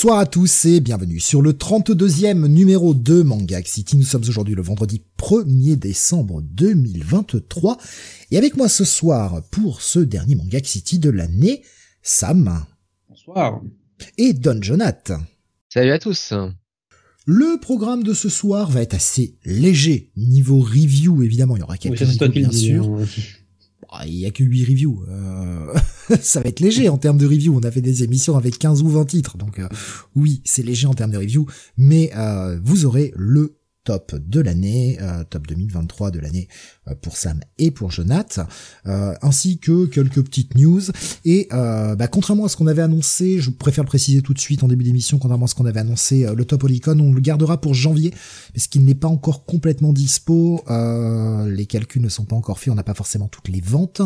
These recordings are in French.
Bonsoir à tous et bienvenue sur le 32e numéro de Manga City. Nous sommes aujourd'hui le vendredi 1er décembre 2023 et avec moi ce soir pour ce dernier Manga City de l'année, Sam. Bonsoir. Et Don Jonath. Salut à tous. Le programme de ce soir va être assez léger niveau review évidemment, il y aura quelques oui, bien sûr. Hein. Ah, il y a que 8 reviews. Euh, ça va être léger en termes de reviews. On a fait des émissions avec 15 ou 20 titres. Donc euh, oui, c'est léger en termes de reviews. Mais euh, vous aurez le top de l'année, euh, top 2023 de l'année euh, pour Sam et pour Jonath, euh, ainsi que quelques petites news. Et bah, contrairement à ce qu'on avait annoncé, je préfère le préciser tout de suite en début d'émission, contrairement à ce qu'on avait annoncé, le top Olicon, on le gardera pour janvier, parce qu'il n'est pas encore complètement dispo. les calculs ne sont pas encore faits, on n'a pas forcément toutes les ventes.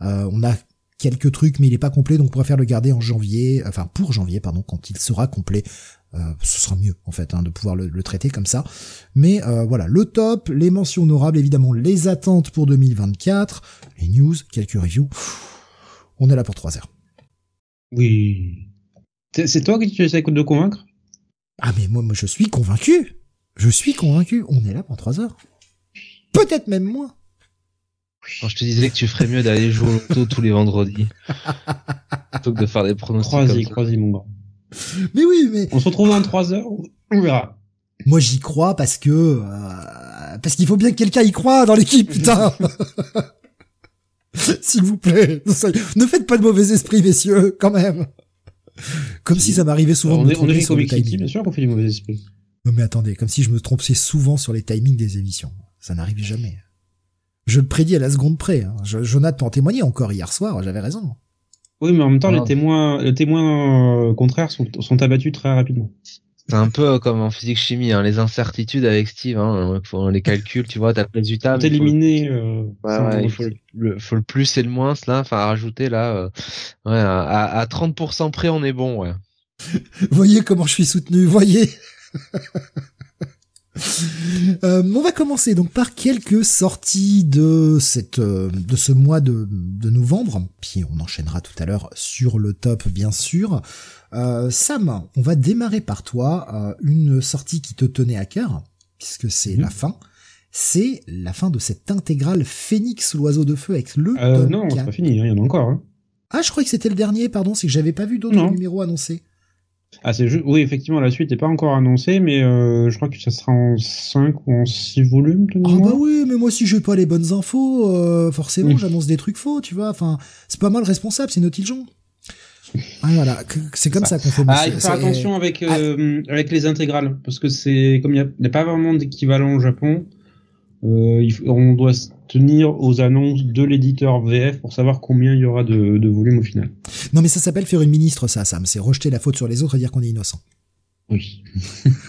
on a quelques trucs, mais il n'est pas complet, donc on préfère le garder en janvier, enfin pour janvier, pardon, quand il sera complet. Euh, ce sera mieux en fait hein, de pouvoir le, traiter comme ça. Mais euh, voilà, le top, les mentions honorables, évidemment les attentes pour 2024, les news, quelques reviews. On est là pour 3 heures. Oui. C'est toi qui essaies de convaincre? Ah mais moi, moi je suis convaincu. Je suis convaincu. On est là pour 3 heures. Peut-être même moins. Quand je te disais que tu ferais mieux d'aller jouer au loto tous les vendredis. plutôt que de faire des pronostics. Croisy, croisy, mon grand. Mais oui, mais. On se retrouve dans 3 heures, on verra. Moi, j'y crois parce que, euh, parce qu'il faut bien que quelqu'un y croit dans l'équipe, putain. S'il vous plaît. Ne faites pas de mauvais esprit, messieurs, quand même. Comme si ça m'arrivait souvent on de me tromper sur les timings. bien sûr qu'on fait du mauvais esprit. Non, mais attendez, comme si je me trompais souvent sur les timings des émissions. Ça n'arrive jamais. Je le prédis à la seconde près. Hein. Jonathan peut en témoigner encore hier soir, j'avais raison. Oui, mais en même temps, les témoins, les témoins euh, contraires sont, sont abattus très rapidement. C'est un peu comme en physique chimie, hein, les incertitudes avec Steve, hein, faut les calculs, tu vois, t'as pas du temps. Éliminer. Euh, ouais, il faut le, faut le, plus et le moins, là, enfin rajouter là, euh, ouais, à, à 30% près, on est bon, ouais. voyez comment je suis soutenu, voyez. Euh, on va commencer donc par quelques sorties de cette euh, de ce mois de, de, novembre, puis on enchaînera tout à l'heure sur le top bien sûr. Euh, Sam, on va démarrer par toi euh, une sortie qui te tenait à cœur puisque c'est mhm. la fin. C'est la fin de cette intégrale Phoenix l'oiseau de feu avec le. non, c'est pas fini, hein, il y en a encore. Hein. Ah, je croyais que c'était le dernier, pardon, c'est que j'avais pas vu d'autres numéros annoncés. Ah, c'est juste, oui, effectivement, la suite n'est pas encore annoncée, mais euh, je crois que ça sera en 5 ou en 6 volumes. Ah bah oui, mais moi si j'ai pas les bonnes infos, euh, forcément j'annonce des trucs faux, tu vois. Enfin, c'est pas mal responsable, c'est Nautiljon. Ah, voilà, c'est comme ça, qu'on fait. Ah, il faut faire attention avec euh, avec les intégrales, parce que c'est comme il n'y a, pas vraiment d'équivalent au Japon. On doit tenir aux annonces de l'éditeur VF pour savoir combien il y aura de, de volume au final. Non, mais ça s'appelle faire une ministre, ça, Sam. C'est rejeter la faute sur les autres et dire qu'on est innocent. Oui.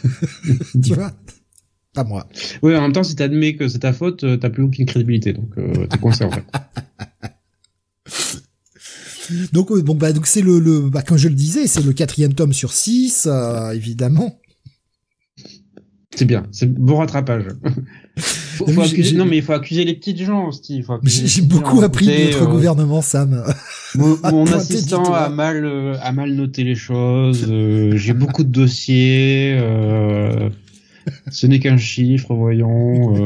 tu vois? Pas moi. Oui, en même temps, si t'admets que c'est ta faute, euh, t'as plus aucune crédibilité, donc euh, t'es coincé en fait. Donc bon bah donc c'est le, le bah, comme je le disais c'est le quatrième tome sur six euh, évidemment. C'est bien, c'est bon rattrapage. Non, mais il faut accuser les petites gens, Steve. J'ai beaucoup appris de notre euh, gouvernement, Sam. Mon, assistant a mal, euh, a mal noté les choses. Euh, j'ai beaucoup de dossiers. ce n'est qu'un chiffre, voyons.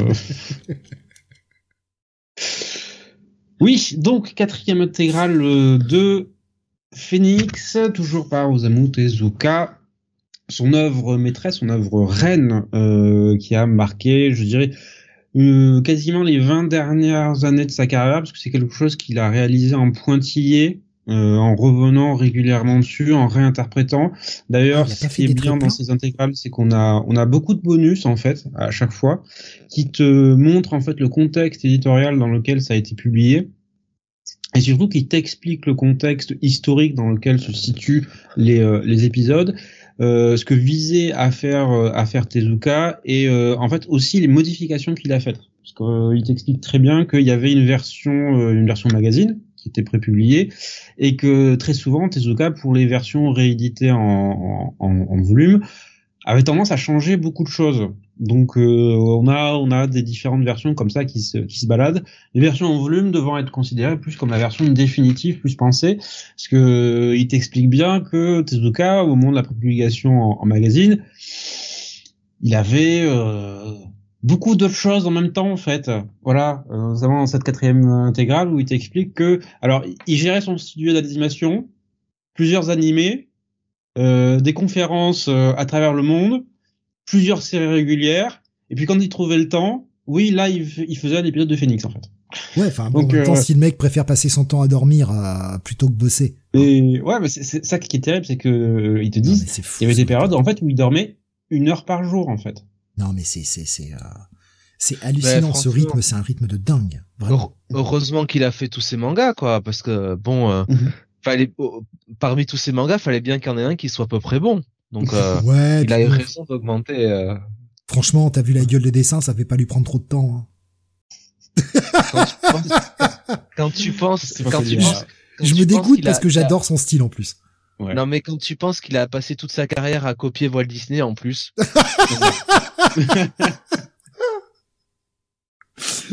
Oui, donc quatrième intégrale de Phoenix, toujours par Osamu Tezuka son œuvre maîtresse, son œuvre reine, euh, qui a marqué, je dirais, euh, quasiment les 20 dernières années de sa carrière, parce que c'est quelque chose qu'il a réalisé en pointillé, euh, en revenant régulièrement dessus, en réinterprétant. D'ailleurs, ce qui est bien dans ces intégrales, c'est qu'on a, on a beaucoup de bonus en fait à chaque fois, qui te montrent en fait le contexte éditorial dans lequel ça a été publié. Et surtout qui t'explique le contexte historique dans lequel se situent les, euh, les épisodes euh, ce que visait à faire euh, à faire Tezuka et euh, en fait aussi les modifications qu'il a faites. Parce qu'il t'explique très bien qu'il y avait une version une version magazine qui était prépubliée et que très souvent Tezuka pour les versions rééditées en, en, en volume avait tendance à changer beaucoup de choses. Donc euh, on a on a des différentes versions comme ça qui se qui se baladent. Les versions en volume devant être considérées plus comme la version définitive, plus pensée, parce que euh, il t'explique bien que Tezuka au moment de la publication en, magazine, il avait euh, beaucoup d'autres choses en même temps en fait. Voilà, euh, notamment dans cette quatrième intégrale où il t'explique que alors il gérait son studio d'animation, plusieurs animés, des conférences euh, à travers le monde, plusieurs séries régulières, et puis quand il trouvait le temps, oui là il, faisait un épisode de Phoenix en fait. Ouais, enfin bon, en même temps, si le mec préfère passer son temps à dormir plutôt que bosser. Et ouais, mais c'est ça qui est terrible, c'est que ils te disent, il y avait des périodes en fait où il dormait une heure par jour en fait. Non, mais c'est c'est c'est euh, c'est hallucinant ce rythme, c'est un rythme de dingue. Vraiment. Heureusement qu'il a fait tous ses mangas, quoi, parce que bon, euh, mhm. Fallait parmi tous ces mangas, fallait bien qu'il y en ait un qui soit à peu près bon. Donc, euh, ouais, il a eu raison d'augmenter. Franchement, t'as vu la gueule des dessins, ça fait pas lui prendre trop de temps. Hein. quand tu penses, quand tu penses, je me dégoûte parce que j'adore son style en plus. Non, mais quand tu penses qu'il a passé toute sa carrière à copier Walt Disney en plus.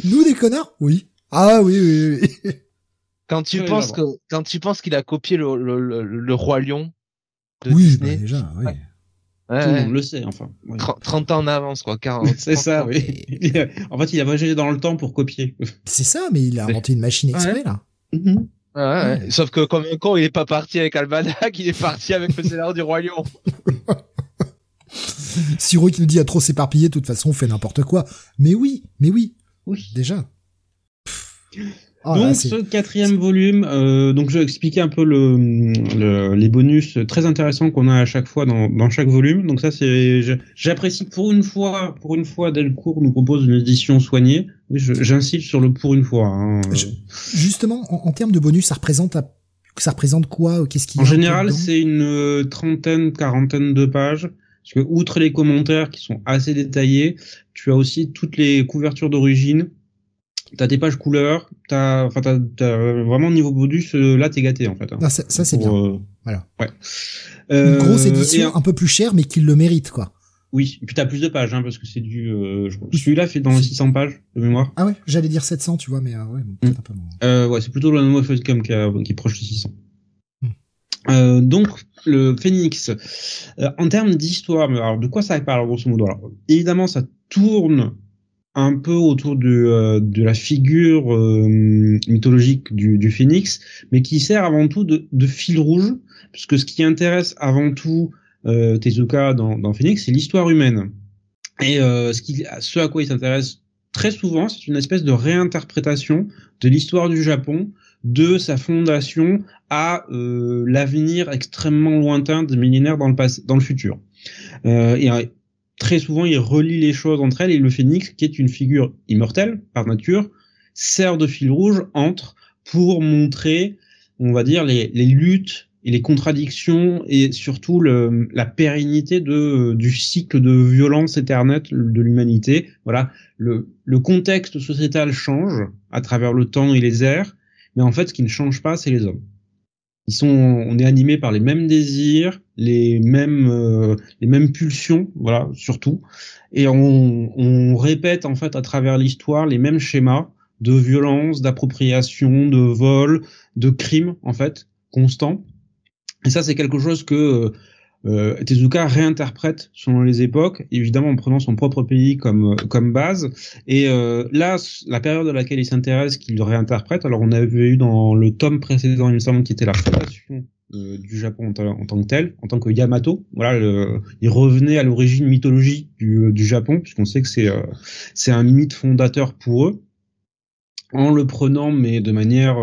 Nous des connards Oui. Ah oui, oui, oui. Quand tu penses que, quand tu penses qu'il a copié le, le, le, roi lion de oui, Disney. Bah déjà, oui. Ouais. Tout le monde le sait, enfin. 30, ans en avance, quoi. 40, c'est ça, oui. en fait, il a voyagé dans le temps pour copier. C'est ça, mais il a inventé une machine exprès, là. Mm-hmm. Ouais, Sauf que comme un con, il est pas parti avec Almanac, il est parti avec le scénario du royaume. Siro qui nous dit à trop s'éparpiller, de toute façon, on fait n'importe quoi. Mais oui, mais oui. Oui. Déjà. Oh donc ce quatrième volume, euh, donc je vais expliquer un peu le, les bonus très intéressants qu'on a à chaque fois dans, dans chaque volume. Donc ça c'est, j'apprécie pour une fois, pour une fois Delcourt nous propose une édition soignée. J'insiste sur le pour une fois. Hein. justement, en, termes de bonus, ça représente ça représente quoi? Qu'est-ce qui En général, c'est une euh, trentaine, quarantaine de pages. Parce que outre les commentaires qui sont assez détaillés, tu as aussi toutes les couvertures d'origine T'as des pages couleurs, t'as, enfin, t'as, t'as vraiment niveau bonus, euh, là, t'es gâté, en fait. Hein. Ah, ça, ça c'est bien. Euh, voilà. Ouais. Une grosse euh, édition, un... peu plus chère, mais qui le mérite, quoi. Oui, et puis t'as plus de pages, hein, parce que c'est du, euh, celui-là fait dans les 600 pages de mémoire. Ah ouais, j'allais dire 700, tu vois, mais euh, ouais, mm. un peu moins. Euh, ouais, c'est plutôt le No comme qui, qui est proche de 600. Mm. Euh, donc le Phoenix, en termes d'histoire, alors de quoi ça parle grosso modo alors, Évidemment, ça tourne un peu autour de, euh, la figure euh, mythologique du, du, phénix, mais qui sert avant tout de, fil rouge, puisque ce qui intéresse avant tout euh, Tezuka dans, dans Phoenix, c'est l'histoire humaine. Et ce, à quoi il s'intéresse très souvent, c'est une espèce de réinterprétation de l'histoire du Japon, de sa fondation à l'avenir extrêmement lointain des millénaires dans le futur. Très souvent il relie les choses entre elles. Et le phénix, qui est une figure immortelle par nature, sert de fil rouge entre pour montrer, on va dire, les, luttes et les contradictions et surtout la pérennité de, du cycle de violence éternelle de l'humanité. Voilà, le, le contexte sociétal change à travers le temps et les airs, mais en fait, ce qui ne change pas, c'est les hommes ils sont, on est animé par les mêmes désirs, les mêmes, euh, les mêmes pulsions, voilà, surtout. Et on, on répète en fait à travers l'histoire les mêmes schémas de violence, d'appropriation, de vol, de crime en fait constant. Et ça, c'est quelque chose que euh, Tezuka réinterprète selon les époques, évidemment en prenant son propre pays comme comme base. Et euh, là, la période à laquelle il s'intéresse, qu'il réinterprète. Alors, on avait eu dans le tome précédent, il me qui était la fondation euh, du Japon en, tant que tel, en tant que Yamato. Voilà, il revenait à l'origine mythologique du, du Japon, puisqu'on sait que c'est c'est un mythe fondateur pour eux, en le prenant mais de manière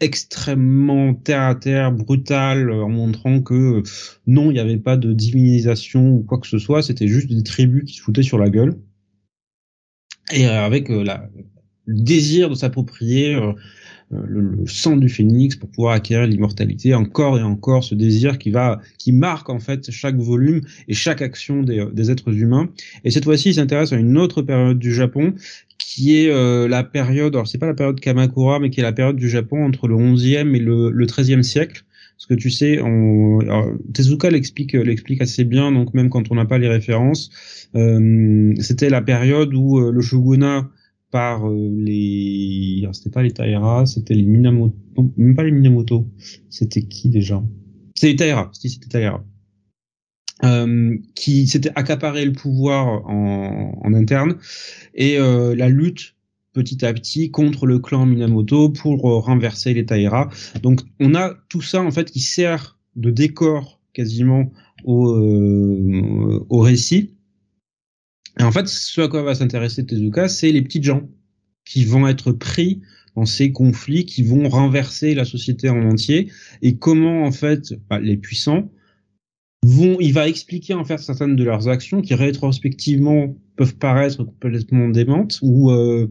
extrêmement terre à terre, brutal, euh, en montrant que euh, non, il n'y avait pas de divinisation ou quoi que ce soit, c'était juste des tribus qui se foutaient sur la gueule. Et euh, avec la, le désir de s'approprier le, sang du phénix pour pouvoir acquérir l'immortalité, encore et encore ce désir qui va, qui marque en fait chaque volume et chaque action des, des êtres humains. Et cette fois-ci, il s'intéresse à une autre période du Japon qui est euh, la période, alors c'est pas la période Kamakura, mais qui est la période du Japon entre le 11e et le, le 13e siècle. Parce que tu sais, on, Tezuka l'explique, l'explique assez bien. Donc même quand on n'a pas les références, euh, c'était la période où euh, le shogunat par euh, les, c'était pas les Taira, c'était les Minamoto, même pas les Minamoto. C'était qui déjà? C'était les Taira. C'était Taira. Euh, qui s'était accaparé le pouvoir en, interne et euh, la lutte petit à petit contre le clan Minamoto pour euh, renverser les Taira. Donc on a tout ça en fait qui sert de décor quasiment au, au récit. Et en fait, ce à quoi va s'intéresser Tezuka, c'est les petits gens qui vont être pris dans ces conflits, qui vont renverser la société en entier, et comment en fait bah, les puissants vont, il va expliquer en fait certaines de leurs actions qui rétrospectivement peuvent paraître complètement démentes ou euh,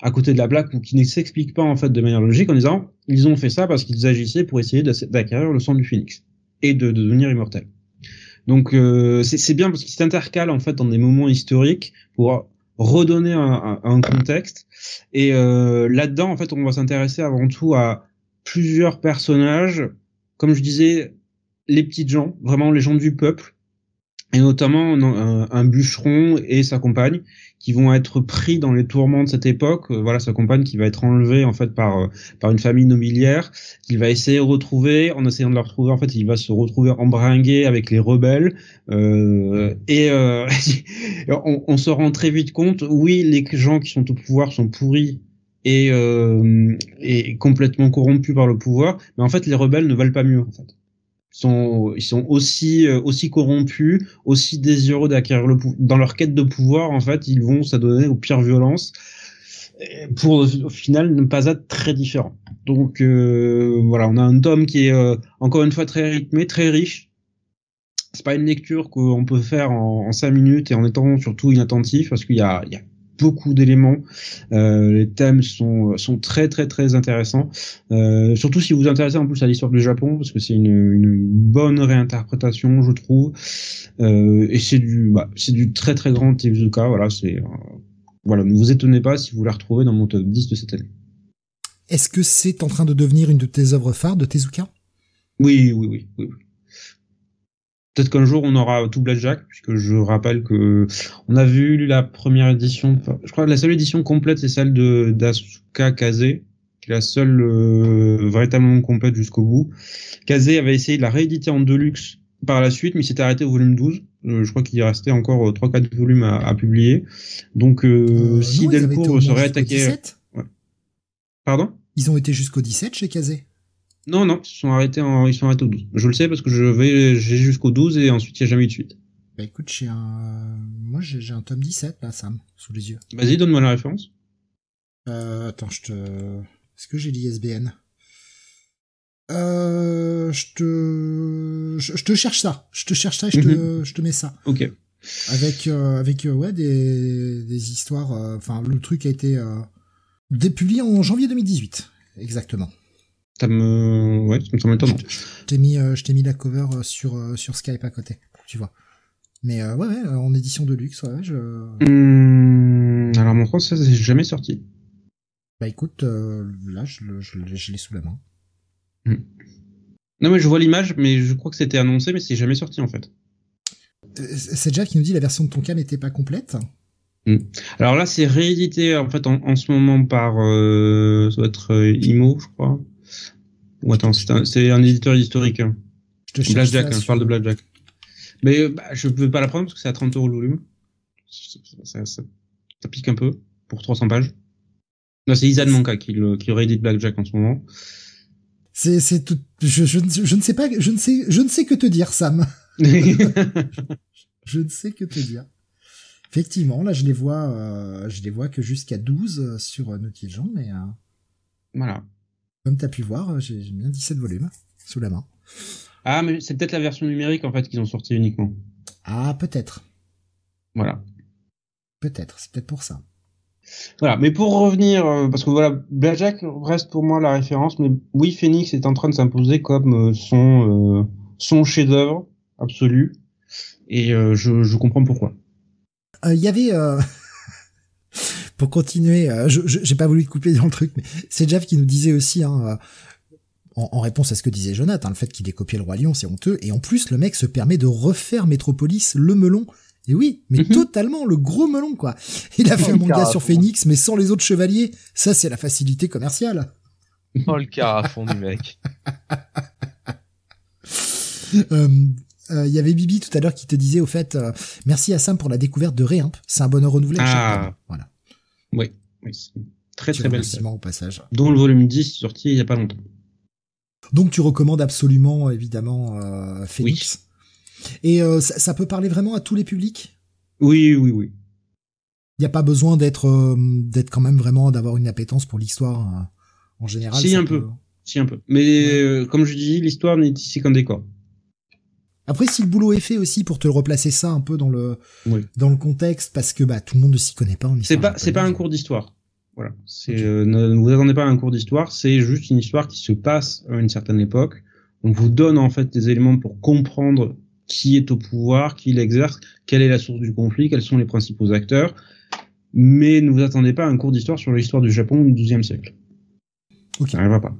à côté de la plaque ou qui ne s'expliquent pas en fait de manière logique en disant ils ont fait ça parce qu'ils agissaient pour essayer d'acquérir le sang du phénix et de, de devenir immortel. Donc euh, c'est bien parce qu'il s'intercale en fait dans des moments historiques pour redonner un, contexte. Et euh, là-dedans en fait on va s'intéresser avant tout à plusieurs personnages. Comme je disais les petites gens, vraiment les gens du peuple, et notamment un, bûcheron et sa compagne qui vont être pris dans les tourments de cette époque. Euh, voilà sa compagne qui va être enlevée en fait par euh, par une famille nobiliaire qu'il va essayer de retrouver. En essayant de la retrouver, en fait, il va se retrouver embringué avec les rebelles euh, et euh, on, on, se rend très vite compte. Oui, les gens qui sont au pouvoir sont pourris et, et complètement corrompus par le pouvoir, mais en fait, les rebelles ne valent pas mieux en fait sont ils sont aussi euh, aussi corrompus, aussi désireux d'acquérir le dans leur quête de pouvoir en fait, ils vont s'adonner aux pires violences pour au final ne pas être très différents. Donc euh, voilà, on a un tome qui est euh, encore une fois très rythmé, très riche. C'est pas une lecture qu'on peut faire en, en cinq minutes et en étant surtout inattentif parce qu'il y a, y a beaucoup d'éléments. Euh, les thèmes sont sont très très très intéressants. Euh, surtout si vous vous intéressez en plus à l'histoire du Japon, parce que c'est une, une bonne réinterprétation, je trouve. Euh, et c'est du bah, c'est du très très grand Tezuka. Voilà, c'est voilà. Ne vous étonnez pas si vous la retrouvez dans mon top 10 de cette année. Est-ce que c'est en train de devenir une de tes œuvres phares de Tezuka? Oui, oui, oui, oui. Peut-être qu'un jour on aura tout Blackjack, puisque je rappelle que on a vu la première édition. Je crois que la seule édition complète c'est celle de d'Asuka Kaze, qui est la seule euh, véritablement complète jusqu'au bout. Kaze avait essayé de la rééditer en deluxe par la suite, mais il s'était arrêté au volume 12. Euh, je crois qu'il restait encore 3-4 euh, volumes à, à, publier. Donc euh, si Delcourt se réattaquait... Ouais. Pardon? Ils ont été jusqu'au 17 chez Kazé non, non, ils sont arrêtés en, ils sont arrêtés au 12. Je le sais parce que je vais, j'ai jusqu'au 12 et ensuite il n'y a jamais eu de suite. Bah écoute, j'ai un, moi j'ai un tome 17 là, Sam, sous les yeux. Vas-y, donne-moi la référence. Euh, attends, je te, est-ce que j'ai l'ISBN? Euh, je te, je, te cherche ça. Je te cherche ça et je te, mhm. je te mets ça. Ok. Avec, euh, avec, euh, ouais, des, des histoires, euh, enfin, le truc a été, dépublié en janvier 2018. Exactement. Ça me, ouais, ça m'étonne. Je t'ai mis, euh, je t'ai mis la cover euh, sur euh, sur Skype à côté, tu vois. Mais ouais, ouais, en édition de luxe, ouais, je. Mmh, alors mon français, c'est jamais sorti. Bah écoute, là, je, je, je l'ai sous la main. Mmh. Non mais je vois l'image, mais je crois que c'était annoncé, mais c'est jamais sorti en fait. C'est Jack qui nous dit la version de ton cas n'était pas complète. Mmh. Alors là, c'est réédité en fait en, en, ce moment par, euh, ça doit être Imo, je crois. Ou attends, c'est un, éditeur historique. Hein. Blackjack, hein, je parle de Blackjack. Mais bah, je peux pas la prendre parce que c'est à 30 euros le volume. Ça, ça, ça, pique un peu pour 300 pages. Non, c'est Izan Manka qui, le, qui réédite Blackjack en ce moment. C'est, c'est tout, je, je, je, ne sais pas, je ne sais, je ne sais que te dire, Sam. je ne sais que te dire. Effectivement, là, je les vois, euh, je les vois que jusqu'à 12 euh, sur euh, Naughty Jean, mais, euh... Voilà. Comme tu as pu voir, j'ai bien 17 volumes sous la main. Ah, mais c'est peut-être la version numérique en fait qu'ils ont sorti uniquement. Ah, peut-être. Voilà. Peut-être, c'est peut-être pour ça. Voilà, mais pour revenir, euh, parce que voilà, Blackjack reste pour moi la référence, mais oui, Phoenix est en train de s'imposer comme euh, son euh, son chef-d'œuvre absolu, et je, je comprends pourquoi. Il y avait pour continuer, euh, je j'ai pas voulu te couper dans le truc, mais c'est Jeff qui nous disait aussi, hein, euh, en, réponse à ce que disait Jonathan, le fait qu'il ait copié le roi lion, c'est honteux. Et en plus, le mec se permet de refaire Metropolis, le melon. Et oui, mais mhm. totalement le gros melon quoi. Il a fait un manga sur Phoenix, mais sans les autres chevaliers. Ça, c'est la facilité commerciale. Oh le carafon du mec. Euh, euh, il y avait Bibi tout à l'heure qui te disait au fait euh, merci à Sam pour la découverte de Réimp. C'est un bonheur renouvelé. Ah. Voilà. Oui, oui très très belle au passage. Dont le volume 10 sorti il y a pas longtemps. Donc tu recommandes absolument évidemment euh, Phoenix. Et ça, peut parler vraiment à tous les publics? Oui, oui, oui. Il n'y a pas besoin d'être d'être quand même vraiment d'avoir une appétence pour l'histoire en général. Si un peu. Si un peu. Mais comme je dis, l'histoire n'est ici qu'un décor. Après, si le boulot est fait aussi pour te replacer ça un peu dans le dans le contexte, parce que bah tout le monde ne s'y connaît pas en histoire. C'est pas c'est pas un cours d'histoire. Voilà. C'est euh, ne, vous attendez pas à un cours d'histoire. C'est juste une histoire qui se passe à une certaine époque. On vous donne en fait des éléments pour comprendre qui est au pouvoir, qui l'exerce, quelle est la source du conflit, quels sont les principaux acteurs. Mais ne vous attendez pas à un cours d'histoire sur l'histoire du Japon du XIIe siècle. Okay. Ça n'arrivera pas.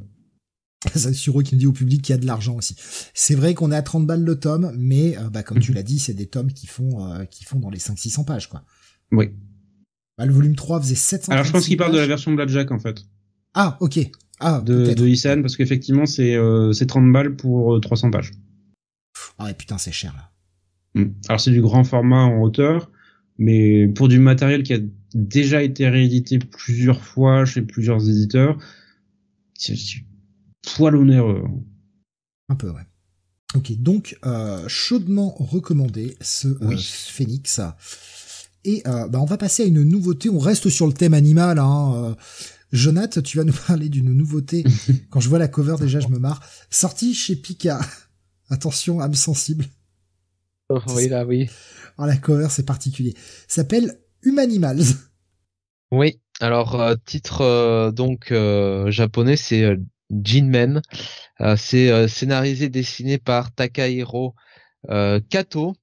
C'est Suro qui me dit au public qu'il y a de l'argent aussi. C'est vrai qu'on est à 30 balles le tome, mais euh, bah, comme tu mhm. l'as dit, c'est des tomes qui font euh, qui font dans les 500-600 pages quoi. Oui. Bah, le volume 3 faisait 700 Alors je pense qu'il parle de la version Blackjack en fait. Ah, OK. Ah, de de Isan parce qu'effectivement c'est euh, c'est 30 balles pour 300 pages. Ah ouais, putain, c'est cher là. Hmm. Alors c'est du grand format en hauteur, mais pour du matériel qui a déjà été réédité plusieurs fois chez plusieurs éditeurs, poil onéreux. Un peu, ouais. Ok, donc euh, chaudement recommandé ce euh, Phoenix. Et euh, bah, on va passer à une nouveauté. On reste sur le thème animal. Hein. Jonath, tu vas nous parler d'une nouveauté. Quand je vois la cover, déjà, je me marre. Sortie chez Pika. Attention, âme sensible. Oh, oui, là, oui. Alors, la cover, c'est particulier. S'appelle Humanimals. Oui. Alors, titre donc japonais, c'est Jinmen. Euh, c'est euh, scénarisé, dessiné par Takahiro euh, Kato,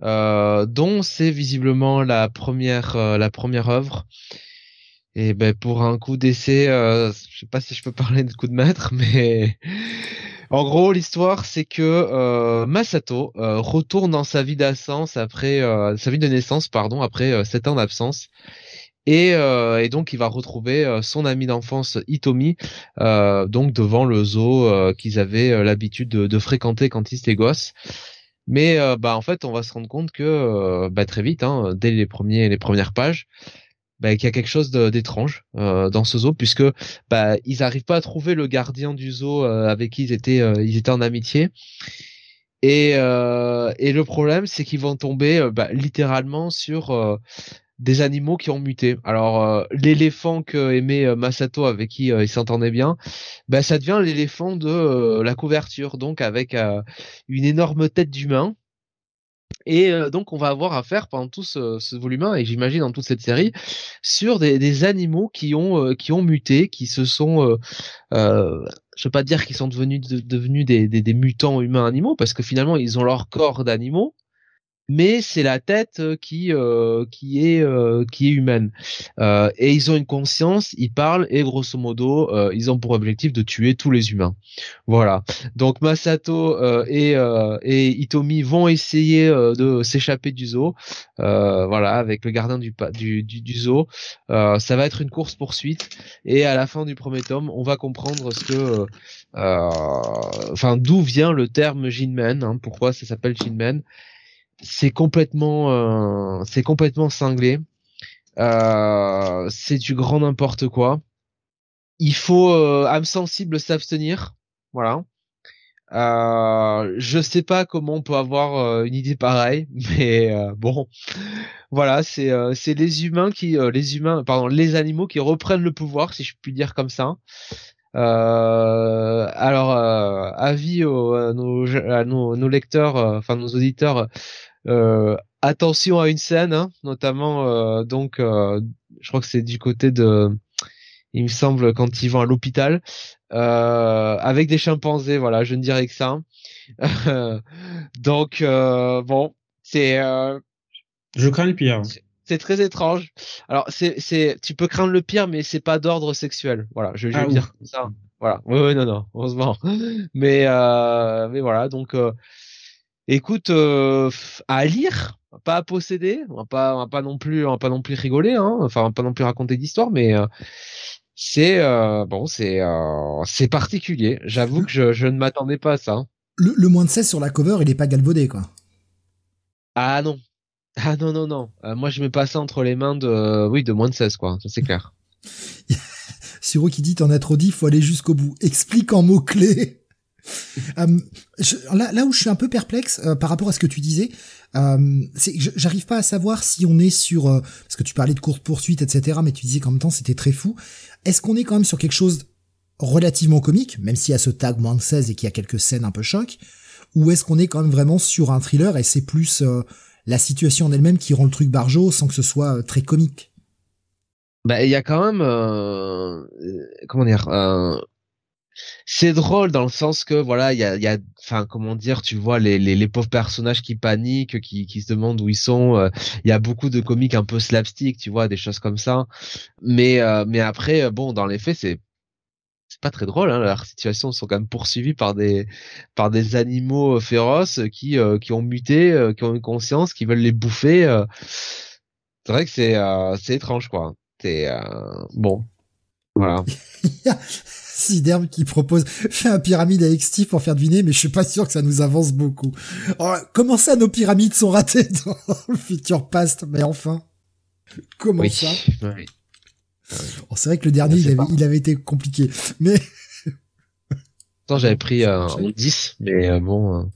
dont c'est visiblement la première la première œuvre. Et ben pour un coup d'essai, je sais pas si je peux parler de coup de maître, mais en gros l'histoire c'est que Masato retourne dans sa vie d'absence après sa vie de naissance pardon après sept ans d'absence et, euh, et, donc il va retrouver euh, son ami d'enfance Itomi euh, donc devant le zoo euh, qu'ils avaient l'habitude de, de, fréquenter quand ils étaient gosses. Mais bah en fait on va se rendre compte que bah, très vite, hein, dès les premiers les premières pages, bah, qu'il y a quelque chose d'étrange dans ce zoo puisque bah, ils n'arrivent pas à trouver le gardien du zoo avec qui ils étaient ils étaient en amitié. Et, et le problème, c'est qu'ils vont tomber bah, littéralement sur des animaux qui ont muté. Alors euh, l'éléphant que aimait euh, Masato avec qui euh, il s'entendait bien, bah, ça devient l'éléphant de la couverture, donc avec une énorme tête d'humain. Et donc on va avoir affaire pendant tout ce, volume 1 et j'imagine dans toute cette série sur des, animaux qui ont qui ont muté, qui se sont je veux pas dire qu'ils sont devenus devenus des, des, mutants humains animaux parce que finalement ils ont leur corps d'animaux mais c'est la tête euh, qui euh, qui est euh, qui est humaine. Euh, et ils ont une conscience ils parlent et grosso modo euh, ils ont pour objectif de tuer tous les humains. Voilà. Donc Masato et et Itomi vont essayer de s'échapper du zoo. Voilà avec le gardien du du, du, du zoo. Ça va être une course poursuite. Et à la fin du premier tome on va comprendre ce que enfin d'où vient le terme Jinmen hein, pourquoi ça s'appelle Jinmen? C'est complètement euh, c'est complètement cinglé. Euh, c'est du grand n'importe quoi. Il faut euh, âme sensible s'abstenir. Voilà. Euh, je sais pas comment on peut avoir une idée pareille, mais bon, voilà, c'est c'est les humains qui, les humains, pardon, les animaux qui reprennent le pouvoir, si je puis dire comme ça. Alors, avis à, nos, à nos, nos lecteurs, enfin nos auditeurs, euh, attention à une scène, hein, notamment euh, donc, euh, je crois que c'est du côté de, il me semble quand ils vont à l'hôpital avec des chimpanzés. Voilà, je ne dirais que ça. donc bon, c'est. je crains le pire. C'est très étrange. Alors c'est c'est tu peux craindre le pire, mais c'est pas d'ordre sexuel. Voilà, je vais ah, dire ça. Voilà. Oui, non, non, heureusement. Mais, euh, mais voilà. Donc, euh, écoute, euh, à lire, pas à posséder. On va pas, on va pas non plus, on va pas non plus rigoler, hein. Enfin, on va pas non plus raconter d'histoire, mais euh, c'est euh, bon, c'est c'est particulier. J'avoue que je, je ne m'attendais pas à ça. Hein. Le, le moins de 16 sur la cover, il est pas galvaudé, quoi. Ah non. Ah non, non, non. moi, je mets pas ça entre les mains de, oui, de moins de 16, quoi. Ça, c'est clair. Siro qui dit t'en as trop dit, faut aller jusqu'au bout. Explique en mots clés. Euh, là, là où je suis un peu perplexe euh, par rapport à ce que tu disais, euh, c'est j'arrive pas à savoir si on est sur euh, parce que tu parlais de courte poursuite, etc. Mais tu disais qu'en même temps c'était très fou. Est-ce qu'on est quand même sur quelque chose relativement comique, même s'il y a ce tag moins de 16 et qu'il y a quelques scènes un peu choc, ou est-ce qu'on est quand même vraiment sur un thriller et c'est plus la situation en elle-même qui rend le truc barjot sans que ce soit très comique. Bah il y a quand même euh, comment dire euh, c'est drôle dans le sens que voilà il y a y a enfin comment dire tu vois les, les, les pauvres personnages qui paniquent qui qui se demandent où ils sont euh, il y a beaucoup de comiques un peu slapstick tu vois des choses comme ça. Mais euh, mais après bon dans les faits c'est c'est pas très drôle hein, leurs situations sont quand même poursuivies par des par des animaux féroces qui qui ont muté qui ont une conscience qui veulent les bouffer c'est vrai que c'est c'est étrange quoi. C'est euh, bon. Voilà. Siderme qui propose fais un pyramide avec Steve pour faire deviner, mais je suis pas sûr que ça nous avance beaucoup. Oh, comment ça, nos pyramides sont ratées dans le futur past? Mais enfin, comment ça? Oh, C'est vrai que le dernier, il avait, il avait, été compliqué, mais. Attends, j'avais pris euh, 10, mais euh, bon,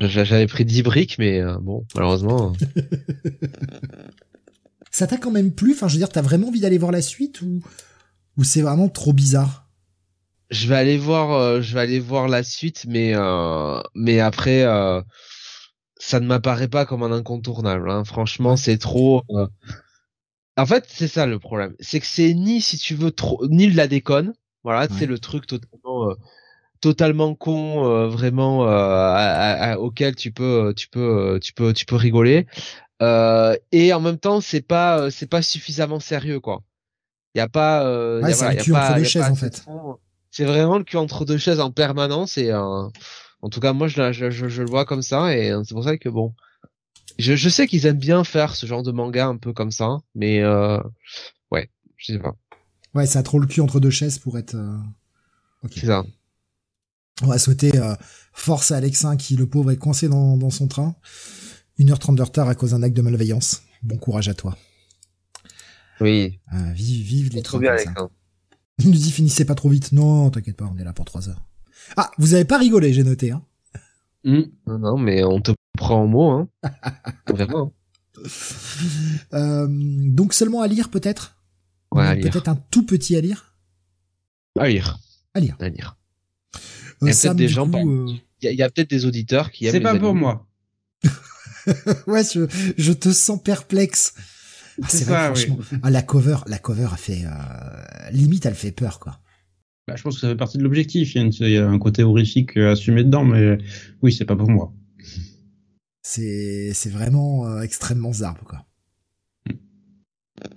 euh, j'avais pris 10 briques, mais euh, bon, malheureusement. ça t'a quand même plu? Enfin, je veux dire, t'as vraiment envie d'aller voir la suite ou ou c'est vraiment trop bizarre? Je vais aller voir, euh, je vais aller voir la suite, mais euh, mais après, euh, ça ne m'apparaît pas comme un incontournable. Hein. Franchement, c'est trop. Euh. En fait, c'est ça le problème, c'est que c'est ni si tu veux trop, ni de la déconne. Voilà, c'est le truc totalement totalement con vraiment auquel tu peux tu peux tu peux tu peux rigoler euh, et en même temps, c'est pas euh, c'est pas suffisamment sérieux quoi. Il y a pas euh, ouais, c'est le cul entre deux chaises en fait. C'est vraiment le cul entre deux chaises en permanence et euh, en tout cas moi je, je, je, je, le vois comme ça et c'est pour ça que bon je, je sais qu'ils aiment bien faire ce genre de manga un peu comme ça mais euh, ouais je sais pas. Ouais, ça a trop le cul entre deux chaises pour être. Euh... Okay. C'est ça. On va souhaiter force à Alexin qui le pauvre est coincé dans, dans son train. 1h30 de retard à cause d'un acte de malveillance. Bon courage à toi. Oui. Euh, vive, vive les trop bien, Il nous dit finissez pas trop vite. Non, t'inquiète pas, on est là pour 3 heures. Ah, vous avez pas rigolé, j'ai noté. Hein. Mmh. Non, non, mais on te prend en mot. Hein. Vraiment. Euh, donc seulement à lire peut-être? Ouais, Peut-être un tout petit à lire? À lire. À lire. À lire. Il y a peut-être des gens, euh, il y a, a peut-être des auditeurs qui C'est pas pour moi. ouais, je, je, te sens perplexe. Ah, c'est vrai, franchement. Ah, la cover, la cover a fait euh, limite, elle fait peur, quoi. Bah, je pense que ça fait partie de l'objectif. Il, il, y a un côté horrifique assumé dedans, mais oui, c'est pas pour moi. C'est c'est vraiment euh, extrêmement zarbe, quoi.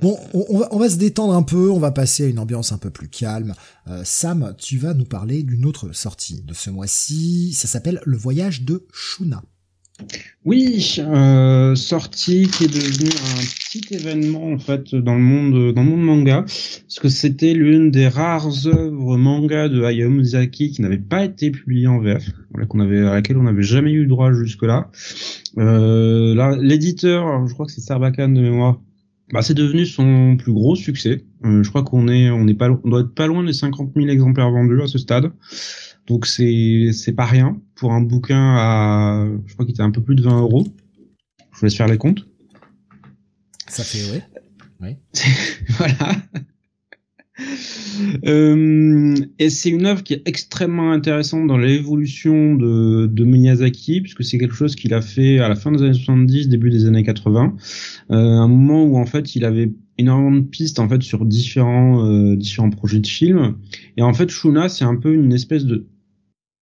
Bon, on, on, va, on va se détendre un peu, on va passer à une ambiance un peu plus calme. Euh, Sam, tu vas nous parler d'une autre sortie de ce mois-ci. Ça s'appelle Le voyage de Shuna. Oui, euh, sortie qui est devenue un petit événement en fait dans le monde dans le monde manga, parce que c'était l'une des rares œuvres manga de Hayao Miyazaki qui n'avait pas été publiée en VF, voilà, à laquelle on n'avait jamais eu droit jusque. Euh, là, l'éditeur, je crois que c'est Sarbacane de mémoire, bah, c'est devenu son plus gros succès. Euh, je crois qu'on est on est pas on doit être pas loin des 50 000 exemplaires vendus à ce stade. Donc c'est c'est pas rien pour un bouquin à je crois qu'il était un peu plus de 20 euros. Je vous laisse faire les comptes. Ça fait ouais. Oui. voilà. Euh, et c'est une œuvre qui est extrêmement intéressante dans l'évolution de, de Miyazaki, puisque c'est quelque chose qu'il a fait à la fin des années 70, début des années 80, euh, un moment où en fait il avait énormément de pistes en fait sur différents euh, différents projets de films. Et en fait, Shuna, c'est un peu une espèce de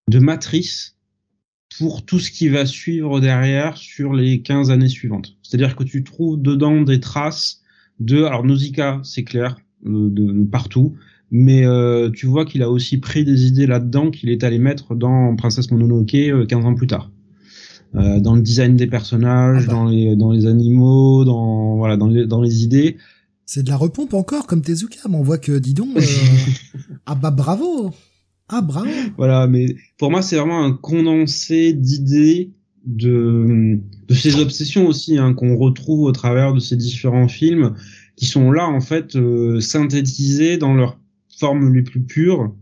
de matrice pour tout ce qui va suivre derrière sur les 15 années suivantes. C'est-à-dire que tu trouves dedans des traces de, alors Nausicaa, c'est clair, euh, de, partout. mais euh, tu vois qu'il a aussi pris des idées là-dedans qu'il est allé mettre dans Princesse Mononoke 15 ans plus tard. dans le design des personnages, ah bah. dans les dans les animaux, dans voilà dans les dans les idées. C'est de la repompe encore comme Tezuka, mais on voit que dis donc ah bah bravo. Ah bravo. Voilà, mais pour moi c'est vraiment un condensé d'idées de de ces obsessions aussi hein, qu'on retrouve au travers de ces différents films qui sont là en fait euh, synthétisés dans leur forme les plus pures.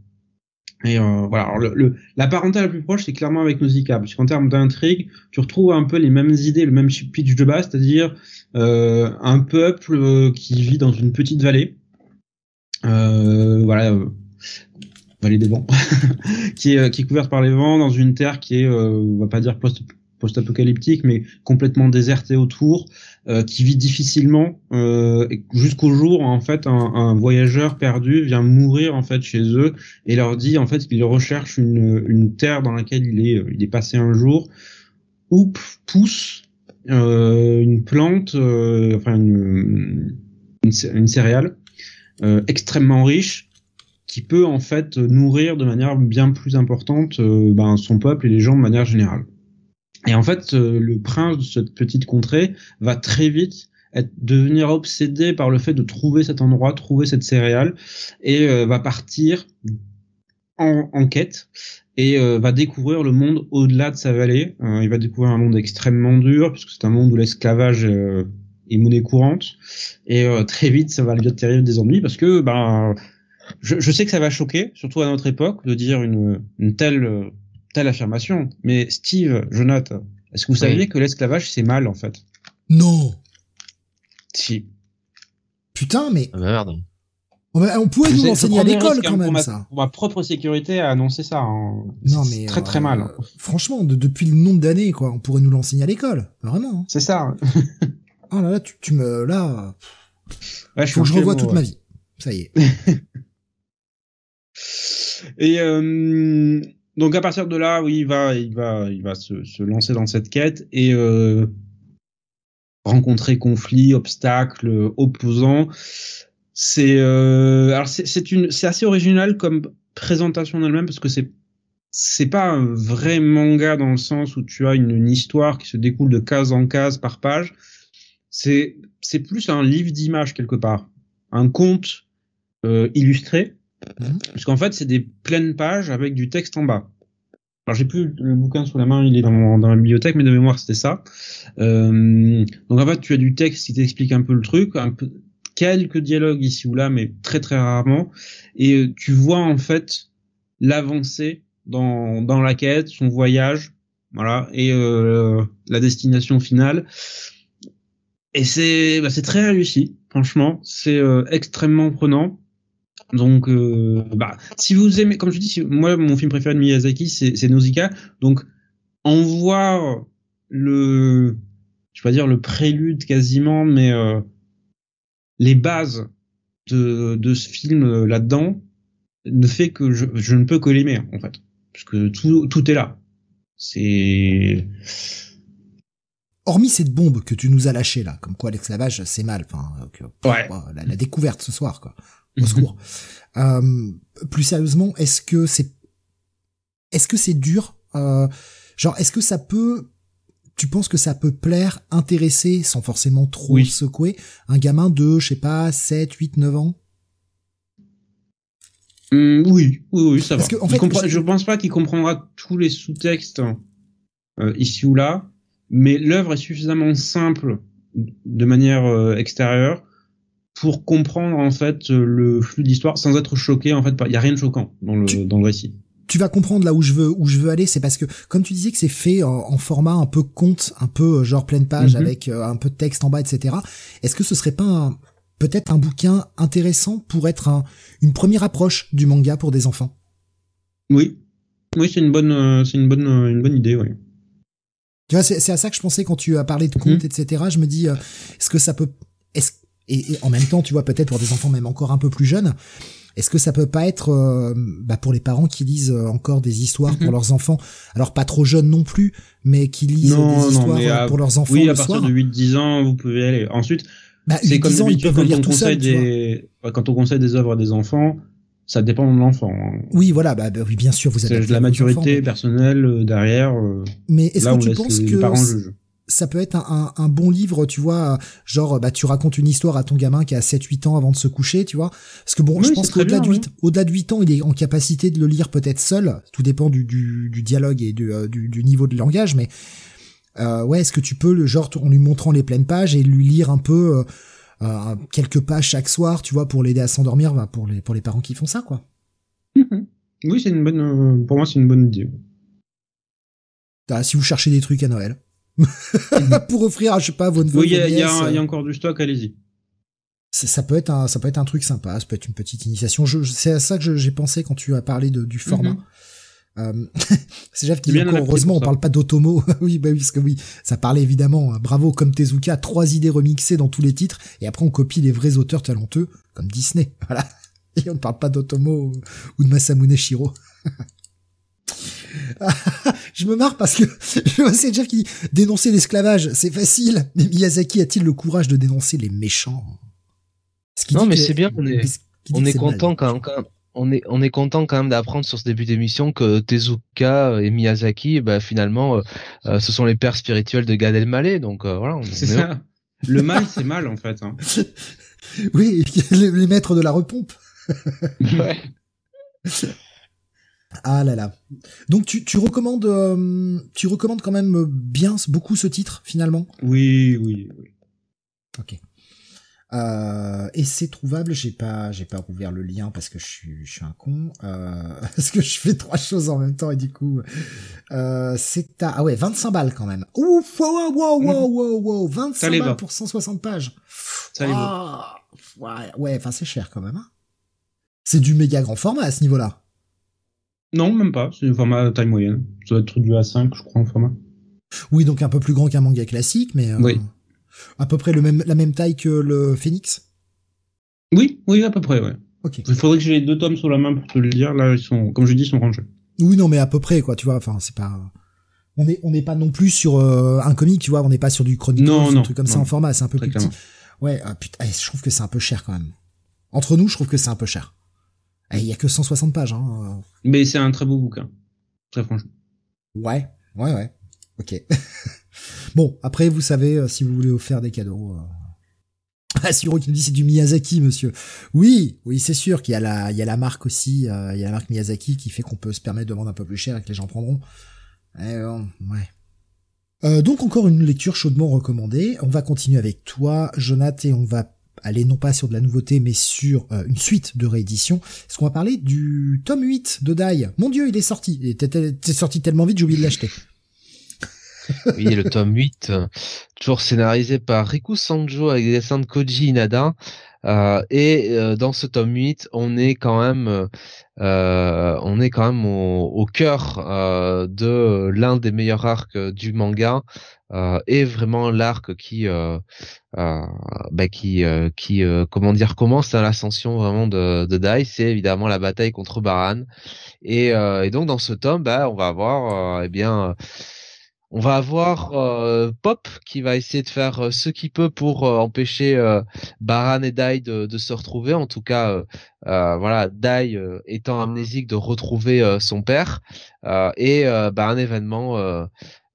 Et euh, voilà, Alors, le, la parenté la plus proche, c'est clairement avec Nausicaa, parce qu'en termes d'intrigue, tu retrouves un peu les mêmes idées, le même pitch de base, c'est-à-dire euh, un peuple euh, qui vit dans une petite vallée, euh, voilà, vallée des vents, qui est qui est couverte par les vents dans une terre qui est, on va pas dire post post-apocalyptique, mais complètement déserté autour, euh, qui vit difficilement euh, jusqu'au jour en fait un, voyageur perdu vient mourir en fait chez eux et leur dit en fait qu'il recherche une, une terre dans laquelle il est il est passé un jour. Où pousse euh, une plante, euh, enfin une, une, céréale euh, extrêmement riche qui peut en fait nourrir de manière bien plus importante ben, son peuple et les gens de manière générale. Et en fait, euh, le prince de cette petite contrée va très vite être, devenir obsédé par le fait de trouver cet endroit, trouver cette céréale, et euh, va partir en, en quête et euh, va découvrir le monde au-delà de sa vallée. il va découvrir un monde extrêmement dur, puisque c'est un monde où l'esclavage est monnaie courante, et très vite ça va lui atterrir des ennuis, parce que ben je, je, sais que ça va choquer, surtout à notre époque, de dire une, une telle telle affirmation. Mais Steve, Jonathan, est-ce que vous saviez que l'esclavage c'est mal en fait? Non. Si. Putain, mais. Ah, merde. On pourrait nous l'enseigner à l'école quand même, ça. Pour ma propre sécurité à annoncer ça. Hein. Non, mais. Très très mal. Euh, franchement, depuis le nombre d'années, quoi, on pourrait nous l'enseigner à l'école. Vraiment. Hein. C'est ça. oh là là, tu, me. Là. Ouais, je Faut que je revois toute ma vie. Ça y est. Et euh, donc à partir de là, oui, il va, il va, il va se, se lancer dans cette quête et euh, rencontrer conflits, obstacles, opposants. C'est euh, alors c'est une, c'est assez original comme présentation en elle-même parce que c'est c'est pas un vrai manga dans le sens où tu as une, une histoire qui se découle de case en case par page. C'est c'est plus un livre d'images quelque part, un conte euh, illustré Parce qu'en fait, c'est des pleines pages avec du texte en bas. Alors j'ai plus le bouquin sous la main, il est dans, dans la bibliothèque, mais de mémoire c'était ça. Euh, donc en fait, tu as du texte qui t'explique un peu le truc, quelques dialogues ici ou là, mais très très rarement. Et euh, tu vois en fait l'avancée dans la quête, son voyage, voilà, et euh, la destination finale. Et c'est bah, très réussi, franchement, c'est euh, extrêmement prenant. Donc, euh, bah, si vous aimez, comme je dis, moi, mon film préféré de Miyazaki, c'est Nausicaa. Donc, en voir le, je vais pas dire le prélude quasiment, mais euh, les bases de, de ce film euh, là-dedans ne fait que je, je ne peux que l'aimer en fait, parce que tout, tout est là. C'est hormis cette bombe que tu nous as lâchée là, comme quoi l'esclavage c'est mal, enfin, ouais. la, la, découverte ce soir quoi au mhm. secours. Euh, plus sérieusement, est-ce que c'est est-ce que c'est dur euh, Genre, est-ce que ça peut tu penses que ça peut plaire, intéresser, sans forcément trop secouer, un gamin de, je sais pas, 7, 8, 9 ans? Mmh, oui, oui, oui, ça Parce va. Que, en fait, je... pense pas qu'il comprendra tous les sous-textes euh, ici ou là, mais l'œuvre est suffisamment simple de manière euh, extérieure pour comprendre en fait le flux d'histoire sans être choqué en fait il y a rien de choquant dans le dans le récit. tu vas comprendre là où je veux où je veux aller c'est parce que comme tu disais que c'est fait en, format un peu conte un peu euh, genre pleine page mhm. avec euh, un peu de texte en bas etc est-ce que ce serait pas peut-être un bouquin intéressant pour être un, une première approche du manga pour des enfants? Oui. Oui c'est une bonne euh, c'est une bonne une bonne idée oui. Tu vois c'est à ça que je pensais quand tu as parlé de conte mhm. etc je me dis est-ce que ça peut est-ce et, en même temps, tu vois, peut-être pour des enfants même encore un peu plus jeunes, est-ce que ça peut pas être euh, bah pour les parents qui lisent euh, encore des histoires pour mhm. leurs enfants, alors pas trop jeunes non plus, mais qui lisent des histoires pour leurs enfants Oui, à partir de 8-10 ans, vous pouvez y aller. Ensuite, bah, c'est comme peuvent quand, on conseille des, quand on conseille des œuvres à des enfants, ça dépend de l'enfant. Oui, voilà, bah, bah, oui, bien sûr, vous avez de la maturité personnelle derrière. mais est-ce que tu penses que ça peut être un, un, bon livre, tu vois, genre bah tu racontes une histoire à ton gamin qui a 7 8 ans avant de se coucher, tu vois Parce que bon, je pense qu'au-delà de 8 au-delà de 8 ans, il est en capacité de le lire peut-être seul, tout dépend du, du, du dialogue et du, euh, du, du, niveau de langage mais euh, ouais, est-ce que tu peux le genre en lui montrant les pleines pages et lui lire un peu euh, euh quelques pages chaque soir, tu vois, pour l'aider à s'endormir, bah, pour les pour les parents qui font ça quoi. Mhm. Oui, c'est une bonne euh, pour moi c'est une bonne idée. Ah, si vous cherchez des trucs à Noël. pour offrir, je sais pas, votre. Oui, il y, a, y, a encore du stock, allez-y. Ça, peut être un, ça peut être un truc sympa, ça peut être une petite initiation. Je, c'est à ça que j'ai pensé quand tu as parlé de, du format. Mm-hmm. Euh, c'est Jeff qui dit encore, heureusement, on parle pas d'Otomo. oui, bah oui, parce que oui, ça parlait évidemment. Hein. Bravo, comme Tezuka, trois idées remixées dans tous les titres, et après on copie les vrais auteurs talentueux, comme Disney. Voilà. Et on ne parle pas d'Otomo ou de Masamune Shiro. je me marre parce que c'est Jeff qui dit dénoncer l'esclavage, c'est facile, mais Miyazaki a-t-il le courage de dénoncer les méchants? Non, mais c'est bien, on est, on est content quand, quand, on est on est content quand même d'apprendre sur ce début d'émission que Tezuka et Miyazaki, bah finalement, euh, euh, ce sont les pères spirituels de Gad Elmaleh, donc euh, voilà. C'est ça. Le mal, c'est mal en fait. Hein. oui, les, maîtres de la repompe. ouais. Ah là là. Donc tu, tu recommandes euh, tu recommandes quand même bien beaucoup ce titre finalement? Oui, oui, oui. Ok. Euh, et c'est trouvable, j'ai pas j'ai pas ouvert le lien parce que je suis je suis un con euh, parce que je fais trois choses en même temps et du coup euh, c'est à ah ouais 25 balles quand même. Ouf wow wow wow wow wow 25 balles pour 160 pages. Ça ah, ouais ouais enfin c'est cher quand même. Hein. C'est du méga grand format à ce niveau-là. Non, même pas. C'est un format taille moyenne. Ça doit être du A5, je crois, en format. Oui, donc un peu plus grand qu'un manga classique, mais euh, oui. à peu près le même, la même taille que le Phoenix? Oui, oui, à peu près, ouais. Ok. Il faudrait que j'ai les deux tomes sous la main pour te le dire. Là, ils sont, comme je dis, ils sont rangés. Oui, non, mais à peu près, quoi. Tu vois, enfin, c'est pas. On est, on n'est pas non plus sur euh, un comic, tu vois. On n'est pas sur du chronique, un truc comme ça en format. C'est un peu plus petit. Ouais, ah, putain, eh, je trouve que c'est un peu cher quand même. Entre nous, je trouve que c'est un peu cher. Eh, il y a que 160 pages. Hein. Mais c'est un très beau bouquin. Très franchement. Ouais, ouais, ouais. Ok. bon, après, vous savez, euh, si vous voulez offrir des cadeaux. Euh... Ah, Siro qui nous dit c'est du Miyazaki, monsieur. Oui, oui, c'est sûr qu'il y a la, il y a la marque aussi, euh, il y a la marque Miyazaki qui fait qu'on peut se permettre de vendre un peu plus cher et que les gens prendront. Eh bon, ouais. Euh, donc encore une lecture chaudement recommandée. On va continuer avec toi, Jonathan, et on va aller non pas sur de la nouveauté, mais sur euh, une suite de réédition. Est-ce qu'on va parler du tome 8 de Dai Mon dieu, il est sorti. Il était sorti tellement vite, j'ai oublié de l'acheter. oui, le tome 8, euh, toujours scénarisé par Riku Sanjo avec des dessins de Koji Inada. Euh, et euh, dans ce tome 8, on est quand même, euh, on est quand même au cœur de l'un des meilleurs arcs du manga et vraiment l'arc qui, bah, qui, qui, comment dire, commence à l'ascension vraiment de, de Dai. C'est évidemment la bataille contre Baran. Et, et donc dans ce tome, bah, on va avoir, eh bien on va avoir euh, Pop qui va essayer de faire euh, ce qu'il peut pour euh, empêcher Baran et Dai de, se retrouver. En tout cas, voilà, Dai étant amnésique de retrouver son père et bah, un événement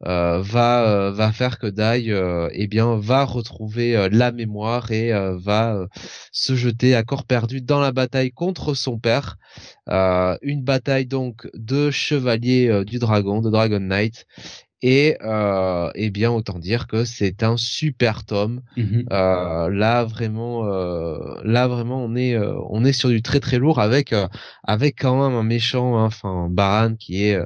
va va faire que Dai eh bien va retrouver la mémoire et va se jeter à corps perdu dans la bataille contre son père. une bataille donc de chevaliers du dragon, de Dragon Knight et euh, eh bien autant dire que c'est un super tome. Mhm. Euh, là vraiment, euh, là vraiment on est euh, on est sur du très très lourd avec euh, avec quand même un méchant, hein, enfin Baran qui est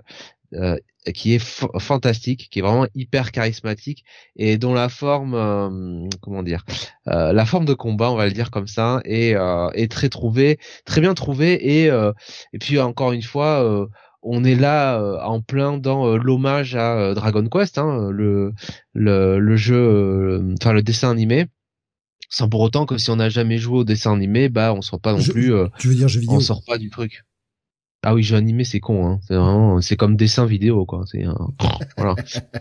euh, qui est fantastique, qui est vraiment hyper charismatique et dont la forme, comment dire, la forme de combat, on va le dire comme ça, est, est très trouvée, très bien trouvée et et puis encore une fois on est là euh, en plein dans euh, l'hommage à euh, Dragon Quest, hein, le, le, jeu, enfin le dessin animé sans pour autant que si on n'a jamais joué au dessin animé, bah on sort pas non plus. tu veux dire jeu vidéo? On sort pas du truc. Ah oui, jeu animé, c'est con. Hein. C'est vraiment, c'est comme dessin vidéo, quoi. C'est voilà.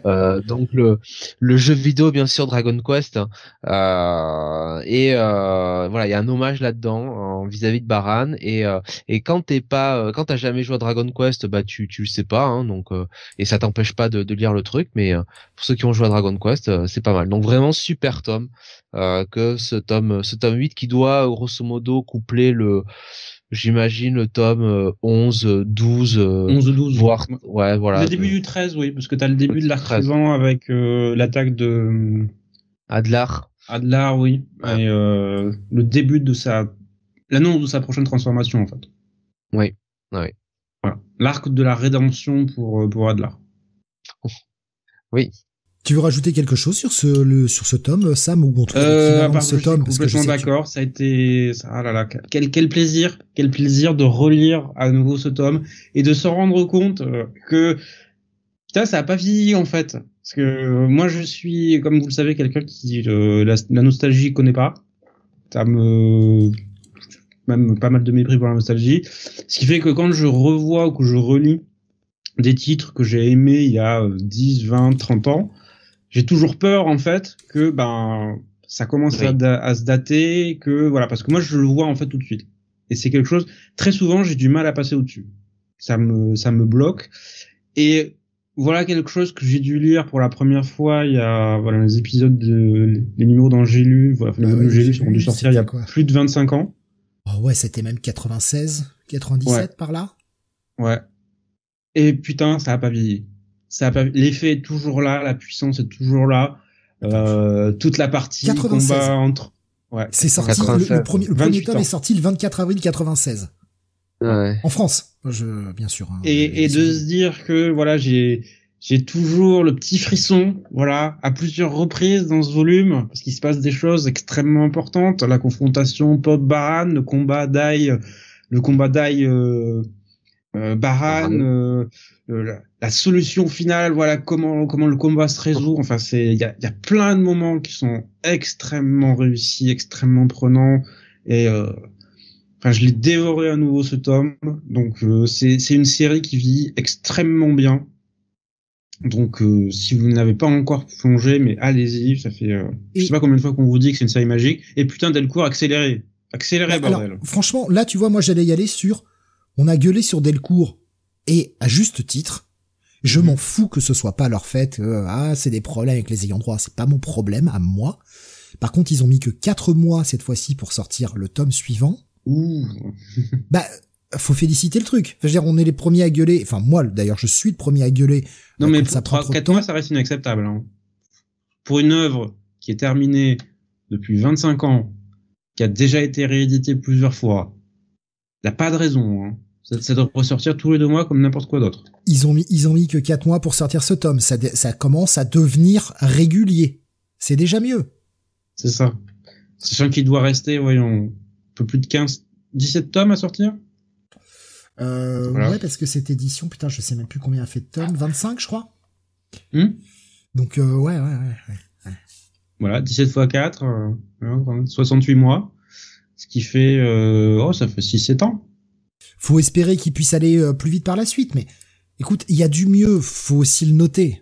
Euh, donc le jeu vidéo, bien sûr, Dragon Quest. Euh, et euh, voilà, il y a un hommage là-dedans vis-à-vis de Baran. Et et quand t'es pas, quand t'as jamais joué à Dragon Quest, bah tu tu le sais pas. Hein, donc et ça t'empêche pas de, de lire le truc. Mais pour ceux qui ont joué à Dragon Quest, c'est pas mal. Donc vraiment super tome. que ce tome, ce tome 8 qui doit grosso modo coupler le j'imagine le tome 11, 12, 11, 12, voire, ouais, voilà. Le début du 13, oui, parce que t'as le début de l'arc suivant avec euh, l'attaque de Adlar. Adlar, oui, et euh, le début de sa, l'annonce de sa prochaine transformation en fait. Oui, oui. Voilà, l'arc de la rédemption pour euh, pour Adlar. Oui. Tu veux rajouter quelque chose sur ce le, sur ce tome, Sam, ou on euh, ce tome Complètement d'accord. Ça a été, ah là là, quel quel plaisir, quel plaisir de relire à nouveau ce tome et de se rendre compte euh, que putain, ça a pas vieilli en fait. Parce que euh, moi, je suis, comme vous le savez, quelqu'un qui euh, la, la, nostalgie connaît pas. Ça me même pas mal de mépris pour la nostalgie. Ce qui fait que quand je revois ou que je relis des titres que j'ai aimés il y a 10, 20, 30 ans, j'ai toujours peur en fait que ben ça commence à, à, se dater, que voilà, parce que moi je le vois en fait tout de suite. Et c'est quelque chose très souvent j'ai du mal à passer au-dessus. Ça me ça me bloque. Et voilà quelque chose que j'ai dû lire pour la première fois il y a voilà les épisodes de les numéros d'Angélus, voilà les numéros d'Angélus ont dû sortir il y a plus de 25 ans. Oh ouais, c'était même 96, 97 par là? Ouais. Et putain, ça a pas vieilli ça l'effet est toujours là, la puissance est toujours là. Euh, toute la partie combat entre. Ouais. C'est sorti le, premier, le premier tome est sorti le 24 avril 96. Ouais. En France, je bien sûr. Hein, et, et de se dire que voilà, j'ai j'ai toujours le petit frisson, voilà, à plusieurs reprises dans ce volume, parce qu'il se passe des choses extrêmement importantes, la confrontation Pop Baran, le combat d'Ai, le combat d'Ai euh, euh, Baran, euh, la, solution finale, voilà comment comment le combat se résout. Enfin, c'est il y a, y a plein de moments qui sont extrêmement réussis, extrêmement prenants et euh, enfin je l'ai dévoré à nouveau ce tome. Donc euh, c'est c'est une série qui vit extrêmement bien. Donc euh, si vous n'avez pas encore plongé, mais allez-y, ça fait euh, je sais pas combien de fois qu'on vous dit que c'est une série magique et putain Delcourt accéléré, accéléré bah, bordel. franchement, là tu vois moi j'allais y aller sur on a gueulé sur Delcourt et à juste titre. Je mhm. m'en fous que ce soit pas leur fait. ah, c'est des problèmes avec les ayants droit. C'est pas mon problème à moi. Par contre, ils ont mis que quatre mois cette fois-ci pour sortir le tome suivant. Ouh. bah, faut féliciter le truc. je veux dire, on est les premiers à gueuler. Enfin, moi, d'ailleurs, je suis le premier à gueuler. Non, mais ça prend 4 mois, ça reste inacceptable. Hein. Pour une œuvre qui est terminée depuis 25 ans, qui a déjà été rééditée plusieurs fois, il n'y a pas de raison. Hein. Ça, ça, doit ressortir tous les deux mois comme n'importe quoi d'autre. Ils ont mis, ils ont mis que quatre mois pour sortir ce tome. Ça, ça commence à devenir régulier. C'est déjà mieux. C'est ça. Sachant qu'il doit rester, voyons, un peu plus de 15, 17 tomes à sortir? Euh, ouais, parce que cette édition, putain, je sais même plus combien a fait de tomes. 25, je crois. Hmm? Donc, euh, ouais, ouais, ouais, ouais, Voilà, 17 fois 4, euh, 68 mois. Ce qui fait, euh, oh, ça fait 6-7 ans. Faut espérer qu'il puisse aller euh, plus vite par la suite, mais écoute, il y a du mieux, faut aussi le noter.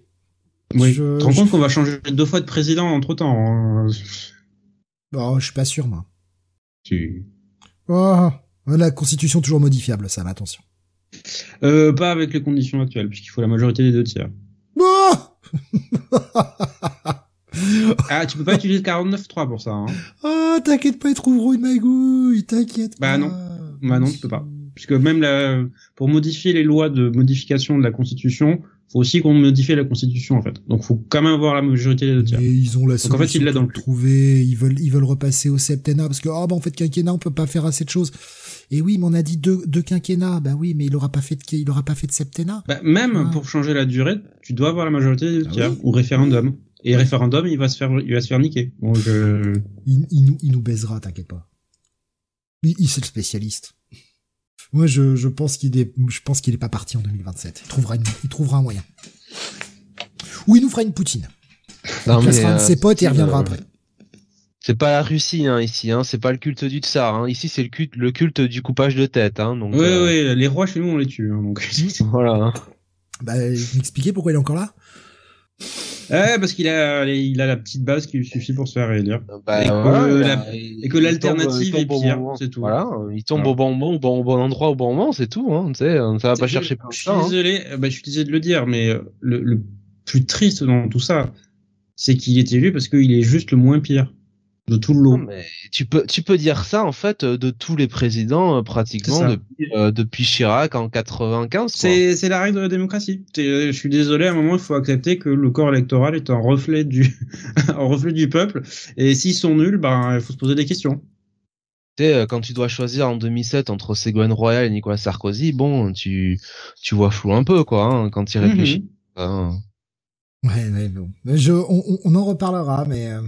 Oui. Je, te rends compte qu'on va changer deux fois de président entre temps. Hein. Oh, je suis pas sûr, moi. Tu. Oh, la constitution toujours modifiable, ça, mais attention. Euh, pas avec les conditions actuelles, puisqu'il faut la majorité des deux tiers. Oh ah, tu peux pas utiliser 49.3 pour ça. Hein. Oh, t'inquiète pas, ils trouveront une magouille, t'inquiète bah, pas. Bah non, bah non, tu peux pas puisque même la, pour modifier les lois de modification de la Constitution, faut aussi qu'on modifie la Constitution en fait. Donc faut quand même avoir la majorité des deux tiers. Et ils ont la Donc en fait, ils le trouver. Ils veulent, ils veulent repasser au septennat parce que oh bah en fait quinquennat on peut pas faire assez de choses. Et oui, mais on a dit deux, deux quinquennats. Bah oui, mais il aura pas fait de, il aura pas fait de septennat. Bah, même pour changer la durée, tu dois avoir la majorité des deux ah tiers ou référendum. Et référendum, il va se faire, il va se faire niquer. Donc, il, il, nous, il nous baisera, t'inquiète pas. Il, il c'est le spécialiste. Moi, je, je pense qu'il est, je pense qu'il est pas parti en 2027. Il trouvera une, il trouvera un moyen. Ou il nous fera une poutine. Non, il mais, un de euh, ses potes et il reviendra après. C'est pas la Russie hein, ici, hein. c'est pas le culte du tsar. Hein. Ici, c'est le culte, le culte du coupage de tête. Hein, donc, Oui, euh, oui, les rois chez nous on les tue. Hein, donc. Voilà. hein. Bah, m'expliquer pourquoi il est encore là ouais, parce qu'il a, il a la petite base qui lui suffit pour se faire réélire. Bah, Et que l'alternative est pire, bon c'est tout. Voilà, il tombe Voilà. au bon moment, au bon, au bon endroit, au bon moment, c'est tout. Hein, tu sais, ça va pas chercher plus Je suis hein. désolé, euh, bah, je suis désolé de le dire, mais euh, le, le plus triste dans tout ça, c'est qu'il est élu parce qu'il est juste le moins pire de tout le lot. Non, mais tu peux, tu peux dire ça en fait de tous les présidents euh, pratiquement depuis, euh, depuis Chirac en 95. quoi. C'est c'est la règle de la démocratie. Euh, Je suis désolé, à un moment, il faut accepter que le corps électoral est un reflet du, un reflet du peuple. Et s'ils sont nuls, ben, il faut se poser des questions. Tu sais, quand tu dois choisir en 2007 entre Ségolène Royal et Nicolas Sarkozy, bon, tu, tu vois flou un peu quoi hein, quand tu y réfléchis. Mhm. hein. Ouais, ouais, bon. Je, on, on- on en reparlera, mais euh,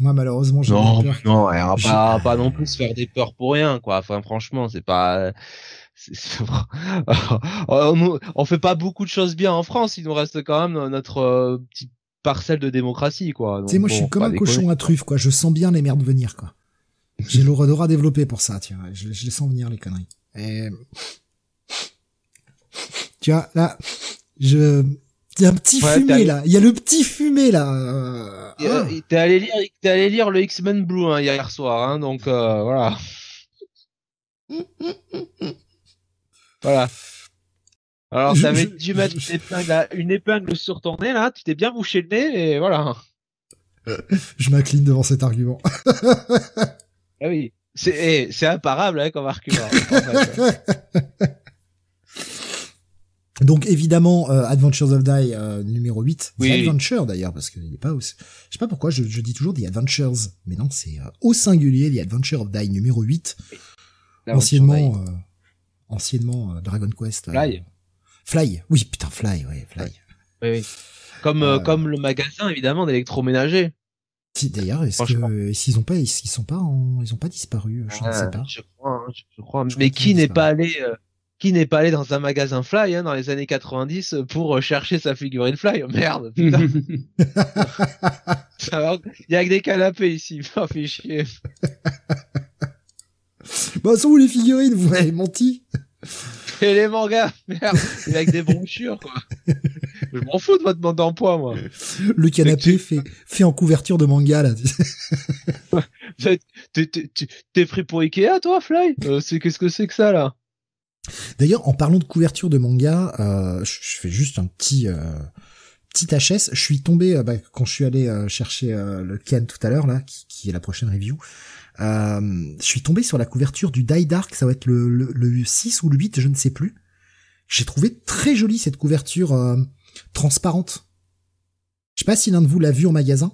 moi, malheureusement, j'ai Non, peur. non, on va Je- pas, pas non plus se faire des peurs pour rien, quoi. Enfin, franchement, c'est pas. c'est- c'est- on, on fait pas beaucoup de choses bien en France. Il nous reste quand même notre euh, petite parcelle de démocratie, quoi. Tu sais, moi, je suis comme un cochon à truffe, quoi. Je sens bien les merdes venir, quoi. J'ai l'odorat développé pour ça, tu vois. Je, je les sens venir, les conneries. Et... Tu vois, là, je... Il y a un petit Ouais, fumé, là. Il y a le petit fumé, là. Euh, ah. T'es allé lire, t'es allé lire le X-Men Blue hein, hier soir, hein, donc euh, voilà. voilà. Alors, Je- t'avais je- dû mettre je- une épingle, à- une épingle sur ton nez là. Tu t'es bien bouché le nez et voilà. Je m'incline devant cet argument. Ah oui. C'est, eh, c'est imparable hein, comme argument. en fait. Donc évidemment euh, Adventures of Die euh, numéro 8, Oui. The Adventure d'ailleurs parce qu'il est pas au... je sais pas pourquoi je, je dis toujours The Adventures mais non c'est euh, au singulier The Adventure of Die numéro 8 anciennement euh, anciennement euh, Dragon Quest euh, Fly. Fly oui putain Fly ouais Fly Oui, oui. Comme, comme le magasin évidemment d'électroménager. D'ailleurs est-ce que s'ils ont pas ils sont pas en... ils ont pas disparu je ne sais pas Je crois, hein, je, je crois. Je Mais crois qui n'est pas allé, euh, qui n'est pas allé dans un magasin Fly hein, dans les années 90 pour euh, chercher sa figurine Fly Merde, putain. ça va. Il y a que des canapés ici. Pas fait chier. bah sont où les figurines vous m'avez menti Et les mangas, merde. Il y a que des brochures quoi. Je m'en fous de votre demande d'emploi moi. le canapé fait fait en couverture de manga là. T'es- pris pour Ikea toi Fly? Euh, qu'est-ce que c'est que ça là? D'ailleurs, en parlant de couverture de manga, euh, je, je fais juste un petit euh, petit HS. Je suis tombé euh, bah, quand je suis allé euh, chercher euh, le Ken tout à l'heure là, qui, qui est la prochaine review. Euh, je suis tombé sur la couverture du Die Dark, ça va être le, le, le 6 ou le 8, je ne sais plus. J'ai trouvé très jolie cette couverture euh, transparente. Je sais pas si l'un de vous l'a vu en magasin.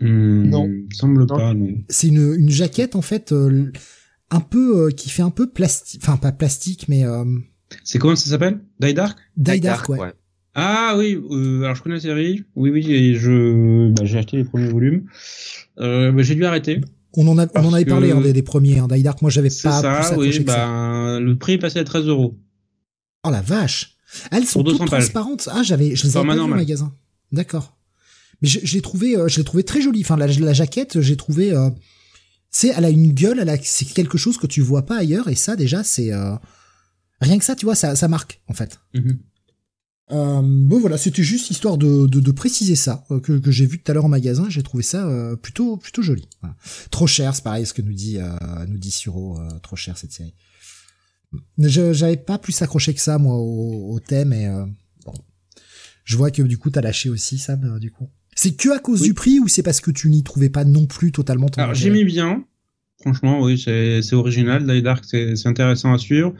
Hmm, Non. Semble Non. pas. C'est une, une jaquette en fait euh, un peu euh, qui fait un peu plastique, enfin pas plastique mais euh, C'est comment ça s'appelle? Die Dark? Die Dark, ouais. Ah oui, euh, alors je connais la série. Oui, oui, et je, bah, j'ai acheté les premiers volumes. Euh, bah, j'ai dû arrêter. On en, a, on en avait parlé hein, des, des premiers, hein, Die Dark. Moi, j'avais pas ça, oui, que ça. bah, le prix est passé à 13 euros. Oh la vache Elles sont toutes 200 pages. transparentes. Ah, j'avais, je les avais pas vues au normal. magasin. D'accord. Mais je, je l'ai trouvé, euh, je l'ai trouvé très jolie. Enfin, la, la jaquette, j'ai trouvé, c'est, elle a une gueule, elle a, c'est quelque chose que tu vois pas ailleurs, et ça, déjà, c'est, euh, rien que ça, tu vois, ça, ça marque, en fait. Mhm. Euh, bon voilà, c'était juste histoire de, de, de préciser ça euh, que, que j'ai vu tout à l'heure en magasin. J'ai trouvé ça euh, plutôt plutôt joli. Voilà. Trop cher, c'est pareil ce que nous dit euh, nous dit Suro, euh, trop cher cette série. Je j'avais pas plus accroché que ça moi au, au thème et euh, bon. Je vois que du coup t'as lâché aussi Sam du coup. C'est que à cause Oui. du prix ou c'est parce que tu n'y trouvais pas non plus totalement ton Alors intérêt j'ai mis bien. Franchement, oui, c'est original. Die Dark, c'est c'est intéressant à suivre.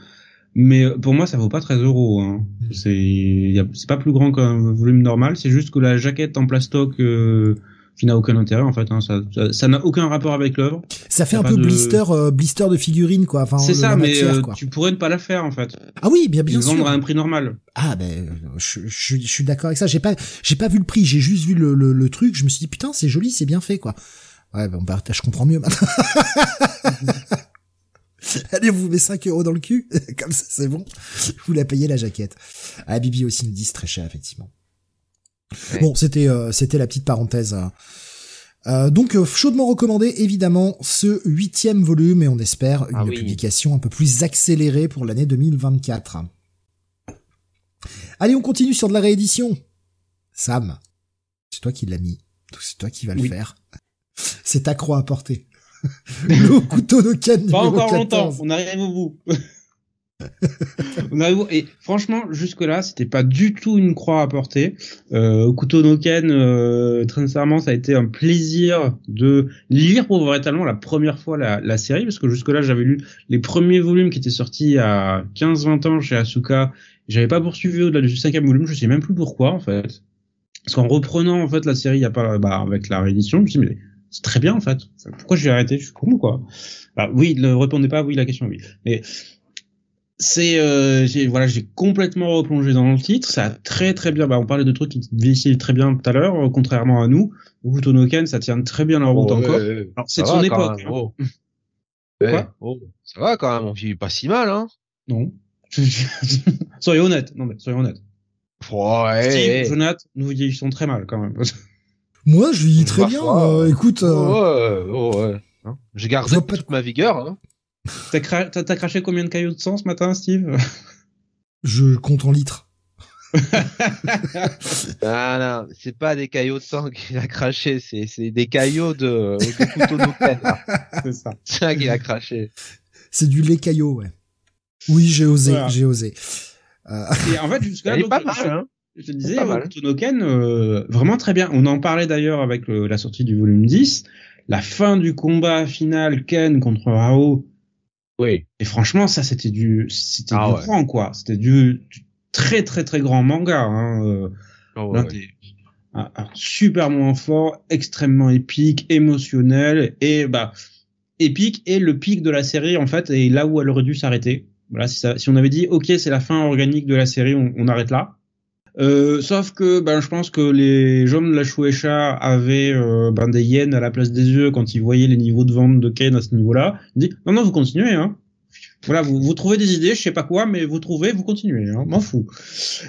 Mais euh, pour moi, ça vaut pas 13 euros. Hein. A- c'est pas plus grand qu'un volume normal. C'est juste que la jaquette en plastoc euh, qui n'a aucun intérêt en fait. Hein, ça n'a aucun rapport avec l'œuvre. Ça fait un peu de- blister euh, blister de figurines quoi. Enfin c'est ça, mais matière, euh, quoi. tu pourrais ne pas la faire en fait. Ah oui, bien bien sûr. vendre à un prix normal. Ah ben je, je, je suis d'accord avec ça. J'ai pas j'ai pas vu le prix, j'ai juste vu le, le, le truc. Je me suis dit putain c'est joli, c'est bien fait quoi. Ouais bon bah je comprends mieux maintenant. Allez, vous met 5 euros dans le cul, comme ça c'est bon. Vous la payez la jaquette. Ah Bibi aussi nous dit c'est très cher effectivement. Ouais. Bon c'était euh, c'était la petite parenthèse. euh, Euh, donc euh, chaudement recommandé évidemment ce huitième volume et on espère une Ah oui. publication un peu plus accélérée pour l'année 2024. Allez, on continue sur de la réédition. Sam, c'est toi qui l'as mis, c'est toi qui vas le Oui. faire. C'est ta croix à porter. le couteau de Ken Pas encore 14. longtemps, on arrive au bout. Et franchement, jusque-là, c'était pas du tout une croix à porter. Euh, Okuto no Ken, euh, très sincèrement, ça a été un plaisir de lire pour véritablement la première fois la, la série, parce que jusque-là, j'avais lu les premiers volumes qui étaient sortis à 15-20 ans chez Asuka. J'avais pas poursuivi au-delà du cinquième volume, je sais même plus pourquoi, en fait. Parce qu'en reprenant, en fait, la série, il y a pas, bah, avec la réédition, je me suis dit, mais c'est très bien, en fait. Pourquoi je vais arrêter? Je suis con, quoi. Bah, oui, ne répondez pas, oui, la question, oui. Mais, c'est euh, j'ai voilà j'ai complètement replongé dans le titre ça a très très bien bah on parlait de trucs qui vieillissaient très bien tout à l'heure euh, contrairement à nous Okuto no Ken ça tient très bien la route Oh, encore ouais, ouais. alors c'est de son époque même, hein. oh. Quoi? Ouais, oh, ça va quand même, on vit pas si mal, hein. non soyez honnête non mais soyez honnête Ouais, Steve ouais. Jonathan nous vieillissons très mal quand même Moi, je vis très bien. euh, écoute, euh, Ouais, oh, ouais. Hein? J'ai gardé toute ma vigueur, hein. T'as cra- t'as- t'as craché combien de cailloux de sang ce matin Steve? Je compte en litres. Ah non, c'est pas des caillots de sang qu'il a craché, c'est c'est des caillots de, de couteau de peine. là. c'est ça C'est ça qu'il a craché. C'est du lait caillot, ouais. Oui, j'ai osé, Voilà. j'ai osé. Euh, et en fait jusque là pas mal, hein. Je te disais, Pas mal. Okuto no Ken, euh, vraiment très bien. On en parlait d'ailleurs avec le- la sortie du volume 10. La fin du combat final Ken contre Rao. Oui. Et franchement, ça, c'était du, c'était Ah du ouais. grand, quoi. C'était du, du très, très, très grand manga, hein. euh, Oh, l'un ouais. des- un, un super moment fort, extrêmement épique, émotionnel, et bah, épique, et le pic de la série, en fait, est là où elle aurait dû s'arrêter. Voilà, si, ça, si on avait dit, ok, c'est la fin organique de la série, on, on arrête là. Euh, sauf que ben, je pense que les gens de la Shueisha avaient euh, ben, des yens à la place des yeux quand ils voyaient les niveaux de vente de Ken à ce niveau-là. Ils disent non non vous continuez hein. Voilà vous, vous trouvez des idées je sais pas quoi mais vous trouvez vous continuez hein. m'en fous.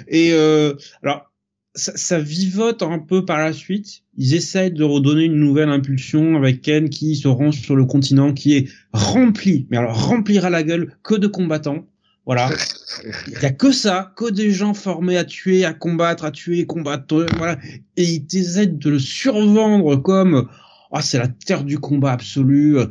Et euh, alors ça, ça vivote un peu par la suite. Ils essayent de redonner une nouvelle impulsion avec Ken qui se rend sur le continent qui est rempli mais alors remplir à la gueule que de combattants. Voilà. Il y a que ça, que des gens formés à tuer, à combattre, à tuer, combattre, voilà. Et ils essaient de le survendre comme, ah, c'est la terre du combat absolu. euh,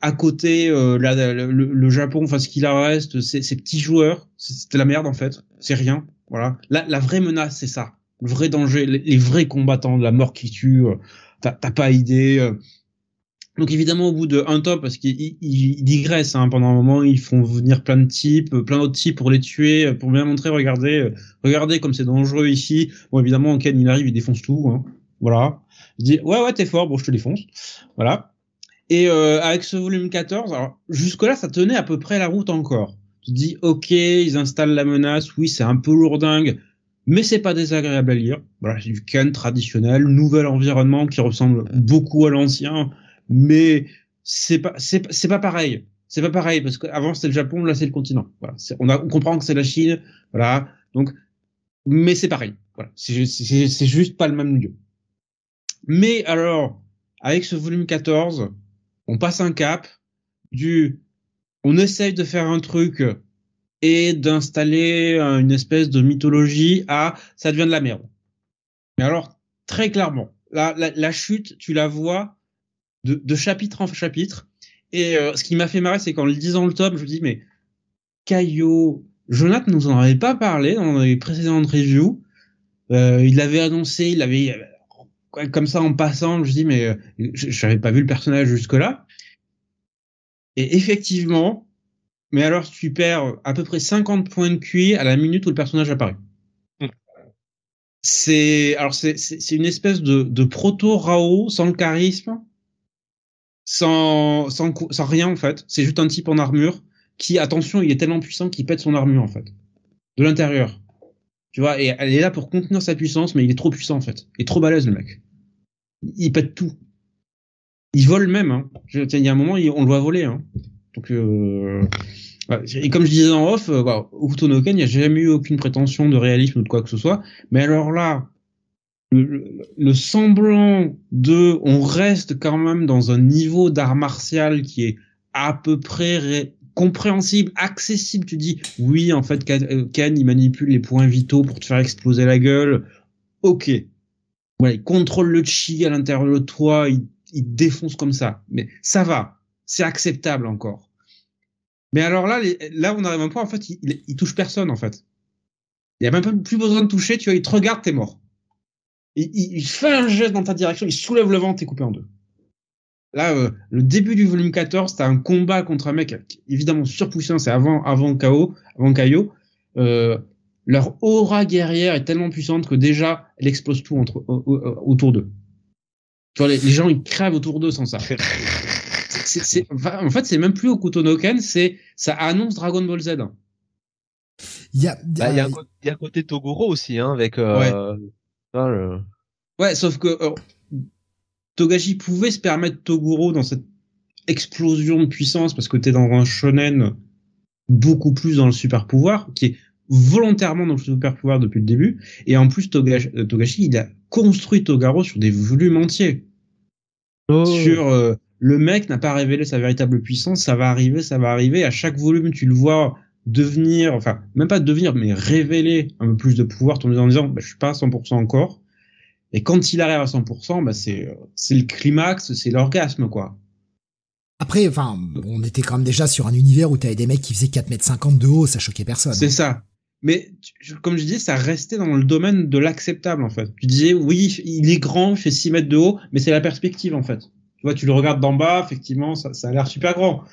À côté, euh, la- la- le, le Japon, enfin, ce qu'il en reste, c'est ces petits joueurs. C'est- C'était la merde, en fait. C'est rien. Voilà. La, la vraie menace, c'est ça. Le vrai danger, les, les vrais combattants de la mort qui tue. euh, T'as t'as pas idée. euh, donc évidemment au bout de un top parce qu'ils ils- ils digressent hein, pendant un moment ils font venir plein de types plein d'autres types pour les tuer pour bien montrer regardez euh, regardez comme c'est dangereux ici. Bon évidemment Ken il arrive il défonce tout hein. voilà. Il dit ouais ouais t'es fort bon je te défonce. Voilà. Et euh, avec ce volume 14 alors jusque là ça tenait à peu près la route encore. Tu dis ok ils installent la menace oui c'est un peu lourdingue mais c'est pas désagréable à lire. Voilà c'est du Ken traditionnel nouvel environnement qui ressemble beaucoup à l'ancien mais c'est pas c'est pas pareil. C'est pas pareil parce qu'avant c'était le Japon là c'est le continent. Voilà. On a on comprend que c'est la Chine voilà. Donc mais c'est pareil. Voilà. C'est ju- c'est c'est juste pas le même lieu. Mais alors avec ce volume 14 on passe un cap du on essaye de faire un truc et d'installer une espèce de mythologie à ça devient de la merde. Mais alors très clairement la, la, la chute tu la vois de, de chapitre en chapitre. Et euh, ce qui m'a fait marrer, c'est qu'en le disant le tome, je me dis, mais Caillot, Jonathan nous en avait pas parlé dans les précédentes reviews. Euh, il l'avait annoncé, il avait euh, comme ça en passant, je dis, mais euh, je j'avais pas vu le personnage jusque-là. Et effectivement, mais alors tu perds à peu près 50 points de QI à la minute où le personnage apparaît. C'est alors c'est c'est c'est une espèce de de proto Rao sans le charisme, sans rien en fait. C'est juste un type en armure qui attention, il est tellement puissant qu'il pète son armure en fait de l'intérieur. Tu vois, et elle est là pour contenir sa puissance, mais il est trop puissant en fait. Est trop balèze le mec. Il pète tout. Il vole même. Hein. Il y a un moment, on le voit voler. Hein. Donc, euh, et comme je disais en off, euh, bah, Okuto no Ken, il n'y a jamais eu aucune prétention de réalisme ou de quoi que ce soit. Mais alors là, le, semblant de, on reste quand même dans un niveau d'art martial qui est à peu près compréhensible, accessible. Tu dis, oui, en fait, Ken, il manipule les points vitaux pour te faire exploser la gueule. Ok. Voilà, il contrôle le chi à l'intérieur de toi, il, il défonce comme ça. Mais ça va. C'est acceptable encore. Mais alors là, là, on arrive à un point, en fait, il, il, touche personne, en fait. Il y a même plus besoin de toucher, tu vois, il te regarde, t'es mort. Il, il, fait un geste dans ta direction, il soulève le vent, t'es coupé en deux. Là, euh, le début du volume 14, t'as un combat contre un mec évidemment surpuissant, c'est avant avant KO, avant Kaio. Euh, leur aura guerrière est tellement puissante que déjà, elle explose tout entre, autour d'eux. Tu vois, les, gens ils crèvent autour d'eux sans ça. c'est, en fait, c'est même plus au Kutonoken, c'est ça annonce Dragon Ball Z. Il y a, bah, il y a, y a un côté Toguro aussi, hein, avec. Euh, ouais. Ouais, sauf que euh, Togashi pouvait se permettre Toguro dans cette explosion de puissance parce que t'es dans un shonen beaucoup plus dans le super pouvoir, qui est volontairement dans le super pouvoir depuis le début. Et en plus, Togashi, euh, Togashi il a construit Togaro sur des volumes entiers. Oh. Sur euh, le mec n'a pas révélé sa véritable puissance, ça va arriver, ça va arriver. À chaque volume, tu le vois devenir, enfin, même pas devenir, mais révéler un peu plus de pouvoir, en disant, bah, je suis pas à 100% encore. Et quand il arrive à 100%, bah c'est c'est le climax, c'est l'orgasme quoi. Après, enfin, on était quand même déjà sur un univers où t'avais des mecs qui faisaient 4 mètres 50 de haut, ça choquait personne. C'est ça. Mais comme je disais, ça restait dans le domaine de l'acceptable en fait. Tu disais oui, il est grand, il fait 6 mètres de haut, mais c'est la perspective en fait. Tu vois, tu le regardes d'en bas, effectivement, ça, ça a l'air super grand.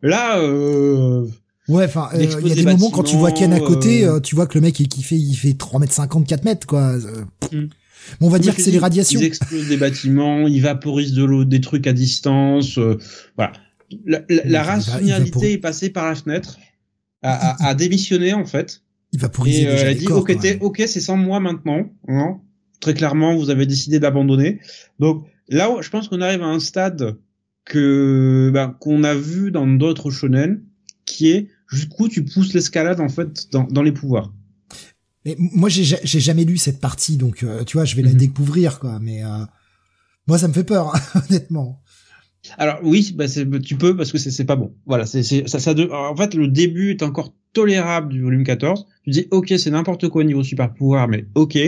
Là, euh, Ouais, enfin, euh, il y a des, moments quand tu vois Ken à côté, euh, tu vois que le mec il, fait, il fait 3 mètres 50, 4 mètres, quoi. Mm on va dire que c'est les radiations. Ils explosent des bâtiments, ils vaporisent de l'eau, des trucs à distance. Euh, voilà. La, la, rationalité est passée par la fenêtre, a, a, démissionné en fait. Il vaporise. Et euh, elle a dit ok, ok, c'est sans moi maintenant. Hein. Très clairement, vous avez décidé d'abandonner. Donc là, je pense qu'on arrive à un stade que bah, qu'on a vu dans d'autres shonen, qui est jusqu'où tu pousses l'escalade en fait dans, dans les pouvoirs. Mais moi, j'ai jamais lu cette partie, donc euh, tu vois, je vais la mhm. découvrir, quoi. Mais euh, moi, ça me fait peur, honnêtement. Alors oui, bah, tu peux parce que c'est pas bon. Voilà, c'est ça, ça en fait le début est encore tolérable du volume 14. Tu dis ok, c'est n'importe quoi au niveau super pouvoir, mais ok.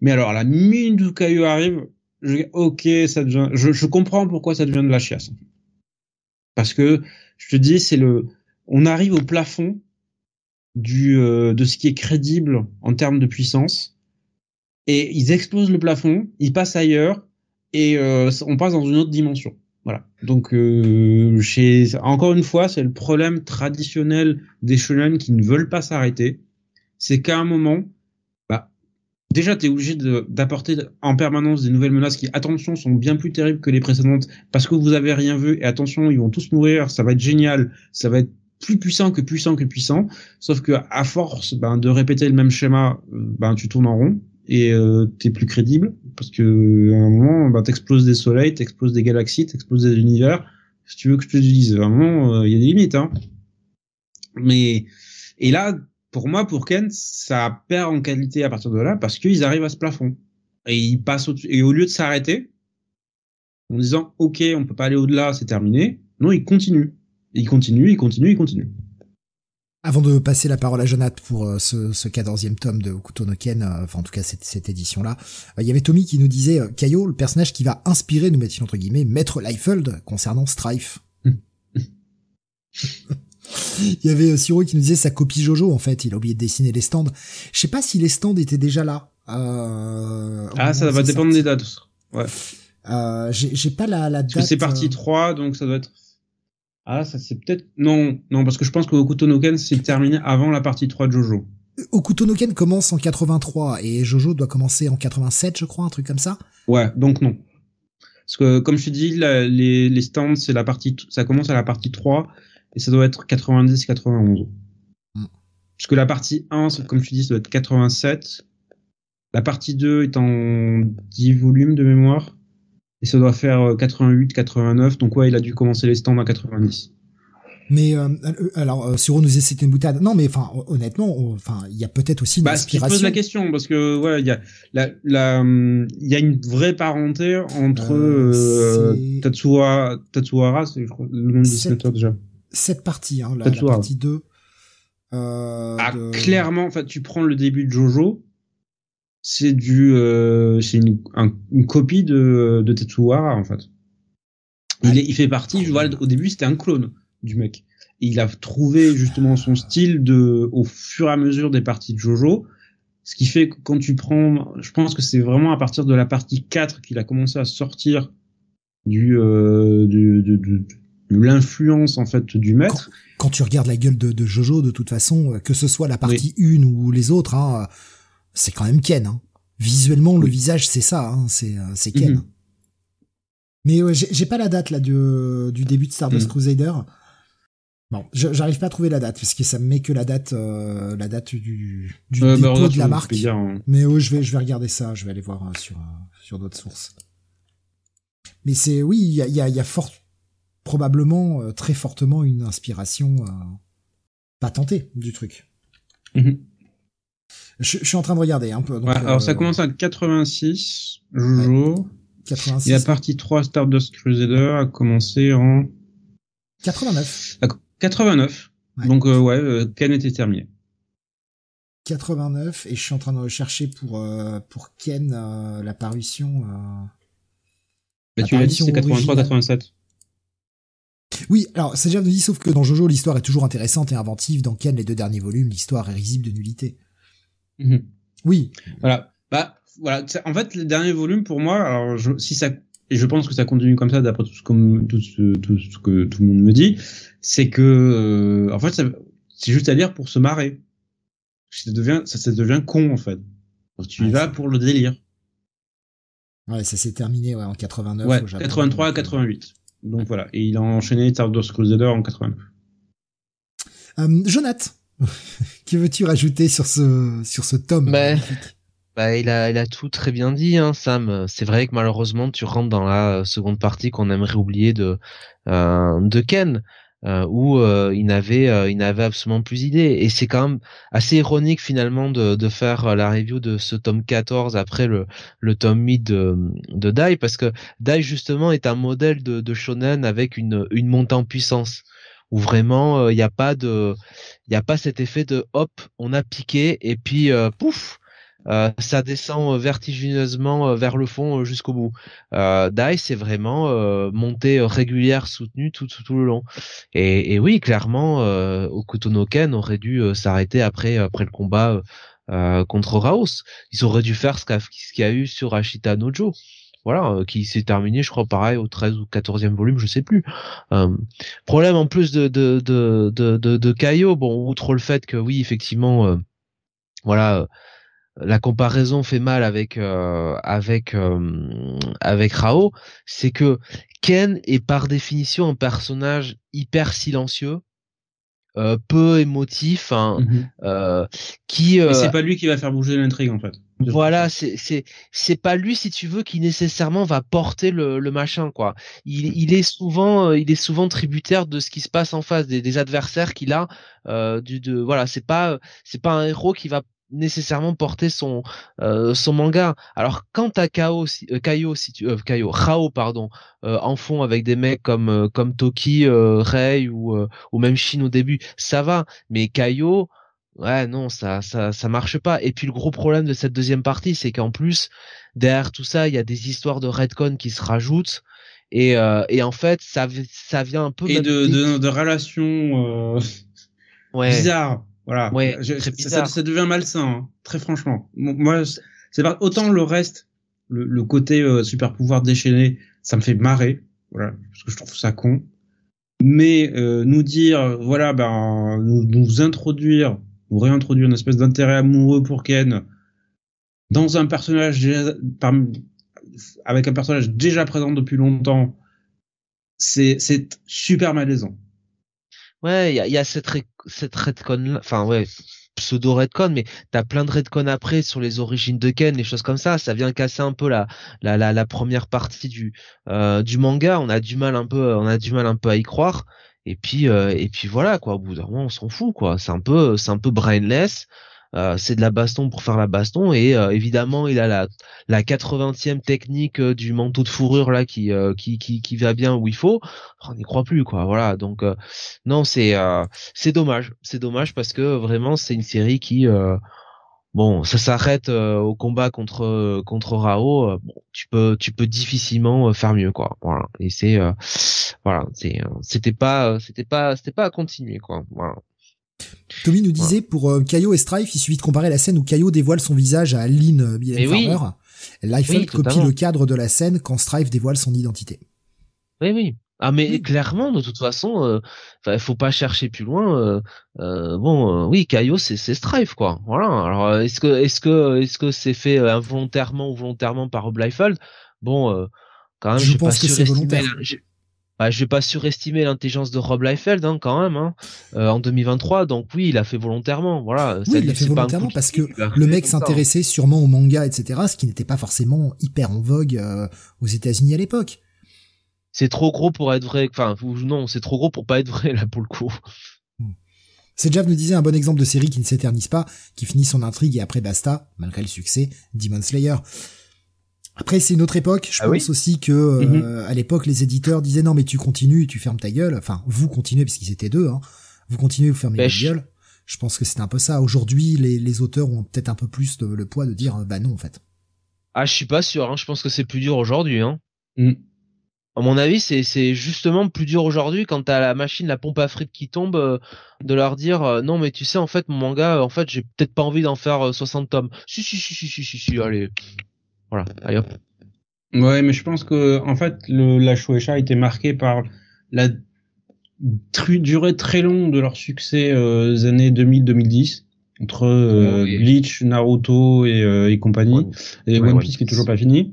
Mais alors la mine du caillou arrive, je, ok, ça devient, je, je comprends pourquoi ça devient de la chiasse. Parce que je te dis, c'est le, on arrive au plafond du euh, de ce qui est crédible en termes de puissance et ils explosent le plafond, ils passent ailleurs et euh, on passe dans une autre dimension. Voilà. Donc euh, chez encore une fois, c'est le problème traditionnel des shonen qui ne veulent pas s'arrêter, c'est qu'à un moment bah déjà tu es obligé d'apporter en permanence des nouvelles menaces qui attention sont bien plus terribles que les précédentes parce que vous avez rien vu et attention, ils vont tous mourir, ça va être génial, ça va être plus puissant que puissant que puissant. Sauf que à force ben, de répéter le même schéma, ben tu tournes en rond et euh, t'es plus crédible parce que à un moment ben t'exploses des soleils, t'exploses des galaxies, t'exploses des univers. Si tu veux que je te dise, à un moment il euh, y a des limites. Hein. Mais et là, pour moi, pour Ken, ça perd en qualité à partir de là parce qu'ils arrivent à ce plafond et ils passent au et au lieu de s'arrêter en disant ok, on peut pas aller au-delà, c'est terminé. Non, ils continuent il continue, il continue, il continue. Avant de passer la parole à Jonathan pour euh, ce, ce 14e tome de Okuto no Ken, euh, enfin en tout cas cette, cette édition-là, euh, il y avait Tommy qui nous disait Kaio, le personnage qui va inspirer, nous mettons entre guillemets, Maître Leifeld concernant Strife. il y avait Siro qui nous disait sa copie Jojo en fait, il a oublié de dessiner les stands. Je sais pas si les stands étaient déjà là. ah ça va dépendre des dates. Ouais. j'ai pas la, la date. c'est partie 3 donc ça doit être ah, ça c'est peut-être... Non, non, parce que je pense que Okuto no Ken c'est terminé avant la partie 3 de Jojo. Okuto no Ken commence en 83 et Jojo doit commencer en 87, je crois, un truc comme ça. Ouais, donc non. Parce que comme je te dis, les, les stands, c'est la partie, ça commence à la partie 3 et ça doit être 90-91. Mm. Parce que la partie 1, comme je te dis, ça doit être 87. La partie 2 est en 10 volumes de mémoire et ça doit faire 88, euh, 89. Donc ouais, il a dû commencer les stands en 90. Mais euh, euh, alors euh, Suro nous disait c'était une boutade. Non, mais enfin honnêtement, enfin il y a peut-être aussi une Bah, inspiration. tu poses la question parce que ouais, il y a la, la, il y a une vraie parenté entre Euh, euh, c'est- Tatsuha, Tatsuhara, c'est le nom du dessinateur déjà. Cette partie, hein, la, la Tatsuhara. partie 2. Euh, Ah, de- clairement, en fait, tu prends le début de Jojo, c'est du, euh, c'est une, un- une copie de, de Tetsuhara, en fait. Il, Ouais. est, il fait partie, je vois, au début, c'était un clone du mec. Et il a trouvé justement son style de, au fur et à mesure des parties de Jojo. Ce qui fait que quand tu prends, je pense que c'est vraiment à partir de la partie 4 qu'il a commencé à sortir du, euh, du, de, de- de l'influence, en fait, du maître. Quand tu regardes la gueule de, de Jojo, de toute façon, euh, que ce soit la partie 1 ou les autres, hein, c'est quand même Ken. Hein. Visuellement, le visage, c'est ça, hein, c'est euh, c'est Ken. Mhm. Mais ouais, j'ai pas la date là du, du début de Stardust Mhm. Crusader. Bon, j'arrive pas à trouver la date parce que ça me met que la date, euh, la date du, du Euh, bah, dépôt regarde de la marque. Hein. Mais oui, je vais, je vais regarder ça. Je vais aller voir euh, sur, euh, sur d'autres sources. Mais c'est, oui, il y a, y a, y a fort, probablement, euh, très fortement une inspiration euh, patentée du truc. Mhm. Je, je suis en train de regarder un peu. donc, Ouais, alors ça euh, commence à 86, Jojo. 86, Et la partie 3 Stardust Crusader a commencé en 89, à 89. Ouais. Donc euh, ouais, euh, Ken était terminé. 89, et je suis en train de rechercher pour euh, pour Ken euh, la parution. euh, Bah, tu l'as dit, c'est Apparition 83-87. Oui, alors c'est déjà dit, sauf que dans Jojo, l'histoire est toujours intéressante et inventive. Dans Ken, les deux derniers volumes, l'histoire est risible de nullité. Mhm. Oui, Voilà. Bah voilà. En fait, le dernier volume pour moi, alors je, si ça et je pense que ça continue comme ça d'après tout ce, comme, tout ce, tout ce que tout le monde me dit, c'est que euh, en fait c'est juste à lire pour se marrer. Ça devient ça, ça devient con en fait. Tu y Ouais, vas pour le délire. ouais, ça s'est terminé ouais, en 89. Ouais, au Japon. 83 à 88. Donc voilà, et il a enchaîné Stardust Crusader en 89. Euh, Jonath, que veux-tu rajouter sur ce sur ce tome Bah, il a, il a tout très bien dit, hein, Sam. C'est vrai que malheureusement, tu rentres dans la euh, seconde partie qu'on aimerait oublier de euh, de Ken, euh, où euh, il n'avait, euh, il n'avait absolument plus d'idées. Et c'est quand même assez ironique finalement de, de faire la review de ce tome 14 après le le tome 8 de, de Dai, parce que Dai justement est un modèle de, de shonen avec une une montée en puissance où vraiment euh, il n'y a pas de il a pas cet effet de hop on a piqué et puis euh, pouf euh, ça descend euh, vertigineusement euh, vers le fond euh, jusqu'au bout. Euh, Dai, c'est vraiment euh, montée euh, régulière, soutenue tout, tout, tout le long. Et, et oui, clairement, euh, Okuto Ken aurait dû euh, s'arrêter après après le combat euh, euh, contre Raos. Ils auraient dû faire ce ce qu'il y a eu sur Ashita Nojo. Voilà, euh, qui s'est terminé, je crois, pareil, au 13 ou 14e volume, je sais plus. Euh, problème en plus de de de de, de, de Kaio, bon, outre le fait que oui, effectivement, euh, voilà, euh, la comparaison fait mal avec euh, avec euh, avec Rao, c'est que Ken est par définition un personnage hyper silencieux, euh, peu émotif, hein, euh, qui euh, Et c'est pas lui qui va faire bouger l'intrigue en fait. Voilà, c'est c'est c'est pas lui si tu veux qui nécessairement va porter le, le machin quoi. Il, il est souvent euh, il est souvent tributaire de ce qui se passe en face des, des adversaires qu'il a. Euh, du de voilà, c'est pas c'est pas un héros qui va nécessairement porter son euh, son manga. Alors quand t'as Kao si, euh, Kaio si tu euh, Kaio Rao pardon euh, en fond avec des mecs comme euh, comme Toki, euh, Rei ou euh, ou même Shin au début, ça va. Mais Kaio Ouais, non, ça, ça, ça marche pas. Et puis le gros problème de cette deuxième partie, c'est qu'en plus, derrière tout ça, il y a des histoires de redcon qui se rajoutent. Et, euh, et en fait, ça, ça vient un peu Et de, de, de relations euh, ouais. bizarres. Voilà. Ouais, Je- très ça, bizarre. ça, ça devient malsain, hein, très franchement. Mo- Moi, c'est pas autant le reste, le, le côté euh, super pouvoir déchaîné, ça me fait marrer, voilà, parce que je trouve ça con. Mais euh, nous dire, voilà, ben, nous, nous introduire, nous réintroduire une espèce d'intérêt amoureux pour Ken dans un personnage avec un personnage déjà présent depuis longtemps, c'est super malaisant. Ouais, il y a, cette, cette redcon, enfin ouais, pseudo redcon, mais t'as plein de redcon après sur les origines de Ken, les choses comme ça. Ça vient casser un peu la première partie du, euh, du manga. On a du mal un peu, on a du mal un peu à y croire. Et puis et puis voilà quoi. Au bout d'un moment, on s'en fout quoi. C'est un peu c'est un peu brainless. Euh, c'est de la baston pour faire la baston et euh, évidemment il a la la 80e technique euh, du manteau de fourrure là qui qui, qui qui va bien où il faut on n'y croit plus quoi voilà donc non c'est c'est dommage c'est dommage parce que vraiment c'est une série qui bon ça s'arrête au combat contre contre Rao bon, tu peux tu peux difficilement faire mieux quoi voilà et c'est voilà c'est c'était pas c'était pas c'était pas à continuer quoi voilà Tommy nous disait pour euh, Kaio et Strife, il suffit de comparer la scène où Kaio dévoile son visage à Lynn euh, Farmer. Oui. copie le cadre de la scène quand Strife dévoile son identité. Oui, oui. Ah mais clairement, de toute façon, euh, faut pas chercher plus loin. Euh, euh bon, oui, Kaio, c'est c'est Strife quoi. Voilà. Alors est-ce que est-ce que est-ce que c'est fait involontairement ou volontairement par Rob Liefeld? Bon, quand même, je pense que c'est volontaire bah, je vais pas surestimer l'intelligence de Rob Liefeld hein, quand même hein, euh, en 2023 donc oui il a fait volontairement voilà oui, il l'a fait volontairement parce que le mec s'intéressait sûrement au manga etc ce qui n'était pas forcément hyper en vogue euh, aux États-Unis à l'époque c'est trop gros pour être vrai enfin non c'est trop gros pour pas être vrai là pour le coup. C'est Jeff nous disait un bon exemple de série qui ne s'éternise pas, qui finit son intrigue et après basta, malgré le succès, Demon Slayer. Après, c'est une autre époque. Je ah pense aussi que mhm. euh, à l'époque, les éditeurs disaient non, mais tu continues, tu fermes ta gueule. Enfin, vous continuez parce qu'ils étaient deux. Hein. Vous continuez, vous fermez ta gueule. Je pense que c'est un peu ça. Aujourd'hui, les, les auteurs ont peut-être un peu plus le poids de dire bah non en fait. Ah, je suis pas sûr. Hein. Je pense que c'est plus dur aujourd'hui. Hein. Mm. À mon avis, c'est c'est justement plus dur aujourd'hui quand t'as la machine, la pompe à frites qui tombe, euh, de leur dire euh, non mais tu sais en fait mon manga, en fait j'ai peut-être pas envie d'en faire 60 tomes. Si si si si si si, si allez voilà, allez hop. Ouais, mais je pense que en fait, le, la Shueisha a été marquée par la durée très longue de leur succès euh, années 2000-2010 entre euh, Bleach, Naruto et, euh, et compagnie, et One Piece qui est toujours pas fini.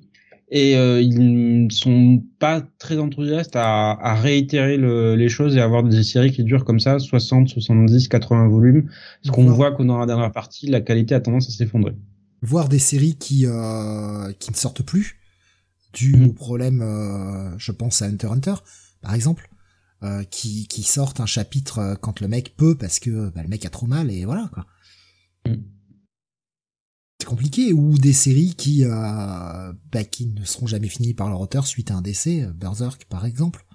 Et euh, ils ne sont pas très enthousiastes à, à réitérer le, les choses et avoir des séries qui durent comme ça, 60, 70, 80 volumes. Parce qu'on voit que dans la dernière partie, la qualité a tendance à s'effondrer voir des séries qui euh, qui ne sortent plus dû mm. au problème euh, je pense à Hunter Hunter par exemple euh, qui qui sortent un chapitre euh, quand le mec peut parce que bah, le mec a trop mal et voilà quoi mm. C'est compliqué ou des séries qui euh, bah, qui ne seront jamais finies par leur auteur suite à un décès Berserk par exemple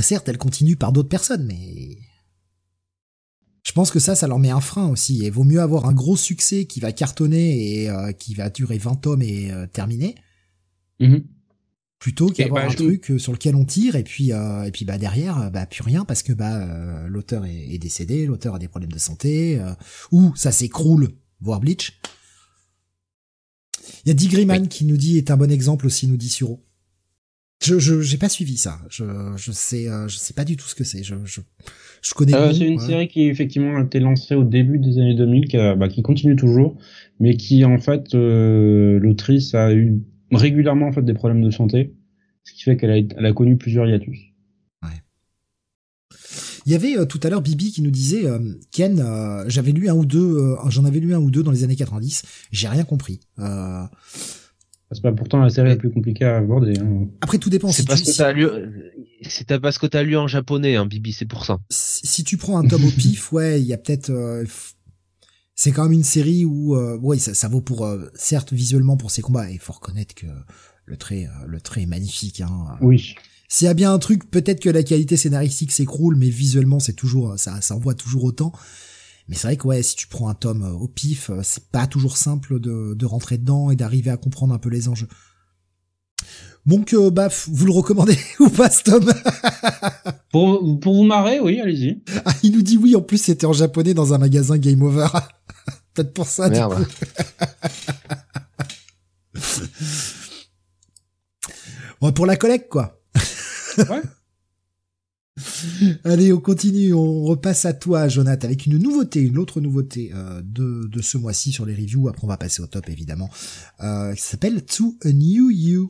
certes elles continuent par d'autres personnes mais je pense que ça, ça leur met un frein aussi. Et vaut mieux avoir un gros succès qui va cartonner et euh, qui va durer 20 tomes et euh, terminer, mm-hmm. plutôt qu'avoir bah, un truc euh, sur lequel on tire et puis et puis bah derrière bah plus rien parce que bah l'auteur est, décédé, l'auteur a des problèmes de santé ou ça s'écroule, voire Bleach. Il y a Digriman qui nous dit est un bon exemple aussi, nous dit Suro. Je je j'ai pas suivi ça. Je je sais je sais pas du tout ce que c'est. Je, je je connais. Euh, c'est une série qui effectivement a été lancée au début des années 2000, qui, bah, qui continue toujours, mais qui en fait euh, l'autrice a eu régulièrement en fait des problèmes de santé, ce qui fait qu'elle a, elle a connu plusieurs hiatus. Il y avait euh, tout à l'heure Bibi qui nous disait euh, Ken, euh, j'avais lu un ou deux, j'en avais lu un ou deux dans les années 90, j'ai rien compris. C'est pas pourtant la série la plus compliquée à aborder. Hein. Après, tout dépend. C'est parce, que t'as lu... parce que t'as lu en japonais, hein, Bibi, c'est pour ça. Si, tu prends un tome au pif, ouais, il y a peut-être. Euh, c'est quand même une série où, euh, ouais, ça, ça vaut pour, euh, certes, visuellement pour ses combats. Il faut reconnaître que le trait, le trait est magnifique. Hein. Oui. S'il y a bien un truc, peut-être que la qualité scénaristique s'écroule, mais visuellement, c'est toujours, ça, ça envoie toujours autant. Mais c'est vrai que ouais, si tu prends un tome euh, au pif, euh, c'est pas toujours simple de, de rentrer dedans et d'arriver à comprendre un peu les enjeux. Donc, euh, baf, vous le recommandez ou pas ce tome pour, pour vous marrer, oui, allez-y. Ah, il nous dit oui, en plus c'était en japonais dans un magasin Game Over. Peut-être pour ça, Merde. du coup. pour la collecte, quoi. Ouais. Allez, on continue, on repasse à toi, Jonathan, avec une nouveauté, une autre nouveauté euh, de, de ce mois-ci sur les reviews. Après, on va passer au top, évidemment. Euh, qui s'appelle To a New You.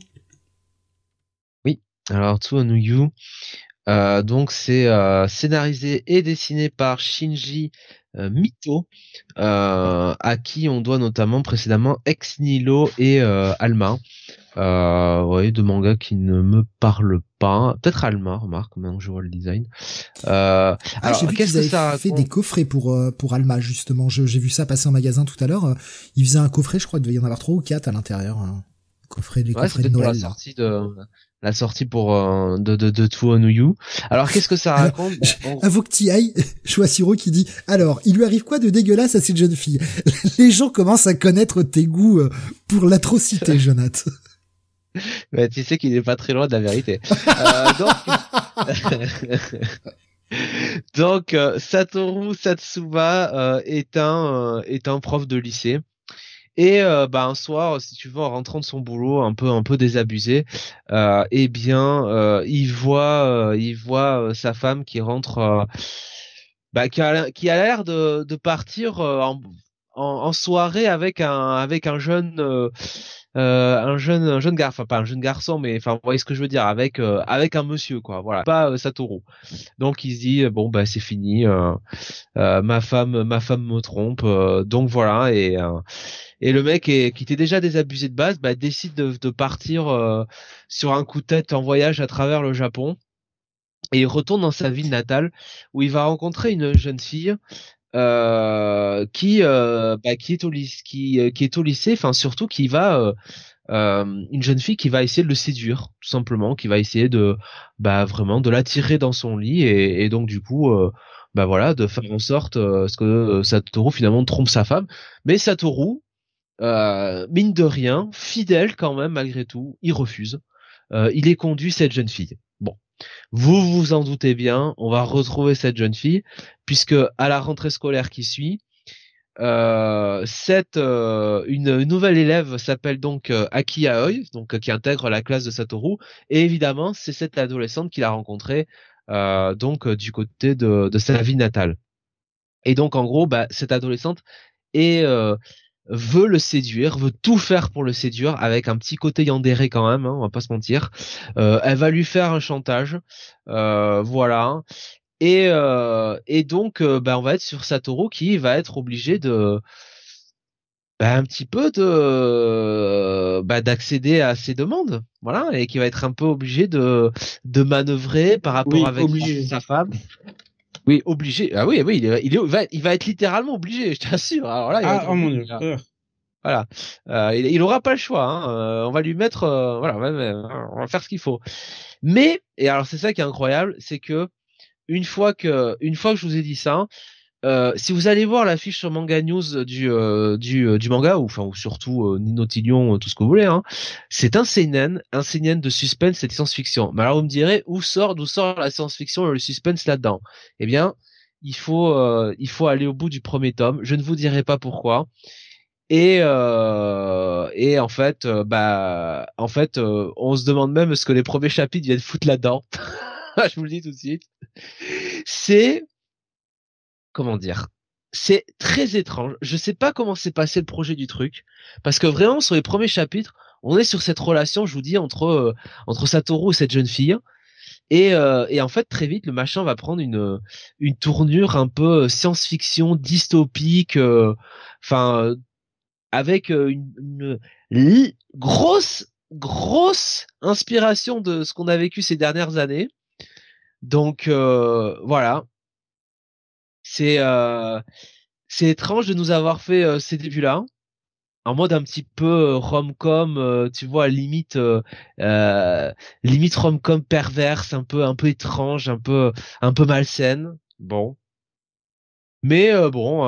Oui, alors To a New You, euh, donc c'est euh, scénarisé et dessiné par Shinji euh, Mito, à qui on doit notamment précédemment Ex Nihilo et Alma. Euh, ouais, de mangas qui ne me parlent pas. Peut-être Alma, remarque, maintenant que je vois le design. Euh, ah, alors, qu'est-ce que ça fait des coffrets pour euh, pour Alma justement. J'ai vu ça passer en magasin tout à l'heure. Il faisait un coffret, je crois, il devait y en avoir trois ou quatre à l'intérieur. Hein. Coffret, des coffrets de Noël. La sortie de la sortie pour euh, de de de Two on You. Alors qu'est-ce que ça raconte Avoue Choisiro qui dit alors il lui arrive quoi de dégueulasse à cette jeune fille? Les gens commencent à connaître tes goûts euh, pour l'atrocité, Jonathan. Mais tu sais qu'il est pas très loin de la vérité. euh, donc, euh, Satoru Satsuba est un est un prof de lycée et euh, bah un soir, si tu veux, en rentrant de son boulot, un peu un peu désabusé, euh, eh bien, euh, il voit il voit sa femme qui rentre, bah, qui a qui a l'air de, de partir en, en, soirée avec un avec un jeune un jeune un jeune garçon enfin pas un jeune garçon mais enfin vous voyez ce que je veux dire avec avec un monsieur quoi voilà pas Satoru donc il se dit bon bah c'est fini ma femme ma femme me trompe donc voilà et et le mec est, qui était déjà désabusé de base, bah, décide de, de partir euh, sur un coup de tête en voyage à travers le Japon. Et il retourne dans sa ville natale où il va rencontrer une jeune fille euh, qui euh, est au lycée, euh, enfin surtout qui va une jeune fille qui va essayer de le séduire tout simplement, qui va essayer de bah vraiment de l'attirer dans son lit et, donc du coup bah voilà de faire en sorte ce que Satoru finalement trompe sa femme, mais Satoru euh, mine de rien, fidèle quand même malgré tout, il refuse. Euh, il est conduit cette jeune fille. Vous vous en doutez bien, on va retrouver cette jeune fille puisque à la rentrée scolaire qui suit, euh, cette une, nouvelle élève s'appelle donc Aki Aoi, donc qui intègre la classe de Satoru, et évidemment c'est cette adolescente qu'il a rencontrée donc du côté de, de, sa vie natale. Et donc en gros, bah, cette adolescente est veut le séduire, veut tout faire pour le séduire, avec un petit côté yandéré quand même, hein, on va pas se mentir. Euh, elle va lui faire un chantage, euh, voilà. Et, euh, et donc, bah, on va être sur Satoru qui va être obligé de, bah, un petit peu de, bah, d'accéder à ses demandes, voilà, et qui va être un peu obligé de, de manœuvrer par rapport avec sa femme. Oui, obligé. Ah oui, oui, il, est, il, va, il va être littéralement obligé, je t'assure. Alors là, il ah, oh mon dieu. Voilà, euh, il, il aura pas le choix. Hein. Euh, on va lui mettre, euh, voilà, on va faire ce qu'il faut. Mais et alors c'est ça qui est incroyable, c'est que une fois que, une fois que je vous ai dit ça, euh, si vous allez voir l'affiche sur Manga News du euh, du, euh, du, manga ou enfin ou surtout Nino Tilion, tout ce que vous voulez, hein, c'est un seinen, un seinen de suspense et de science-fiction. Mais alors vous me direz où sort d'où sort la science-fiction et le suspense là-dedans? Eh bien, il faut il faut aller au bout du premier tome. Je ne vous dirai pas pourquoi. Et et en fait bah en fait on se demande même ce que les premiers chapitres viennent foutre là-dedans. je vous le dis tout de suite. C'est comment dire c'est très étrange. Je sais pas comment s'est passé le projet du truc, parce que vraiment sur les premiers chapitres, on est sur cette relation, je vous dis, entre euh, entre Satoru et cette jeune fille. Et, euh, et en fait, très vite, le machin va prendre une une tournure un peu science-fiction, dystopique, euh, enfin, avec une, une, grosse grosse inspiration de ce qu'on a vécu ces dernières années. Donc voilà, c'est euh, c'est étrange de nous avoir fait euh, ces débuts-là en mode un petit peu euh, rom-com, tu vois, limite euh, limite rom-com perverse, un peu un peu étrange, un peu un peu malsaine. Bon. Mais bon,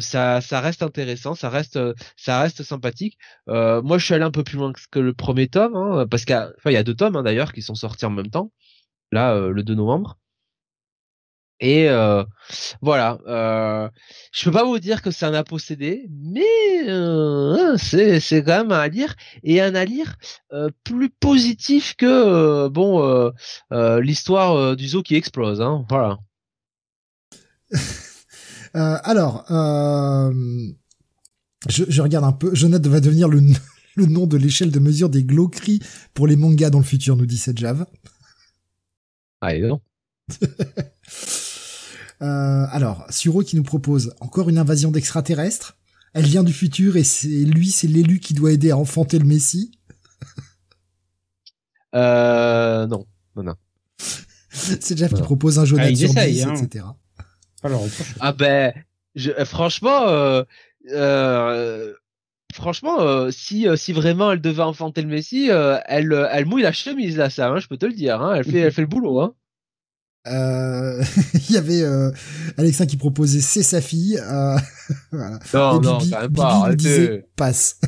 ça ça reste intéressant, ça reste ça reste sympathique. moi, je suis allé un peu plus loin que le premier tome, hein, parce qu'il y, y a deux tomes hein, d'ailleurs qui sont sortis en même temps. Là, le 2 novembre. Et euh, voilà, euh, je peux pas vous dire que c'est un posséder, mais euh, c'est c'est quand même un à lire et un à lire euh, plus positif que bon l'histoire du zoo qui explose, hein, voilà. alors, je, je, regarde un peu. Jonathan va devenir le, le nom de l'échelle de mesure des glauqueries pour les mangas dans le futur, nous dit cette Java. Ah, non. Euh, alors, Suro qui nous propose encore une invasion d'extraterrestres. Elle vient du futur et c'est lui, c'est l'élu qui doit aider à enfanter le Messie. Euh, non, non, non. C'est Jeff qui propose un Ah, sur essayent, 10, hein. etc. Alors, Ah ben, je, euh, franchement, euh, euh, franchement, euh, si euh, si vraiment elle devait enfanter le Messi, euh, elle elle mouille la chemise là, ça, hein, je peux te le dire. Hein, elle fait elle fait le boulot. Hein. Euh, il y avait euh, Alexa qui proposait c'est sa fille. Euh, voilà. Non, Et non, Bibi, quand même Bibi pas. arrêtez. disait passe.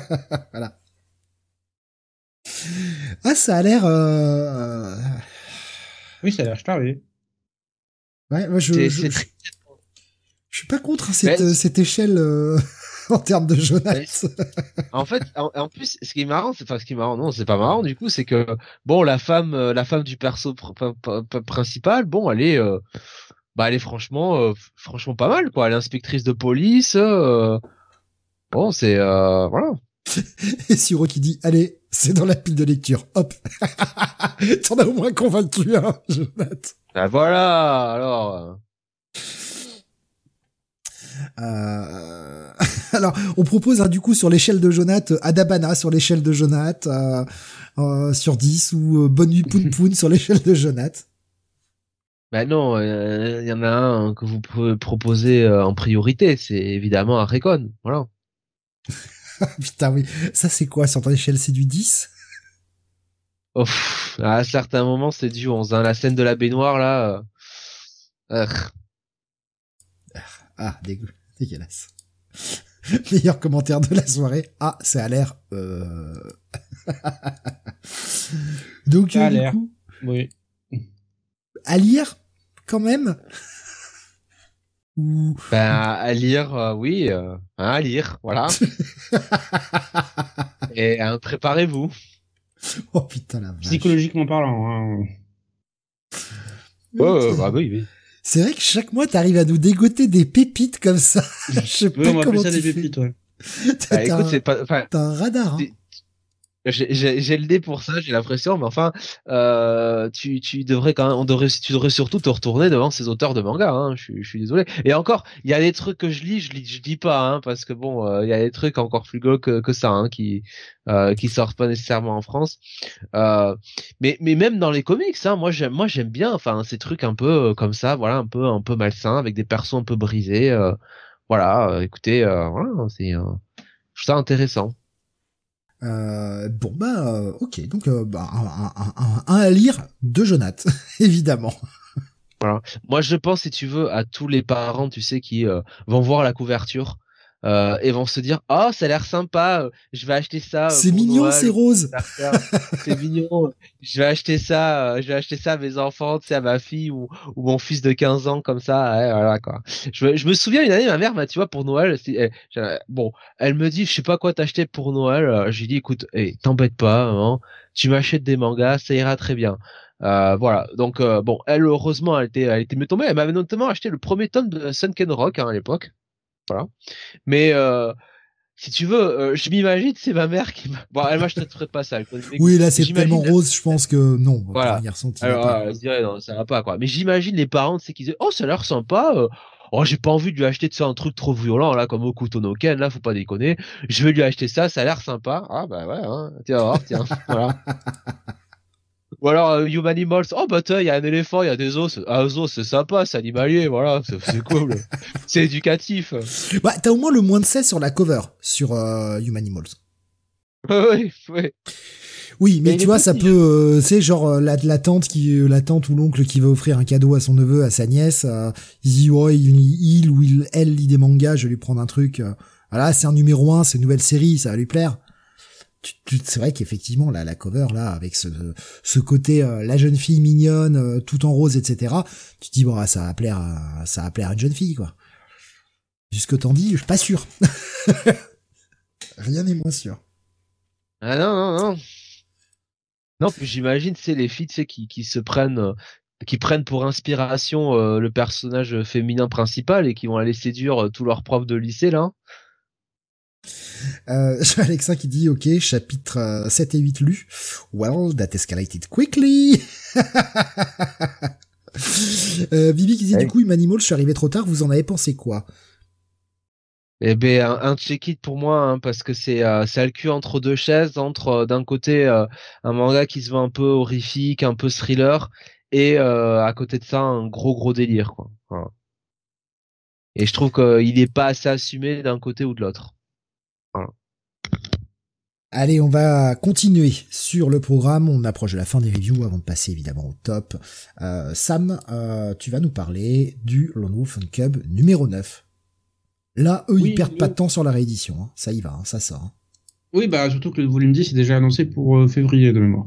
voilà. Ah, ça a l'air. Euh... oui, ça a l'air staré. Ouais, moi je, je, je, je suis pas contre cette, Mais- euh, cette échelle euh, en termes de Jonas. En fait, en, en plus, ce qui est marrant, c'est enfin ce qui est marrant, non, c'est pas marrant du coup, c'est que bon, la femme, euh, la femme du perso pr- pr- pr- principal, bon, elle est, euh, bah, elle est franchement, euh, franchement pas mal, quoi. Elle est inspectrice de police. euh, bon, c'est euh, voilà. Et Siro qui dit allez, c'est dans la pile de lecture. Hop. T'en as au moins convaincu un, Jonas. Ah, voilà. Alors. Euh, Alors, on propose hein, du coup sur l'échelle de Jonath, euh, Adabana sur l'échelle de Jonath, euh, euh, sur 10, ou Bonne nuit Poun Poun sur l'échelle de Jonath. Bah non, il y en a un que vous pouvez proposer en priorité, c'est évidemment un Recon, voilà. Putain, oui. Ça, c'est quoi Sur ton échelle, c'est du 10 Oh, à certains moments, c'est du 11. Hein. La scène de la baignoire, là... euh, Ah, dégueu. Dégueulasse. Meilleur commentaire de la soirée. Ah, ça a l'air... Euh... Donc, Ça a euh, l'air. coup, Oui. à lire, quand même Ou... ben, à lire, euh, oui, euh, hein, à lire, voilà. Et hein, préparez-vous. Oh putain, la vache. Psychologiquement parlant. Hein. Bah oui, oui. C'est vrai que chaque mois, t'arrives à nous dégoter des pépites comme ça. Je sais Oui, pas on comment ça tu des fais. pépites, ouais. T'as Bah, écoute, un- c'est pas... Enfin, t'as un radar. Hein. J'ai- le dé pour ça, j'ai l'impression, mais enfin, euh, tu, tu devrais quand même, on devrait, tu devrais surtout te retourner devant ces auteurs de manga. Hein, je, je suis désolé. Et encore, il y a des trucs que je lis, je lis, je dis pas, hein, parce que bon, euh, il y a des trucs encore plus gros que, que ça, hein, qui, euh, qui sortent pas nécessairement en France. Euh, mais, mais même dans les comics, hein, moi j'aime, moi j'aime bien, enfin, ces trucs un peu euh, comme ça, voilà, un peu, un peu malsains, avec des persos un peu brisés. voilà, écoutez, voilà, c'est, je trouve ça intéressant. Euh, bon bah euh, ok. Donc euh, bah, un, un- un- un à lire de Jonath évidemment. Moi, je pense, si tu veux, à tous les parents, tu sais, qui euh, vont voir la couverture euh, et vont se dire, oh, ça a l'air sympa, je vais acheter ça. euh, c'est mignon Noël, c'est rose. c'est mignon. Je vais acheter ça, euh, je vais acheter ça à mes enfants, tu sais, à ma fille ou, ou mon fils de 15 ans, comme ça. ouais, voilà quoi. Je, me- je me souviens une année, ma mère, bah, tu vois, pour Noël, elle- bon, elle me dit, je sais pas quoi t'acheter pour Noël. Euh, J'ai dit, écoute, hey, t'embête pas, tu m'achètes des mangas, ça ira très bien. Euh, voilà. Donc euh, bon, elle heureusement, elle était, elle était mieux tombée. Elle m'avait notamment acheté le premier tome de Sunken Rock hein, à l'époque. Voilà. Mais euh, si tu veux, euh, je m'imagine, c'est ma mère qui m'a. Bon, elle m'achèterait pas ça. Oui là c'est tellement rose je pense que non. Voilà. Garçon Alors, pas. euh, je dirais, non, ça va pas, quoi. Mais j'imagine les parents, c'est qu'ils disent, oh, ça a l'air sympa, euh, oh, j'ai pas envie de lui acheter de ça un truc trop violent, là, comme Okuto no Ken, là, faut pas déconner. Je vais lui acheter ça, ça a l'air sympa. Ah, bah ouais, hein, tiens, voir, tiens, voilà. Ou alors, euh, Human Animals, oh, bah, tiens, il y a un éléphant, il y a des os. Ah, os, c'est sympa, c'est animalier, voilà, c'est cool. c'est éducatif. Bah t'as au moins le moins de 16 sur la cover sur euh, Human Animals. oui, oui. Oui, mais tu vois, ça peut, euh, c'est genre euh, la, la tante qui, euh, la tante ou l'oncle qui va offrir un cadeau à son neveu, à sa nièce. euh, il dit ouais, il, il ou il, elle lit des mangas, je vais lui prendre un truc. voilà, c'est un numéro un, c'est une nouvelle série, ça va lui plaire. C'est vrai qu'effectivement, la cover là, avec ce, côté euh, la jeune fille mignonne, euh, tout en rose, etc. Tu te dis bon, ah, ça va plaire, à, ça va plaire à une jeune fille, quoi. Jusque t'en dis, je suis pas sûr. Rien n'est moins sûr. Ah non, non, non. Non, puis j'imagine, c'est les filles, qui, qui se prennent, euh, qui prennent pour inspiration le personnage féminin principal et qui vont aller séduire tous leurs profs de lycée, là. Euh, Alexa qui dit, ok, chapitre euh, 7 et 8 lus. Well, that escalated quickly. euh, Bibi qui dit, du coup, Humanimal, je suis arrivé trop tard, vous en avez pensé quoi? Eh ben un, check-it pour moi hein, parce que c'est euh, le cul entre deux chaises entre euh, d'un côté euh, un manga qui se veut un peu horrifique, un peu thriller et à côté de ça un gros gros délire quoi. Et je trouve qu'il est pas assez assumé d'un côté ou de l'autre. Allez, on va continuer sur le programme. On approche de la fin des reviews avant de passer évidemment au top. Sam, tu vas nous parler du Lone Wolf Cub numéro 9. Là, eux, ils perdent pas de temps sur la réédition. Hein. Ça y va, hein, ça sort. Hein. Oui, bah surtout que le volume 10 est déjà annoncé pour euh, février de mémoire.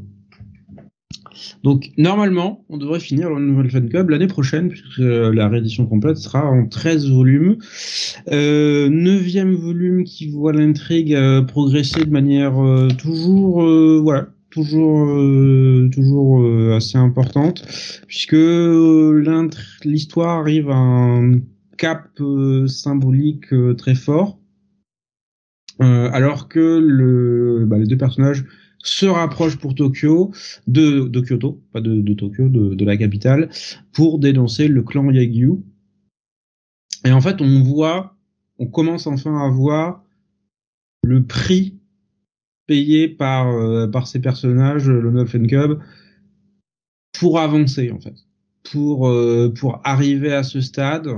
Donc normalement, on devrait finir le nouvel Fan Club l'année prochaine, puisque euh, la réédition complète sera en 13 volumes. Euh, neuvième volume qui voit l'intrigue euh, progresser de manière toujours, voilà, toujours, toujours assez importante, puisque l'histoire arrive à un cap euh, symbolique euh, très fort, euh, alors que le, bah, les deux personnages se rapprochent pour Tokyo de, de Kyoto, pas de, de Tokyo, de, de, la capitale, pour dénoncer le clan Yagyu. Et en fait, on voit, on commence enfin à voir le prix payé par par ces personnages, le and Cub, pour avancer en fait, pour pour arriver à ce stade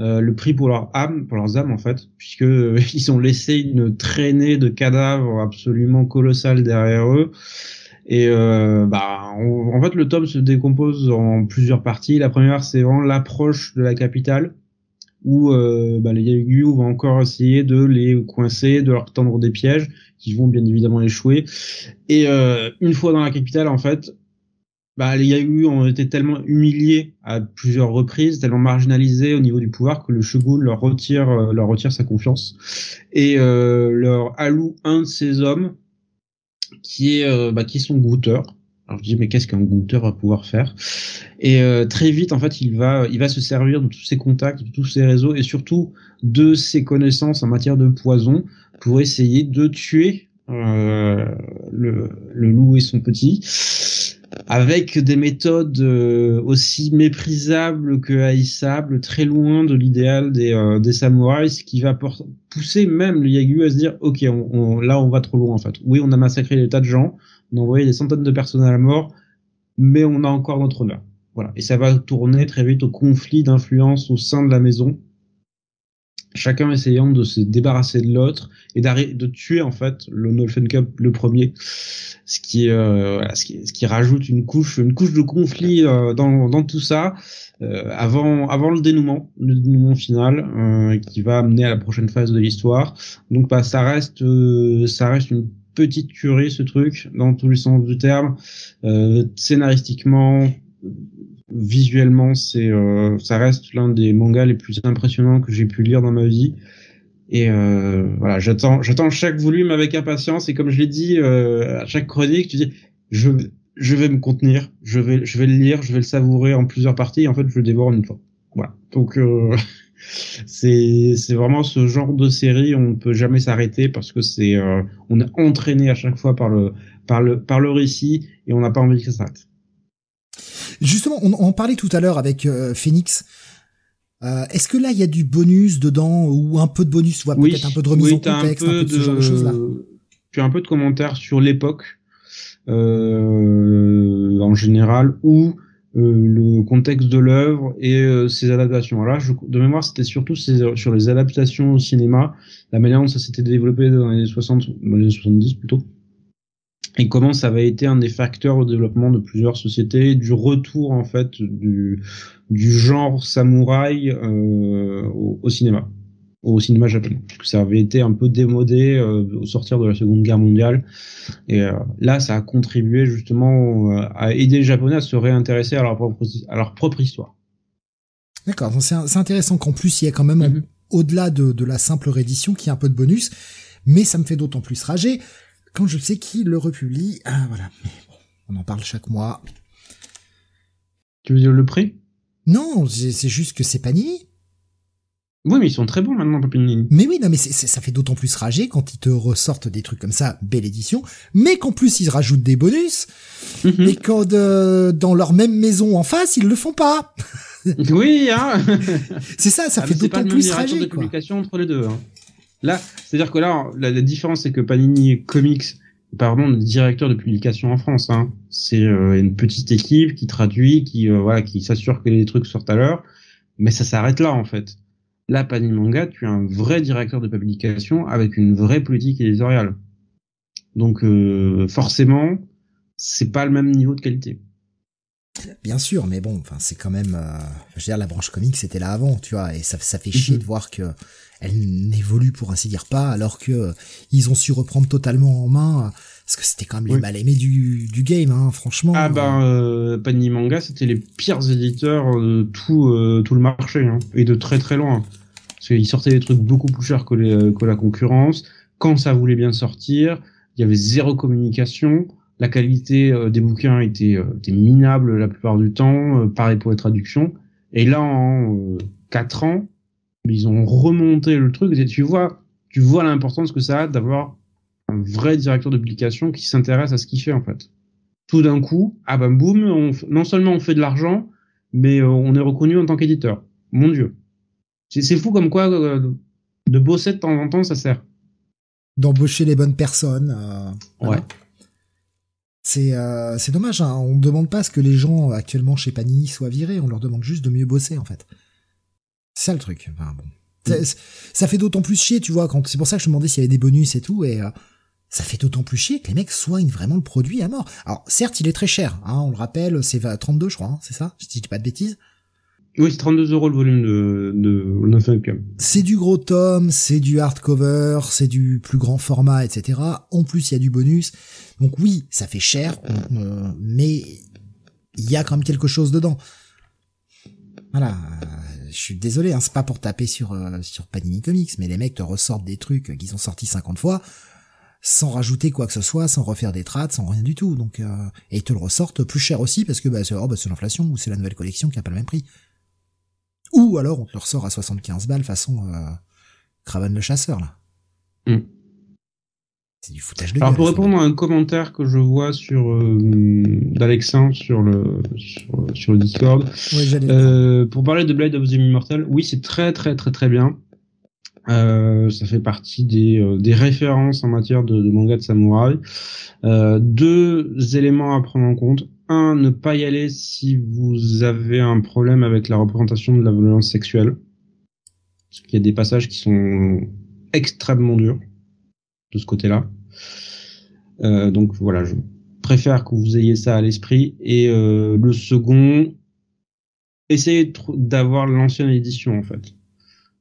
euh, le prix pour leur âme, pour leurs âmes en fait, puisque ils ont laissé une traînée de cadavres absolument colossale derrière eux. Et euh, bah, en fait, le tome se décompose en plusieurs parties. La première, c'est vraiment l'approche de la capitale, où euh, bah, les Yagu vont encore essayer de les coincer, de leur tendre des pièges, qui vont bien évidemment échouer. Et euh, une fois dans la capitale, en fait, bah, les Yagu ont été tellement humiliés à plusieurs reprises, tellement marginalisés au niveau du pouvoir que le shogun leur retire, euh, leur retire sa confiance. Et euh, leur alloue un de ses hommes qui est, euh, bah, qui est son goûteur. Alors je dis mais qu'est-ce qu'un goûteur va pouvoir faire? Et euh, très vite en fait il va, il va se servir de tous ses contacts, de tous ses réseaux et surtout de ses connaissances en matière de poison pour essayer de tuer le, le loup et son petit avec des méthodes euh, aussi méprisables que haïssables, très loin de l'idéal des, euh, des samouraïs, ce qui va pousser même le Yagu à se dire, ok, on, là on va trop loin en fait. Oui, on a massacré des tas de gens, on a envoyé des centaines de personnes à la mort, mais on a encore notre honneur. Voilà, et ça va tourner très vite au conflit d'influence au sein de la maison, chacun essayant de se débarrasser de l'autre et de tuer en fait le Nolfen Cup le premier. Ce qui, euh, ce qui ce qui rajoute une couche une couche de conflit euh, dans, dans tout ça euh, avant avant le dénouement le dénouement final euh, qui va amener à la prochaine phase de l'histoire. Donc bah ça reste euh, ça reste une petite curie ce truc dans tous les sens du terme. Scénaristiquement visuellement, c'est euh, ça reste l'un des mangas les plus impressionnants que j'ai pu lire dans ma vie. Et euh, voilà, j'attends, j'attends chaque volume avec impatience. Et comme je l'ai dit euh, à chaque chronique, tu dis, je, je vais me contenir, je vais, je vais le lire, je vais le savourer en plusieurs parties. Et en fait, je le dévore en une fois. Voilà. Donc euh, c'est, c'est vraiment ce genre de série. On ne peut jamais s'arrêter parce que c'est, euh, on est entraîné à chaque fois par le, par le, par le récit et on n'a pas envie que ça s'arrête. Justement, on en parlait tout à l'heure avec euh, Phoenix. Euh, Est-ce que là, il y a du bonus dedans ou un peu de bonus, ou peut-être un peu de remise en contexte, un peu, de, ce genre de choses-là Tu as un peu de commentaires sur l'époque euh, en général ou le contexte de l'œuvre et ses adaptations. Alors là, je, de mémoire, c'était surtout sur les adaptations au cinéma, la manière dont ça s'était développé dans les années 60, dans les années 70 plutôt et comment ça avait été un des facteurs au développement de plusieurs sociétés, du retour en fait du, du genre samouraï euh, au, cinéma, au cinéma japonais, puisque ça avait été un peu démodé euh, au sortir de la Seconde Guerre mondiale, et euh, là ça a contribué justement à aider les Japonais à se réintéresser à leur propre, à leur propre histoire. D'accord, c'est intéressant qu'en plus il y a quand même mm-hmm. au-delà de, de la simple réédition qui a un peu de bonus, mais ça me fait d'autant plus rager quand je sais qui le republie. Ah, voilà. Mais bon, on en parle chaque mois. Tu veux dire le prix? Non, c'est juste que c'est Panini. Oui, mais ils sont très bons maintenant, Panini. Mais oui, non, mais ça fait d'autant plus rager quand ils te ressortent des trucs comme ça, belle édition, mais qu'en plus ils rajoutent des bonus, mhm. et quand euh, dans leur même maison en face, ils le font pas. oui, hein C'est ça, ça ah, fait d'autant plus rager. de publication entre les deux. Hein. Là, c'est-à-dire que là, la, différence, c'est que Panini Comics vraiment de directeur de publication en France. Hein. C'est euh, une petite équipe qui traduit, qui euh, voilà, qui s'assure que les trucs sortent à l'heure, mais ça s'arrête là en fait. Là, Panini Manga, tu es un vrai directeur de publication avec une vraie politique éditoriale. Donc euh, forcément, c'est pas le même niveau de qualité. Bien sûr, mais bon, enfin, c'est quand même, euh, je veux dire, la branche comique c'était là avant, tu vois, et ça, ça fait chier de voir que elle n'évolue pour ainsi dire pas, alors que euh, ils ont su reprendre totalement en main, parce que c'était quand même les Oui. mal aimés du, du game, hein, franchement. Ah ben, euh, Panini Manga, c'était les pires éditeurs de tout euh, tout le marché, hein, et de très très loin. Parce qu'ils sortaient des trucs beaucoup plus chers que, les, euh, que la concurrence. Quand ça voulait bien sortir, il y avait zéro communication. La qualité euh, des bouquins était, euh, était minable la plupart du temps. euh, pareil pour les traductions. Et là, en euh, quatre ans, ils ont remonté le truc. Et tu vois, tu vois l'importance que ça a d'avoir un vrai directeur de publication qui s'intéresse à ce qu'il fait en fait tout d'un coup, ah ben boum, on non seulement on fait de l'argent, mais on est reconnu en tant qu'éditeur. Mon Dieu. C'est fou comme quoi euh, de bosser de temps en temps, ça sert. D'embaucher les bonnes personnes. euh, voilà. C'est euh, c'est dommage, hein, on ne demande pas à ce que les gens actuellement chez Panini soient virés, on leur demande juste de mieux bosser en fait. C'est ça le truc. Enfin, bon. Ça- Ça fait d'autant plus chier, tu vois, quand c'est pour ça que je me demandais s'il y avait des bonus et tout, et euh, ça fait d'autant plus chier que les mecs soignent vraiment le produit à mort. Alors certes, il est très cher, hein, on le rappelle, c'est 20 32 je crois, hein, c'est ça? Je dis pas de bêtises. Oui, c'est 32 euros le volume de, de. C'est du gros tome, c'est du hardcover, c'est du plus grand format, etc. En plus, il y a du bonus. Donc oui, ça fait cher, euh, mais il y a quand même quelque chose dedans. Voilà, euh, je suis désolé, hein, c'est pas pour taper sur euh, sur Panini Comics, mais les mecs te ressortent des trucs qu'ils ont sortis 50 fois sans rajouter quoi que ce soit, sans refaire des trades, sans rien du tout. Donc euh, et ils te le ressortent plus cher aussi parce que bah, c'est oh, bah, l'inflation ou c'est la nouvelle collection qui a pas le même prix. Ou alors on te le ressort à 75 balles façon euh, Craven le chasseur là. Mm. C'est du foutage de Alors gueule, pour répondre à un commentaire que je vois sur euh, d'Alexin sur le sur, sur le Discord, Ouais, Euh, pour parler de Blade of the Immortal, oui, c'est très très très très bien. Euh, ça fait partie des, euh, des références en matière de, de manga de samouraï. Euh, deux éléments à prendre en compte. Un, ne pas y aller si vous avez un problème avec la représentation de la violence sexuelle. Parce qu'il y a des passages qui sont extrêmement durs de ce côté-là. Euh, donc voilà, je préfère que vous ayez ça à l'esprit. Et euh, le second, essayez d'avoir l'ancienne édition en fait.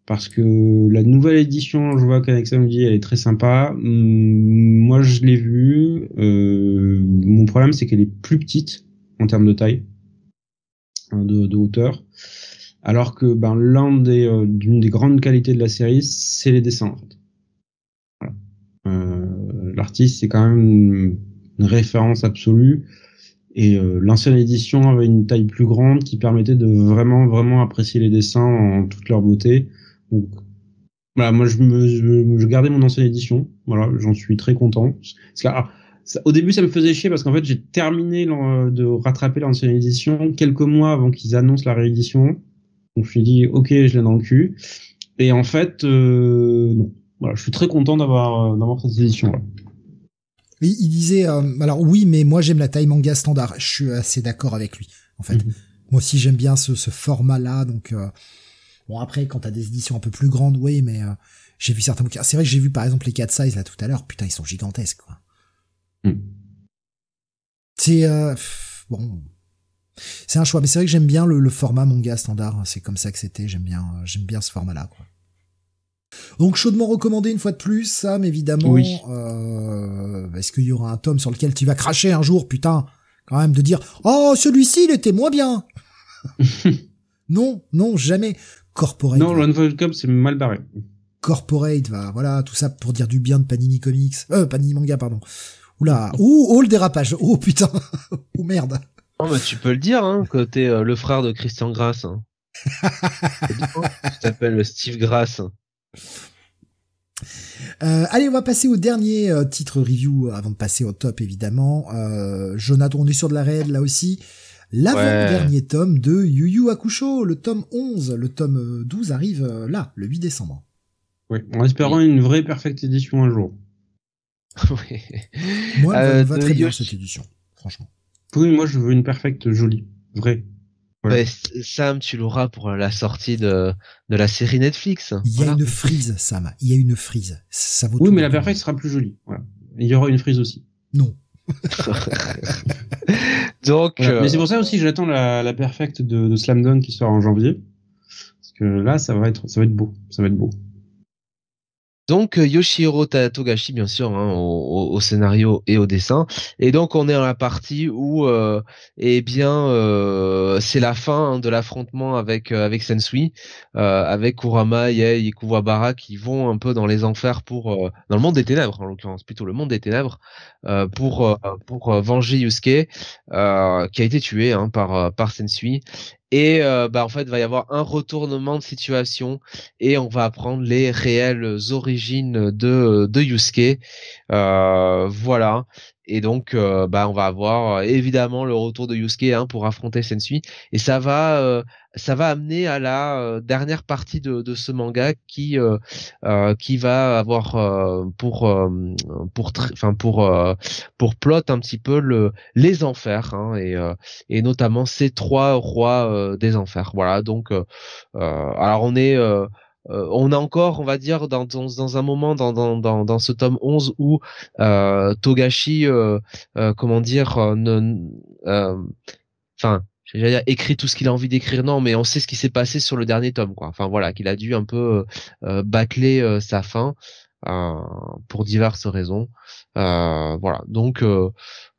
Parce que la nouvelle édition, je vois qu'Alexa me dit, elle est très sympa. Hum, moi, je l'ai vue. Euh, mon problème, c'est qu'elle est plus petite en termes de taille, hein, de, hauteur. Alors que ben, l'un des, euh, d'une des grandes qualités de la série, c'est les dessins en fait. Voilà. Euh, L'artiste, c'est quand même une, une référence absolue. Et euh, l'ancienne édition avait une taille plus grande qui permettait de vraiment vraiment apprécier les dessins en toute leur beauté. Donc voilà, moi je me je, je gardais mon ancienne édition. Voilà, j'en suis très content. Parce que, alors, ça- au début ça me faisait chier parce qu'en fait j'ai terminé de rattraper l'ancienne édition quelques mois avant qu'ils annoncent la réédition. Donc je me suis dit ok je l'ai dans le cul. Et en fait euh, non. Voilà, je suis très content d'avoir euh, d'avoir cette édition là. Il, il disait, euh, alors oui, mais moi j'aime la taille manga standard. Je suis assez d'accord avec lui, en fait. Mhm. Moi aussi j'aime bien ce, ce format-là. Donc euh, bon après, quand t'as des éditions un peu plus grandes, oui, mais euh, j'ai vu certains bouquins. C'est vrai que j'ai vu par exemple les 4 size là tout à l'heure. Putain, ils sont gigantesques. Quoi. Mhm. C'est euh, bon, c'est un choix. Mais c'est vrai que j'aime bien le, le format manga standard. C'est comme ça que c'était. J'aime bien, euh, j'aime bien ce format-là. Quoi. Donc chaudement recommandé une fois de plus, Sam, évidemment. Oui. Euh, Est-ce qu'il y aura un tome sur lequel tu vas cracher un jour, putain Quand même de dire « Oh, celui-ci, il était moins bien !» Non, non, jamais. Corporate, Non, for Cup c'est mal barré. Corporate, va, voilà, tout ça pour dire du bien de Panini Comics. Euh, Panini Manga, pardon. Oula, ouh, oh, le dérapage. Oh, putain. oh, merde. Non, mais tu peux le dire, hein, que t'es euh, le frère de Christian Grass. Hein. Hein tu t'appelles Steve Grass. Euh, allez, on va passer au dernier euh, titre review avant de passer au top, évidemment. Euh, Jonathan, on est sur de la réelle, là aussi. L'avant-dernier tome de Yu Yu Hakusho, le tome 11. Le tome euh, 12 arrive euh, là, le 8 décembre. Oui, en espérant une vraie perfect édition un jour. oui. Moi, elle Euh, me va très bien cette édition, franchement. Oui, moi je veux une perfect jolie, vraie. Voilà. Sam, tu l'auras pour la sortie de, de la série Netflix. Il y a Voilà. une frise, Sam. Il y a une frise. Ça vaut Oui, tout mais la perfect sera plus jolie. Voilà. Il y aura une frise aussi. Non. Donc, Voilà. euh, Mais c'est pour ça aussi que j'attends la, la perfect de, de Slam Dunk qui sort en janvier. Parce que là, ça va être, ça va être beau. Ça va être beau. Donc euh, Yoshihiro Togashi bien sûr hein, au, scénario et au dessin. Et donc on est dans la partie où euh, eh bien euh, c'est la fin hein, de l'affrontement avec euh, avec Sensui euh, avec Kurama, Yei et Kuwabara qui vont un peu dans les enfers pour dans le monde des ténèbres en l'occurrence plutôt le monde des ténèbres pour pour venger Yusuke qui a été tué hein, par par Sensui et euh, bah en fait va y avoir un retournement de situation et on va apprendre les réelles origines de de Yusuke. Euh, voilà. Et donc, euh, bah, on va avoir euh, évidemment le retour de Yusuke hein, pour affronter Sensui, et ça va, euh, ça va amener à la dernière partie de, ce manga qui, qui va avoir pour, pour, enfin pour, pour plot un petit peu le, les enfers, hein, et, notamment ces trois rois des enfers. Voilà. Donc, alors on est euh, on a encore, on va dire, dans, dans, dans un moment dans, dans, dans, ce tome 11 où euh, Togashi, euh, euh, comment dire, euh, euh, enfin, j'allais dire écrit tout ce qu'il a envie d'écrire, non, mais on sait ce qui s'est passé sur le dernier tome, quoi. Enfin voilà, qu'il a dû un peu euh, bâcler euh, sa fin euh, pour diverses raisons. Euh, voilà, donc, euh,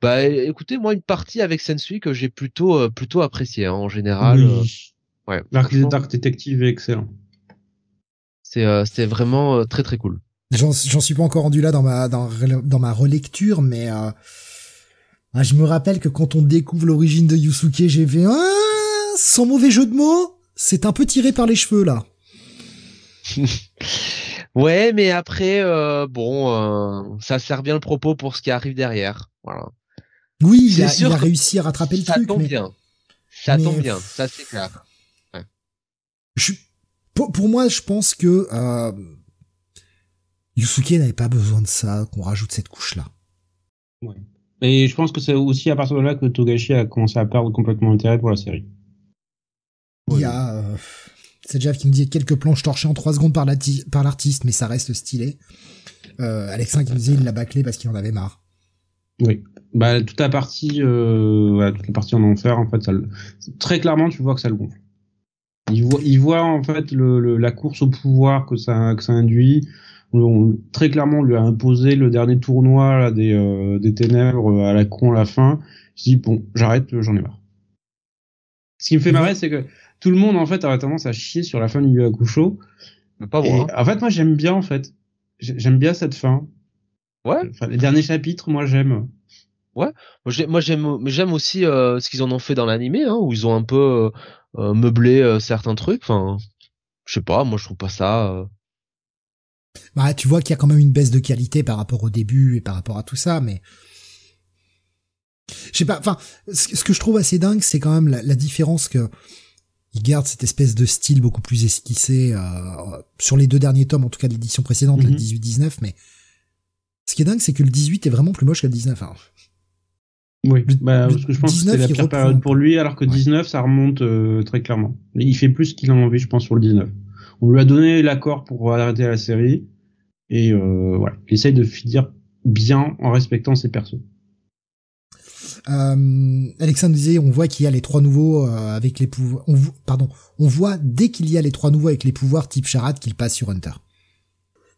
bah, écoutez, moi une partie avec Sensui que j'ai plutôt euh, plutôt apprécié hein, en général. Oui. ouais, franchement, Dark Detective est excellent. C'est euh, c'est vraiment euh, très très cool. J'en suis pas encore rendu là dans ma dans, dans ma relecture, mais euh, ah, je me rappelle que quand on découvre l'origine de Yusuke, j'ai fait ah, sans mauvais jeu de mots, c'est un peu tiré par les cheveux là. Ouais, mais après, euh, bon, euh, ça sert bien le propos pour ce qui arrive derrière. Voilà. Oui, il a, sûr il a réussi à rattraper le ça truc, tombe mais bien. Ça mais- tombe bien, ça c'est clair. je, pour, pour moi, je pense que euh, Yusuke n'avait pas besoin de ça, qu'on rajoute cette couche là. Et je pense que c'est aussi à partir de là que Togashi a commencé à perdre complètement l'intérêt pour la série. Il y a euh, c'est Jeff qui me dit quelques planches torchées en 3 secondes par l'arti- par l'artiste, mais ça reste stylé. Euh, Alexin qui me disait il l'a bâclé parce qu'il en avait marre. Oui. Bah, toute la partie, euh, voilà, toute la partie en enfer, en fait, ça le- très clairement, tu vois que ça le gonfle. Il voit, il voit en fait le, le- la course au pouvoir que ça, que ça induit. On- très clairement, on lui a imposé le dernier tournoi là, des, euh, des ténèbres à la con à la fin. Je dis bon, j'arrête, j'en ai marre. Ce qui me fait marrer, c'est que tout le monde en fait a tendance à chier sur la fin du. Mais pas Et moi. hein. en fait, moi, j'aime bien en fait. J'ai- J'aime bien cette fin. Ouais. Enfin, les derniers chapitres, moi, j'aime. J'ai- moi j'aime, mais j'aime aussi euh, ce qu'ils en ont fait dans l'animé, hein, où ils ont un peu euh, euh, meublé euh, certains trucs. Enfin, je sais pas, moi je trouve pas ça. euh, Bah, tu vois qu'il y a quand même une baisse de qualité par rapport au début et par rapport à tout ça, mais je sais pas. Enfin, ce que je trouve assez dingue, c'est quand même la, la différence que il garde cette espèce de style beaucoup plus esquissé euh, sur les deux derniers tomes, en tout cas de l'édition précédente, le Mhm. 18-19. Mais ce qui est dingue, c'est que le 18 est vraiment plus moche que le 19. Enfin, Oui, bah, parce que je pense 19, que c'est la pire période pour lui, alors que Ouais. 19, ça remonte euh, très clairement. Il fait plus qu'il en a envie, je pense, sur le 19. On lui a donné l'accord pour arrêter la série, et euh, voilà, il essaye de finir bien en respectant ses persos. Euh, Alexandre disait, on voit qu'il y a les trois nouveaux euh, avec les pouvoirs. On pardon, on voit dès qu'il y a les trois nouveaux avec les pouvoirs type charade qu'ils passent sur Hunter.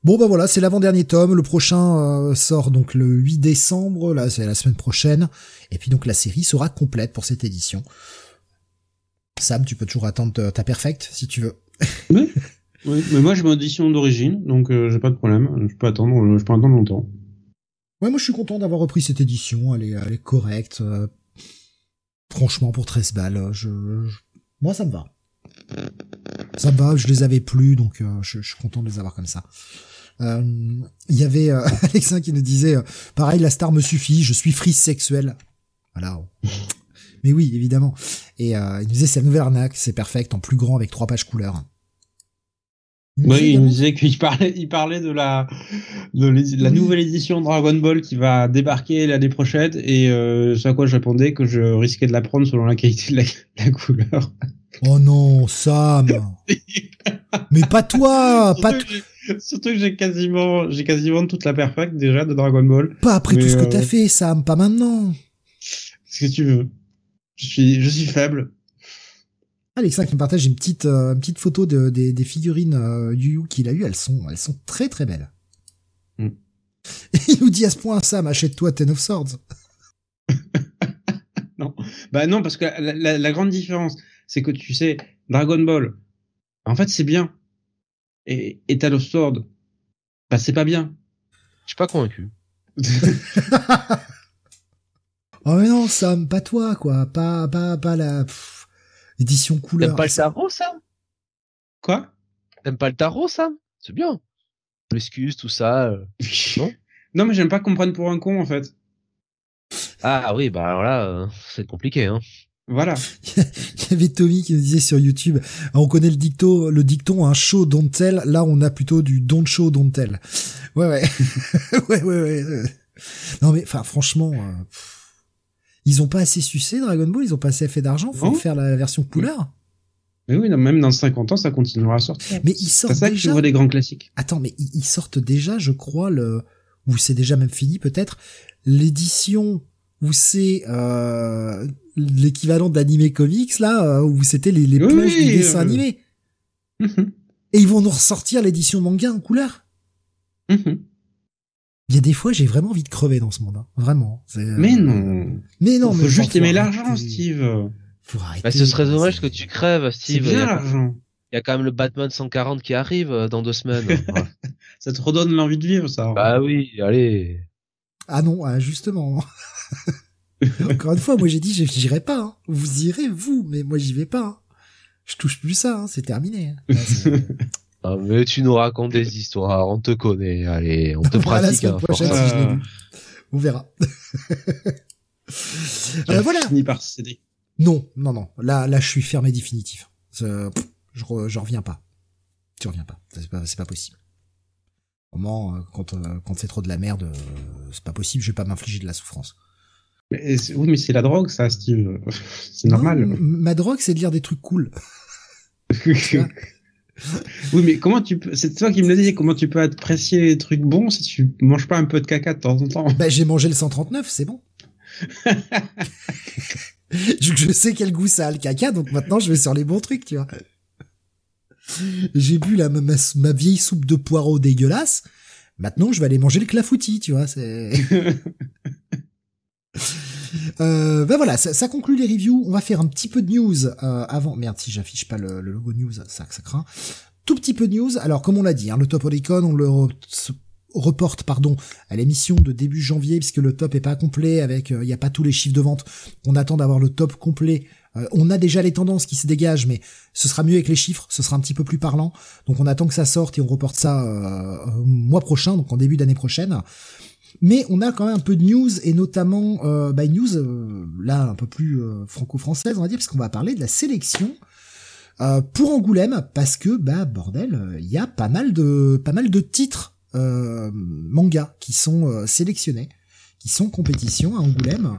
Bon bah voilà, c'est l'avant-dernier tome. Le prochain euh, sort donc le 8 décembre. Là, c'est la semaine prochaine. Et puis donc la série sera complète pour cette édition. Sam, tu peux toujours attendre ta- ta perfect si tu veux. Oui, oui, mais moi j'ai mon édition d'origine, donc euh, j'ai pas de problème. Je peux attendre, euh, je peux attendre longtemps. Ouais, moi je suis content d'avoir repris cette édition. Elle est, elle est correcte. euh, franchement, pour 13 balles, je, je- moi ça me va. Ça me va, je les avais plus, donc euh, je, je suis content de les avoir comme ça. Euh, Il y avait euh, Alexin qui nous disait, euh, pareil, la star me suffit, je suis frise sexuelle. Voilà. Mais oui, évidemment. Et il nous disait, c'est la nouvelle arnaque, c'est perfect, en plus grand avec trois pages couleurs. Oui, il nous disait qu'il parlait, il parlait de la, de la nouvelle édition Dragon Ball qui va débarquer l'année prochaine et euh, à quoi je répondais que je risquais de la prendre selon la qualité de la, couleur. Oh non, Sam. Mais pas toi, pas toi. Surtout que j'ai quasiment, j'ai quasiment toute la perfecte déjà de Dragon Ball. Pas après tout ce que t'as euh, fait, Sam, pas maintenant. Ce que tu veux. Je suis, je suis faible. Alexa qui me partage une petite, euh, une petite photo de, des, des figurines euh, Yu qu'il a eu. Elles sont, elles sont très très belles. Mm. Et il nous dit à ce point, Sam, achète-toi Ten of Swords. non, bah non, parce que la, la, grande différence, c'est que tu sais, Dragon Ball, en fait, c'est bien. Et, et Ten of Swords, bah c'est pas bien. Je suis pas convaincu. oh mais non, Sam, pas toi, quoi. Pas, pas, pas la édition couleur. T'aimes pas le tarot, Sam? Quoi? T'aimes pas le tarot, Sam? C'est bien. L'excuse, tout ça. Euh, non? Non, mais j'aime pas qu'on prenne pour un con, en fait. Ah oui, bah voilà, euh, c'est compliqué, hein. Voilà. Il y avait Tommy qui nous disait sur YouTube, ah, on connaît le dicton, le dicton, un show don't tell. Là, on a plutôt du don't show don't tell. Ouais, ouais. ouais, ouais, ouais. Non, mais, enfin, franchement, euh, ils ont pas assez sucé Dragon Ball, ils ont pas assez fait d'argent pour faire la version couleur? Mais oui, même dans 50 ans, ça continuera à sortir. Mais ils sortent ça déjà. Que des grands classiques. Attends, mais ils sortent déjà, je crois, le, ou c'est déjà même fini peut-être, l'édition où c'est euh, l'équivalent d'animé comics là, euh, où c'était les, les planches du dessin animé. Mhm. Et ils vont nous ressortir l'édition manga en couleur. Mhm. Il y a des fois, j'ai vraiment envie de crever dans ce monde. Hein. Vraiment. Euh, mais non. Mais non. Faut juste aimer l'argent, Steve. Faut arrêter. Bah, ce serait dommage que tu crèves, Steve. C'est bien l'argent. Il y a quand même le Batman 140 qui arrive euh, dans deux semaines. ça te redonne l'envie de vivre, ça. Bah oui, allez. Ah non, ah, justement. Encore une fois, moi j'ai dit, j'irai pas. Hein. Vous irez, vous, mais moi j'y vais pas. Hein. Je touche plus ça, hein. c'est terminé. Ah, mais tu nous racontes des histoires, on te connaît, allez, on te pratique. Hein, prochaine, On verra. euh, voilà. Fini par céder. Non, non, non. Là, là, je suis fermé définitif. Je, je reviens pas. Tu reviens pas. C'est pas, c'est pas possible. Comment, euh, quand, euh, quand c'est trop de la merde, c'est pas possible. Je vais pas m'infliger de la souffrance. Mais oui, mais c'est la drogue, ça, Steve. C'est normal. ma drogue, c'est de lire des trucs cool. oui, mais comment tu peux, c'est toi qui me le dis, comment tu peux apprécier les trucs bons si tu manges pas un peu de caca de temps en temps? Bah, j'ai mangé le 139, c'est bon. je, sais quel goût ça a le caca, donc maintenant je vais sur les bons trucs, tu vois. J'ai bu la, ma, ma, vieille soupe de poireaux dégueulasse. Maintenant, je vais aller manger le clafoutis, tu vois, c'est... Euh, ben voilà, ça, conclut les reviews. On va faire un petit peu de news euh, avant. Merde, si j'affiche pas le, logo news, ça, ça craint. Tout petit peu de news. Alors, comme on l'a dit, hein, le top Oricon, on le reporte pardon à l'émission de début janvier puisque le top est pas complet avec il euh, n'y a pas tous les chiffres de vente. On attend d'avoir le top complet. Euh, on a déjà les tendances qui se dégagent, mais ce sera mieux avec les chiffres, ce sera un petit peu plus parlant. Donc on attend que ça sorte et on reporte ça euh, mois prochain, donc en début d'année prochaine. Mais on a quand même un peu de news et notamment euh, bah, news euh, là un peu plus euh, franco-française on va dire parce qu'on va parler de la sélection euh, pour Angoulême parce que bah bordel il y a pas mal de pas mal de titres manga qui sont sélectionnés qui sont compétition à Angoulême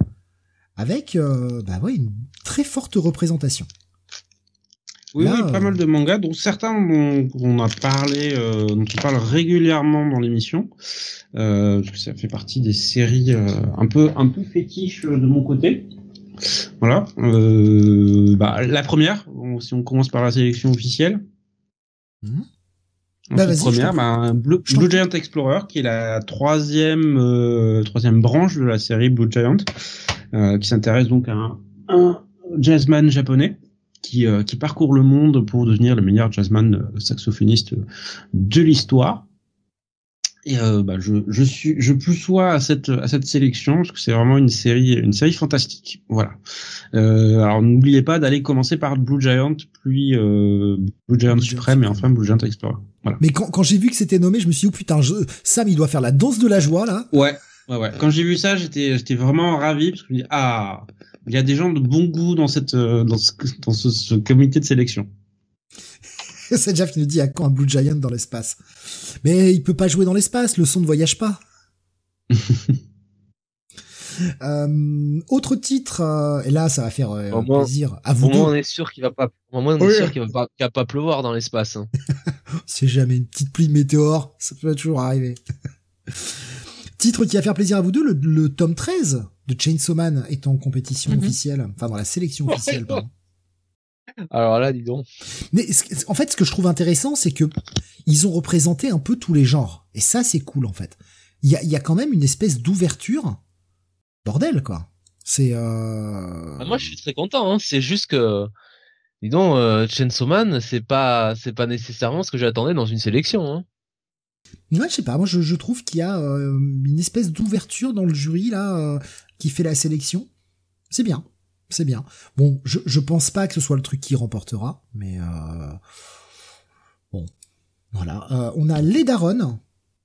avec bah ouais une très forte représentation. Oui, oui, pas mal de mangas, dont certains dont on a parlé, euh, dont on parle régulièrement dans l'émission, euh, parce que ça fait partie des séries euh, un peu un peu fétiches de mon côté. Voilà. Euh, bah, la première, si on commence par la sélection officielle. Mmh. Bah, première, bah, Blue, Blue, Giant Explorer, qui est la troisième euh, troisième branche de la série Blue Giant, euh, qui s'intéresse donc à un, un jazzman japonais qui, euh, qui parcourt le monde pour devenir le meilleur jazzman euh, saxophoniste de l'histoire. Et euh, bah, je, je suis je plus sois à cette à cette sélection parce que c'est vraiment une série une série fantastique. Voilà. Euh, alors n'oubliez pas d'aller commencer par Blue Giant puis euh, Blue Giant Suprême et enfin Blue Giant Explorer. Voilà. Mais quand, quand j'ai vu que c'était nommé je me suis dit oh putain je, Sam il doit faire la danse de la joie là. Ouais ouais ouais. Quand j'ai vu ça j'étais j'étais vraiment ravi parce que je me dis ah il y a des gens de bon goût dans cette euh, dans ce, dans ce, comité de sélection. C'est Jeff qui nous dit à quand un Blue Giant dans l'espace. Mais il peut pas jouer dans l'espace, le son ne voyage pas. Euh, autre titre, euh, et là ça va faire euh, plaisir à vous au moins on est sûr qu'il va pas, au moins on est sûr qu'il va pas, qu'il va pas pleuvoir dans l'espace. Hein. C'est jamais une petite pluie de météore, ça peut toujours arriver. titre qui va faire plaisir à vous deux, le, le tome 13 de Chainsaw Man est en compétition Mhm. officielle, enfin dans la sélection officielle. pardon. Alors là, dis donc. Mais en fait, ce que je trouve intéressant, c'est que ils ont représenté un peu tous les genres. Et ça, c'est cool, en fait. Il y a, y a quand même une espèce d'ouverture. Bordel, quoi. C'est... Euh... Ah, moi, je suis très content. Hein. C'est juste que, dis donc, euh, Chainsaw Man, c'est pas, c'est pas nécessairement ce que j'attendais dans une sélection. Hein. Ouais, je sais pas. Moi, je, je trouve qu'il y a euh, une espèce d'ouverture dans le jury, là, euh, qui fait la sélection. C'est bien. C'est bien. Bon, je, je pense pas que ce soit le truc qui remportera, mais... Euh... Bon. Voilà. Euh, on a Les Daron.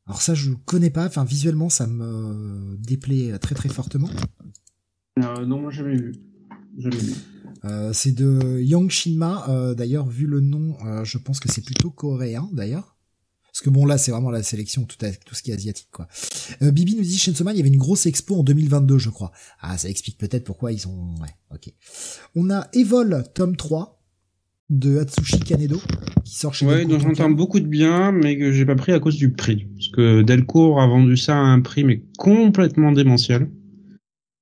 Alors ça, je connais pas. Enfin, visuellement, ça me déplaît très très fortement. Non, moi jamais vu. Jamais vu. C'est de Yang Shinma. D'ailleurs, vu le nom, je pense que c'est plutôt coréen, d'ailleurs. Parce que bon, là, c'est vraiment la sélection, tout, à- tout ce qui est asiatique, quoi. Euh, Bibi nous dit, Chainsaw Man, il y avait une grosse expo en 2022, je crois. Ah, ça explique peut-être pourquoi ils ont... Ouais, ok. On a Evol, tome 3, de Atsushi Kanedo, qui sort chez Ouais, Delcourt dont j'entends Tonkam. beaucoup de bien, mais que j'ai pas pris à cause du prix. Parce que Delcourt a vendu ça à un prix mais complètement démentiel.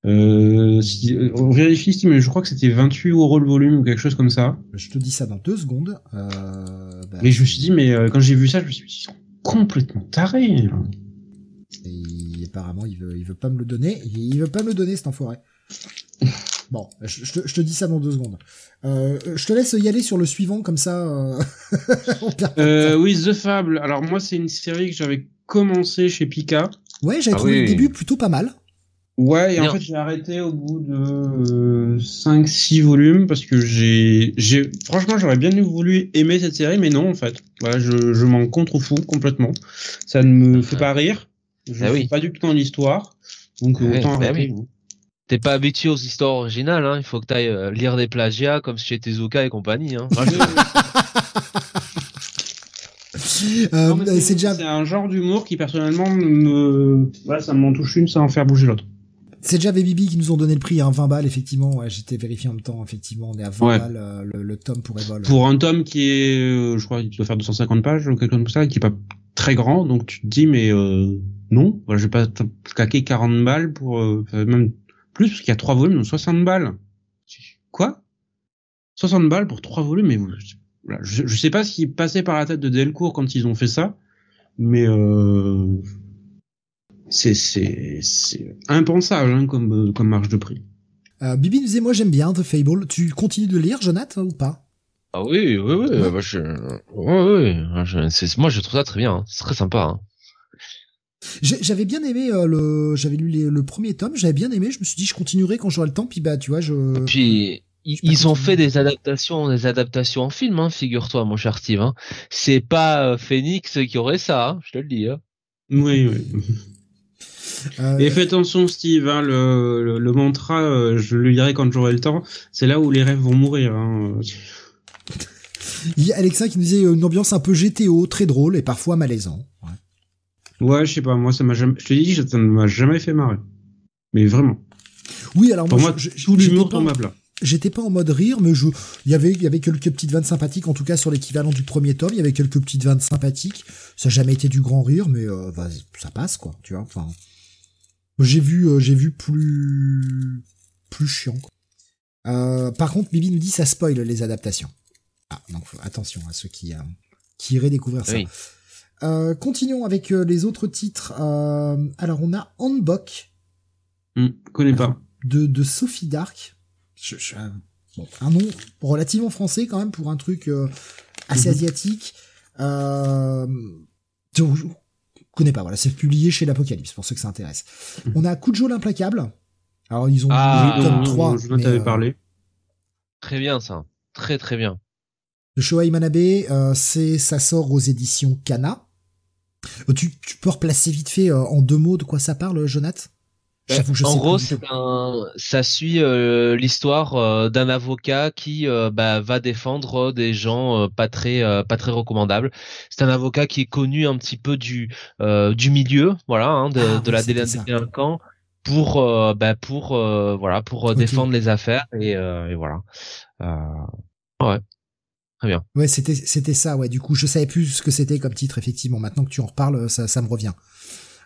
Euh, si, euh, on vérifie, mais je crois que c'était 28 euros le volume ou quelque chose comme ça. Je te dis ça dans deux secondes. Euh, bah, Et je me suis dit, mais euh, quand j'ai vu ça, je me suis dit, ils sont complètement tarés. Et apparemment, il veut, il veut pas me le donner. Il il veut pas me le donner, cet enfoiré. Bon, je, je te, je te dis ça dans deux secondes. Euh, je te laisse y aller sur le suivant, comme ça. euh, Euh, oui, The Fable. Alors moi, c'est une série que j'avais commencé chez Pika. ouais, j'avais Ah trouvé oui. le début plutôt pas mal. Ouais, et en fait, j'ai arrêté au bout de 5-6 volumes parce que j'ai, j'ai, franchement, j'aurais bien voulu aimer cette série, mais non, en fait. Voilà, je, je m'en contrefous complètement. Ça ne me fait pas rire. Je Ah ne oui. suis pas du tout dans l'histoire. Donc, Ouais, autant bah arrêter. oui. T'es pas habitué aux histoires originales, hein. Il faut que t'ailles euh, lire des plagiats comme chez Tezuka et compagnie, hein. Je- Euh, c'est déjà, c'est un genre d'humour qui, personnellement, me, voilà, ça m'en touche une sans faire bouger l'autre. C'est déjà Bibi qui nous ont donné le prix, hein, 20 balles, effectivement. Ouais, j'étais vérifié en même temps, effectivement, on est à 20 Ouais. balles euh, le, le tome pour Evol. Pour un tome qui est, euh, je crois, il doit faire 250 pages ou quelque chose comme ça, qui est pas très grand, donc tu te dis, mais euh, non, voilà, je vais pas claquer 40 balles pour, euh, même plus, parce qu'il y a trois volumes, donc 60 balles. Quoi? 60 balles pour trois volumes, mais vous, voilà, je, je sais pas ce qui passait par la tête de Delcourt quand ils ont fait ça, mais euh, c'est c'est c'est impensable hein, comme euh, comme marge de prix. Euh, Bibi nous disait, moi j'aime bien The Fable. Tu continues de lire, Jonathan, ou pas? Ah oui, oui, oui. bah, je... Ouais, ouais. Je... c'est- Moi, je trouve ça très bien. hein. C'est très sympa. Hein. J'avais bien aimé euh, le, j'avais lu les- le premier tome, j'avais bien aimé. Je me suis dit, je continuerai quand j'aurai le temps. Puis bah, tu vois, je. Puis ils, ont fait des adaptations, des adaptations en film, hein, figure-toi, mon cher Steve. Hein. C'est pas euh, Phoenix qui aurait ça, hein, je te le dis. Hein. Oui, oui. Euh, Et fais attention, Steve, hein, le, le, le mantra, euh, je le lirai quand j'aurai le temps. C'est là où les rêves vont mourir. Hein. il y a Alexa qui nous disait euh, une ambiance un peu GTO, très drôle et parfois malaisant. Ouais. Ouais, je sais pas, moi ça m'a jamais. Je te dis, ça ne m'a jamais fait marrer. Mais vraiment. Oui, alors Pour moi, moi, tout j'étais l'humour tombe à plat. J'étais pas en mode rire, mais je, il y avait, il y avait quelques petites vannes sympathiques, en tout cas sur l'équivalent du premier tome, il y avait quelques petites vannes sympathiques. Ça n'a jamais été du grand rire, mais euh, bah, ça passe quoi, tu vois. Enfin, j'ai vu, euh, j'ai vu plus, plus chiant. Quoi. Euh, par contre, Bibi nous dit ça spoil les adaptations. Ah, donc attention à ceux qui, euh, qui iraient découvrir ça. Oui. Euh, continuons avec euh, les autres titres. Euh, alors on a Handbook Hum, connais pas. de, de Sophie Dark. Je, je- bon, un nom relativement français quand même pour un truc euh, assez Mhm. asiatique. Euh, connais pas, voilà, c'est publié chez l'Apocalypse pour ceux que ça intéresse. Mhm. On a Kujo l'implacable. Alors ils ont Ah, le tome oui, 3 je euh, parlé. Très bien ça, très très bien. de Shohei Manabe, euh, c'est ça sort aux éditions Kana. Euh, Tu, tu peux replacer vite fait euh, en deux mots de quoi ça parle, Jonath J'avoue, je en sais gros, c'est un, ça suit euh, l'histoire euh, d'un avocat qui euh, bah, va défendre des gens euh, pas très euh, pas très recommandables. C'est un avocat qui est connu un petit peu du euh, du milieu, voilà, hein, de, Ah, de la délinquant pour euh, bah, pour euh, voilà pour euh, défendre les affaires et, euh, et voilà. Euh, ouais, très bien. Ouais, c'était c'était ça. Ouais, du coup, je savais plus ce que c'était comme titre. Effectivement, maintenant que tu en reparles, ça, ça me revient.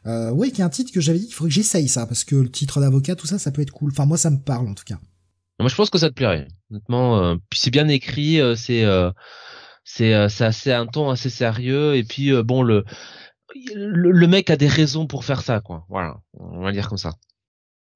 Euh, ouais, qui est un titre que j'avais dit qu'il faudrait que j'essaye ça, parce que le titre d'avocat, tout ça, ça peut être cool. Enfin, moi, ça me parle en tout cas. Moi, je pense que ça te plairait. Honnêtement, euh, c'est bien écrit, euh, c'est euh, c'est c'est assez un ton assez sérieux et puis bon le, le le mec a des raisons pour faire ça quoi. Voilà, on va dire comme ça.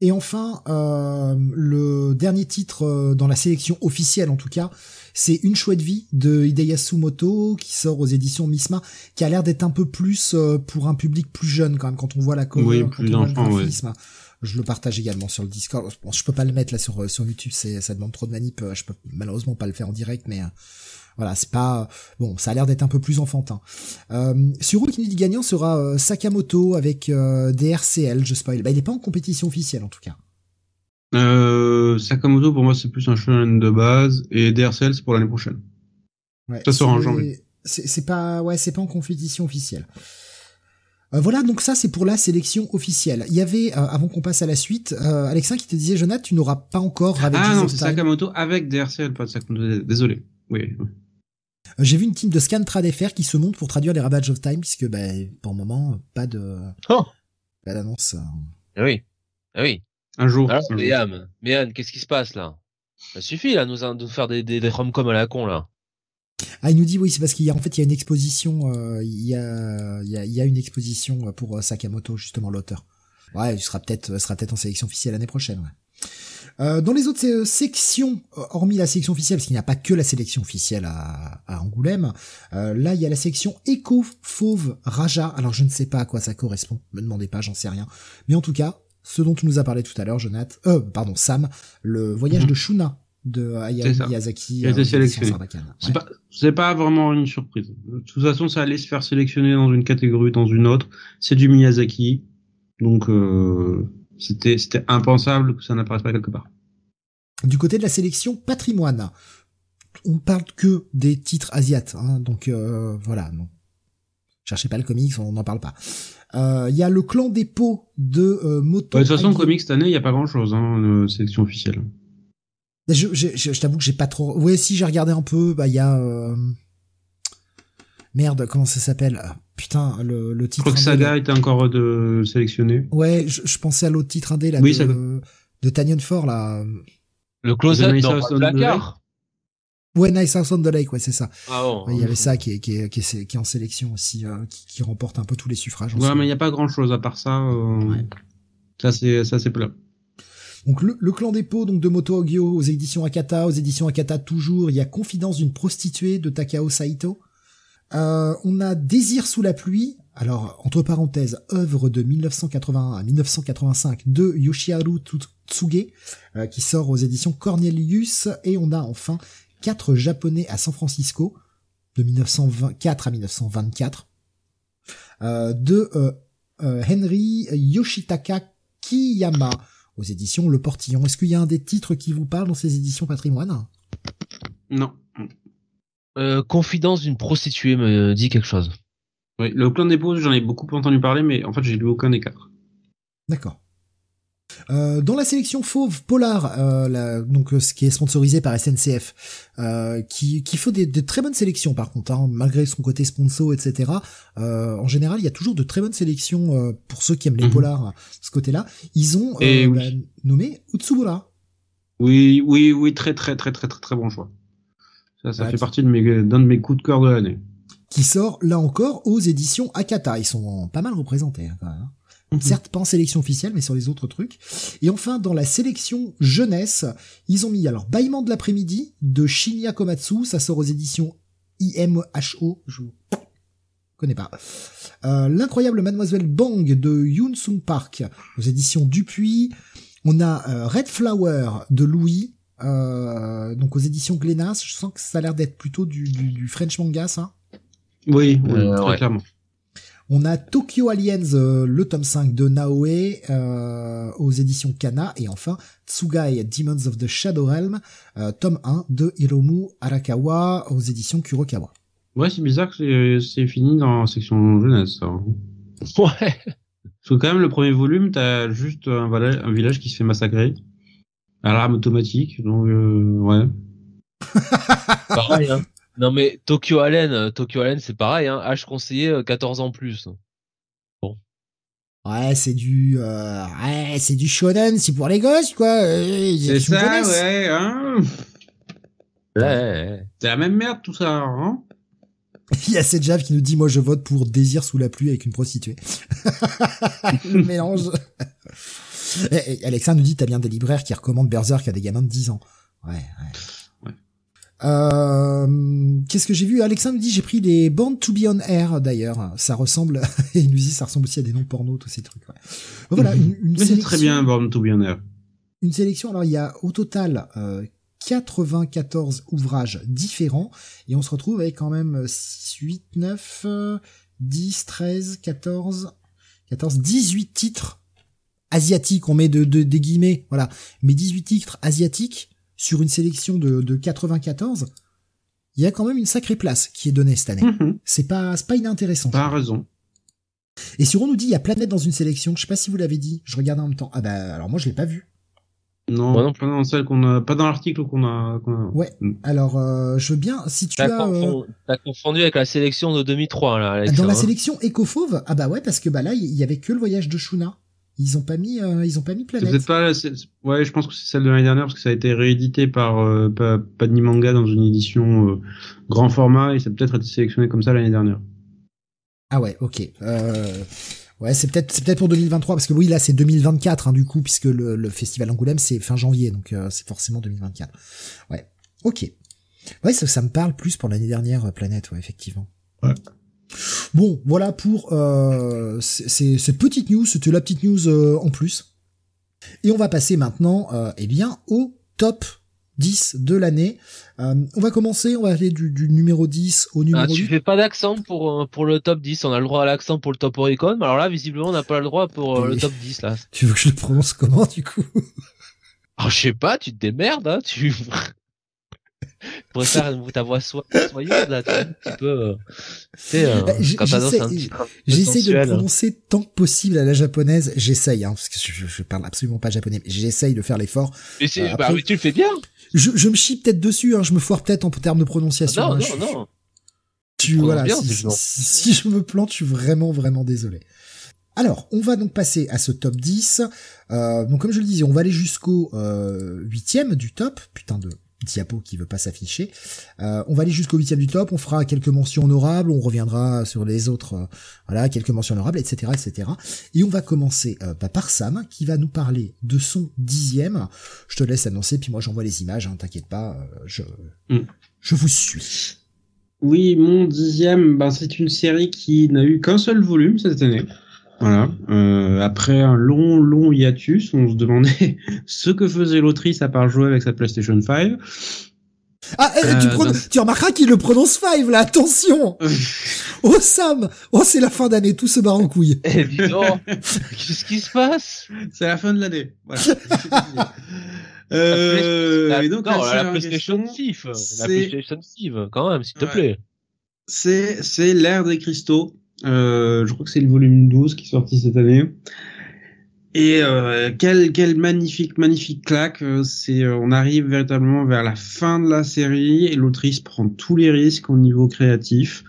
Et enfin, le dernier titre dans la sélection officielle, en tout cas, c'est Une chouette vie de Hideyasu Moto qui sort aux éditions Misma, qui a l'air d'être un peu plus euh, pour un public plus jeune quand même quand on voit la cover, Oui, plus d'enfants, ouais. graphisme. Je le partage également sur le Discord. Bon, je peux pas le mettre là sur euh, sur YouTube, c'est ça demande trop de manip. euh, Je peux malheureusement pas le faire en direct, mais euh, voilà, c'est pas bon. Ça a l'air d'être un peu plus enfantin. Euh, sur qui nous dit gagnant sera euh, Sakamoto avec euh, DRCL. Je spoil. Bah, il est pas en compétition officielle en tout cas. Euh, Sakamoto, pour moi, c'est plus un shonen de base, et DRCL, c'est pour l'année prochaine. Ouais, Ça sort en janvier. C'est pas, ouais, c'est pas en compétition officielle. Euh, voilà, donc ça c'est pour la sélection officielle. Il y avait, euh, avant qu'on passe à la suite, euh, Alexin qui te disait, Jonathan, tu n'auras pas encore Ravage Ah non, c'est. Sakamoto avec DRCL, pas de Sakamoto. Désolé. Oui. Euh, J'ai vu une team de Scantrad FR qui se monte pour traduire les Ravage of Time, puisque bah, pour le moment, pas de, Oh. pas d'annonce. euh. Ah oui, ah oui. Un jour. Alors, un jour. Méam, Méam, qu'est-ce qui se passe là? Ça suffit là, nous, de nous faire des des, des rom-coms à la con là. Ah, il nous dit oui, c'est parce qu'il y a en fait il y a une exposition, euh, il y a il y a, il y a une exposition pour euh, Sakamoto justement l'auteur. Ouais, il sera peut-être euh, sera peut-être en sélection officielle l'année prochaine. Ouais. Euh, dans les autres euh, sections, euh, hormis la sélection officielle, parce qu'il n'y a pas que la sélection officielle à, à Angoulême, euh, là il y a la section Echo Fauve Raja. Alors je ne sais pas à quoi ça correspond, me demandez pas, j'en sais rien. Mais en tout cas, ce dont tu nous as parlé tout à l'heure, Jonathan, euh, pardon Sam, le voyage Mhm. de Shuna de Hayao. Miyazaki. Il a été euh, sélectionné. C'est Ouais. pas, vraiment une surprise. De toute façon, ça allait se faire sélectionner dans une catégorie, dans une autre. C'est du Miyazaki. Donc, euh, c'était, c'était impensable que ça n'apparaisse pas quelque part. Du côté de la sélection patrimoine, on parle que des titres asiates, hein, donc euh, voilà. Non. Cherchez pas le comics, on n'en parle pas. Euh, Il y a le clan des pots de euh, Moto. Ouais, de toute façon, comics cette année, il n'y a pas grand chose, hein, sélection officielle. Je, je, je, je t'avoue que j'ai pas trop. Ouais, si j'ai regardé un peu, bah il y a. euh, Merde, comment ça s'appelle? Ah, Putain, le, le Je titre. Saga était encore de sélectionné. Ouais, je, je pensais à l'autre titre indé là Oui, de, ça- de Tanyan Ford là. Le Nice dans le placard. Ouais, Nice House on the Lake, ouais, c'est ça. Ah bon. Ouais, Il y avait ça qui est, qui est, qui est, qui est en sélection aussi, euh, qui, qui remporte un peu tous les suffrages. Ouais, mais il n'y a pas grand chose à part ça. euh, Ouais. Ça, c'est, ça, c'est plat. Donc le, le clan des pots donc de Moto Ogyo aux éditions Akata, aux éditions Akata toujours, il y a Confidence d'une prostituée de Takao Saito. Euh, on a Désir sous la pluie, alors entre parenthèses, œuvre de 1981 à 1985 de Yoshiharu Tsuge, euh, qui sort aux éditions Cornelius, et on a enfin quatre japonais à San Francisco de 1924 à 1924 euh, de euh, euh, Henry Yoshitaka Kiyama aux éditions Le Portillon. Est-ce qu'il y a un des titres qui vous parle dans ces éditions patrimoine? Non. Euh, confidence d'une prostituée me dit quelque chose. Oui, le clan des pauses, j'en ai beaucoup entendu parler, mais en fait, j'ai lu aucun des quatre. D'accord. Euh, dans la sélection Fauve Polar, euh, la- donc euh, ce qui est sponsorisé par SNCF, qui, qui fait des, des très bonnes sélections par contre, hein, malgré son côté sponsor, etc. En général, il y a toujours de très bonnes sélections pour ceux qui aiment les Mhm. polars. Ce côté-là, ils ont Et oui. nommé Utsubura. Oui, oui, oui, très, très, très, très, très, très bon choix. Ça, ça Ouais, fait partie de mes, d'un de mes coups de cœur de l'année. qui sort là encore aux éditions Akata. Ils sont pas mal représentés hein, quand même. Mhm. Certes pas en sélection officielle, mais sur les autres trucs. Et enfin, dans la sélection jeunesse, ils ont mis alors Bâillement de l'après-midi de Shinya Komatsu, ça sort aux éditions IMHO, je connais pas. Euh, L'incroyable Mademoiselle Bang de Yoon Sung Park aux éditions Dupuis. On a euh, Red Flower de Louis, euh, donc aux éditions Glénas. Je sens que ça a l'air d'être plutôt du, du, du French manga, ça. Oui, oui, Euh, très ouais. clairement. On a Tokyo Aliens, euh, le tome 5 de Naoe euh, aux éditions Kana. Et enfin, Tsugai Demons of the Shadow Realm, euh, tome 1 de Hiromu Arakawa aux éditions Kurokawa. Ouais, c'est bizarre que c'est fini dans la section jeunesse. Ça. Ouais. Parce que quand même, le premier volume, t'as juste un, un, village qui se fait massacrer à l'arme automatique. Donc, euh, ouais. Pareil, hein. Non mais Tokyo Allen, euh, Tokyo Allen c'est pareil, hein, âge conseillé 14 euh, ans plus. Bon. Ouais, c'est du, euh, ouais, c'est du shonen, c'est pour les gosses quoi. c'est ça, ouais, hein. Ouais. C'est la même merde tout ça, hein. Il y a cette Jave qui nous dit moi je vote pour Désir sous la pluie avec une prostituée. Le mélange. Alexa nous dit t'as bien des libraires qui recommandent Berserk à des gamins de 10 ans. Ouais, ouais. Euh, Qu'est-ce que j'ai vu? Alexandre dit j'ai pris les Born to be on air d'ailleurs. Ça ressemble et il nous dit ça ressemble aussi à des noms porno tous ces trucs. Ouais. Voilà une, une sélection. très bien Born to be on air. Une sélection. Alors il y a au total euh, 94 ouvrages différents et on se retrouve avec quand même 6, 8, 9, 10, 13, 14, 14, 18 titres asiatiques. On met de, de des guillemets, voilà, mais 18 titres asiatiques sur une sélection de, de 94, il y a quand même une sacrée place qui est donnée cette année. Mhm. C'est pas, pas inintéressant. T'as raison. Et sur on nous dit il y a Planète dans une sélection. Je sais pas si vous l'avez dit. Je regarde en même temps. Ah bah alors moi je l'ai pas vu. Non, non. pas dans celle qu'on a, pas dans l'article qu'on a, Ouais. Alors euh, je veux bien si tu as. Euh, t'as confondu avec la sélection de 2003 là. dans la hein. sélection Ecofauve. Ah bah ouais parce que bah là il y avait que le voyage de Shuna. Ils ont pas mis, euh, ils ont pas mis Planète. C'est pas, ouais, je pense que c'est celle de l'année dernière parce que ça a été réédité par euh, Manga dans une édition euh, grand format et ça peut-être été sélectionné comme ça l'année dernière. Ah ouais, ok. Euh, ouais, c'est peut-être, c'est peut-être pour 2023 parce que oui, là c'est 2024 hein, du coup puisque le, le festival Angoulême c'est fin janvier donc euh, c'est forcément 2024. Ouais, ok. Ouais, ça, ça me parle plus pour l'année dernière Planète, ouais, effectivement. Ouais. Bon, voilà pour euh, ces, petites news. C'était la petite news euh, en plus. Et on va passer maintenant, euh, eh bien, au top 10 de l'année. Euh, on va commencer, on va aller du, numéro 10 au numéro ah, tu fais pas d'accent pour pour le top 10, on a le droit à l'accent pour le top Oricon, mais alors là visiblement on n'a pas le droit pour le top 10 là. Tu veux que je le prononce comment du coup? Ah je sais pas, tu te démerdes hein, tu pourrais faire ta voix soyeuse là, tu un petit peu. Euh, euh bah, J'essaie de le prononcer tant que possible à la japonaise. J'essaye, hein, parce que je, je, parle absolument pas japonais. J'essaye de faire l'effort. Mais, euh, bah, tu le fais bien. Je, je me chie peut-être dessus. Hein, je me foire peut-être en termes de prononciation. non, hein, non, non. Tu voilà. Bien, si, si, je me plante, je suis vraiment, vraiment désolé. Alors, on va donc passer à ce top 10. Euh, donc, comme je le disais, on va aller jusqu'au euh, huitième du top. Putain de diapo qui veut pas s'afficher. Euh, on va aller jusqu'au huitième du top, on fera quelques mentions honorables, on reviendra sur les autres, euh, voilà, quelques mentions honorables, etc., etc. Et on va commencer euh, bah, par Sam, qui va nous parler de son dixième. Je te laisse annoncer, puis moi j'envoie les images, hein, t'inquiète pas, je, mm. je vous suis. Oui, mon dixième, bah, c'est une série qui n'a eu qu'un seul volume cette année. Voilà. Euh, après un long, long hiatus, on se demandait ce que faisait l'autrice à part jouer avec sa PlayStation 5. Ah, eh, tu, euh, tu, remarqueras qu'il le prononce 5, là, attention Oh Sam Oh, c'est la fin d'année, tout se barre en couille. Eh, Qu'est-ce qui se passe? C'est la fin de l'année, voilà. euh, la, et donc, non, la, PlayStation 6, la PlayStation 6, quand même, s'il te plaît. C'est, c'est l'ère des cristaux. Euh, je crois que c'est le volume 12 qui est sorti cette année. Et euh, quel, quel magnifique, magnifique claque. Euh, c'est, euh, on arrive véritablement vers la fin de la série et l'autrice prend tous les risques au niveau créatif.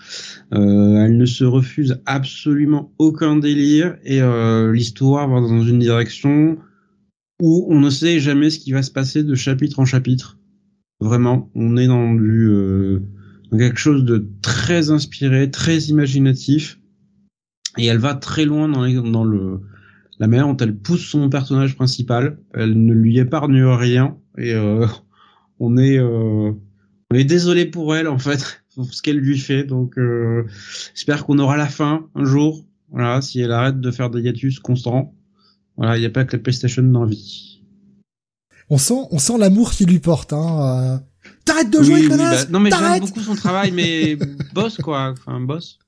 Euh, elle ne se refuse absolument aucun délire et l'histoire va dans une direction où on ne sait jamais ce qui va se passer de chapitre en chapitre. Vraiment, on est dans du quelque chose de très inspiré, très imaginatif, et elle va très loin dans, dans le la manière dont elle pousse son personnage principal. Elle ne lui épargne rien, et euh, on est euh, on est désolé pour elle en fait pour ce qu'elle lui fait. Donc euh, j'espère qu'on aura la fin un jour. Voilà, si elle arrête de faire des hiatus constants. Voilà, il n'y a pas que la PlayStation dans la vie. On sent, on sent l'amour qu'il lui porte. Hein. T'arrêtes de jouer, oui, bah, Non, mais j'aime beaucoup son travail, mais boss, quoi. Enfin, boss.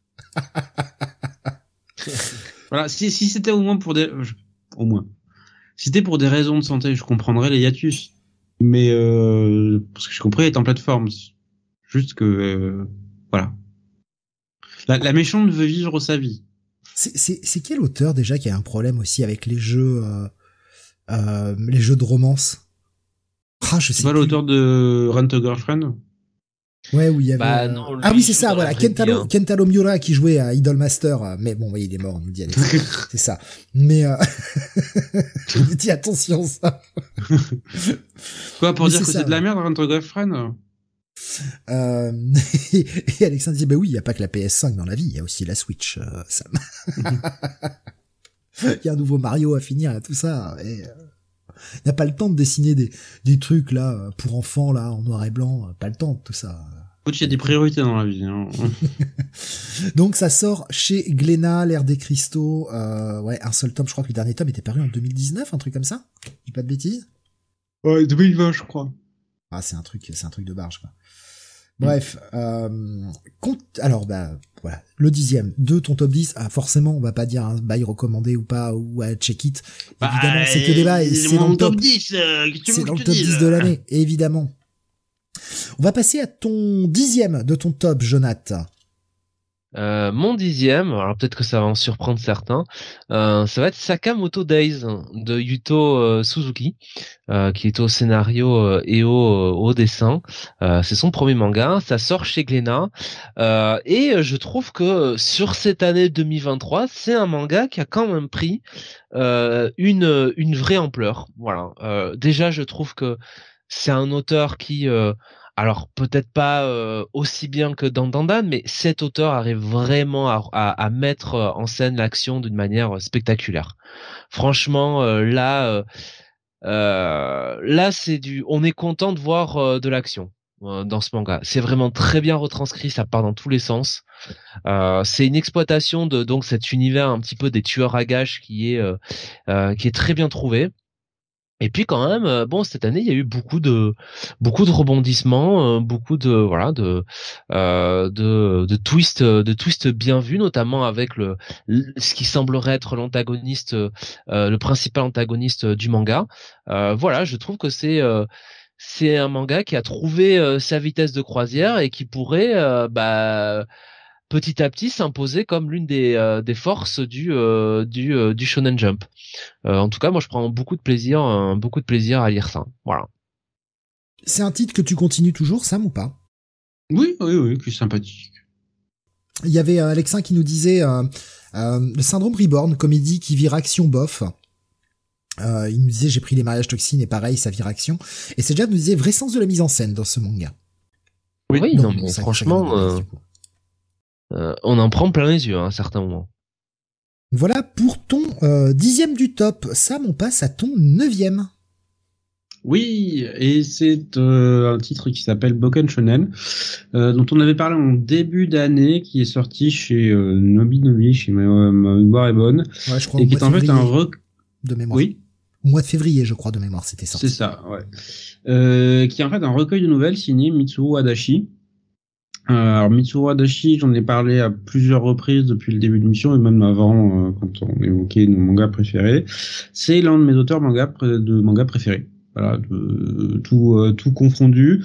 voilà, si, si c'était au moins pour des, au moins, si c'était pour des raisons de santé, je comprendrais les hiatus. Mais euh, parce que je comprends, il est en plateforme. Juste que euh, voilà. La, la, méchante veut vivre sa vie. C'est quel auteur déjà qui a un problème aussi avec les jeux, euh, euh, les jeux de romance? Ah, je sais pas l'auteur de Rent a Girlfriend. Ouais, oui, il y avait. Bah, non, ah oui, c'est ça, voilà. Kentaro. Kentaro Miura qui jouait à Idolmaster, euh, mais bon, il est mort, on nous dit, c'est ça. Mais, euh... je dis attention, ça. Quoi, pour dire que c'est de la merde, Rent a Girlfriend? Euh, et Alexandre dit, bah oui, il n'y a pas que la PS5 dans la vie, il y a aussi la Switch, euh, Sam. Il y a un nouveau Mario à finir, et tout ça. Et, euh, il n'y a pas le temps de dessiner des, des trucs là pour enfants là en noir et blanc, pas le temps de tout ça. Il y a des priorités dans la vie. Hein. Donc ça sort chez Glénat, l'ère des cristaux. Euh, ouais, un seul tome. Je crois que le dernier tome était paru en 2019, un truc comme ça. dis pas de bêtises. Ouais, 2020, je crois. Ah, c'est un truc, c'est un truc de barge quoi. Bref, euh, alors bah voilà, le dixième de ton top 10, ah, forcément on va pas dire un bail recommandé ou pas ou à check it. Bah, évidemment, c'est que des bails, c'est dans le top 10, euh, c'est dans le top 10 de l'année, évidemment. On va passer à ton dixième de ton top, Jonathan. Euh, mon dixième, alors peut-être que ça va en surprendre certains, euh, ça va être Sakamoto Days de Yuto euh, Suzuki, qui est au scénario et au, dessin. c'est son premier manga, ça sort chez Glénat, et je trouve que sur cette année 2023, c'est un manga qui a quand même pris une une vraie ampleur. Voilà. déjà, je trouve que c'est un auteur qui alors peut-être pas euh, aussi bien que dans Dandan, mais cet auteur arrive vraiment à, mettre euh, en scène l'action d'une manière euh, spectaculaire. Franchement, là, là c'est du, on est content de voir de l'action dans ce manga. C'est vraiment très bien retranscrit, ça part dans tous les sens. c'est une exploitation de donc cet univers un petit peu des tueurs à gages qui est qui est très bien trouvé. Et puis quand même, euh, bon, cette année, il y a eu beaucoup de beaucoup de rebondissements, euh, beaucoup de voilà de euh, de, de twists de twists bien vus, notamment avec le, ce qui semblerait être l'antagoniste, le principal antagoniste du manga. voilà, je trouve que c'est c'est un manga qui a trouvé sa vitesse de croisière et qui pourrait bah petit à petit s'imposer comme l'une des, euh, des forces du, euh, du, euh, du Shonen Jump. en tout cas, moi, je prends beaucoup de plaisir, beaucoup de plaisir à lire ça. Voilà. C'est un titre que tu continues toujours, Sam, ou pas? Oui, oui, oui, qui est sympathique. Il y avait Alexin qui nous disait le syndrome Reborn, comédie qui vire action bof. il nous disait j'ai pris les mariages toxines et pareil, ça vire action. Et c'est déjà nous disait vrai sens de la mise en scène dans ce manga. Oui, non, mais franchement, euh, on en prend plein les yeux à un certain moment. Voilà pour ton euh, dixième du top. Sam, on passe à ton neuvième. Oui, et c'est euh, un titre qui s'appelle Boken Shonen, dont on avait parlé en début d'année, qui est sorti chez Nobi Nobi, chez ma, mémoire est bonne, ouais, je crois, et qui est en fait un rec... de mémoire. Oui. Au mois de février, je crois, de mémoire, c'était sorti. C'est ça, ouais. qui est en fait un recueil de nouvelles signé Mitsuo Adachi, euh, alors Mitsuru Adachi, j'en ai parlé à plusieurs reprises depuis le début de l'émission et même avant euh, quand on évoquait nos mangas préférés. C'est l'un de mes auteurs manga de manga préférés. Voilà, tout euh, tout confondu.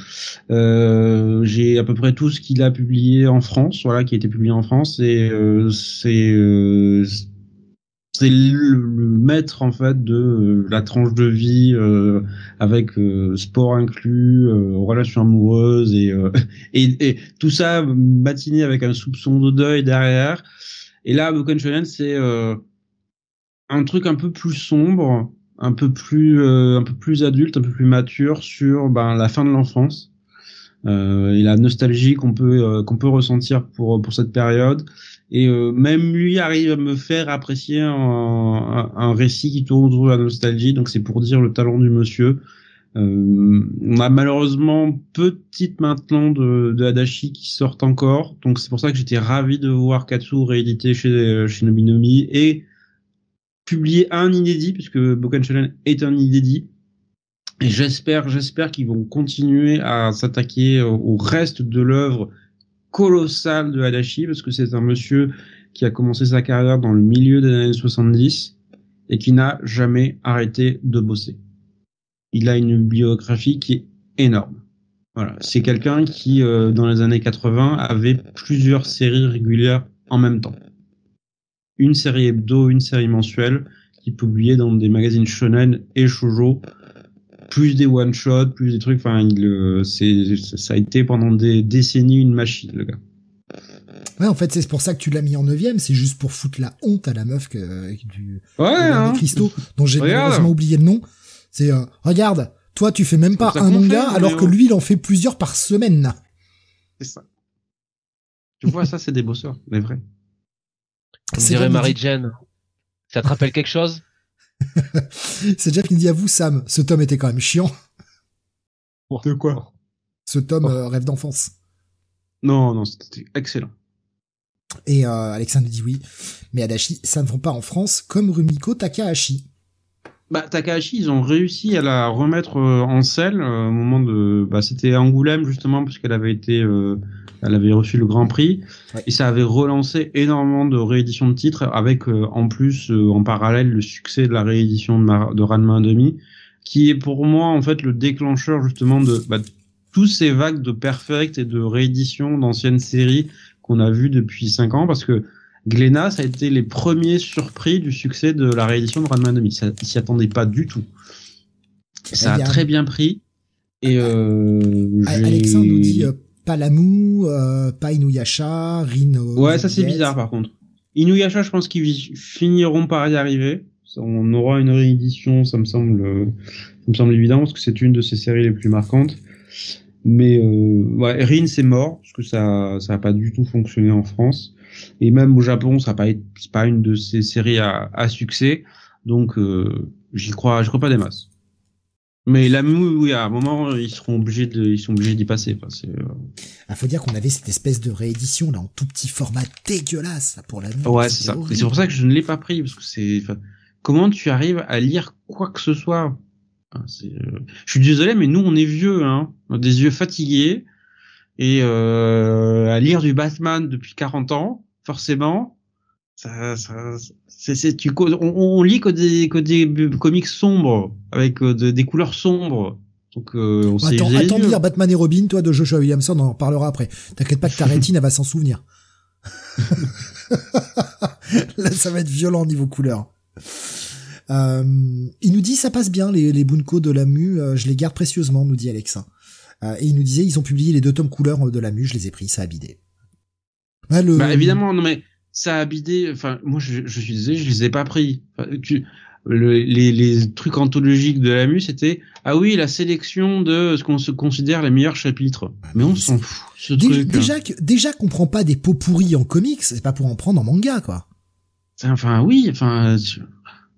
Euh, j'ai à peu près tout ce qu'il a publié en France, voilà, qui a été publié en France et c'est c'est le, maître en fait de euh, la tranche de vie euh, avec euh, sport inclus, relations amoureuses et, et, et tout ça matiné avec un soupçon de deuil derrière. Et là, Broken Shonen, c'est un truc un peu plus sombre, un peu plus un peu plus adulte, un peu plus mature sur ben, la fin de l'enfance. et la nostalgie qu'on peut qu'on peut ressentir pour pour cette période et euh, même lui arrive à me faire apprécier un, un, récit qui tourne autour de la nostalgie. Donc c'est pour dire le talent du monsieur. Euh, on a malheureusement peu de maintenant de, de Hadashi qui sortent encore, donc c'est pour ça que j'étais ravi de voir Katsu réédité chez, chez Nobinomi et publier un inédit, puisque Boken Shonen est un inédit. Et j'espère, j'espère qu'ils vont continuer à s'attaquer au reste de l'œuvre colossal de Hadashi parce que c'est un monsieur qui a commencé sa carrière dans le milieu des années 70 et qui n'a jamais arrêté de bosser. Il a une biographie qui est énorme. Voilà, c'est quelqu'un qui, euh, dans les années 80, avait plusieurs séries régulières en même temps. Une série hebdo, une série mensuelle, qui publiait dans des magazines shonen et shoujo, plus des one shot, plus des trucs. Enfin, il, euh, c'est, ça a été pendant des décennies une machine, le gars. Ouais, en fait, c'est pour ça que tu l'as mis en neuvième. C'est juste pour foutre la honte à la meuf que, du ouais, hein. Christo, dont j'ai malheureusement oublié le nom. C'est euh, regarde, toi, tu fais même pas un manga, alors que lui, il en fait plusieurs par semaine. C'est ça. Tu vois, ça, c'est des bosseurs, mais vrai. On dirait Marie-Jane. Ça te rappelle quelque chose? C'est Jeff qui me dit à vous, Sam, ce tome était quand même chiant. De quoi Ce tome euh, rêve d'enfance. Non, non, c'était excellent. Et euh, Alexandre dit oui, mais Adachi, ça ne vend pas en France comme Rumiko Takahashi. Bah, Takahashi, ils ont réussi à la remettre euh, en selle euh, au moment de. Bah, c'était Angoulême justement parce qu'elle avait été, euh, elle avait reçu le Grand Prix et ça avait relancé énormément de rééditions de titres avec en plus en parallèle le succès de la réédition de, de Ranma demi qui est pour moi en fait le déclencheur justement de bah, tous ces vagues de perfect et de rééditions d'anciennes séries qu'on a vues depuis cinq ans parce que Glénat, ça a été les premiers surpris du succès de la réédition de Ranma 2000. Ça, ils s'y attendaient pas du tout. Ça a très bien pris. Et euh, Alexandre nous dit euh, pas Palamou, euh, pas Inuyasha, Rino. Ouais, ça c'est bizarre par contre. Inuyasha, je pense qu'ils finiront par y arriver. On aura une réédition, ça me semble, ça me semble évident parce que c'est une de ces séries les plus marquantes. Mais euh, ouais, Rin c'est mort parce que ça ça a pas du tout fonctionné en France et même au Japon ça n'a pas pas une de ces séries à, à succès donc euh, j'y crois je crois pas des masses. Mais la oui, à un moment, ils seront obligés de, ils sont obligés d'y passer. Enfin, c'est. Euh... Ah, faut dire qu'on avait cette espèce de réédition là en tout petit format dégueulasse pour la Ouais, c'est ça. Et c'est pour ça que je ne l'ai pas pris parce que c'est. comment tu arrives à lire quoi que ce soit? Euh, je suis désolé, mais nous on est vieux, hein, on a des yeux fatigués et euh, à lire du Batman depuis 40 ans, forcément, ça, ça c'est, tu, on, on, lit que des, que des comics sombres avec euh, des couleurs sombres. Donc, euh, on attends, attends de lire Batman et Robin, toi, de Joshua Williamson, on en reparlera après. T'inquiète pas que ta rétine, elle va s'en souvenir. Là, ça va être violent niveau couleur. Euh, il nous dit ça passe bien les, les Bunko de la Mu, euh, je les garde précieusement, nous dit Alexa. Euh, et il nous disait ils ont publié les deux tomes couleurs de la Mu, je les ai pris, ça a bidé. bah, évidemment, non mais ça a bidé. Enfin, moi je, je suis désolé, je les ai pas pris. tu, les, les, trucs anthologiques de la Mu, c'était ah oui la sélection de ce qu'on se considère les meilleurs chapitres. Ah, mais, on s'en fout. Ce déjà, truc, déjà, hein. déjà qu'on prend pas des pots pourris en comics, c'est pas pour en prendre en manga quoi. Enfin oui, enfin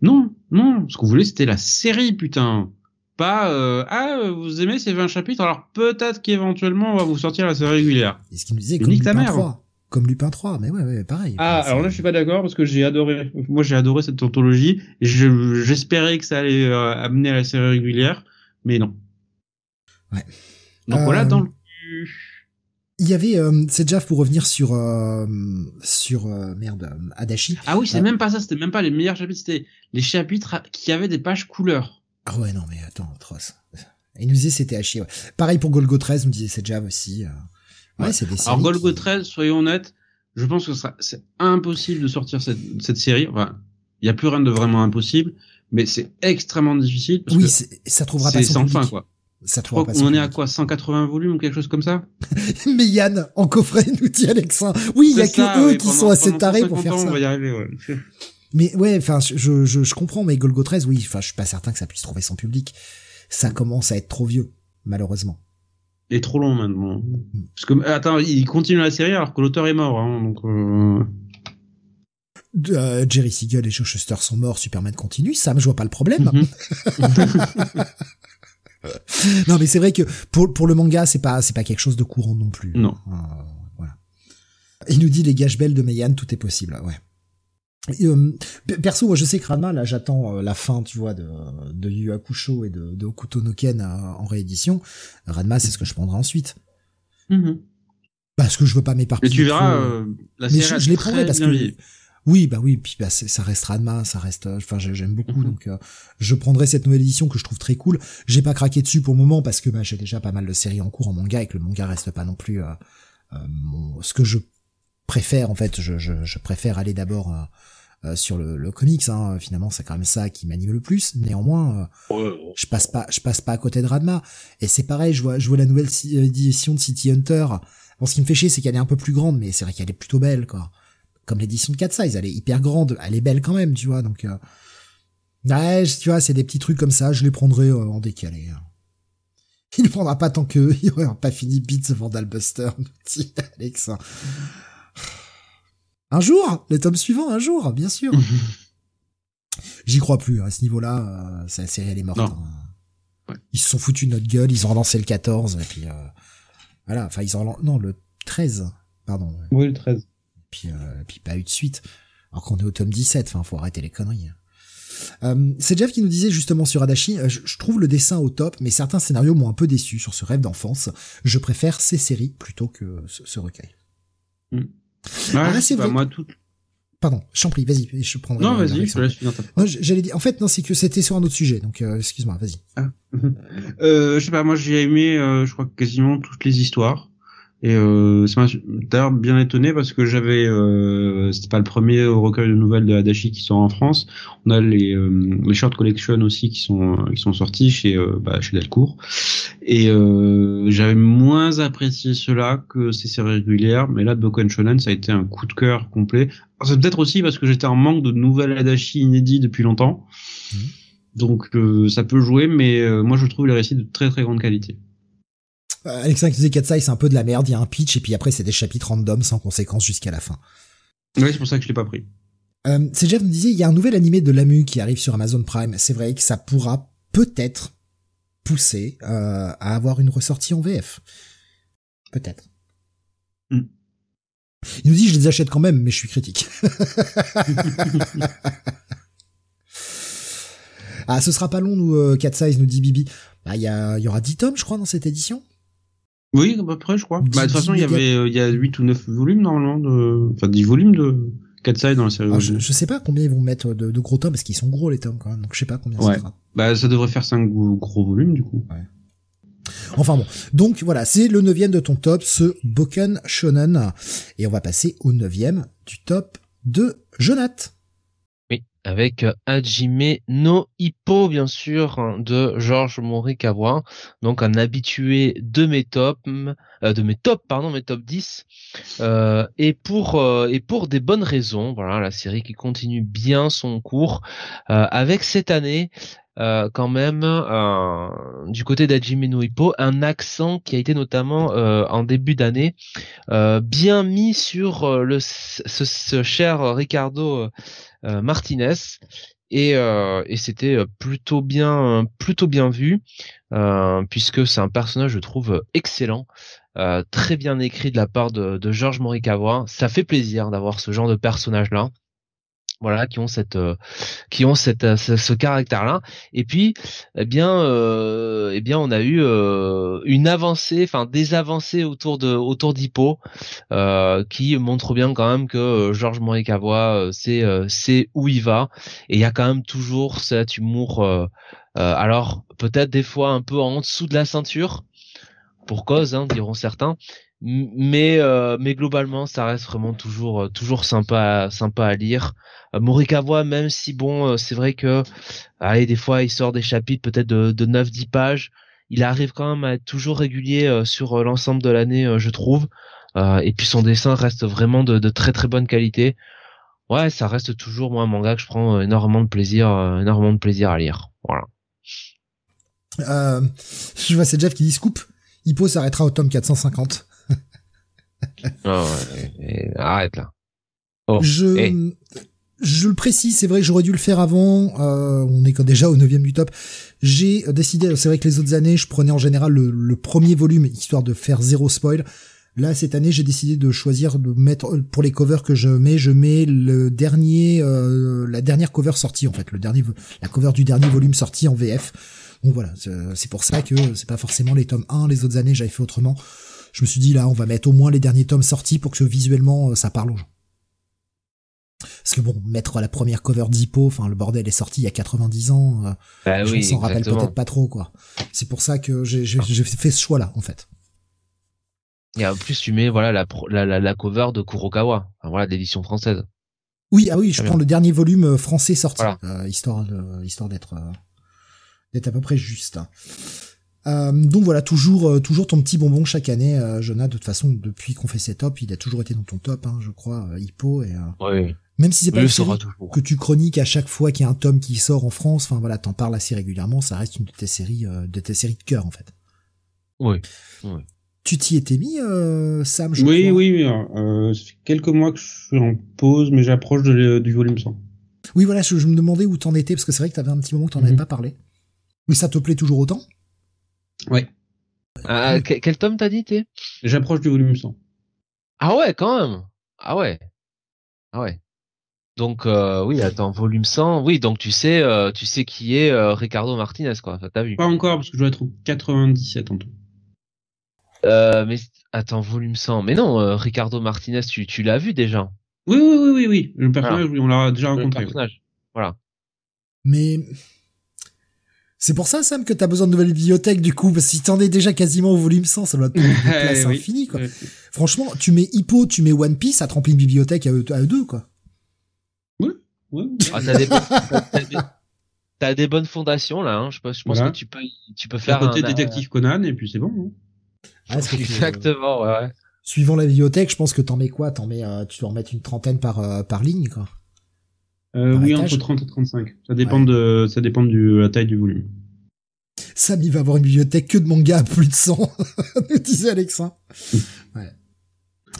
non, non, ce qu'on voulait c'était la série, putain. Pas euh, ah vous aimez ces 20 chapitres alors peut-être qu'éventuellement on va vous sortir la série régulière. Et ce qui me disait comme Lupin 3. Comme Lupin 3, mais ouais, ouais, pareil. Ah, alors là je suis pas d'accord parce que j'ai adoré. Moi j'ai adoré cette anthologie. J'espérais que ça allait euh, amener à la série régulière, mais non. Ouais. Donc voilà dans le il y avait, euh, c'est déjà pour revenir sur euh, sur euh, merde Adachi. Ah oui, c'est même pas ça, c'était même pas les meilleurs chapitres, c'était les chapitres qui avaient des pages couleurs. Ah ouais, non mais attends, atroce. Il nous disait c'était à chier. Ouais. Pareil pour Golgo 13, nous disait c'est déjà aussi. Ouais, c'est des Alors Golgo 13, soyons honnêtes, je pense que c'est impossible de sortir cette, cette série. Enfin, il y a plus rien de vraiment impossible, mais c'est extrêmement difficile. Parce oui, ça trouvera pas son sans fin quoi. Ça on en est à quoi 180 volumes ou quelque chose comme ça Mais Yann, en coffret, nous dit Alexa. Oui, il y a que eux qui sont assez tarés pour faire ça. On va y arriver, ouais. Mais ouais, enfin, je, je, je, comprends, mais Golgo 13, oui, enfin, je suis pas certain que ça puisse trouver son public. Ça commence à être trop vieux, malheureusement. Et trop long maintenant. Parce que attends, il continue la série alors que l'auteur est mort, hein, donc. Euh... Euh, Jerry Siegel et Joe Shuster sont morts, Superman continue, Sam, je vois pas le problème. Mm non, mais c'est vrai que pour, pour le manga, c'est pas, c'est pas quelque chose de courant non plus. Non. Euh, voilà. Il nous dit les gages belles de Meian, tout est possible. Ouais. Euh, perso, moi, je sais que Ranma, là, j'attends euh, la fin, tu vois, de, de Yu Hakusho et de, de Okuto no Ken en réédition. Ranma, c'est ce que je prendrai ensuite. Mm-hmm. Parce que je veux pas m'éparpiller. Mais tu verras, euh, la mais série je, je les prendrai parce que oui bah oui puis bah, ça restera demain ça reste euh, enfin j'ai- j'aime beaucoup Mhm. donc euh, je prendrai cette nouvelle édition que je trouve très cool j'ai pas craqué dessus pour le moment parce que bah, j'ai déjà pas mal de séries en cours en manga et que le manga reste pas non plus euh, euh, mon- ce que je préfère en fait je, je, je préfère aller d'abord euh, euh, sur le, le comics hein. finalement c'est quand même ça qui m'anime le plus. Néanmoins euh, je passe pas je passe pas à côté de Radma. Et c'est pareil je vois je vois la nouvelle édition de City Hunter. Bon ce qui me fait chier c'est qu'elle est un peu plus grande mais c'est vrai qu'elle est plutôt belle quoi. Comme l'édition de 4 size elle est hyper grande elle est belle quand même tu vois donc euh, ouais tu vois c'est des petits trucs comme ça je les prendrai euh, en décalé hein. il ne prendra pas tant que il aura pas fini Beats Vandal Buster nous dit Alex un jour le tome suivant un jour bien sûr J'y crois plus à ce niveau-là. Euh, la série elle est morte. Hein. Ouais. Ils se sont foutus de notre gueule. Ils ont relancé le 14 et puis euh, voilà. Enfin ils ont relancé non le 13 pardon. Oui, le 13. Puis euh, puis pas eu de suite. Alors qu'on est au tome 17. Enfin faut arrêter les conneries. Euh, c'est Jeff qui nous disait justement sur Adachi, euh, je, je trouve le dessin au top, mais certains scénarios m'ont un peu déçu sur ce rêve d'enfance. Je préfère ces séries plutôt que ce, ce recueil. Ouais, Ah, c'est bah, vrai. moi, tout... Pardon, j'en prie, vas-y, je prendrai. Non, vas-y, je laisse Non, j'allais dire. En fait, non, c'est que c'était sur un autre sujet, donc euh, excuse-moi, vas-y. Euh, je sais pas, moi j'ai aimé, euh, je crois quasiment toutes les histoires. Et euh, ça m'a d'ailleurs bien étonné parce que j'avais, euh, c'était pas le premier recueil de nouvelles de Hadashi qui sort en France. On a les, euh, les short collection aussi qui sont qui sont sortis chez euh, bah, chez Delcourt. Et euh, j'avais moins apprécié cela que ces séries régulières, mais là Boku Shonen ça a été un coup de cœur complet. Alors, C'est peut-être aussi parce que j'étais en manque de nouvelles Hadashi inédits depuis longtemps. Mhm. Donc euh, ça peut jouer, mais euh, moi je trouve les récits de très très grande qualité. Euh, Alexa qui disait Katsai, c'est un peu de la merde, il y a un pitch et puis après c'est des chapitres random sans conséquence jusqu'à la fin. Ouais, c'est pour ça que je l'ai pas pris. Euh, c'est Jeff nous disait, il y a un nouvel animé de Lamu qui arrive sur Amazon Prime. C'est vrai que ça pourra peut-être pousser euh, à avoir une ressortie en VF. Peut-être. Hmm. Il nous dit, je les achète quand même, mais je suis critique. ah, ce sera pas long, nous, euh, Cat Size, nous dit Bibi. Bah, il y, y aura 10 tomes, je crois, dans cette édition. Oui, à peu près, je crois. Bah, de toute façon, il y avait, euh, il y a 8 ou 9 volumes, normalement, de, enfin, 10 volumes de Katsai dans la série. Alors, je, je sais pas combien ils vont mettre de, de gros tomes, parce qu'ils sont gros, les tomes, quand même. Donc, je sais pas combien Ouais. ça fera. Bah, ça devrait faire 5 gros volumes, du coup. Enfin bon, donc voilà, c'est le neuvième de ton top, ce Boken Shonen. Et on va passer au neuvième du top de Jonath. Avec euh, Hajime no Hippo, bien sûr, hein, de Georges Morikawa, donc un habitué de mes tops, euh, de mes tops, pardon, mes top 10, euh, et pour euh, et pour des bonnes raisons. Voilà, la série qui continue bien son cours, avec cette année. Euh, quand même euh, du côté d'Hajime no Hippo un accent qui a été notamment euh, en début d'année euh, bien mis sur euh, le ce, ce cher Ricardo Martinez. Et, et c'était plutôt bien plutôt bien vu puisque c'est un personnage je trouve excellent très bien écrit de la part de, de Georges Morikawa. Ça fait plaisir d'avoir ce genre de personnage là voilà qui ont cette euh, qui ont cette euh, ce, caractère là et puis eh bien euh, eh bien on a eu une avancée enfin des avancées autour de autour d'Hippo qui montre bien quand même que Georges Morikawa c'est c'est où il va. Et il y a quand même toujours cet humour alors peut-être des fois un peu en dessous de la ceinture pour cause hein, diront certains mais euh, mais globalement ça reste vraiment toujours euh, toujours sympa sympa à lire Euh, Morikawa même si bon euh, c'est vrai que allez des fois il sort des chapitres peut-être de, de 9 10 pages il arrive quand même à être toujours régulier sur l'ensemble de l'année je trouve et puis son dessin reste vraiment de, très très bonne qualité ouais ça reste toujours moi un manga que je prends énormément de plaisir énormément de plaisir à lire voilà je vois, c'est Jeff qui dit Scoop. Hippo s'arrêtera au tome 450. Et- et- arrête là oh je, eh. je le précise, c'est vrai que j'aurais dû le faire avant. Euh, on est déjà au neuvième du top. J'ai décidé, c'est vrai que les autres années, je prenais en général le, le premier volume histoire de faire zéro spoil. Là, cette année, j'ai décidé de choisir de mettre pour les covers que je mets, je mets le dernier, euh, la dernière cover sortie en fait, le dernier, la cover du dernier volume sorti en VF. Donc voilà, c'est c'est pour ça que c'est pas forcément les tomes 1, les autres années j'avais fait autrement. Je me suis dit là, on va mettre au moins les derniers tomes sortis pour que visuellement ça parle aux gens. Parce que bon, mettre la première cover d'Hippo, enfin le bordel est sorti il y a 90 ans, euh, bah je s'en rappelle peut-être pas trop quoi. C'est pour ça que j'ai fait ce choix-là en fait. Et en plus tu mets voilà la, la, la, cover de Kurokawa, enfin, voilà d'édition française. Oui, ah oui, je prends le dernier volume euh, français sorti, euh, histoire de, histoire d'être d'être à peu près juste. Euh, donc voilà, toujours toujours ton petit bonbon chaque année, euh, Jonah. De toute façon, depuis qu'on fait ses tops, il a toujours été dans ton top, hein, je crois, Hippo. Et, oui. Même si c'est pas que tu chroniques à chaque fois qu'il y a un tome qui sort en France, enfin voilà, t'en parles assez régulièrement, ça reste une de tes séries, euh, de tes séries de cœur en fait. Oui. Tu t'y étais mis, euh, Sam je Oui, oui, oui. Euh, ça fait quelques mois que je suis en pause, mais j'approche du volume 100. Oui, voilà, je, me demandais où t'en étais, parce que c'est vrai que t'avais un petit moment que t'en avais mhm. pas parlé. Mais ça te plaît toujours autant Oui. Ah, quel tome t'as dit, t'es J'approche du volume 100. Ah ouais, quand même Ah ouais. Ah ouais. Donc euh, oui, attends, volume 100. Oui, donc tu sais, euh, tu sais qui est euh, Ricardo Martinez, quoi. T'as vu Pas encore, parce que je dois être au 97 en tout. Euh, mais attends, volume 100. Mais non, euh, Ricardo Martinez, tu, tu l'as vu déjà Oui, oui, oui, oui, oui. Le personnage, on l'a déjà rencontré. Le personnage, voilà. Mais c'est pour ça, Sam, que t'as besoin de nouvelles bibliothèques, du coup, parce que si t'en es déjà quasiment au volume 100, ça doit te une place infinie, quoi. Franchement, tu mets Hippo, tu mets One Piece, ça te remplit une bibliothèque à eux, à eux deux, quoi. Ah, t'as des, bonnes fondations là. Hein. Je, pense, je pense que tu peux, tu peux faire. À côté détective Conan et puis c'est bon. Hein. Ah, Exactement. ouais, Suivant la bibliothèque, je pense que t'en mets quoi? T'en mets, euh, tu dois en mettre une trentaine par euh, par ligne, quoi. Euh, oui, entre 30 et 35. Ça dépend de, ça dépend de la taille du volume. Sam, il va avoir une bibliothèque que de manga à plus de 100, nous disait Alexa. ouais.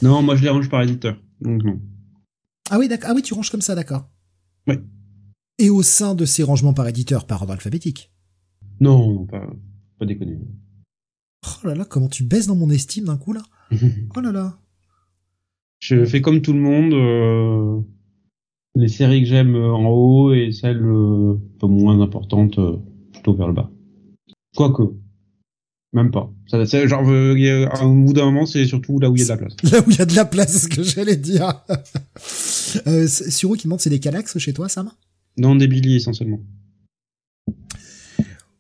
Non, moi je les range par éditeur, donc non. Ah oui, d'accord. Ah oui, tu ranges comme ça, d'accord. Oui. Et au sein de ces rangements par éditeur, par ordre alphabétique? Non, non, pas, pas déconner. Oh là là, comment tu baisses dans mon estime d'un coup là Oh là là. Je fais comme tout le monde. Euh, les séries que j'aime euh, en haut et celles euh, un peu moins importantes plutôt vers le bas. Quoique. Même pas. Ça, genre, un bout d'un moment, c'est surtout là où il y a de la place. Là où il y a de la place, ce que j'allais dire. euh, Suro qui demande, c'est des Calax chez toi, Sam? Non, des Billy essentiellement.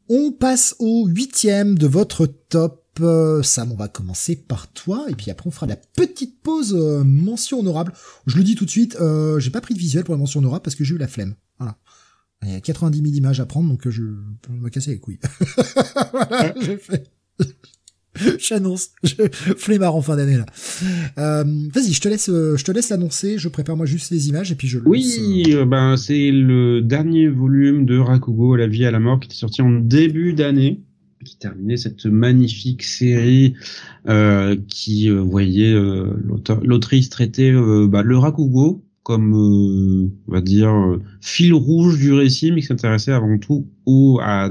On passe au huitième de votre top. Euh, Sam, on va commencer par toi, et puis après on fera la petite pause euh, mention honorable. Je le dis tout de suite, euh, j'ai pas pris de visuel pour la mention honorable parce que j'ai eu la flemme. Voilà. Il y a 90 000 images à prendre, donc je peux me casser les couilles. voilà, j'ai fait. J'annonce, je flemmard en fin d'année là. Euh, Vas-y, je te laisse, je te laisse l'annoncer. Je prépare moi juste les images et puis je. Oui, euh, ben c'est le dernier volume de Rakugo, La vie à la mort, qui était sorti en début d'année, qui terminait cette magnifique série euh, qui euh, voyait euh, l'autrice traiter bah, le Rakugo comme on va dire fil rouge du récit, mais qui s'intéressait avant tout au, à,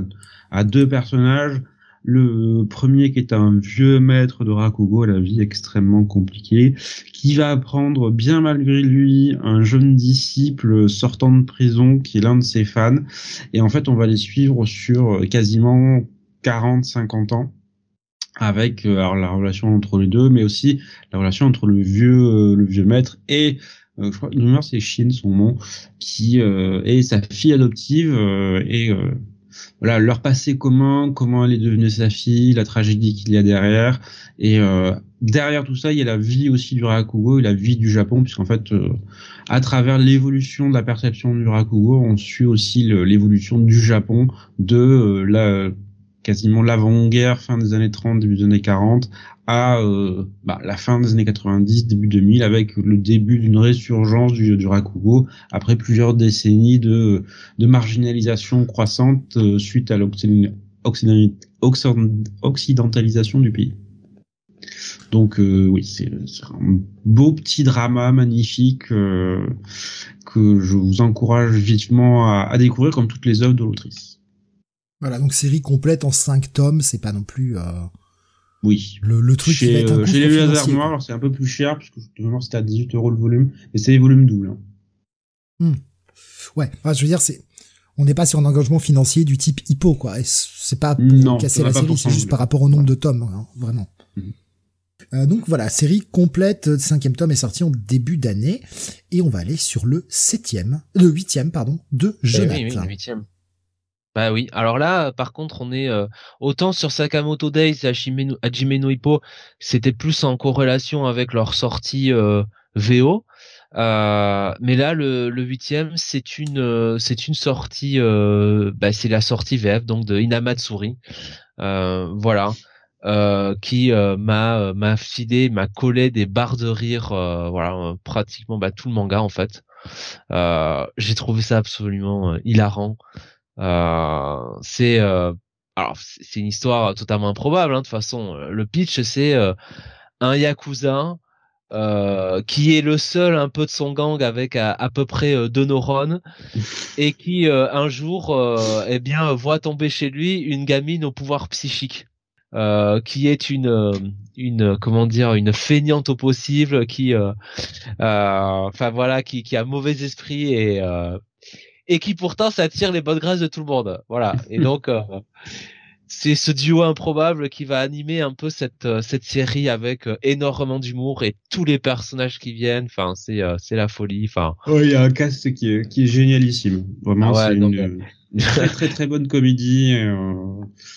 à deux personnages le premier qui est un vieux maître de Rakugo à la vie extrêmement compliquée, qui va apprendre bien malgré lui un jeune disciple sortant de prison qui est l'un de ses fans. Et en fait, on va les suivre sur quasiment 40-50 ans avec euh, alors, la relation entre les deux, mais aussi la relation entre le vieux euh, le vieux maître et euh, je crois c'est Shin son nom, qui est sa fille adoptive et voilà leur passé commun, comment elle est devenue sa fille, la tragédie qu'il y a derrière. Et euh, derrière tout ça, il y a la vie aussi du Rakugo et la vie du Japon, puisqu'en fait, euh, à travers l'évolution de la perception du Rakugo, on suit aussi l'évolution du Japon de euh, la quasiment l'avant-guerre, fin des années 30, début des années 40, à euh, bah, la fin des années 90, début 2000, avec le début d'une résurgence du, du rakugo après plusieurs décennies de, marginalisation croissante euh, suite à l'occidentalisation du pays. Donc euh, oui, c'est un beau petit drama magnifique que je vous encourage vivement à, à découvrir comme toutes les œuvres de l'autrice. Voilà, donc série complète en 5 tomes, c'est pas non plus oui. Le, le truc chez, qui va être un euh, Chez les Laser Noirs, c'est un peu plus cher, puisque je te c'était à 18 euros le volume, mais c'est les volumes doubles. Hein. Hmm. Ouais, je veux dire, c'est, on n'est pas sur un engagement financier du type hippo, quoi. C'est pas pour casser la série, c'est juste par rapport au nombre de tomes, hein, vraiment. Hmm. Euh, donc voilà, série complète, cinquième tome est sorti en début d'année, et on va aller sur le septième, le huitième, pardon, de Jonathan. Eh oui, oui, le huitième. Bah oui, alors là, par contre, on est euh, autant sur Sakamoto Days et Hajime no Hippo, c'était plus en corrélation avec leur sortie euh, VO, euh, mais là, le, le huitième, c'est une, euh, c'est une sortie, euh, bah, c'est la sortie VF donc de Inamatsuri, euh, voilà, euh, qui m'a m'a filé, m'a collé des barres de rire, voilà, pratiquement bah, tout le manga en fait. J'ai trouvé ça absolument hilarant. C'est alors c'est une histoire totalement improbable hein, de toute façon. Le pitch c'est un yakuza euh, qui est le seul un peu de son gang avec à, peu près euh, deux neurones et qui euh, un jour eh bien voit tomber chez lui une gamine au pouvoir psychique qui est une une comment dire une feignante au possible qui enfin voilà qui, qui a mauvais esprit et et qui pourtant s'attire les bonnes grâces de tout le monde voilà et donc c'est ce duo improbable qui va animer un peu cette euh, cette série avec euh, énormément d'humour et tous les personnages qui viennent. Enfin, c'est euh, c'est la folie. Enfin. il y a un cast qui est qui est génialissime. Vraiment, ah c'est une, très très très bonne comédie.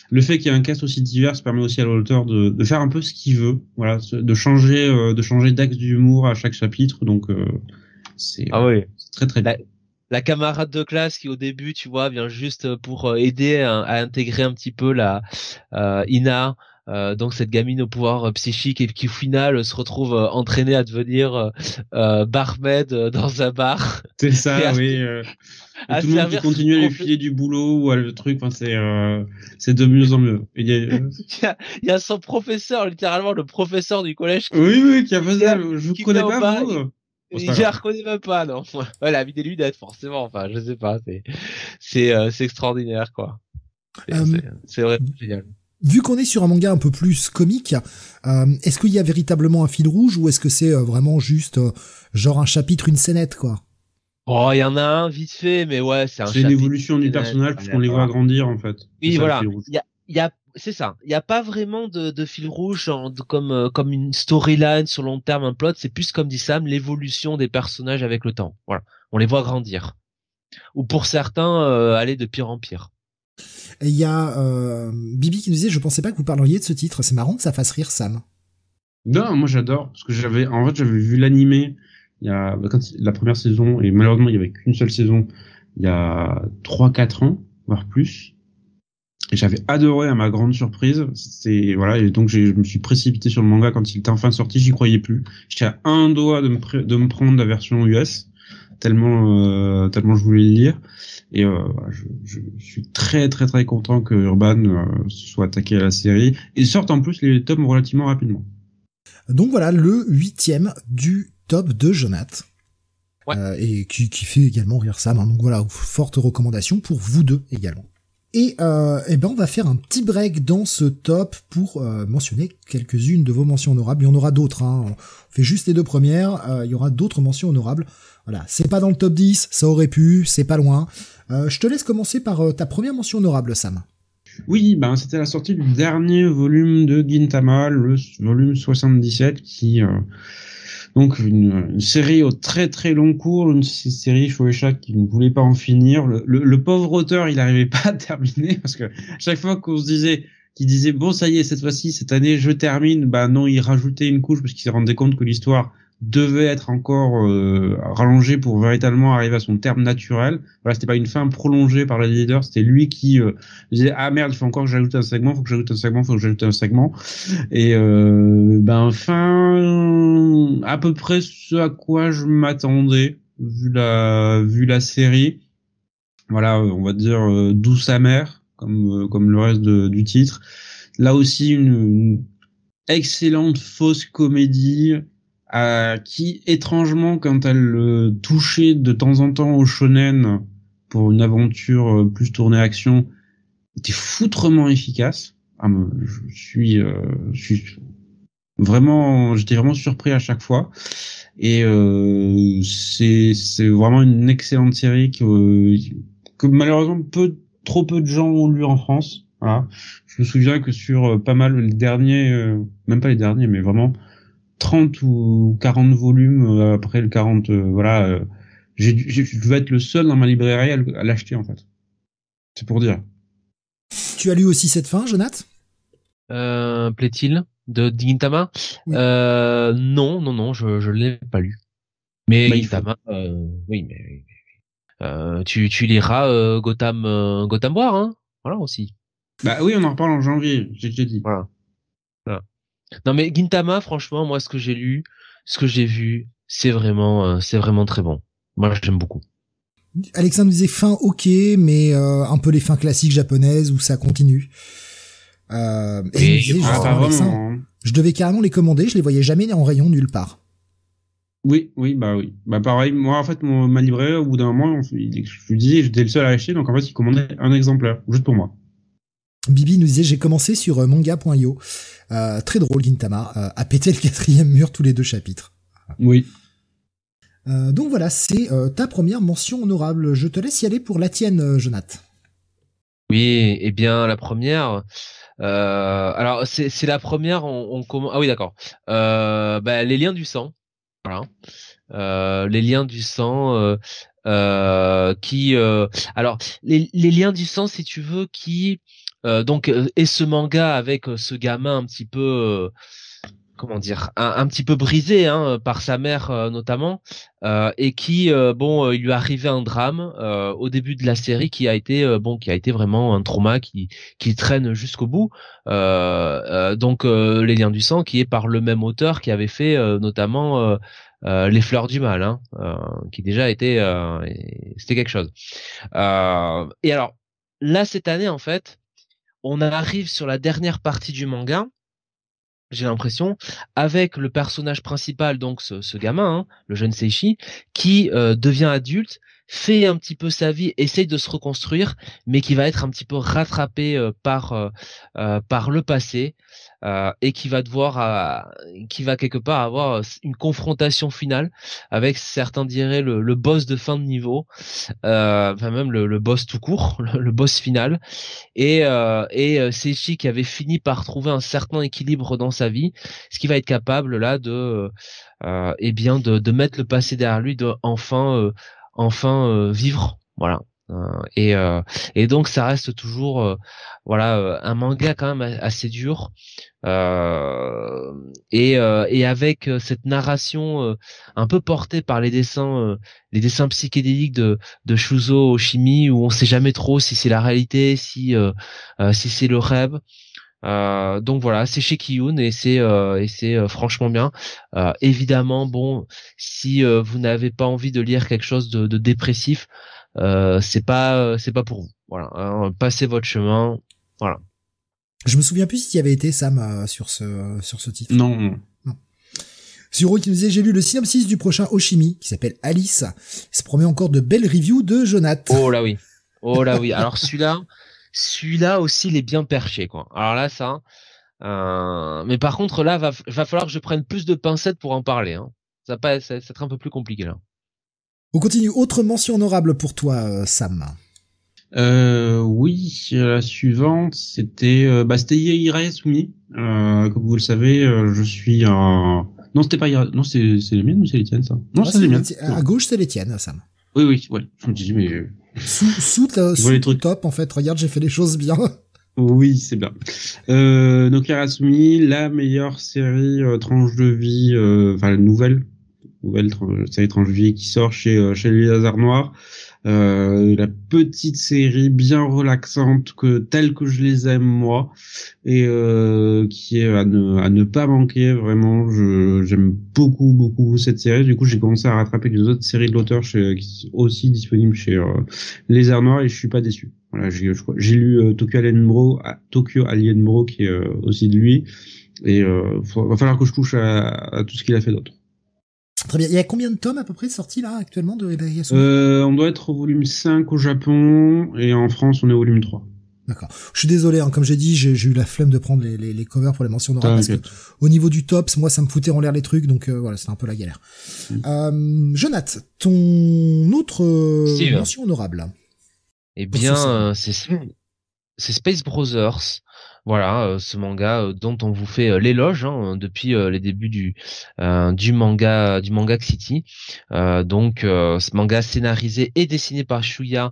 le fait qu'il y ait un cast aussi divers permet aussi à l'auteur de, de faire un peu ce qu'il veut. Voilà, de changer de changer d'axe d'humour à chaque chapitre. Donc c'est ah oui. très très bien la camarade de classe qui au début, tu vois, vient juste pour euh, aider à, intégrer un petit peu la euh, Ina, euh, donc cette gamine au pouvoir psychique et qui au final se retrouve entraînée à devenir barmaid dans un bar. C'est ça, oui. tout le monde qui continue à lui filer du boulot ou à le truc, enfin c'est c'est de mieux en mieux. Il y, a, il, y a, son professeur, littéralement le professeur du collège. oui, oui, qui a fait ça. Je vous connais pas vous. Je la reconnais même pas, non. Ouais, la vie des lunettes, forcément. Enfin, je sais pas. C'est, c'est, euh, c'est extraordinaire, quoi. C'est, vrai, euh, génial. Vu qu'on est sur un manga un peu plus comique, euh, est-ce qu'il y a véritablement un fil rouge ou est-ce que c'est vraiment juste genre un chapitre, une scénette, quoi? Oh, il y en a un vite fait, mais ouais, c'est un. C'est une évolution du personnage puisqu'on les voit grandir en fait. Oui, voilà. Il y a, y a c'est ça. Il n'y a pas vraiment de, de fil rouge comme euh, comme une storyline sur long terme, un plot. C'est plus comme dit Sam, l'évolution des personnages avec le temps. Voilà, on les voit grandir. Ou pour certains, euh, aller de pire en pire. il y a euh, Bibi qui nous disait, je pensais pas que vous parleriez de ce titre. C'est marrant que ça fasse rire Sam. Non, moi j'adore parce que j'avais en fait j'avais vu l'animé il y a quand, la première saison et malheureusement il y avait qu'une seule saison il y a 3 4 ans voire plus j'avais adoré à ma grande surprise. C'est voilà et donc je me suis précipité sur le manga quand il était enfin sorti. J'y croyais plus. J'étais à un doigt de me, de me prendre la version US tellement euh, tellement je voulais le lire. Et euh, je, je, suis très très très content que Urban euh, soit attaqué à la série et sorte en plus les tomes relativement rapidement. Donc voilà le huitième du top de Jonath. Ouais. Euh, et qui, qui fait également rire Sam. Hein. Donc voilà, forte recommandation pour vous deux également. Et, euh, eh ben on va faire un petit break dans ce top pour euh, mentionner quelques-unes de vos mentions honorables. Il y en aura d'autres. Hein. On fait juste les deux premières. Euh, il y aura d'autres mentions honorables. Voilà, c'est pas dans le top 10, ça aurait pu, c'est pas loin. Je te laisse commencer par ta première mention honorable, Sam. Oui, ben c'était la sortie du dernier volume de Gintama, le volume 77, qui donc une, série au très très long cours, une série Shueisha qui ne voulait pas en finir. Le, pauvre auteur, il n'arrivait pas à terminer parce que chaque fois qu'on se disait qu'il disait bon ça y est cette fois-ci cette année je termine, bah non il rajoutait une couche parce qu'il s'est rendu compte que l'histoire devait être encore euh, rallongé pour véritablement arriver à son terme naturel. Voilà, c'était pas une fin prolongée par le leader, c'était lui qui euh, disait ah merde, il faut encore que j'ajoute un segment, faut que j'ajoute un segment, faut que j'ajoute un segment. Et euh, ben fin à peu près ce à quoi je m'attendais vu la vu la série. Voilà, on va dire euh, douce amère comme euh, comme le reste du titre. Là aussi une, une excellente fausse comédie euh, qui étrangement quand elle euh, touchait de temps en temps au shonen pour une aventure euh, plus tournée action était foutrement efficace. Ah, je suis, je suis vraiment, j'étais vraiment surpris à chaque fois. Et c'est c'est vraiment une excellente série que que malheureusement peu trop peu de gens ont lu en France. Voilà. Je me souviens que sur pas mal les derniers, même pas les derniers, mais vraiment 30 ou 40 volumes après le 40, voilà, j'ai, je devais être le seul dans ma librairie à l'acheter en fait. C'est pour dire. Tu as lu aussi cette fin, Jonath? Euh, Plaît-il de Gintama? Euh, Non, non, non, je je l'ai pas lu. Mais Gintama, euh, oui, mais euh, tu tu liras euh, Gotham euh, Gotham War, hein? Voilà aussi. Bah oui, on en reparle en janvier. J'ai déjà dit. Voilà. Non mais Gintama, franchement, moi ce que j'ai lu, ce que j'ai vu, c'est vraiment c'est vraiment très bon. Moi j'aime beaucoup. Alexandre disait fin ok, mais euh, un peu les fins classiques japonaises où ça continue. Euh, et, je devais carrément les commander, je les voyais jamais en rayon nulle part. Oui, oui, bah oui. Bah pareil, moi en fait, mon, ma librairie, au bout d'un moment, je lui disais, j'étais le seul à acheter, donc en fait, il commandait un exemplaire, juste pour moi. Bibi nous disait, j'ai commencé sur euh, manga.io. Euh, très drôle, Gintama, euh, à péter le quatrième mur tous les deux chapitres. Oui. Euh, donc voilà, c'est euh, ta première mention honorable. Je te laisse y aller pour la tienne, euh, Jonath. Oui, eh bien la première. alors c'est la première. On, on Ah oui, d'accord. Bah, les liens du sang. Voilà. les liens du sang. qui. alors les, les liens du sang, si tu veux, qui donc et ce manga avec ce gamin un petit peu comment dire un, petit peu brisé hein, par sa mère euh, notamment euh, et qui euh, bon il lui arrivé un drame au début de la série qui a été bon qui a été vraiment un trauma qui qui traîne jusqu'au bout donc les liens du sang qui est par le même auteur qui avait fait notamment les fleurs du mal hein, qui déjà était c'était quelque chose. Et alors là cette année en fait on arrive sur la dernière partie du manga j'ai l'impression, avec le personnage principal, donc ce, gamin, hein, le jeune Seishi, qui euh, devient adulte, fait un petit peu sa vie, essaye de se reconstruire, mais qui va être un petit peu rattrapé euh, par euh, par le passé, euh, et qui va devoir, euh, qui va quelque part avoir une confrontation finale avec certains diraient le, le boss de fin de niveau, euh, enfin même le, le, boss tout court, le, boss final, et et Seichi qui avait fini par trouver un certain équilibre dans sa vie, ce qui va être capable là de, eh bien de, de mettre le passé derrière lui, de enfin enfin vivre, voilà. Euh, et, euh, et donc ça reste toujours euh, voilà un manga quand même assez dur et, et avec cette narration un peu portée par les dessins les dessins psychédéliques de de Shuzo Oshimi où on sait jamais trop si c'est la réalité si si c'est le rêve euh, donc voilà, c'est chez Kiyun et c'est et c'est franchement bien. évidemment, bon, si vous n'avez pas envie de lire quelque chose de, de dépressif, euh, c'est pas euh, c'est pas pour vous. Voilà, hein, passez votre chemin. Voilà. Je me souviens plus s'il y avait été Sam euh, sur ce sur ce titre. Non. Zuro qui nous disait j'ai lu le synopsis du prochain Oshimi qui s'appelle Alice. Ça promet encore de belles reviews de Jonath. Oh là oui. Oh là oui. Alors celui-là, celui-là aussi il est bien perché quoi. Alors là ça. Euh... Mais par contre là va va falloir que je prenne plus de pincettes pour en parler. Hein. Ça va ça va être un peu plus compliqué là. On continue. Autre mention honorable pour toi, euh, Sam. Euh, oui, la suivante, c'était euh, bah, c'était Irae. Euh, comme vous le savez, euh, je suis un... Non, c'était pas Non, c'est c'est les miennes ou c'est les tiennes, ça? Non, c'est les miennes. À gauche, c'est les tiennes, Sam. Oui, oui, ouais. Je me disais, mais... Sous, sous, sous trucs. top, en fait. Regarde, j'ai fait les choses bien. Oui, c'est bien. Euh, donc la meilleure série tranche de vie, enfin la nouvelle nouvelle série vie qui sort chez euh, chez les Hasard Noirs. Euh, la petite série bien relaxante que telle que je les aime moi et euh, qui est à ne, pas manquer vraiment j'aime beaucoup beaucoup cette série. Du coup j'ai commencé à rattraper les autres séries de l'auteur qui sont aussi disponibles chez euh, les Arts Noirs et je suis pas déçu. J'ai lu Tokyo Alien Bro Tokyo Alien Bro qui est aussi de lui. Et euh, va falloir que je touche à, à tout ce qu'il a fait d'autre Très bien. Il y a combien de tomes à peu près sortis là actuellement de euh, On doit être au volume 5 au Japon et en France on est au volume 3. D'accord. Je suis désolé, hein, comme j'ai dit, j'ai eu la flemme de prendre les, les, les covers pour les mentions honorables parce que au niveau du tops, moi ça me foutait en l'air les trucs, donc euh, voilà, c'était un peu la galère. Mm. Euh, Jonath, ton autre euh, mention honorable? Eh bien, c'est c'est Space Brothers. Voilà, euh, ce manga euh, dont on vous fait euh, l'éloge hein, depuis les débuts du manga du manga City. donc ce manga scénarisé et dessiné par Shuya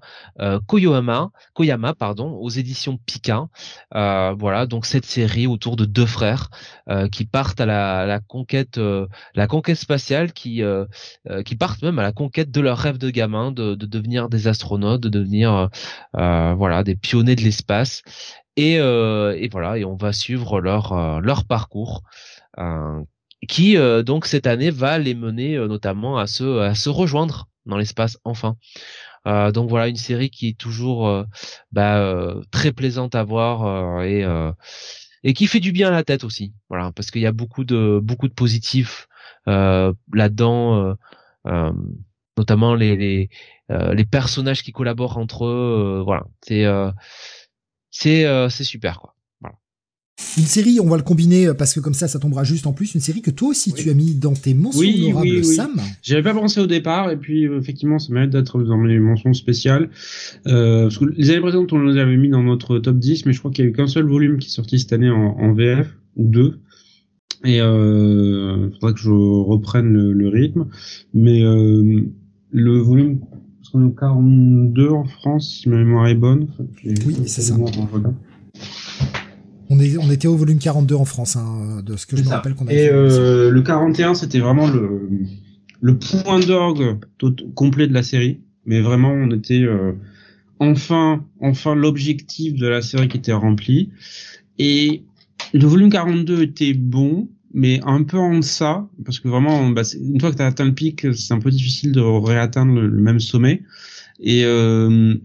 Koyama, Koyama pardon, aux éditions Pika. voilà, donc cette série autour de deux frères qui partent à la, la conquête la conquête spatiale qui qui partent même à la conquête de leur rêve de gamin de, de devenir des astronautes, de devenir voilà, des pionniers de l'espace et, euh, et voilà, et on va suivre leur euh, leur parcours. Euh, qui donc cette année va les mener notamment à se à se rejoindre dans l'espace enfin. Euh, donc voilà une série qui est toujours bah, très plaisante à voir et et qui fait du bien à la tête aussi. Voilà parce qu'il y a beaucoup de beaucoup de positifs là-dedans, notamment les les, les personnages qui collaborent entre eux. voilà c'est c'est euh, c'est super quoi. Une série, on va le combiner euh, parce que comme ça, ça tombera juste en plus. Une série que toi aussi tu as mis dans tes mentions oui, honorables, oui, oui. Sam. J'avais pas pensé au départ et puis euh, effectivement, ça mérite d'être dans mes mentions spéciales. Euh, parce que les années précédentes, on les avait mis dans notre top 10, mais je crois qu'il y a eu qu'un seul volume qui est sorti cette année en, en VF ou deux. Et euh, faudrait que je reprenne le, le rythme. Mais euh, le volume 42 en France, si ma mémoire est bonne. Oui, c'est ça. On, est, on était au volume 42 en France, hein, de ce que je me rappelle qu'on Et euh, le 41, c'était vraiment le, le point d'orgue complet de la série. Mais vraiment, on était euh, enfin, enfin l'objectif de la série qui était rempli. Et le volume 42 était bon, mais un peu en deçà, parce que vraiment, bah, une fois que tu as atteint le pic, c'est un peu difficile de réatteindre le, même sommet. Et euh,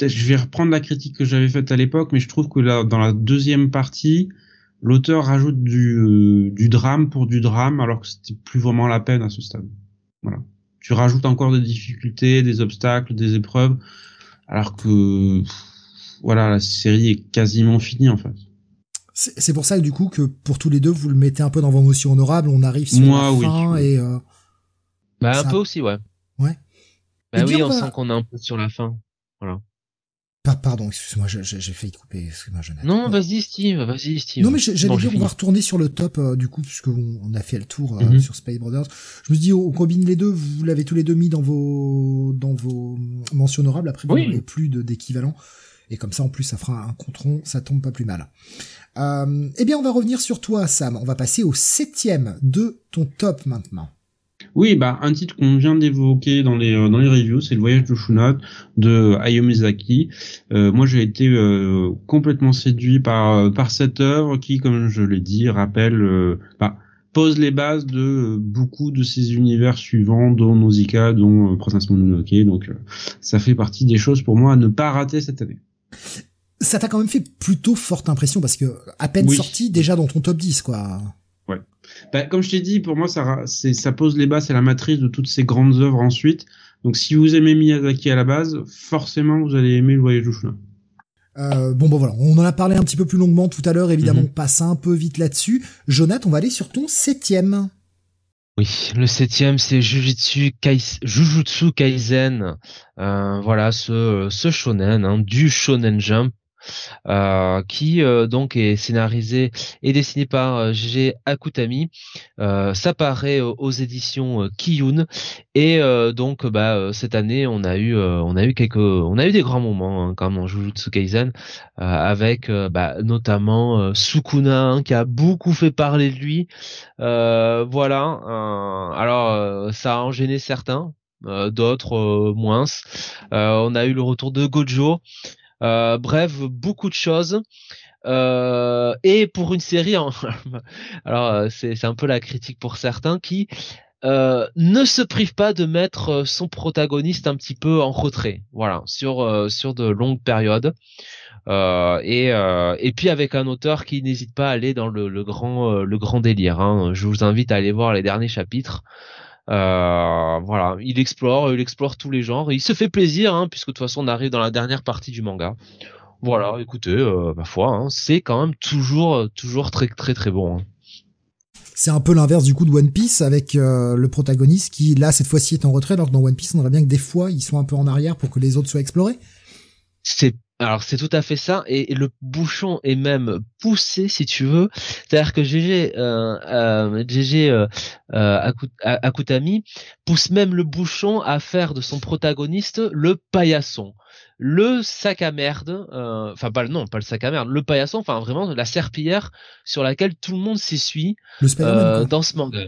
je vais reprendre la critique que j'avais faite à l'époque, mais je trouve que là, dans la deuxième partie, l'auteur rajoute du, euh, du drame pour du drame, alors que c'était plus vraiment la peine à ce stade. Voilà. Tu rajoutes encore des difficultés, des obstacles, des épreuves, alors que voilà, la série est quasiment finie en fait. C'est pour ça que du coup que pour tous les deux vous le mettez un peu dans vos motions honorables. On arrive sur la fin et. Euh, bah un peu aussi ouais. Ouais. Bah oui, on, sent qu'on est un peu sur la fin. Voilà. pardon, excuse-moi, j'ai failli couper. Excuse-moi, Non, vas-y Steve, vas-y Steve. Non mais j'allais dire on va retourner sur le top euh, du coup puisque on, a fait le tour euh, mhm. sur Space Brothers. Je me dis on combine les deux, vous l'avez tous les deux mis dans vos dans vos mentions honorables. Après vous n'avez plus d'équivalent. Et comme ça, en plus, ça fera un contron, ça tombe pas plus mal. Euh, eh bien, on va revenir sur toi, Sam. On va passer au septième de ton top maintenant. Oui, bah un titre qu'on vient d'évoquer dans les euh, dans les reviews, c'est le voyage de Shunat de Hayao Miyazaki. Euh, moi, j'ai été euh, complètement séduit par par cette œuvre qui, comme je l'ai dit, rappelle, bah, pose les bases de beaucoup de ces univers suivants, dont Nausicaa, dont Princess Mononoke. Donc, ça fait partie des choses pour moi à ne pas rater cette année ça t'a quand même fait plutôt forte impression parce que à peine sorti déjà dans ton top 10 quoi. Ouais. Bah, comme je t'ai dit, pour moi ça ça pose les bases, c'est la matrice de toutes ces grandes œuvres ensuite. Donc si vous aimez Miyazaki à la base, forcément vous allez aimer le voyage du Euh, bon, bon, voilà, on en a parlé un petit peu plus longuement tout à l'heure, évidemment, on mhm. passe un peu vite là-dessus. Jonathan, on va aller sur ton septième. Oui, le septième c'est Jujutsu, Jujutsu Kaisen, euh, voilà ce, ce shonen, hein, du shonen jump qui euh, donc est scénarisé et dessiné par G. Euh, Akutami. ça paraît aux éditions Kiyun et donc bah cette année on a eu on a eu quelques on a eu des grands moments hein, même en Jujutsu Kaisen avec bah, notamment Sukuna hein, qui a beaucoup fait parler de lui. voilà. alors ça a enchaîné certains, d'autres moins. on a eu le retour de Gojo. Euh, bref, beaucoup de choses. Euh, et pour une série, alors euh, c'est un peu la critique pour certains qui ne se prive pas de mettre son protagoniste un petit peu en retrait, voilà, sur sur de longues périodes. Et et puis avec un auteur qui n'hésite pas à aller dans le, le grand le grand délire. Hein. Je vous invite à aller voir les derniers chapitres. Euh, voilà, il explore, il explore tous les genres, il se fait plaisir, hein, puisque de toute façon on arrive dans la dernière partie du manga. Voilà, écoutez, euh, ma foi, hein, c'est quand même toujours, toujours très, très, très bon. Hein. C'est un peu l'inverse du coup de One Piece avec euh, le protagoniste qui là cette fois-ci est en retrait, alors que dans One Piece on aurait bien que des fois ils sont un peu en arrière pour que les autres soient explorés. C'est Alors c'est tout à fait ça et, le bouchon est même poussé si tu veux. C'est-à-dire que GG euh, euh, GG euh, euh Akutami pousse même le bouchon à faire de son protagoniste le paillasson, le sac à merde. Euh, enfin pas non pas le sac à merde, le paillasson. Enfin vraiment la serpillière sur laquelle tout le monde s'essuie dans ce manga.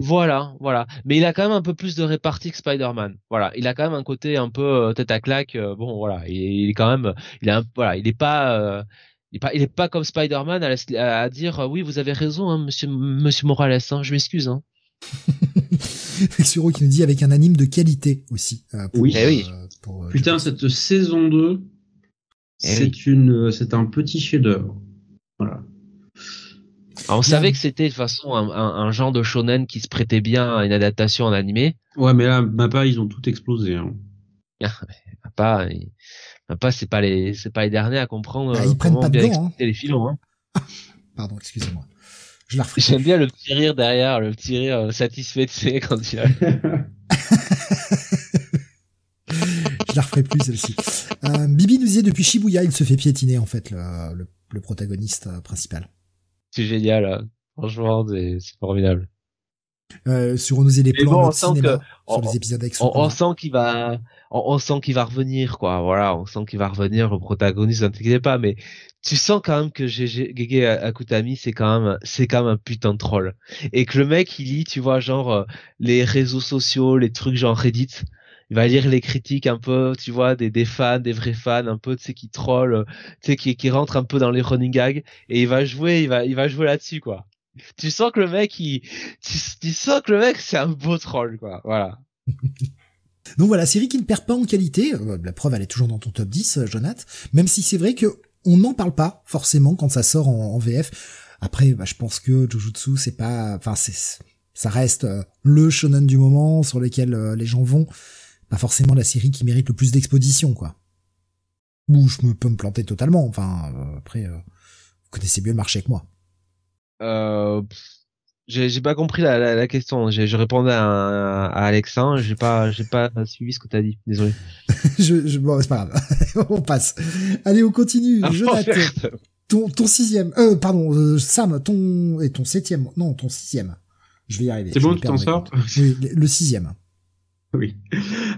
Voilà, voilà. Mais il a quand même un peu plus de répartie que Spider-Man. Voilà, il a quand même un côté un peu euh, tête à claque. Euh, bon, voilà, il, est quand même, il a, voilà, il est pas, euh, il est pas, il est pas comme Spider-Man à, à, dire oui, vous avez raison, hein, Monsieur, Monsieur Morales. Hein, je m'excuse. Hein. Suro qui nous dit avec un anime de qualité aussi. oui. Eh oui. Putain, cette saison 2, eh c'est une, c'est un petit chef-d'œuvre. Voilà on savait que c'était de toute façon un, un, genre de shonen qui se prêtait bien à une adaptation en animé. Ouais, mais là, Mappa, ils ont tout explosé. Hein. Mappa, Mappa c'est pas les, c'est pas les derniers à comprendre bah, ils prennent pas bien hein. les filons. Hein. Pardon, excusez-moi. Je la J'aime bien le petit rire derrière, le petit rire euh, satisfait de ses quand il a. Je la referai plus celle-ci. Euh, Bibi nous disait depuis Shibuya, il se fait piétiner en fait le, le protagoniste euh, principal c'est génial. Hein. Franchement, c'est formidable. Euh, sur nous des plans bon, cinéma, sur les épisodes avec on, on, sent qu'il va, on, sent qu'il va revenir, quoi. Voilà, on sent qu'il va revenir. Le protagoniste, n'inquiétez pas, mais tu sens quand même que Gege Akutami, c'est quand même, c'est quand même un putain de troll. Et que le mec, il lit, tu vois, genre, euh, les réseaux sociaux, les trucs genre Reddit il va lire les critiques un peu, tu vois, des, des fans, des vrais fans, un peu, tu sais, qui trollent, tu sais, qui, qui rentrent un peu dans les running gags, et il va jouer, il va, il va jouer là-dessus, quoi. Tu sens que le mec, il, tu, sens que le mec, c'est un beau troll, quoi. Voilà. Donc voilà, série qui ne perd pas en qualité. Euh, la preuve, elle est toujours dans ton top 10, euh, Jonath. Même si c'est vrai que on n'en parle pas forcément quand ça sort en, VF. Après, bah, je pense que Jujutsu, c'est pas, enfin, c'est, ça reste euh, le shonen du moment sur lequel les gens vont pas forcément la série qui mérite le plus d'exposition, quoi. Ou je me, peux me planter totalement. Enfin, euh, après, euh, vous connaissez mieux le marché que moi. Euh, j'ai pas compris la, la, la question. Je répondais à, à Alexin. J'ai pas, j'ai pas suivi ce que t'as dit. Désolé. je, je, bon, c'est pas grave. on passe. Allez, on continue. Ah, Jonathan, ton, ton sixième. Euh, pardon, euh, Sam, ton et ton septième. Non, ton sixième. Je vais y arriver. C'est bon, tu t'en sors. Oui, le sixième. Oui.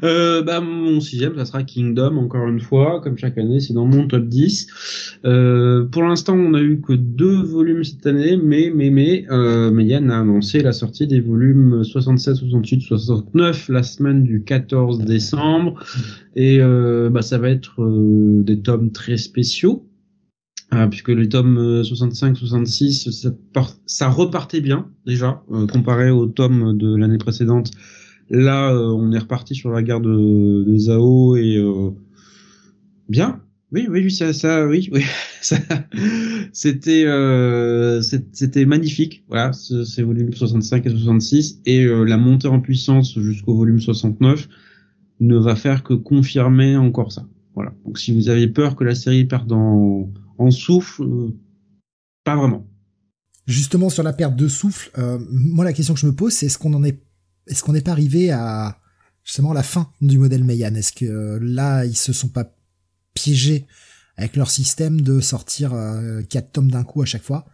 Euh, bah, mon sixième, ça sera Kingdom, encore une fois, comme chaque année, c'est dans mon top 10. Euh, pour l'instant, on a eu que deux volumes cette année, mais, mais, mais, euh, a annoncé la sortie des volumes 67, 68, 69 la semaine du 14 décembre. Et euh, bah, ça va être euh, des tomes très spéciaux. Euh, puisque les tomes 65-66, ça, ça repartait bien déjà, comparé aux tomes de l'année précédente Là, euh, on est reparti sur la gare de, de Zao et euh, bien. Oui, oui, ça, ça oui, oui, c'était, euh, c'était magnifique. Voilà, ces volumes 65 et 66 et la montée en puissance jusqu'au volume 69 ne va faire que confirmer encore ça. Voilà. Donc, si vous avez peur que la série perde en, en souffle, pas vraiment. Justement sur la perte de souffle, moi la question que je me pose, c'est est-ce qu'on en est est-ce qu'on n'est pas arrivé à justement la fin du modèle Mayan Est-ce que euh, là, ils se sont pas piégés avec leur système de sortir euh, quatre tomes d'un coup à chaque fois?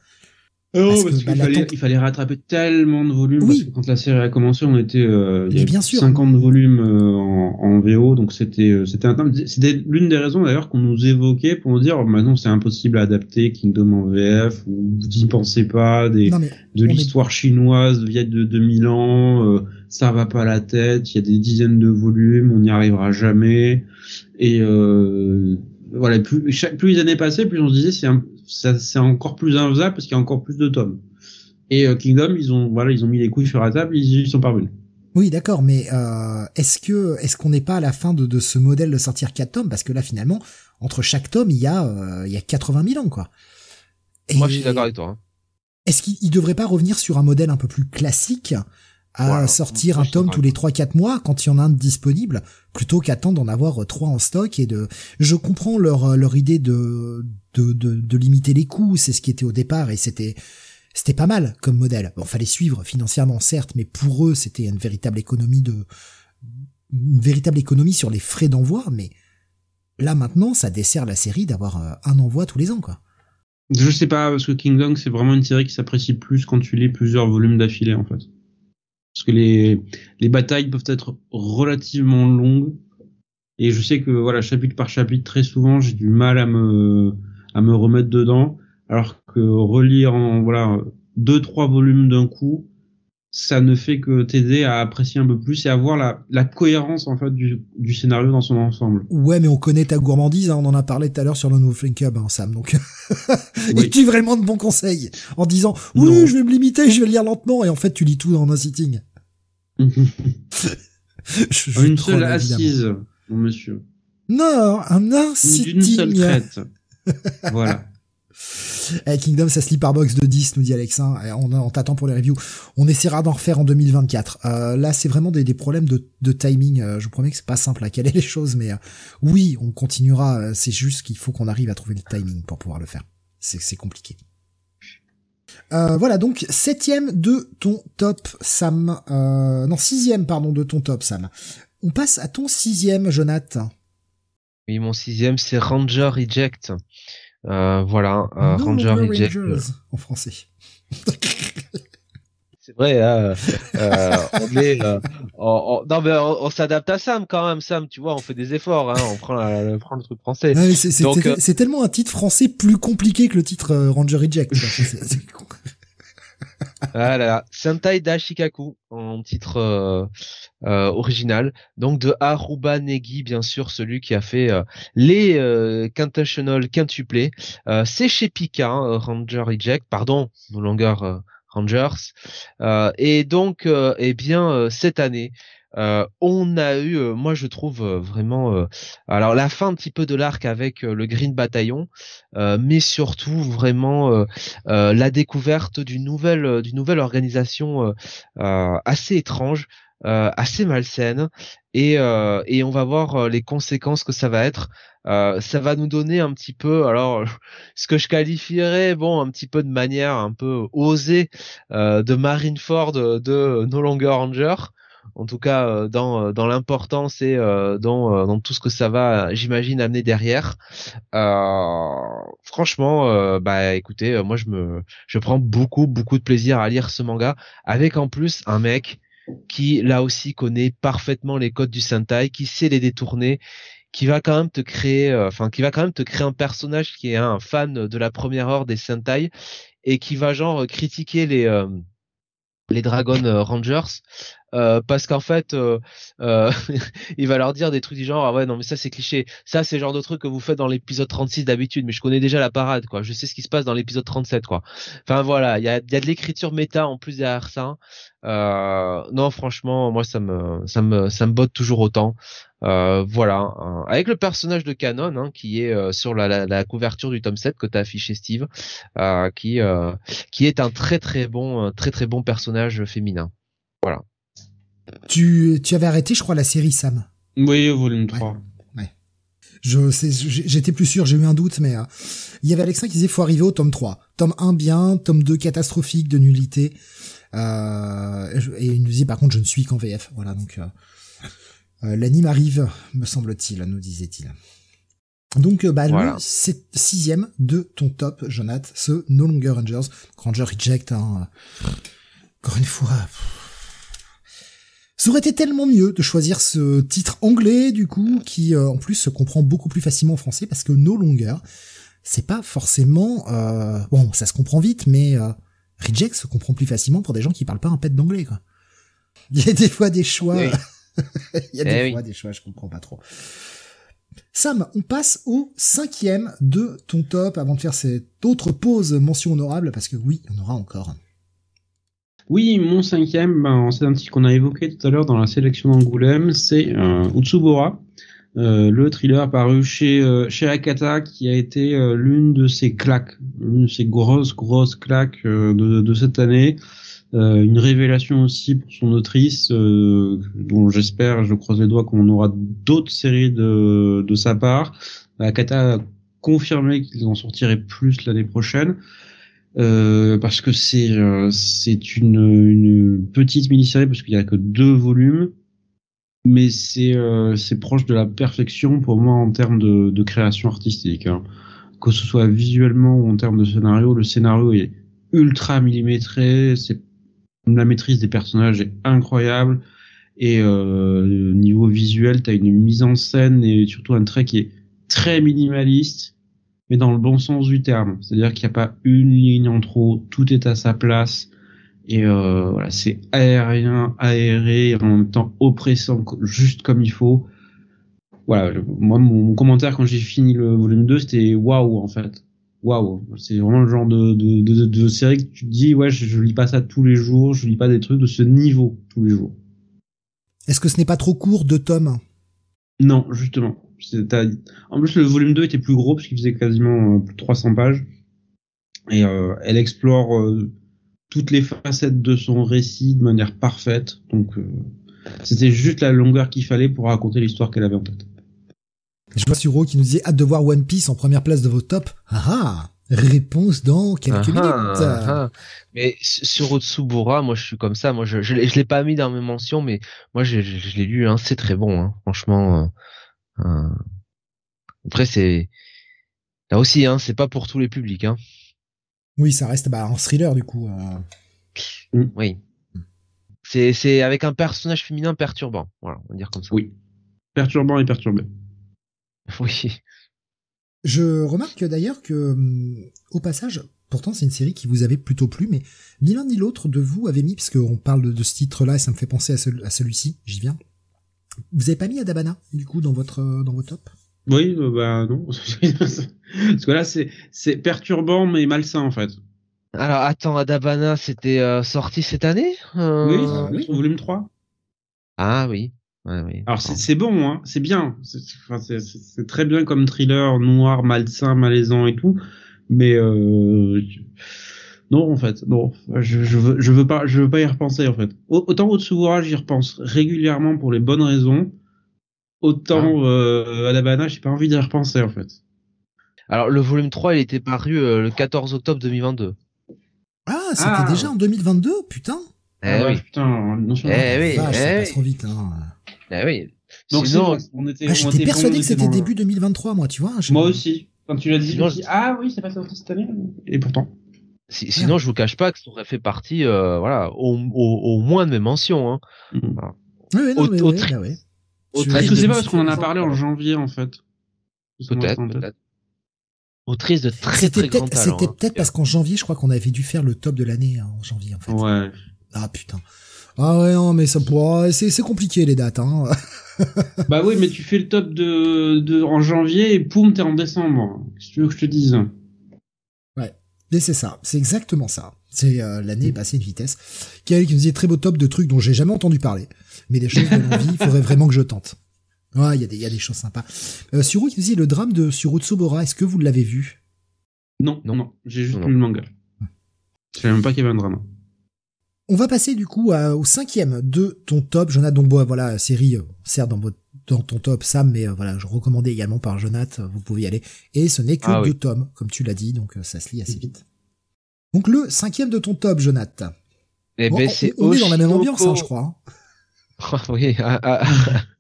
Oh, parce, bah, il, fallait, rattraper tellement de volumes. Parce que quand la série a commencé, on était euh, il y bien sûr. 50 volumes euh, en, en, VO, donc c'était euh, c'était c'était l'une des raisons d'ailleurs qu'on nous évoquait pour nous dire oh, maintenant c'est impossible à adapter Kingdom en VF ou vous n'y pensez pas des de l'histoire chinoise vieille de 2000 ans, euh, ça va pas à la tête, il y a des dizaines de volumes, on n'y arrivera jamais et euh, voilà, plus, chaque, plus les années passaient, plus on se disait c'est c'est encore plus infaisable parce qu'il y a encore plus de tomes. Et euh, Kingdom, ils ont voilà, ils ont mis les couilles sur la table, ils, ils sont parvenus. Oui, d'accord, mais euh, est-ce que est-ce qu'on n'est pas à la fin de, de ce modèle de sortir quatre tomes? Parce que là finalement entre chaque tome il y a euh, il y a 80 000 ans quoi. Moi je suis d'accord avec toi. Hein. Est-ce qu'il devrait pas revenir sur un modèle un peu plus classique à sortir un tome tous les 3-4 mois quand il y en a un disponible, plutôt qu'attendre d'en avoir trois en stock et de. Je comprends leur leur idée de de, de, de limiter les coûts, c'est ce qui était au départ et c'était c'était pas mal comme modèle. Bon, fallait suivre financièrement certes, mais pour eux c'était une véritable économie de une véritable économie sur les frais d'envoi, mais là maintenant, ça dessert la série d'avoir euh, un envoi tous les ans, quoi. Je sais pas, parce que Kingdom, c'est vraiment une série qui s'apprécie plus quand tu lis plusieurs volumes d'affilée, en fait. Parce que les, les batailles peuvent être relativement longues. Et je sais que, voilà, chapitre par chapitre, très souvent, j'ai du mal à me, à me remettre dedans. Alors que relire en, voilà, deux, trois volumes d'un coup, ça ne fait que t'aider à apprécier un peu plus et à voir la, la cohérence en fait du, du scénario dans son ensemble. Ouais, mais on connaît ta gourmandise, hein, on en a parlé tout à l'heure sur le nouveau Club, hein, Sam. Donc, oui. es-tu vraiment de bons conseils? En disant oui, non. je vais me limiter, je vais lire lentement, et en fait tu lis tout en un sitting. je, je Une seule troll, assise, mon monsieur. Non, un, un sitting. D'une seule traite. voilà. Eh, Kingdom, ça se lit par box de 10, nous dit Alexin. Eh, on, t'attend pour les reviews. On essaiera d'en refaire en 2024. Euh, là, c'est vraiment des, problèmes de, timing. Euh, je vous promets que c'est pas simple à caler les choses, mais euh, oui, on continuera. C'est juste qu'il faut qu'on arrive à trouver le timing pour pouvoir le faire. C'est compliqué. Voilà, donc septième de ton top, Sam. Non, sixième, pardon, de ton top, Sam. On passe à ton sixième, Jonathan. Oui, mon sixième, c'est Ranger Reject. Euh, voilà, euh, no Ranger Reject. En français. C'est vrai, hein, euh, on est, euh, on, on, non mais on, on s'adapte à Sam quand même, Sam, tu vois, on fait des efforts, hein, on prend, la, on prend le truc français. Ouais, c'est, Donc, euh... c'est tellement un titre français plus compliqué que le titre euh, Ranger Reject. voilà, Sentai Dashikaku en titre euh, euh, original, donc de Aruba Negi bien sûr, celui qui a fait euh, les euh, quintuple quintuplés. Euh, c'est chez Pika, hein, Ranger Reject, pardon, nos longueurs Rangers. et donc, eh bien, cette année, euh, on a eu, euh, moi je trouve euh, vraiment, alors la fin un petit peu de l'arc avec le Green Bataillon, mais surtout vraiment la découverte d'une nouvelle, d'une nouvelle organisation assez étrange. Assez malsaine. Et, et on va voir les conséquences que ça va être. Ça va nous donner un petit peu alors ce que je qualifierais bon un petit peu de manière un peu osée de Marineford de No Longer Ranger. En tout cas euh, dans euh, dans l'importance et euh, dans dans tout ce que ça va j'imagine amener derrière. Franchement bah écoutez moi je me je prends beaucoup beaucoup de plaisir à lire ce manga avec en plus un mec qui là aussi connaît parfaitement les codes du Sentai qui sait les détourner qui va quand même te créer enfin qui va quand même te créer un personnage qui est un fan de la première heure des Sentai et qui va genre critiquer les les Dragon euh, Rangers euh, parce qu'en fait euh, euh, il va leur dire des trucs du genre ah ouais non mais ça c'est cliché. Ça c'est le genre de truc que vous faites dans l'épisode 36 d'habitude mais je connais déjà la parade quoi. Je sais ce qui se passe dans l'épisode 37 quoi. Enfin voilà il y a, y a de l'écriture méta en plus derrière ça. Euh, non franchement moi ça me ça me ça me botte toujours autant. Euh, voilà, avec le personnage de Canon hein, qui est euh, sur la, la, la, couverture du tome 7 que t'as affiché Steve, euh, qui euh, qui est un très très bon très très bon personnage féminin. Voilà. Tu tu avais arrêté je crois la série Sam. Oui, au volume 3. Ouais. ouais. Je j'étais plus sûr, j'ai eu un doute mais il y avait Alexin qui disait faut arriver au tome 3. Tome 1 bien, tome 2 catastrophique de nullité. et il nous dit par contre je ne suis qu'en VF. Voilà donc euh, L'anime arrive, me semble-t-il, nous disait-il. Donc, euh, bah, voilà. c'est sixième de ton top, Jonathan, ce No Longer Rangers, Ranger Reject, hein. Encore une fois. Ça aurait été tellement mieux de choisir ce titre anglais, du coup, qui, euh, en plus, se comprend beaucoup plus facilement en français, parce que No Longer, c'est pas forcément, euh, bon, ça se comprend vite, mais, euh, Reject se comprend plus facilement pour des gens qui parlent pas un pet d'anglais, quoi. Il y a des fois des choix. Oui. Il y a des eh fois oui. des choix, je comprends pas trop. Sam, on passe au cinquième de ton top avant de faire cette autre pause mention honorable parce que oui, en aura encore. Oui, mon cinquième, ben, c'est un titre qu'on a évoqué tout à l'heure dans la sélection d'Angoulême, c'est euh, Utsubora, euh, le thriller paru chez euh, chez Akata qui a été euh, l'une de ses claques, l'une de ses grosses grosses claques de, cette année. Une révélation aussi pour son autrice, dont j'espère, je croise les doigts qu'on aura d'autres séries de, de sa part. Akata a confirmé qu'ils en sortiraient plus l'année prochaine. Euh, parce que c'est euh, c'est une, une petite mini-série parce qu'il y a que deux volumes mais c'est euh, c'est proche de la perfection pour moi en termes de, de création artistique. Hein. Que ce soit visuellement ou en termes de scénario, le scénario est ultra millimétré, c'est la maîtrise des personnages est incroyable et euh, niveau visuel, t'as une mise en scène et surtout un trait qui est très minimaliste, mais dans le bon sens du terme. C'est-à-dire qu'il n'y a pas une ligne en trop, tout est à sa place et euh, voilà, c'est aérien, aéré, en même temps oppressant, juste comme il faut. Voilà, moi, mon, commentaire quand j'ai fini le volume 2, c'était waouh, en fait. Waouh. C'est vraiment le genre de, de, de, de, série que tu te dis, ouais, je, je lis pas ça tous les jours, je lis pas des trucs de ce niveau tous les jours. Est-ce que ce n'est pas trop court, de tomes Non, justement. En plus, le volume 2 était plus gros parce qu'il faisait quasiment euh, plus de 300 pages. Et euh, elle explore euh, toutes les facettes de son récit de manière parfaite. Donc euh, c'était juste la longueur qu'il fallait pour raconter l'histoire qu'elle avait en tête. Je vois Suro qui nous disait hâte de voir One Piece en première place de vos tops. Ah ah Réponse dans quelques ah minutes. Ah, ah. mais sur Otsubura, moi je suis comme ça. Moi je je l'ai pas mis dans mes mentions, mais moi je, je, l'ai lu. Hein, c'est très bon, hein, franchement. Euh. Après c'est là aussi, hein, c'est pas pour tous les publics. Hein. Oui, ça reste bah, un thriller du coup. Euh. Mm. Oui. C'est c'est avec un personnage féminin perturbant. Voilà, on va dire comme ça. Oui. Perturbant et perturbé. Oui. Je remarque d'ailleurs que, hum, au passage, pourtant c'est une série qui vous avait plutôt plu, mais ni l'un ni l'autre de vous avez mis, puisqu'on parle de, de ce titre-là et ça me fait penser à, à celui-ci, j'y viens. Vous avez pas mis Adabana, du coup, dans votre, dans vos top oui, euh, bah non. Parce que là, c'est, c'est perturbant mais malsain en fait. Alors attends, Adabana, c'était euh, sorti cette année? Euh... Oui, oui, volume 3. Ah oui. Ouais, oui. Alors c'est, c'est bon, hein, c'est bien. C'est, très bien comme thriller noir, malsain, malaisant et tout. Mais euh, non, en fait, non. Je, je, veux, je veux pas, je veux pas y repenser en fait. Autant Otsugura, j'y repense régulièrement pour les bonnes raisons. Autant ah. euh, à la banane, j'ai pas envie d'y repenser en fait. Alors le volume 3, il était paru euh, le 14 octobre 2022. Ah, c'était ah. déjà en 2022, putain. Eh ah oui. Putain, non eh oui, Vache, eh ça oui. passe trop vite. Hein. Eh oui. Donc Sinon, on était, ah, j'étais persuadé que c'était début 2023, moi, tu vois. Moi aussi. Quand tu l'as dit, je dis, ah oui, c'est pas sorti cette année. Et pourtant. Si, sinon, je vous cache pas que ça aurait fait partie, euh, voilà, au, au, au, moins de mes mentions. Hein. Oui, oui, non, au, mais au, oui, oui. Est-ce que c'est pas parce qu'on en a parlé en janvier en fait Peut-être, peut-être. Autrice de très très grand talent. C'était hein. peut-être parce qu'en janvier, je crois qu'on avait dû faire le top de l'année hein, en janvier en fait. Ouais. Ah putain. Ah ouais non mais ça pourra c'est c'est compliqué les dates hein. bah oui mais tu fais le top de, de en janvier et poum t'es en décembre. Qu'est-ce que tu veux que je te dise. Mais c'est ça, c'est exactement ça. C'est euh, l'année est passée de vitesse. Qui qui nous dit très beau top de trucs dont j'ai jamais entendu parler mais des choses de l'envie, il faudrait vraiment que je tente. Ouais, il y, a des, y a des choses sympas. Euh, Suru qui nous dit le drame de Surutsobora, est-ce que vous l'avez vu? Non, non, non, j'ai juste lu le manga. Je savais même pas qu'il y avait un drame. On va passer du coup au cinquième de ton top, Jonathan. Donc bon, voilà, série, euh, certes dans, votre, dans ton top, Sam, mais euh, voilà, je recommandais également par Jonathan, vous pouvez y aller. Et ce n'est que ah, deux oui. tomes, comme tu l'as dit, donc euh, ça se lit assez vite. Donc le cinquième de ton top, Jonathan. Eh bon, ben, c'est on, on est dans la même ambiance, hein, je crois. Hein. oui, ah, ah,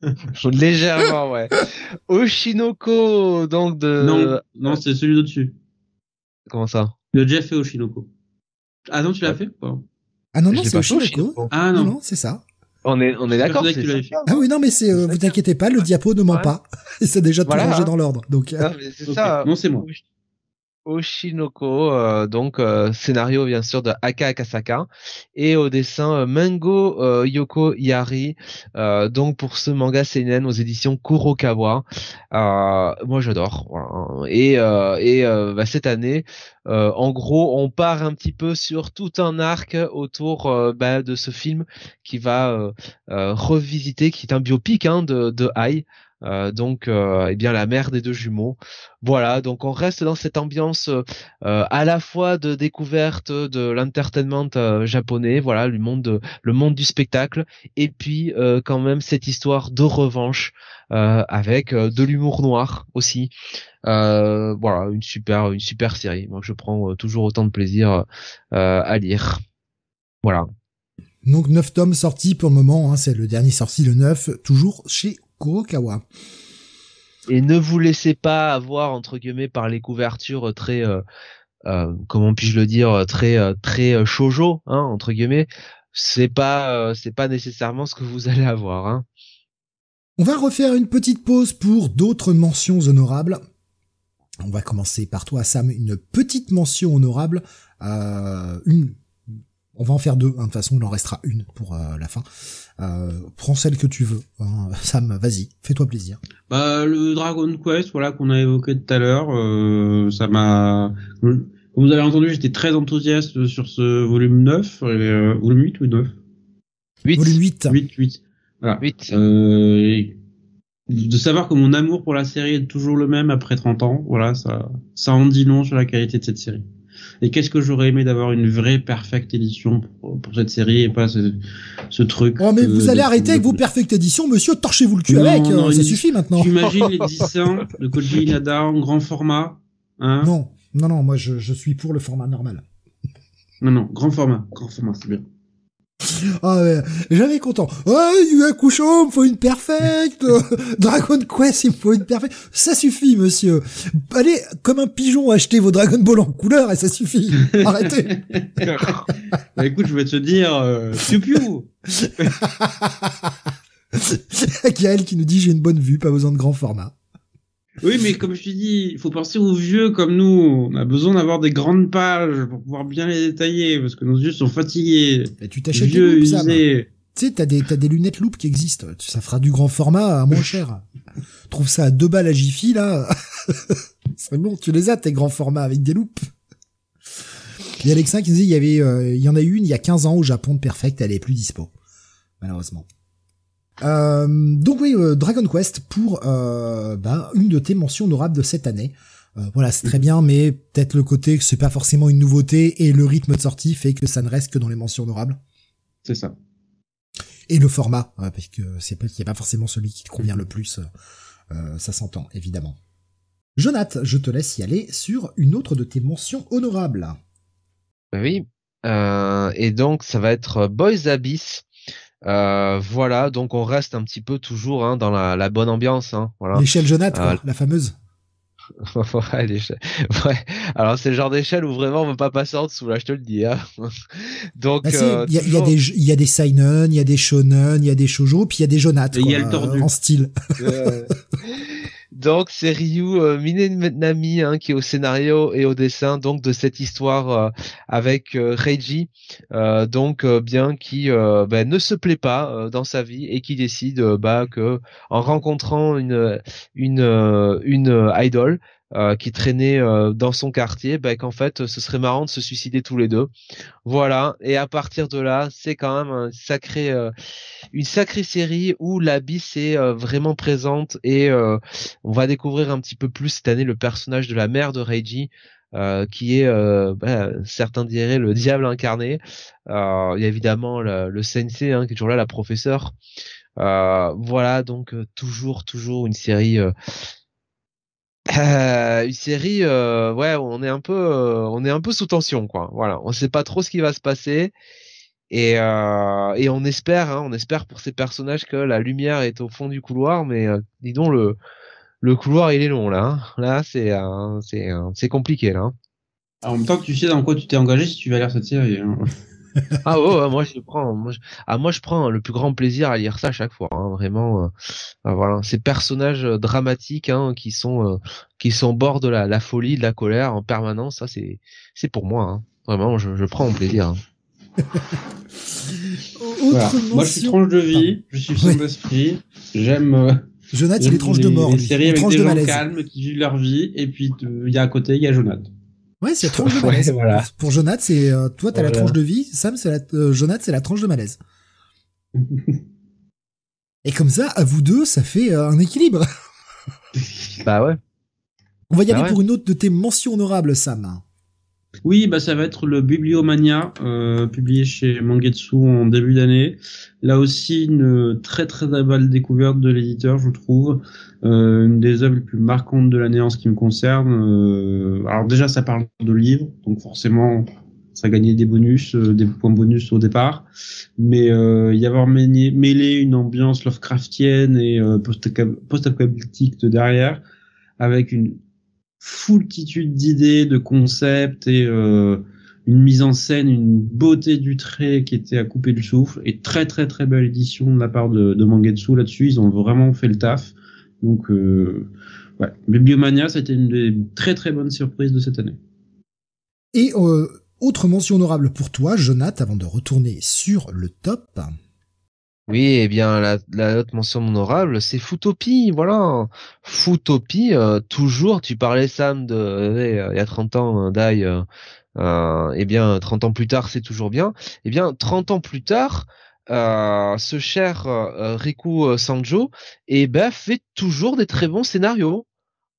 légèrement, ouais. Oshinoko, donc de. Non, non, c'est celui d'au-dessus. Comment ça? Le Jeff fait Oshinoko. Ah non, tu l'as fait? Ah non, non, c'est Oshinoko. Ah non, non, c'est ça. On est, on est d'accord. Ah oui, non, mais c'est, euh, vous inquiétez pas, le diapo ne ment ouais. pas. c'est déjà tout rangé dans l'ordre. Donc. Non, c'est okay. ça. Non, c'est moi. Oshinoko, euh, donc euh, scénario bien sûr de Aka Akasaka. Et au dessin euh, Mango euh, Yoko Yari donc pour ce manga seinen aux éditions Kurokawa. Moi j'adore voilà. et et bah, cette année en gros on part un petit peu sur tout un arc autour bah, de ce film qui va revisiter qui est un biopic hein, de de Ai euh, donc, euh, eh bien la mère des deux jumeaux. Voilà, donc on reste dans cette ambiance euh, à la fois de découverte de l'entertainment japonais, voilà, le monde, du spectacle, et puis quand même cette histoire de revanche avec de l'humour noir aussi. voilà, une super, une super série. Moi, je prends toujours autant de plaisir à lire. Voilà. Donc 9 tomes sortis pour le moment, hein, c'est le dernier sorti le 9, toujours chez Kurokawa. Et ne vous laissez pas avoir entre guillemets par les couvertures très euh, euh, comment puis-je le dire très euh, très shojo hein, entre guillemets. C'est pas c'est pas nécessairement ce que vous allez avoir. Hein. On va refaire une petite pause pour d'autres mentions honorables. On va commencer par toi, Sam. Une petite mention honorable. une on va en faire deux, hein, de toute façon il en restera une pour euh, la fin. Euh, prends celle que tu veux. Hein. Sam, vas-y, fais-toi plaisir. Bah le Dragon Quest, voilà qu'on a évoqué tout à l'heure, euh, ça m'a. Comme vous avez entendu, j'étais très enthousiaste sur ce volume 9, euh, volume 8 ou 9 8. Volume 8. 8, 8. Voilà. 8. Euh, de savoir que mon amour pour la série est toujours le même après 30 ans, voilà, ça, ça en dit long sur la qualité de cette série. Et qu'est-ce que j'aurais aimé d'avoir une vraie perfecte édition pour, cette série et pas ce, ce truc. Oh mais vous allez arrêter avec vos perfectes éditions, monsieur. Torchez-vous le cul avec. Non, euh, ça suffit maintenant. Tu imagines les dessins de Koji Inada en grand format, hein Non, non, non. Moi, je, je suis pour le format normal. Non, non, grand format, grand format, c'est bien. Ah ouais, j'avais content. Ah, Yu Hakusho, il me faut une perfecte. Dragon Quest, il me faut une perfecte. Ça suffit, monsieur. Allez, comme un pigeon, acheter vos Dragon Ball en couleur et ça suffit. Arrêtez. bah écoute, je vais te dire, euh, piou piou. Gaël qui nous dit j'ai une bonne vue, pas besoin de grand format. Oui, mais comme je te dis, il faut penser aux vieux comme nous. On a besoin d'avoir des grandes pages pour pouvoir bien les détailler parce que nos yeux sont fatigués. Et tu t'achètes des loupes, Tu sais, t'as des, t'as des lunettes loupe qui existent. Ça fera du grand format à moins cher. Trouve ça à deux balles à Jiffy, là. C'est bon, tu les as, tes grands formats avec des loupes. Il y a Alexin qui disait, il y avait, euh, il y en a eu une il y a 15 ans au Japon de Perfect, elle est plus dispo. Malheureusement. Euh, donc oui, euh, Dragon Quest pour euh, bah, une de tes mentions honorables de cette année. voilà, c'est très bien, mais peut-être le côté que c'est pas forcément une nouveauté et le rythme de sortie fait que ça ne reste que dans les mentions honorables. C'est ça. Et le format, parce que c'est pas, a pas forcément celui qui te convient le plus. ça s'entend, évidemment. Jonath, je te laisse y aller sur une autre de tes mentions honorables. Oui, et donc ça va être Boys Abyss. Euh, voilà, donc on reste un petit peu toujours hein, dans la, la, bonne ambiance. Hein, voilà. L'échelle Jonathan, euh, la fameuse. ouais, l'échelle. Ouais. Alors c'est le genre d'échelle où vraiment on veut pas passer en dessous là, je te le dis. Hein. donc bah, euh, il y, a, y, a des il y a des seinen, il y a des shonen, il y a des shoujo, puis il y a des Jonathan en style. Donc c'est Ryu euh, Minenami hein, qui est au scénario et au dessin donc de cette histoire euh, avec euh, Reiji, euh, donc bien qui ben, ne se plaît pas dans sa vie et qui décide bah, que en rencontrant une une une idole euh, qui traînait euh, dans son quartier, bah, qu'en fait ce serait marrant de se suicider tous les deux. Voilà. Et à partir de là, c'est quand même un sacré, euh, une sacrée série où la bis est vraiment présente et on va découvrir un petit peu plus cette année le personnage de la mère de Reiji. qui est, bah, certains diraient, le diable incarné. il y a évidemment le, le sensei hein, qui est toujours là, la professeure. voilà, donc toujours, toujours une série euh, une série, euh, ouais, on est un peu, euh, on est un peu sous tension, quoi. Voilà, on sait pas trop ce qui va se passer, et et on espère, hein, on espère pour ces personnages que la lumière est au fond du couloir, mais dis donc le le couloir il est long là, hein. là c'est c'est c'est compliqué là. Hein. en même temps tu sais dans quoi tu t'es engagé si tu vas lire cette série. ah ouais, moi je prends, moi je, ah moi je prends le plus grand plaisir à lire ça à chaque fois, hein, vraiment. Euh, euh, voilà, ces personnages euh, dramatiques hein, qui sont qui sont au bord de la, la, folie, de la colère en permanence, ça c'est c'est pour moi. Hein. Vraiment, je, je prends mon plaisir. Hein. Moi je suis tranche de vie, je suis son d'esprit, j'aime. Jonathan, il est tranche de mort. Les séries avec des gens calmes qui vivent leur vie, et puis il y a à côté, il y a Jonathan. Ouais, c'est la tranche de malaise. voilà. Pour Jonath, c'est euh, toi t'as la tranche de vie, Sam c'est la euh, Jonath c'est la tranche de malaise. Et comme ça, à vous deux, ça fait euh, un équilibre. bah ouais. On va y bah aller pour une autre de tes mentions honorables, Sam. Oui, bah ça va être le Bibliomania, euh, publié chez Mangetsu en début d'année. Là aussi, une très très belle découverte de l'éditeur, je trouve. Euh, une des œuvres les plus marquantes de l'année en ce qui me concerne. Euh, alors déjà, ça parle de livres, donc forcément, ça gagnait des bonus, des points bonus au départ, mais y avoir mêlé, une ambiance Lovecraftienne et post-apocalyptique de derrière, avec une foultitude d'idées, de concepts et une mise en scène, une beauté du trait qui était à couper le souffle et très très très belle édition de la part de, de Mangetsu là-dessus. Ils ont vraiment fait le taf. Donc euh, ouais, Bibliomania, ça a été une des très très bonnes surprises de cette année. Et euh, autre mention honorable pour toi, Jonathan, avant de retourner sur le top. Oui, eh bien la, la autre mention honorable, c'est Footopie, voilà. Footopie, euh, toujours, tu parlais Sam de euh, il y a 30 ans, euh, eh bien 30 ans plus tard c'est toujours bien, eh bien 30 ans plus tard euh, ce cher euh, Riku Sanjo eh ben, fait toujours des très bons scénarios.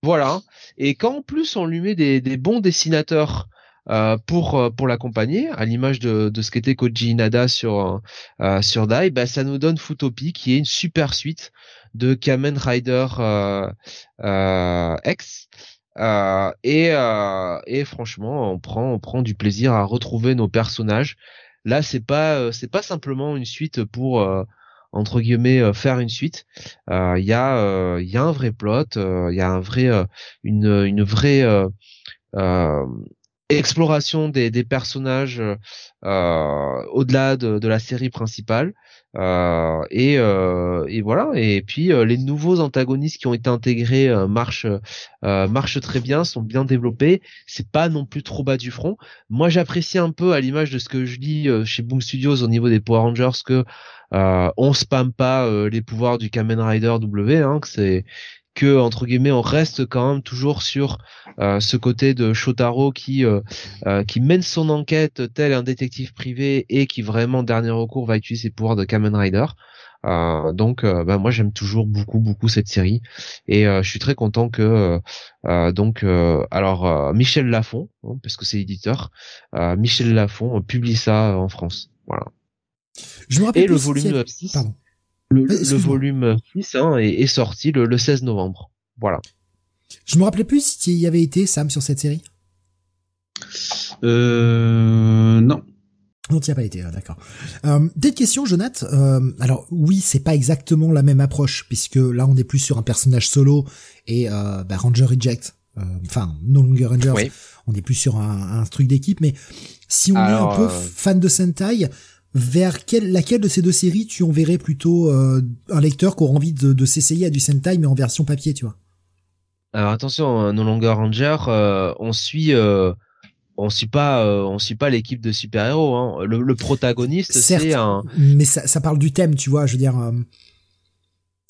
Voilà. Et quand en plus on lui met des, bons dessinateurs euh, pour pour l'accompagner, à l'image de, ce qu'était Koji Inada sur euh, sur Dai, bah, ça nous donne Futopi qui est une super suite de Kamen Rider X euh, et, euh, et franchement, on prend, on prend du plaisir à retrouver nos personnages. Là, c'est pas, euh, c'est pas simplement une suite pour entre guillemets faire une suite. Il y a, il y a un vrai plot, il y a un vrai, une, une vraie exploration des, personnages au-delà de, la série principale. Euh, et, euh, et, voilà. Et puis euh, les nouveaux antagonistes qui ont été intégrés marchent très bien, sont bien développés. C'est pas non plus trop bas du front. Moi, j'apprécie un peu à l'image de ce que je lis chez Boom Studios au niveau des Power Rangers que on spam pas les pouvoirs du Kamen Rider W. Hein, que c'est que entre guillemets on reste quand même toujours sur euh, ce côté de Shotaro qui euh, euh, qui mène son enquête tel un détective privé et qui vraiment dernier recours va utiliser ses pouvoirs de Kamen Rider. donc bah, moi j'aime toujours beaucoup beaucoup cette série et je suis très content que donc alors Michel Lafon hein, parce que c'est l'éditeur Michel Lafon publie ça en France voilà. Je me rappelle et le volume 6 le, volume 6 hein, est, sorti le, 16 novembre. Voilà. Je me rappelais plus si tu y avais été, Sam, sur cette série. Euh, non. Non, tu n'y as pas été, ah, d'accord. Euh, Des questions, Jonathan. Euh, alors oui, c'est pas exactement la même approche puisque là, on est plus sur un personnage solo et euh, bah, Ranger Reject. Euh, enfin, No Longer Rangers. On est plus sur un, truc d'équipe, mais si on est un peu fan de Sentai, vers quelle, laquelle de ces deux séries tu enverrais plutôt euh, un lecteur qui aura envie de, de s'essayer à du Sentai mais en version papier, tu vois? Alors attention, hein, No Longer Ranger, euh, on suit, euh, on suit pas, on suit pas l'équipe de super héros. Hein. Le, le, protagoniste, c'est un. Mais ça, ça parle du thème, tu vois. Je veux dire,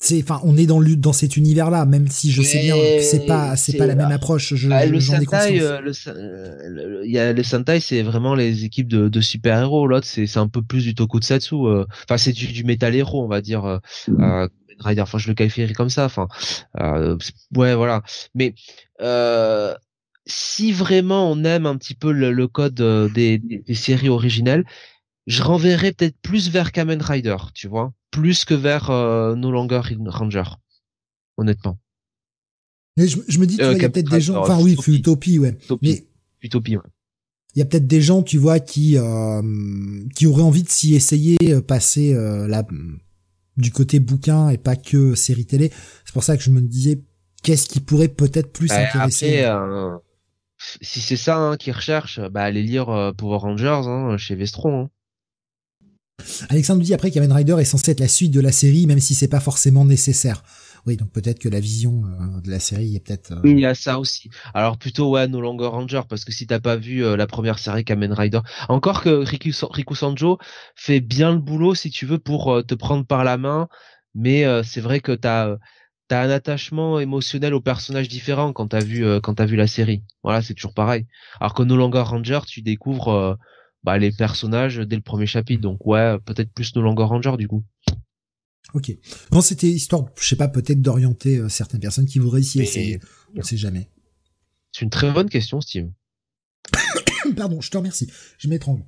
c'est enfin on est dans le dans cet univers là même si je sais bien que c'est pas c'est pas la même approche je, bah, le Sentai euh, le, il y a le Sentai c'est vraiment les équipes de, de super héros l'autre c'est c'est un peu plus du tokusatsu euh. enfin c'est du, du metal héros on va dire euh, euh Rider enfin je le qualifierais comme ça enfin euh, ouais voilà. Mais euh, si vraiment on aime un petit peu le, le code des, des, séries originelles je renverrais peut-être plus vers Kamen Rider tu vois plus que vers euh, No Longer Ranger, honnêtement. Mais je, me dis, tu euh, il y a peut-être des gens, enfin oui, Utopie, ouais. Mais Utopie, ouais. Il y a peut-être des gens, tu vois, qui euh, qui auraient envie de s'y essayer, euh, passer euh, là du côté bouquin et pas que série télé. C'est pour ça que je me disais, qu'est-ce qui pourrait peut-être plus bah, intéresser. Après, si c'est ça hein, qu'ils recherchent, bah allez lire Power Rangers hein, chez Vestron. Hein. Alexandre dit après Kamen Rider est censé être la suite de la série, même si c'est pas forcément nécessaire. Oui, donc peut-être que la vision euh, de la série est peut-être. Euh, il y a ça aussi. Alors plutôt ouais, No Longer Ranger, parce que si t'as pas vu euh, la première série Kamen Rider, encore que Riku, Sanjo fait bien le boulot si tu veux pour te prendre par la main, mais c'est vrai que t'as t'as un attachement émotionnel aux personnages différents quand t'as vu quand t'as vu la série. Voilà, c'est toujours pareil. Alors que No Longer Ranger, tu découvres bah, les personnages dès le premier chapitre. Donc ouais, peut-être plus de Longer Ranger du coup. Ok. Bon, c'était histoire, je sais pas, peut-être d'orienter euh, certaines personnes qui voudraient s'y essayer. On sait jamais. C'est une très bonne question, Steve. Pardon, je te remercie. Je m'étrangle.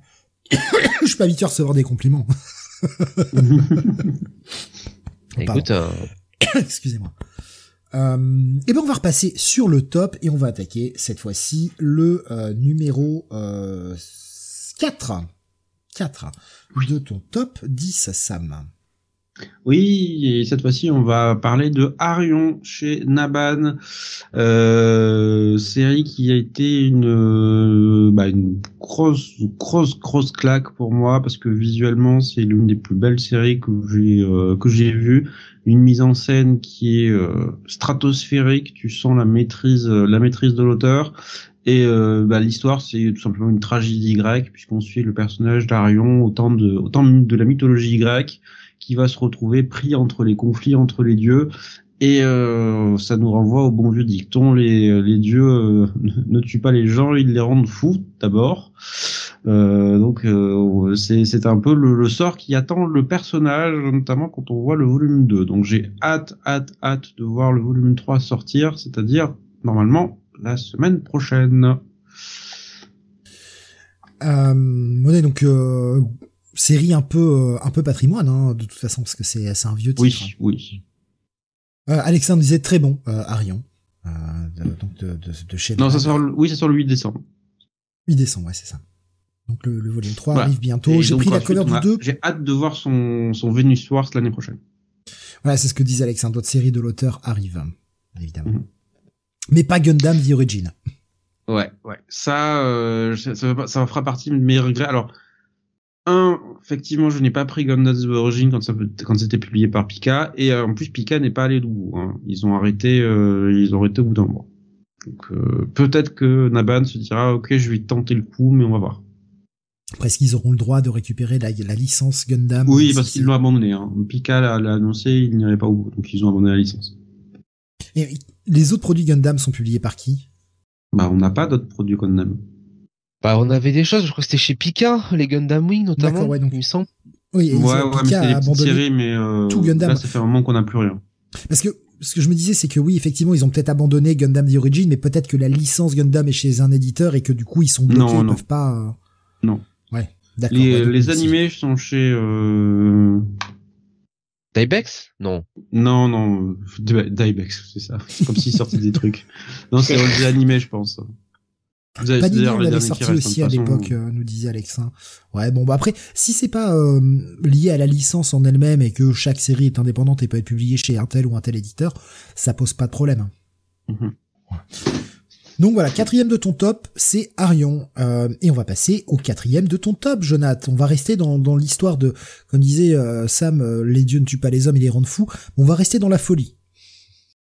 je suis pas habitué à recevoir des compliments. Écoute, euh, excusez-moi. Euh, et ben on va repasser sur le top et on va attaquer cette fois-ci le numéro 4. 4 de ton top 10, Sam. Oui, et cette fois-ci, on va parler de Arion chez Naban, euh, série qui a été une, euh, bah, une grosse, grosse, grosse claque pour moi parce que visuellement, c'est l'une des plus belles séries que j'ai euh, que j'ai vues. Une mise en scène qui est euh, stratosphérique, tu sens la maîtrise, la maîtrise de l'auteur. Et bah, l'histoire, c'est tout simplement une tragédie grecque puisqu'on suit le personnage d'Arion au temps de, au de la mythologie grecque qui va se retrouver pris entre les conflits entre les dieux. Et euh, ça nous renvoie au bon vieux dicton les, les dieux euh, ne tuent pas les gens, ils les rendent fous d'abord. Euh, donc euh, c'est un peu le, le, sort qui attend le personnage, notamment quand on voit le volume 2. Donc j'ai hâte, hâte, hâte de voir le volume 3 sortir, c'est-à-dire normalement la semaine prochaine. Euh, donc euh, série un peu euh, un peu patrimoine hein, de toute façon parce que c'est un vieux titre. Oui, oui. Euh, Alexandre disait très bon euh, Arion de, donc de, de, de chez Non, ça sort le, oui, ça sort le 8 décembre. 8 décembre, ouais, c'est ça. Donc le, le volume 3 arrive bientôt. J'ai pris la couleur du 2. J'ai hâte de voir son son Venus Wars l'année prochaine. Voilà, c'est ce que disait Alexandre. D'autres séries de l'auteur arrivent évidemment. Mm -hmm. Mais pas Gundam The Origin. Ouais, ouais. Ça, euh, ça, ça, fera partie de mes regrets. Alors, un, effectivement, je n'ai pas pris Gundam The Origin quand ça quand c'était publié par Pika, et euh, en plus Pika n'est pas allé au bout. Hein. Ils ont arrêté, euh, ils ont arrêté au bout d'un mois. Donc euh, peut-être que Naban se dira, ok, je vais tenter le coup, mais on va voir. Après, est-ce qu'ils auront le droit de récupérer la, la licence Gundam Oui, parce qu'ils l'ont abandonné. Hein. Pika l'a annoncé, il n'irait pas au bout, donc ils ont abandonné la licence. Et les autres produits Gundam sont publiés par qui? Bah, on n'a pas d'autres produits Gundam. Bah, on avait des choses, je crois que c'était chez Pika, les Gundam Wing notamment, ouais, donc, il me semble. Oui, ouais, ouais, mais c'était des petites séries, mais euh, tout Gundam. là, ça fait un moment qu'on n'a plus rien. Parce que ce que je me disais, c'est que oui, effectivement, ils ont peut-être abandonné Gundam The Origin, mais peut-être que la licence Gundam est chez un éditeur et que du coup, ils sont bloqués, non, ils non. peuvent pas. Euh... Non. Ouais, d'accord. Les, ouais, donc, les animés sont chez. Euh... Dybex? Non. Non, non, Dybex, c'est ça. C'est comme s'ils sortaient des trucs. Non, c'est les animés, je pense. Vous avez Panini, l'avait sorti aussi à l'époque, euh, nous disait Alexin. Ouais, bon, bah après, si c'est pas euh, lié à la licence en elle-même et que chaque série est indépendante et peut être publiée chez un tel ou un tel éditeur, ça pose pas de problème. Mm -hmm. Donc voilà, quatrième de ton top, c'est Arion. Euh, et on va passer au quatrième de ton top, Jonathan. On va rester dans, l'histoire de, comme disait euh, Sam, euh, les dieux ne tuent pas les hommes, ils les rendent fous. On va rester dans la folie.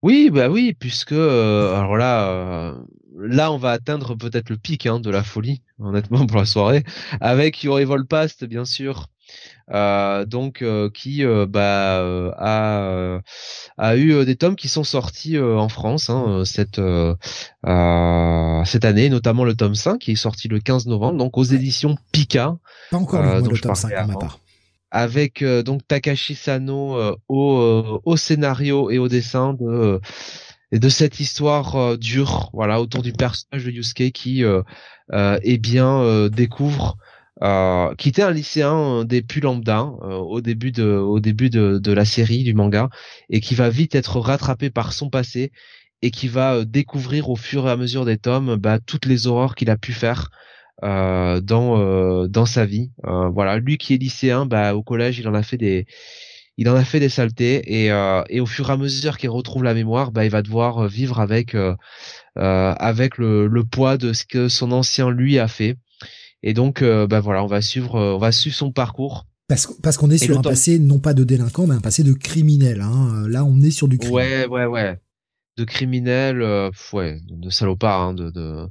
Oui, bah oui, puisque alors là, on va atteindre peut-être le pic hein, de la folie, honnêtement pour la soirée, avec Yuri Volpast bien sûr. Euh, donc euh, qui euh, bah, a a eu des tomes qui sont sortis en France hein, cette cette année, notamment le tome 5 qui est sorti le 15 novembre, donc aux éditions Pika. Pas encore le, le tome 5 pour ma part. Avec euh, donc Takashi Sano euh, au, euh, au scénario et au dessin de de cette histoire dure voilà autour du personnage de Yusuke qui eh bien découvre qui était un lycéen des plus lambda au début de au début de, la série du manga et qui va vite être rattrapé par son passé et qui va découvrir au fur et à mesure des tomes bah, toutes les horreurs qu'il a pu faire euh, dans euh, dans sa vie. Euh, voilà, lui qui est lycéen, bah au collège, il en a fait des il en a fait des saletés et et au fur et à mesure qu'il retrouve la mémoire, bah il va devoir vivre avec avec le poids de ce que son ancien lui a fait. Et donc bah voilà, on va suivre on va suivre son parcours. Parce, parce qu'on est sur un passé non pas de délinquant mais un passé de criminel. Hein. Là, on est sur du crime. Ouais, ouais, ouais. De criminel, euh, ouais, de salopard, hein, de, de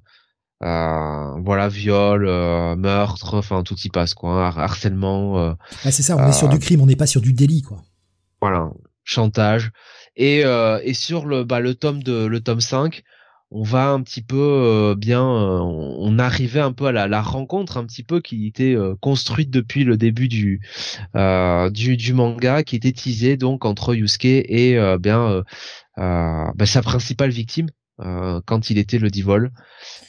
euh, voilà viol euh, meurtre enfin tout y passe quoi hein, harcèlement euh, ah, c'est ça on est sur du crime on n'est pas sur du délit quoi voilà chantage et et sur le bah le tome de le tome 5 on va un petit peu bien on arrivait un peu à la, la, rencontre un petit peu qui était construite depuis le début du du, du manga qui était teasé donc entre Yusuke et bien bah, sa principale victime euh, quand il était le divol.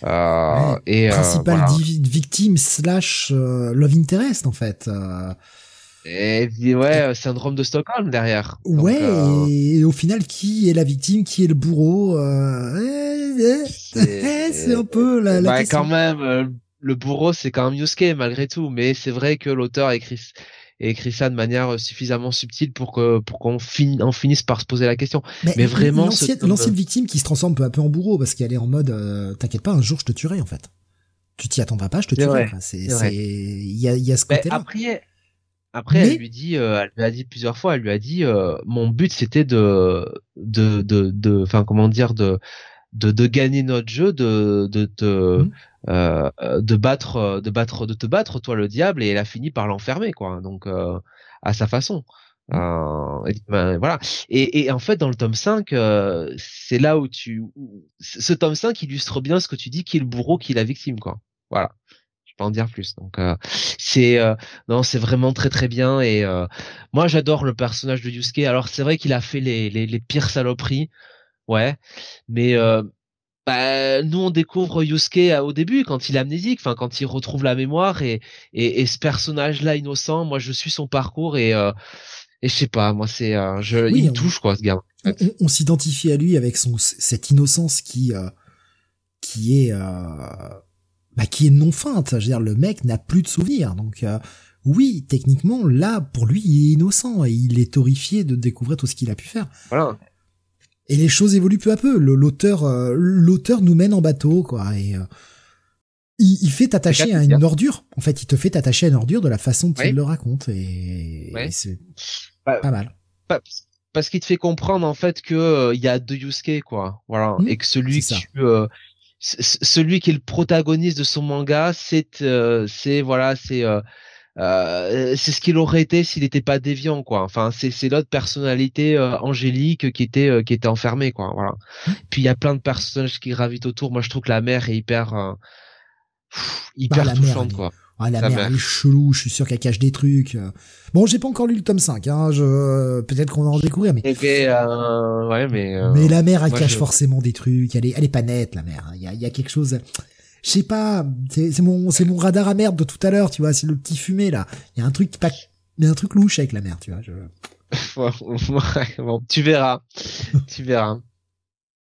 Euh, ouais, et principal voilà. victime slash euh, love interest en fait. Et ouais, syndrome de Stockholm derrière. Ouais, Donc, et au final, qui est la victime, qui est le bourreau C'est un peu la, la bah, question. quand même, le bourreau c'est quand même Yusuke malgré tout, mais c'est vrai que l'auteur écrit écrit ça de manière suffisamment subtile pour que pour qu'on finisse par se poser la question. Mais, vraiment l'ancienne victime qui se transforme peu à peu en bourreau parce qu'elle est en mode euh, t'inquiète pas un jour je te tuerai en fait. Tu t'y attendras pas, je te tuerai. C'est il y a il y a ce côté là. Après elle lui dit euh, elle lui a dit plusieurs fois elle lui a dit euh, mon but c'était de de de enfin comment dire de de, de gagner notre jeu, de, de te, mmh. euh, de battre, de battre, de te battre, toi le diable, et elle a fini par l'enfermer, quoi. Donc euh, à sa façon. Mmh. Euh, et, ben, voilà. Et, et, en fait, dans le tome 5, euh, c'est là où tu, ce tome 5 illustre bien ce que tu dis, qui est le bourreau, qui est la victime, quoi. Voilà. Peux en dire plus. Donc c'est, non, c'est vraiment très très bien. Et moi, j'adore le personnage de Yusuke. Alors c'est vrai qu'il a fait les, les, les pires saloperies ouais. Mais euh, bah, nous on découvre Yusuke euh, au début quand il est amnésique, enfin quand il retrouve la mémoire et et, ce personnage-là innocent, moi je suis son parcours et euh, et je sais pas, moi c'est je il me touche quoi ce gars. On, s'identifie à lui avec son cette innocence qui qui est bah, qui est non feinte. Je veux dire, le mec n'a plus de souvenirs, donc oui, techniquement, là, pour lui, il est innocent et il est horrifié de découvrir tout ce qu'il a pu faire. Voilà et les choses évoluent peu à peu. L'auteur, euh, l'auteur nous mène en bateau, quoi. Et euh, il, fait t'attacher à une ordure. En fait, il te fait t'attacher à une ordure de la façon dont il le raconte, et, c'est bah, pas mal. parce qu'il te fait comprendre en fait que euh, il y a deux Yusuke, quoi. Voilà, mmh, et que celui qui celui qui est le protagoniste de son manga, c'est c'est voilà, c'est euh, c'est ce qu'il aurait été s'il n'était pas déviant quoi. Enfin c'est c'est l'autre personnalité euh, angélique qui était euh, qui était enfermée quoi voilà. Puis il y a plein de personnages qui gravitent autour. Moi je trouve que la mère est hyper hyper bah, touchante quoi ah, la mère, elle est chelou, je suis sûr qu'elle cache des trucs. Bon, j'ai pas encore lu le tome 5, hein, je... peut-être qu'on va en découvrir, mais... ouais, mais... mais la mère, elle cache forcément des trucs, elle est, elle est pas nette, la mère. Il y a, il y a quelque chose je sais pas, c'est mon c'est mon radar à merde de tout à l'heure, tu vois, c'est le petit fumé là. Il y a un truc pas il y a un truc louche avec la merde, tu vois. Je... bon, tu verras, tu verras.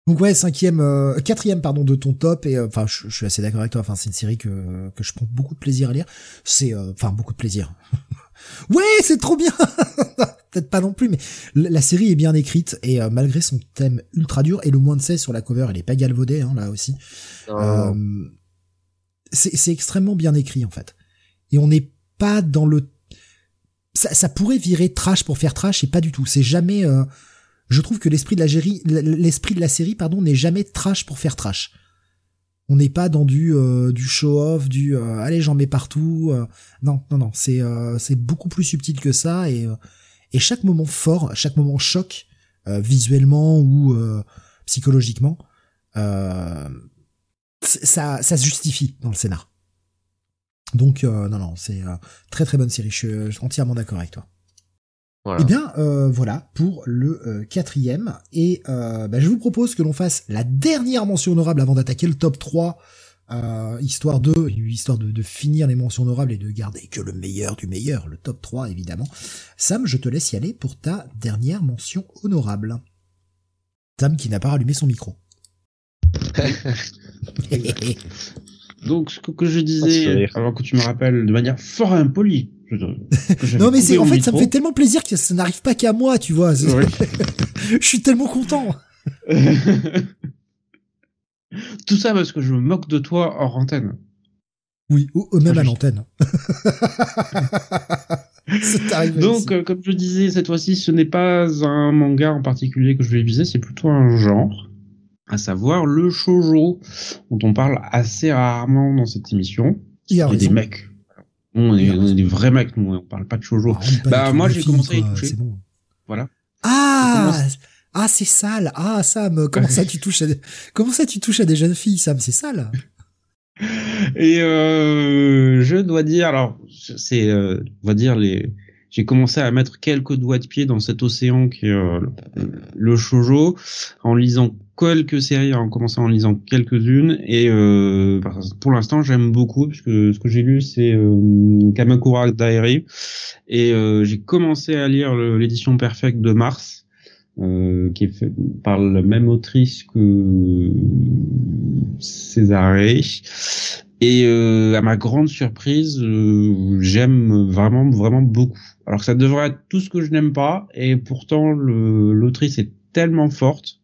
Donc ouais, cinquième, euh, quatrième pardon de ton top et euh, enfin je, suis assez d'accord avec toi. Enfin c'est une série que que je prends beaucoup de plaisir à lire. C'est euh, enfin beaucoup de plaisir. ouais, c'est trop bien. Peut-être pas non plus, mais la série est bien écrite et malgré son thème ultra dur et le moins de 16 sur la cover, elle est pas galvaudée hein, là aussi. c'est extrêmement bien écrit en fait. Et on n'est pas dans le ça, ça, pourrait virer trash pour faire trash et pas du tout. C'est jamais je trouve que l'esprit de la série, pardon, n'est jamais trash pour faire trash. On n'est pas dans du euh, du show off, du euh, allez j'en mets partout. Euh. non, non, non, c'est c'est beaucoup plus subtil que ça et et chaque moment fort, chaque moment choc, visuellement ou psychologiquement, ça ça se justifie dans le scénar. Donc non, non, c'est très très bonne série. Je suis entièrement d'accord avec toi. Eh bien, euh, voilà pour le euh, quatrième. Et euh, bah, je vous propose que l'on fasse la dernière mention honorable avant d'attaquer le top 3, histoire de histoire de, finir les mentions honorables et de garder que le meilleur du meilleur, le top 3 évidemment. Sam, je te laisse y aller pour ta dernière mention honorable. Sam qui n'a pas rallumé son micro. Donc, ce que je disais, avant que tu me rappelles de manière fort impolie, non mais c'est en fait ça me fait tellement plaisir que ça n'arrive pas qu'à moi, tu vois. je suis tellement content. Tout ça parce que je me moque de toi hors antenne. Oui, ou, même à l'antenne. Donc, euh, comme je disais, cette fois-ci, ce n'est pas un manga en particulier que je vais viser, c'est plutôt un genre, à savoir le shojo, dont on parle assez rarement dans cette émission. Il y a des mecs on est, des vrais mecs, nous, on parle pas de shoujo. Ah, bah, moi, j'ai commencé à y toucher. Bon. Voilà. Ah! Ah, c'est sale. Ah, Sam, comment ça tu touches à des... comment ça tu touches à des jeunes filles, Sam? C'est sale. Et, euh, je dois dire, alors, c'est, euh, on va dire les, j'ai commencé à mettre quelques doigts de pied dans cet océan qui est euh, le shojo en lisant quelques séries, en commençant en lisant quelques-unes et euh, pour l'instant j'aime beaucoup puisque ce que j'ai lu c'est euh, Kamakura Diary et euh, j'ai commencé à lire l'édition perfecte de Mars euh, qui est fait par la même autrice que Césarée Et euh, à ma grande surprise, euh, j'aime vraiment vraiment beaucoup. Alors que ça devrait être tout ce que je n'aime pas, et pourtant l'autrice est tellement forte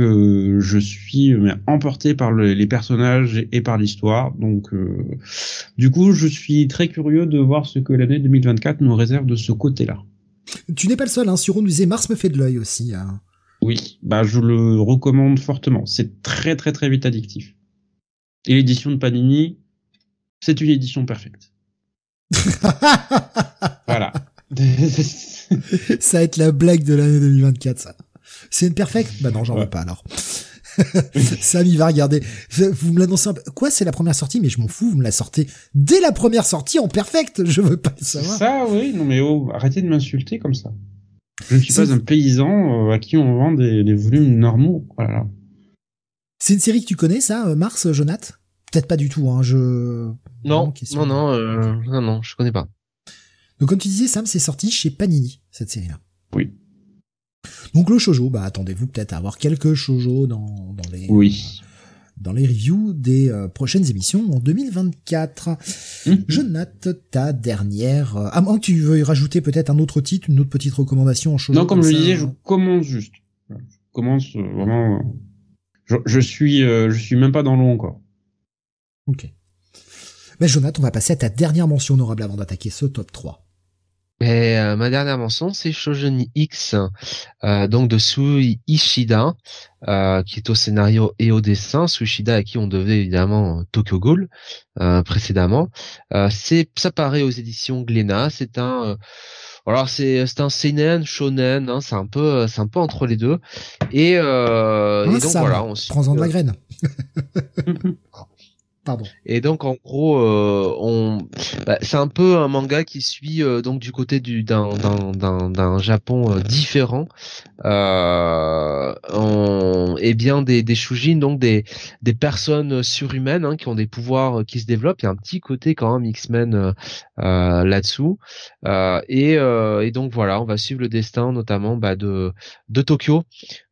que je suis mais, emporté par le, les personnages et par l'histoire. Donc, euh, du coup, je suis très curieux de voir ce que l'année 2024 nous réserve de ce côté-là. Tu n'es pas le seul, hein. Suron nous disait Mars me fait de l'œil aussi. Hein. Oui, bah je le recommande fortement. C'est très très très vite addictif. Et l'édition de Panini, c'est une édition parfaite. voilà. ça va être la blague de l'année 2024, ça. C'est une perfecte Bah non, j'en veux pas alors. Sam, il va regarder. Vous me l'annoncez. Quoi, c'est la première sortie, mais je m'en fous. Vous me la sortez dès la première sortie en perfect. Je veux pas le savoir. Ça, oui. Non, mais oh, arrêtez de m'insulter comme ça. Je ne suis pas un paysan euh, à qui on vend des, des volumes normaux. Voilà. C'est une série que tu connais, ça, euh, Mars, Jonath Peut-être pas du tout. Hein. Je. Non, non, non, euh, non, non, je connais pas. Donc, comme tu disais, Sam, c'est sorti chez Panini cette série-là. Oui. Donc le shojo, bah attendez-vous peut-être à avoir quelques shojo dans, dans les oui. dans les reviews des euh, prochaines émissions en 2024. Mmh. Je note ta dernière. Euh, à moins que tu veuilles rajouter peut-être un autre titre, une autre petite recommandation en shojo. Non, comme, je le disais, je commence juste. Je commence euh, vraiment. Je, je suis, je suis même pas dans l'eau encore. Ok. Ben Jonathan, on va passer à ta dernière mention honorable avant d'attaquer ce top 3. Et, euh, ma dernière mention, c'est Shoujin X, euh, donc de Sui Ishida, euh, qui est au scénario et au dessin. Sui Ishida à qui on devait évidemment Tokyo Ghoul précédemment. c'est ça paraît aux éditions Glénat. C'est un alors c'est c'est un seinen shonen, hein, c'est un peu c'est un peu entre les deux. Et, euh, et donc voilà, on prends-en de la graine. Et donc en gros, euh, on, bah, c'est un peu un manga qui suit euh, donc du côté du d'un d'un d'un Japon euh, différent, euh, et bien des des shujin donc des des personnes surhumaines hein, qui ont des pouvoirs qui se développent. Il y a un petit côté quand même X-Men là-dessous. et et donc voilà, on va suivre le destin notamment bah, de de Tokyo,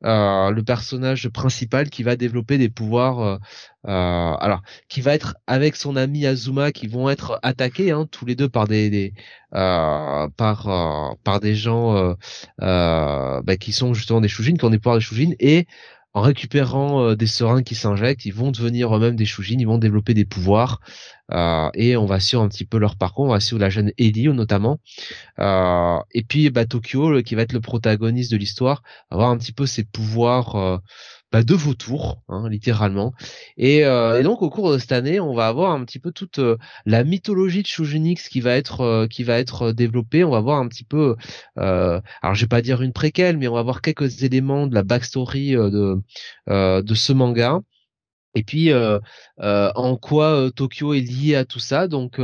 le personnage principal qui va développer des pouvoirs euh, alors, qui va être avec son ami Azuma, qui vont être attaqués hein, tous les deux par des, des euh, par euh, par des gens euh, euh, bah, qui sont justement des Shujin, qui ont des pouvoirs de Shujin, et en récupérant des seringues qui s'injectent, ils vont devenir eux-mêmes des Shujin, ils vont développer des pouvoirs, et on va suivre un petit peu leur parcours, on va suivre la jeune Ellie notamment, et puis bah, Tokyo, qui va être le protagoniste de l'histoire, avoir un petit peu ses pouvoirs bah, de vautours, hein, littéralement. Et, euh, et, donc au cours de cette année, on va avoir un petit peu toute euh, la mythologie de Shujinix qui va être euh, qui va être développée. On va voir un petit peu, alors je vais pas dire une préquelle, mais on va voir quelques éléments de la backstory de de ce manga. Et puis en quoi Tokyo est lié à tout ça. Donc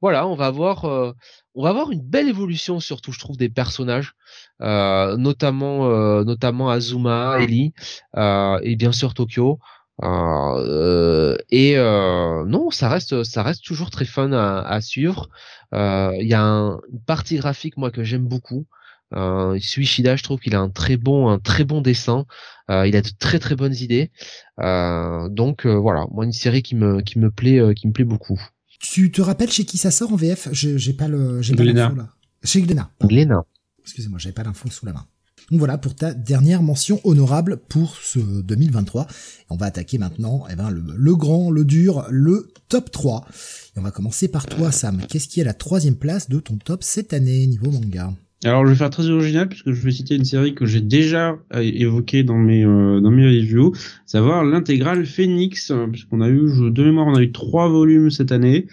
voilà, on va voir on va avoir une belle évolution surtout, je trouve, des personnages. Euh, notamment euh, notamment Azuma, Eli euh, et bien sûr Tokyo. et non, ça reste ça reste toujours très fun à, à suivre. Il y a un, une partie graphique moi que j'aime beaucoup. Euh, Suishida, je trouve qu'il a un très bon, un très bon dessin. Euh, il a de très très bonnes idées. Euh, donc voilà, moi une série qui me qui me plaît, qui me plaît beaucoup. Tu te rappelles chez qui ça sort en VF J'ai pas le, j'ai pas l'info là. Chez Glénat. Glénat. Excusez-moi, j'avais pas l'info sous la main. Donc voilà pour ta dernière mention honorable pour ce 2023. On va attaquer maintenant eh ben, le, grand, le dur, le top 3. Et on va commencer par toi Sam. Qu'est-ce qui est la troisième place de ton top cette année niveau manga? Alors je vais faire très original puisque je vais citer une série que j'ai déjà euh, évoquée dans mes euh, dans mes reviews, savoir l'intégrale Phoenix, euh, puisqu'on a eu de mémoire on a eu trois volumes cette année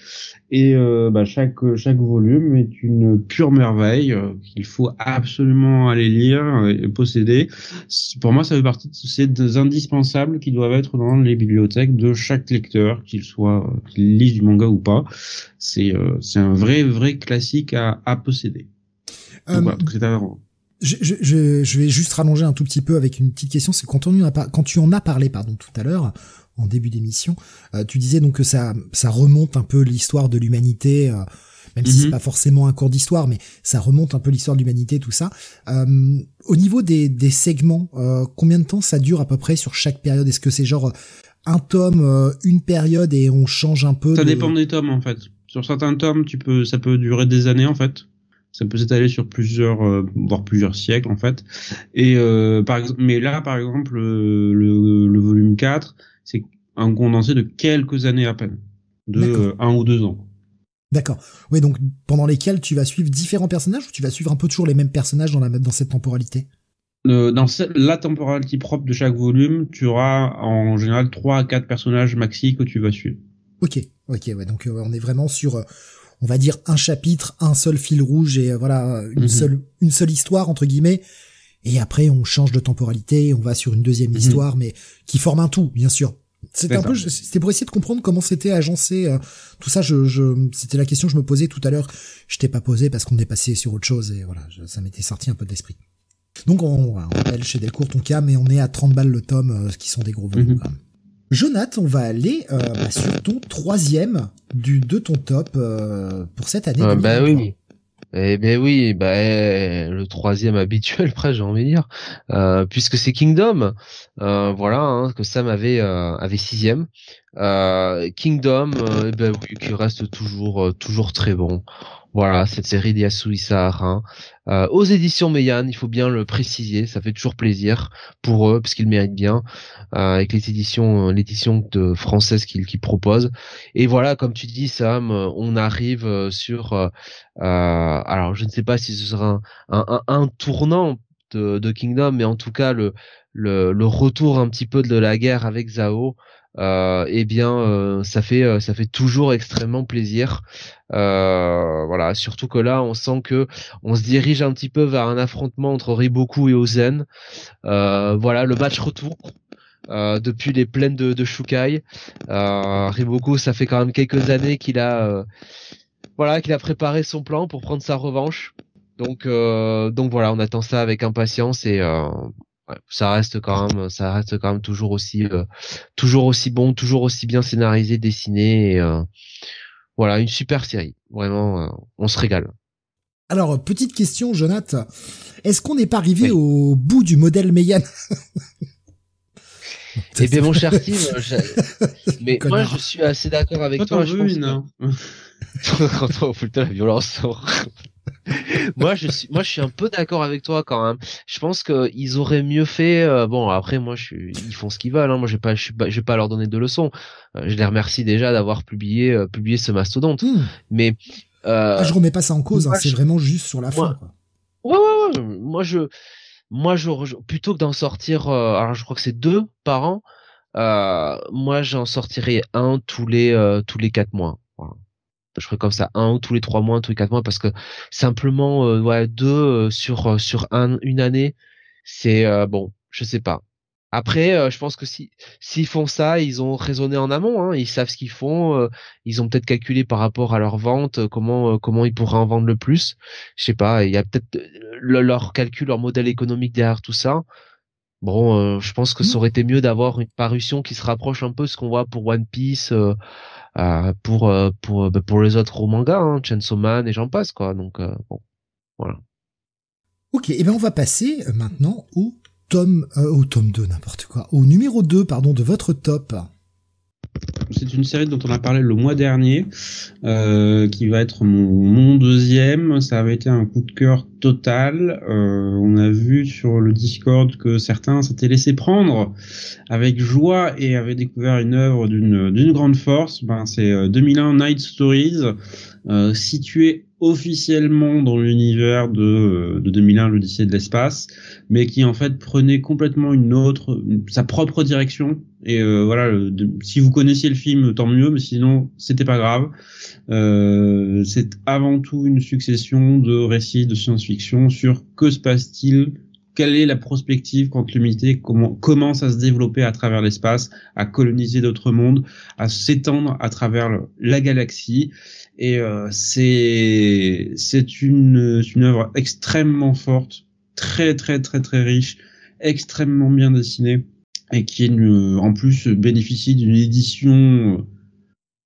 et bah, chaque chaque volume est une pure merveille qu'il faut absolument aller lire et posséder. Pour moi ça fait partie de ces indispensables qui doivent être dans les bibliothèques de chaque lecteur, qu'il soit qu'il lise du manga ou pas. C'est c'est un vrai vrai classique à, à posséder. Euh, je, je, je, vais juste rallonger un tout petit peu avec une petite question. C'est quand, on a, quand tu en as parlé pardon tout à l'heure en début d'émission, euh, tu disais donc que ça, ça remonte un peu l'histoire de l'humanité, euh, même si c'est mhm. pas forcément un cours d'histoire, mais ça remonte un peu l'histoire de l'humanité, tout ça. Euh, au niveau des, des segments, combien de temps ça dure à peu près sur chaque période? Est-ce que c'est genre un tome, une période et on change un peu. Ça dépend des tomes en fait. Sur certains tomes, tu peux, ça peut durer des années en fait. Ça peut s'étaler sur plusieurs, voire plusieurs siècles en fait. Et par exemple, mais là par exemple, le, le volume 4, c'est un condensé de quelques années à peine, de un ou deux ans. D'accord. Oui, donc pendant lesquels tu vas suivre différents personnages ou tu vas suivre un peu toujours les mêmes personnages dans, la, dans cette temporalité? Euh, Dans la temporalité propre de chaque volume, tu auras en général trois à quatre personnages maxi que tu vas suivre. Ok, ok, ouais. Donc euh, on est vraiment sur, euh, on va dire un chapitre, un seul fil rouge et voilà une mhm. seule une seule histoire entre guillemets. Et après on change de temporalité, on va sur une deuxième mhm. histoire, mais qui forme un tout, bien sûr. C'était un peu, c'était pour essayer de comprendre comment c'était agencé euh, tout ça. Je, je c'était la question que je me posais tout à l'heure. Je t'ai pas posé parce qu'on est passé sur autre chose et voilà, ça m'était sorti un peu de l'esprit. Donc on, on appelle chez Delcourt ton cas, mais on est à 30 balles le tome, euh, ce qui sont des gros volumes. Mm Jonathan, on va aller euh, bah, sur ton troisième du de ton top pour cette année. bah oui. Eh ben oui, bah le troisième habituel, presque j'ai envie de dire, euh, puisque c'est Kingdom. Euh, voilà, hein, que Sam avait euh, avait sixième. Euh, Kingdom, euh, eh ben oui, qui reste toujours toujours très bon. Voilà, cette série d'Yasui hein. Euh, aux éditions Meian, il faut bien le préciser, ça fait toujours plaisir pour eux, parce qu'ils méritent bien, euh, avec les éditions, euh, l'édition française qu'ils proposent. Et voilà, comme tu dis Sam, euh, on arrive sur, euh, alors je ne sais pas si ce sera un, tournant de, Kingdom, mais en tout cas le, le, le, retour un petit peu de la guerre avec Zao euh, eh bien euh, ça fait euh, ça fait toujours extrêmement plaisir. Euh, voilà, surtout que là on sent que on se dirige un petit peu vers un affrontement entre Riboku et Ozen. voilà, le match retour. depuis les plaines de, de Shukai, Riboku, ça fait quand même quelques années qu'il a, voilà, qu'il a préparé son plan pour prendre sa revanche. Donc, donc voilà, on attend ça avec impatience et ça reste quand même, ça reste quand même toujours aussi, euh, toujours aussi bon, toujours aussi bien scénarisé, dessiné. Et, euh, voilà, une super série. Vraiment, euh, on se régale. Alors, petite question, Jonathan. Est-ce qu'on n'est pas arrivé au bout du modèle Meian Eh bien, mon cher Steve, mais moi, je suis assez d'accord avec toi. Je pense non. Quand on fout la violence moi je suis moi je suis un peu d'accord avec toi quand même. Je pense que ils auraient mieux fait euh, bon après moi je suis ils font ce qu'ils veulent hein. moi je vais pas je vais pas leur donner de leçons. Euh, je les remercie déjà d'avoir publié euh, publié ce mastodonte. Hmm. Mais ah, je remets pas ça en cause, hein. c'est vraiment juste sur la fin. Ouais, ouais, ouais, moi je moi je plutôt que d'en sortir alors je crois que c'est deux par an moi j'en sortirai un tous les tous les quatre mois je ferai comme ça un ou tous les trois mois, tous les quatre mois, parce que simplement euh, ouais deux euh, sur euh, sur un une année, c'est bon, je sais pas. Après, je pense que si s'ils font ça, ils ont raisonné en amont, hein, ils savent ce qu'ils font, ils ont peut-être calculé par rapport à leur vente comment comment ils pourraient en vendre le plus. Je sais pas, il y a peut-être leur calcul, leur modèle économique derrière tout ça. Bon, je pense que ça mmh. aurait été mieux d'avoir une parution qui se rapproche un peu de ce qu'on voit pour One Piece, euh, pour euh, pour bah, pour les autres mangas, hein, Chainsaw Man et j'en passe quoi. Donc euh, bon, voilà. Ok, et ben on va passer maintenant au tome au tome 2 n'importe quoi, au numéro 2 pardon de votre top. C'est une série dont on a parlé le mois dernier, euh, qui va être mon, deuxième. Ça avait été un coup de cœur total. Euh, on a vu sur le Discord que certains s'étaient laissés prendre avec joie et avaient découvert une œuvre d'une grande force. Ben, c'est 2001 euh, Night Stories, euh, situé officiellement dans l'univers de, de 2001, l'Odyssée de l'espace, mais qui en fait prenait complètement une autre, sa propre direction. Et euh, voilà, si vous connaissiez le film, tant mieux, mais sinon, c'était pas grave. Euh, c'est avant tout une succession de récits de science-fiction sur que se passe-t-il quelle est la prospective quand l'humanité commence à se développer à travers l'espace, à coloniser d'autres mondes, à s'étendre à travers la galaxie. Et euh, c'est c'est une une œuvre extrêmement forte, très très très très riche, extrêmement bien dessinée et qui est en plus bénéficie d'une édition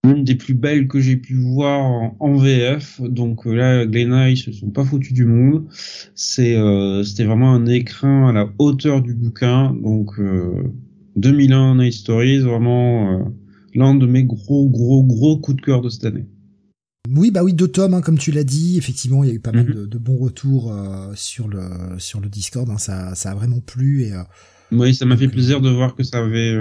l'une des plus belles que j'ai pu voir en, VF. Donc euh, là, Glenna, ils se sont pas foutus du monde. C'est, euh, c'était vraiment un écrin à la hauteur du bouquin. Donc, euh, 2001 Night Stories, vraiment l'un de mes gros gros gros coups de cœur de cette année. Oui, bah oui, deux tomes, hein, comme tu l'as dit. Effectivement, il y a eu pas mal mhm. de, bons retours sur le sur le Discord. Hein, ça, ça a vraiment plu et. oui, ça m'a fait plaisir de voir que ça avait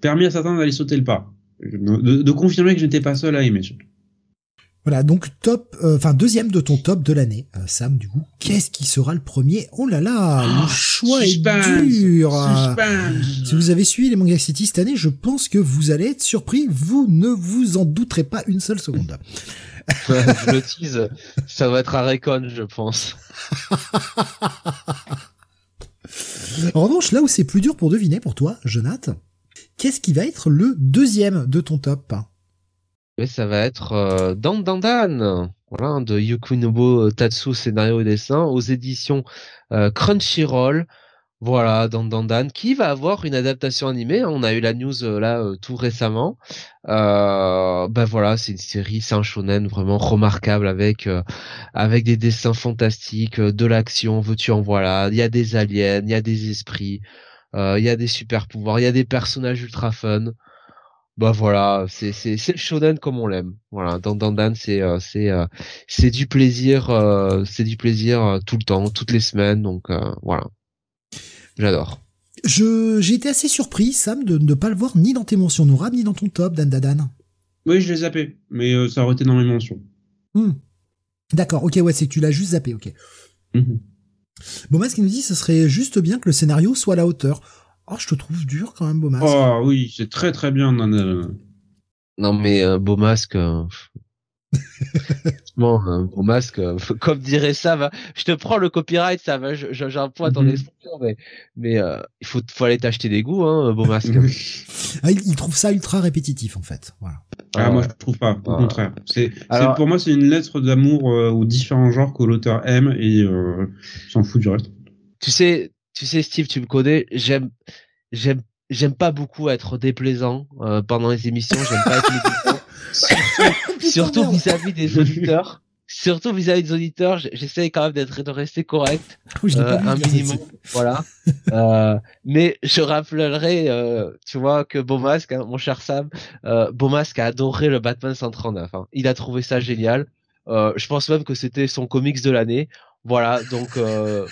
permis à certains d'aller sauter le pas, de, de confirmer que j'étais pas seul à aimer. Voilà, donc top, euh, enfin deuxième de ton top de l'année, euh, Sam. Du coup, qu'est-ce qui sera le premier? Oh là là, le ah, choix est dur. Si vous avez suivi les Manga City cette année, je pense que vous allez être surpris. Vous ne vous en douterez pas une seule seconde. je le tease, ça va être un récon, je pense. en revanche, là où c'est plus dur pour deviner pour toi, Jonathan, qu'est-ce qui va être le deuxième de ton top? Ça va être euh, Dan Dan voilà, de Yukunobo Tatsu scénario dessin aux éditions euh, Crunchyroll. Voilà, Dan qui va avoir une adaptation animée. On a eu la news euh, là tout récemment. Ben voilà, c'est une série, c'est un shonen vraiment remarquable avec avec des dessins fantastiques, de l'action, veux-tu en voilà. Il y a des aliens, il y a des esprits, il y a des super pouvoirs, il y a des personnages ultra fun bah voilà, c'est c'est c'est le shonen comme on l'aime. Voilà, dans Dan c'est euh, c'est euh, c'est du plaisir euh, c'est du plaisir tout le temps, toutes les semaines donc voilà. J'adore. Je j'ai été assez surpris Sam de ne pas le voir ni dans tes mentions Nora ni dans ton top Dan Dan. Oui, je l'ai zappé, mais ça aurait été dans mes mentions. Hmm. D'accord, OK, ouais, c'est que tu l'as juste zappé, OK. Mmh. Bon, moi, ce qu'il nous dit, ce serait juste bien que le scénario soit à la hauteur. Oh, je te trouve dur quand même, Beau Masque. Oh oui, c'est très très bien. Non, mais euh, Beau Masque. Euh... bon, euh, Beau Masque, euh, comme dirait ça, va. Je te prends le copyright, ça va. J'ai un point dans l'expression, mais mais il faut, faut aller t'acheter des goûts, hein, Beau Masque. ah, il, trouve ça ultra répétitif en fait. Voilà. Ah, moi je trouve pas, au contraire. C'est pour moi c'est une lettre d'amour aux différents genres que l'auteur aime et s'en fout du reste. Tu sais, tu sais, Steve, tu me connais, j'aime, j'aime, j'aime pas beaucoup être déplaisant euh, pendant les émissions. J'aime pas être surtout, vis-à-vis des auditeurs. Surtout vis-à-vis des auditeurs, j'essaie quand même d'être de rester correct, euh, un minimum, voilà. euh, mais je rappellerai, euh, tu vois, que Beaumasque, hein, mon cher Sam, euh, Beaumasque a adoré le Batman 139. Hein. Il a trouvé ça génial. Euh, je pense même que c'était son comics de l'année. Voilà, donc euh,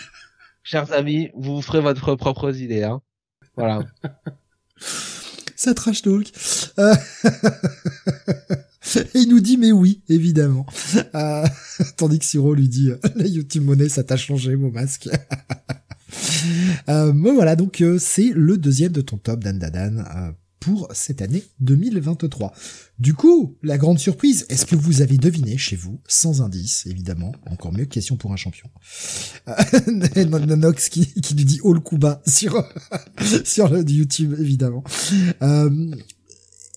chers amis, vous vous ferez votre propre idée. Hein. Voilà. Ça trash talk. Euh... il nous dit mais oui, évidemment. Euh... Tandis que Siro lui dit la YouTube monnaie, ça t'a changé mon masque. euh, voilà, donc euh, c'est le deuxième de ton top, Dan Dadan. Euh, pour cette année 2023. Du coup, la grande surprise, est-ce que vous avez deviné chez vous, sans indice, évidemment, encore mieux, question pour un champion. Euh, Nox qui, qui lui dit All Kuba sur, sur le YouTube, évidemment. Euh,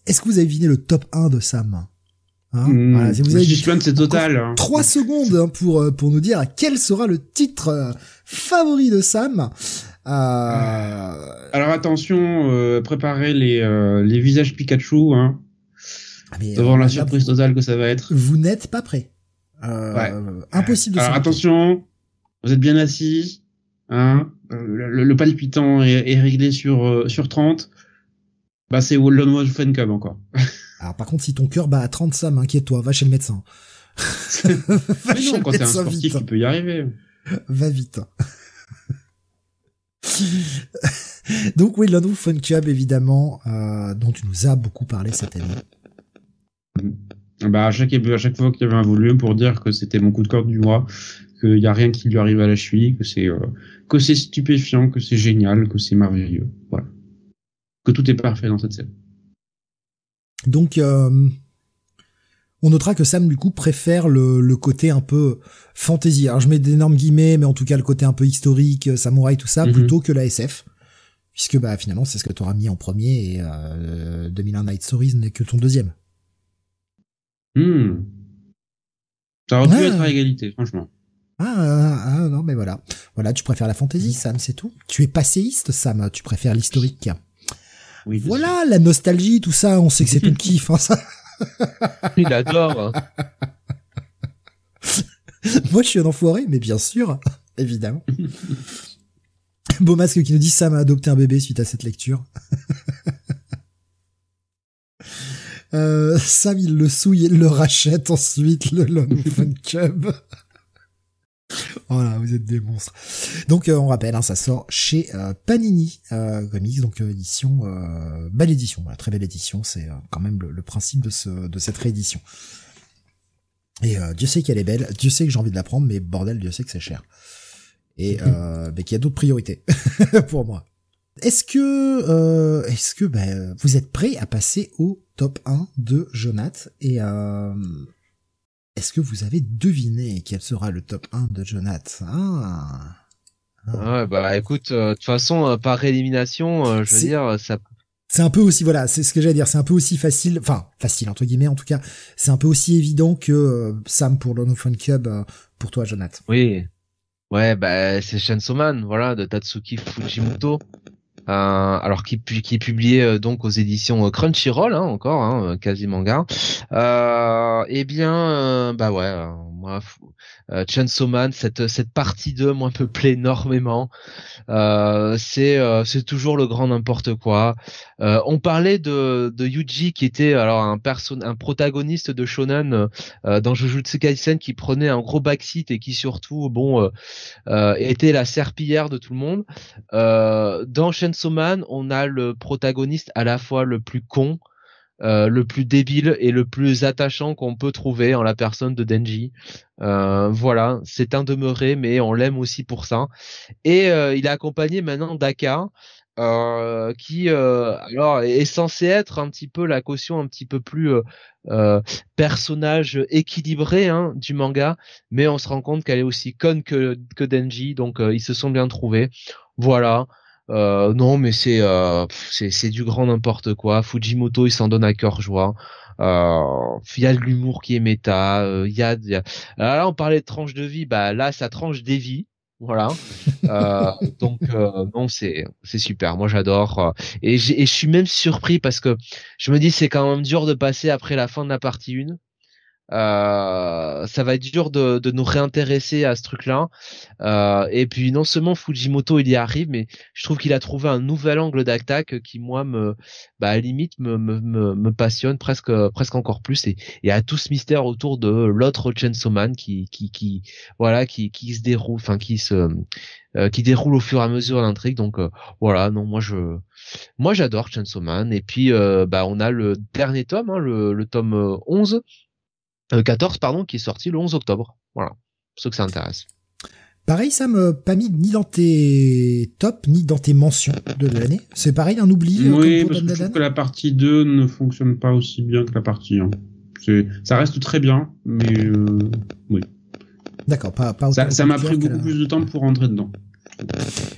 est-ce que vous avez deviné le top 1 de Sam Hein? Mmh, voilà, si vous avez c'est total. Hein. Trois secondes hein, pour euh, pour nous dire quel sera le titre euh, favori de Sam. Euh... Alors attention, euh, préparez les, euh, les visages Pikachu, hein, ah, devant la surprise totale que ça va être. Vous n'êtes pas prêt. Euh, Impossible de Alors attention, vous êtes bien assis, hein, le, le, palpitant est, est, réglé sur, sur 30. Bah c'est Lone Fan Cub encore. Alors par contre, si ton cœur bat à 30, Sam, inquiète-toi, va chez le médecin. va chez non, le quand médecin un sportif, vite. tu peux y arriver. Va vite. Donc oui, Fun Club, évidemment, euh, dont tu nous as beaucoup parlé cette année. Bah, à chaque, à chaque fois qu'il y avait un volume pour dire que c'était mon coup de cœur du mois, qu'il n'y a rien qui lui arrive à la cheville, que c'est euh, que c'est stupéfiant, que c'est génial, que c'est merveilleux. Voilà. Que tout est parfait dans cette scène. Donc, euh, on notera que Sam du coup préfère le, le, côté un peu fantasy. Alors je mets d'énormes guillemets, mais en tout cas le côté un peu historique, euh, samouraï, tout ça, mhm. plutôt que la SF. Puisque bah finalement c'est ce que tu auras mis en premier et euh, 2001 Night Stories n'est que ton deuxième. Hmm. Ça aurait pu être à égalité, franchement. Ah, ah, ah, non mais voilà. Voilà, tu préfères la fantasy, Sam, c'est tout. Tu es passéiste, Sam, tu préfères l'historique. Oui, voilà, la nostalgie, tout ça, on sait que c'est ton kiff, hein, ça. Il adore. Moi, je suis un enfoiré, mais bien sûr, évidemment. Beau masque qui nous dit Sam a adopté un bébé suite à cette lecture. euh, Sam il le souille et le rachète ensuite le Lone Fun Cub. Voilà, vous êtes des monstres. Donc euh, on rappelle, hein, ça sort chez euh, Panini euh, Comics, donc euh, édition, belle édition, voilà, très belle édition. C'est quand même le, principe de, ce, de cette réédition. Et Dieu sait qu'elle est belle, Dieu sait que j'ai envie de la prendre, mais bordel, Dieu sait que c'est cher. Et euh, qu'il y a d'autres priorités pour moi. Est-ce que, est-ce que ben, vous êtes prêts à passer au top 1 de Jonath et est-ce que vous avez deviné quel sera le top 1 de Jonathan? Ah. ah. Ouais, bah écoute, euh, de toute façon, euh, par élimination, euh, je veux dire, ça. C'est un peu aussi, voilà, c'est ce que j'allais dire, c'est un peu aussi facile, enfin, facile entre guillemets en tout cas, c'est un peu aussi évident que Sam pour l'Ono Fun Club pour toi, Jonathan. Oui. Ouais, bah c'est Chainsaw Man, voilà, de Tatsuki Fujimoto. Euh, alors qui, qui est publié euh, donc aux éditions euh, Crunchyroll hein, encore hein, quasi manga euh, eh bien bah ouais moi Chainsaw Man cette cette partie 2 moi me plaît énormément. C'est c'est toujours le grand n'importe quoi. On parlait de de Yuji qui était alors un perso un protagoniste de shonen dans Jujutsu Kaisen qui prenait un gros backseat et qui surtout bon était la serpillière de tout le monde. Dans Chainsaw Man, on a le protagoniste à la fois le plus con, euh, le plus débile et le plus attachant qu'on peut trouver en la personne de Denji. Euh, voilà, c'est un demeuré, mais on l'aime aussi pour ça. Et euh, il est accompagné maintenant d'Aka, qui alors est censé être un petit peu la caution un petit peu plus personnage équilibré hein, du manga, mais on se rend compte qu'elle est aussi conne que, que Denji, donc ils se sont bien trouvés. Voilà. Euh, non, mais c'est euh, c'est du grand n'importe quoi. Fujimoto, il s'en donne à cœur joie. Euh, il y a de l'humour qui est méta. Il y a, y a... là, on parlait de tranche de vie. Bah là, ça tranche des vies. Voilà. donc non, c'est c'est super. Moi, j'adore. Et, et je suis même surpris parce que je me dis c'est quand même dur de passer après la fin de la partie 1 euh, ça va être dur de, de, nous réintéresser à ce truc-là. Euh, et puis non seulement Fujimoto il y arrive, mais je trouve qu'il a trouvé un nouvel angle d'attaque qui moi me, bah à limite me, me, me, passionne presque presque encore plus. Et y a tout ce mystère autour de l'autre Chainsaw Man qui qui qui voilà qui qui se déroule, enfin qui se euh, qui déroule au fur et à mesure l'intrigue. Donc euh, voilà, non moi je moi j'adore Chainsaw Man. Et puis euh, bah on a le dernier tome, hein, le, le tome 11 14 euh, pardon, qui est sorti le 11 octobre. Voilà, pour ceux que ça intéresse. Pareil, ça me pas mis ni dans tes tops, ni dans tes mentions de l'année. C'est pareil, un oubli. Euh, oui, parce que je trouve que la partie 2 ne fonctionne pas aussi bien que la partie 1. Ça reste très bien, mais euh, oui. D'accord, pas, pas Ça m'a pris beaucoup plus de temps pour rentrer dedans.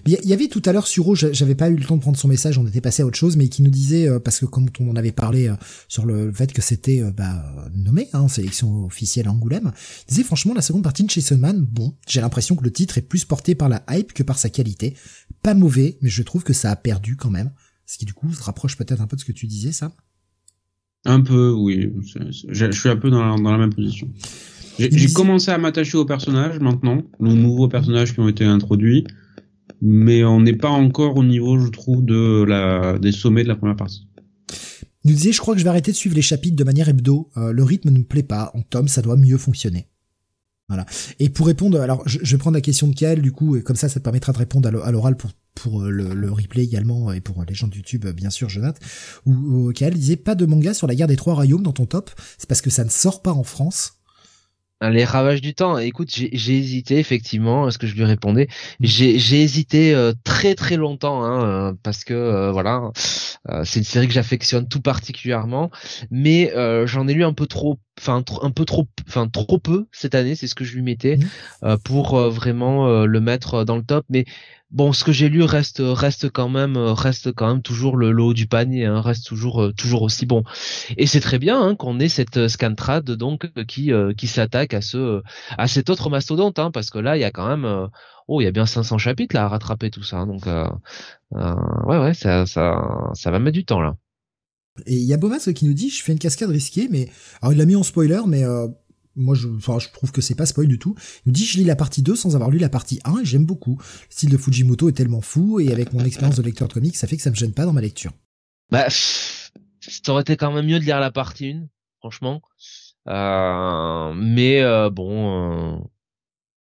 Il y avait tout à l'heure Suro, j'avais pas eu le temps de prendre son message, on était passé à autre chose, mais qui nous disait euh, parce que comme on en avait parlé euh, sur le fait que c'était euh, bah, nommé hein, en sélection officielle à Angoulême, il disait franchement la seconde partie de Jason Man, bon, j'ai l'impression que le titre est plus porté par la hype que par sa qualité. Pas mauvais, mais je trouve que ça a perdu quand même, ce qui du coup se rapproche peut-être un peu de ce que tu disais, ça? Un peu, oui. Je suis un peu dans la, même position. J'ai commencé à m'attacher aux personnages maintenant, aux nouveaux personnages qui ont été introduits mais on n'est pas encore au niveau, je trouve, de la, des sommets de la première partie. Il nous disait, je crois que je vais arrêter de suivre les chapitres de manière hebdo. Euh, le rythme ne me plaît pas. En tome, ça doit mieux fonctionner. Voilà. Et pour répondre, alors je, vais prendre la question de Kael du coup, et comme ça, ça te permettra de répondre à l'oral pour pour euh, le, replay également et pour les gens de YouTube bien sûr Jonathan où, où Kael disait pas de manga sur la guerre des trois royaumes dans ton top c'est parce que ça ne sort pas en France les ravages du temps. Écoute, j'ai hésité effectivement. Est-ce que je lui répondais J'ai hésité euh, très très longtemps hein, euh, parce que euh, voilà, c'est une série que j'affectionne tout particulièrement, mais j'en ai lu un peu trop, enfin un peu trop, enfin trop peu cette année. C'est ce que je lui mettais mmh. pour vraiment le mettre dans le top. Mais bon, ce que j'ai lu reste reste quand même reste quand même toujours le, haut du panier, hein, reste toujours euh, toujours aussi bon. Et c'est très bien hein, qu'on ait cette euh, scantrad donc qui euh, qui s'attaque à ce à cet autre mastodonte, hein, parce que là il y a quand même oh il y a bien 500 chapitres là à rattraper tout ça, donc ouais ouais ça ça ça va mettre du temps là. Et il y a Bomas qui nous dit je fais une cascade risquée, mais alors il l'a mis en spoiler, mais moi je, enfin, je trouve que c'est pas spoil du tout. Il nous dit je lis la partie 2 sans avoir lu la partie 1 et j'aime beaucoup. Le style de Fujimoto est tellement fou et avec mon expérience de lecteur de comics, ça fait que ça me gêne pas dans ma lecture. Bah, ça aurait été quand même mieux de lire la partie 1, franchement. Euh, mais euh, bon, euh,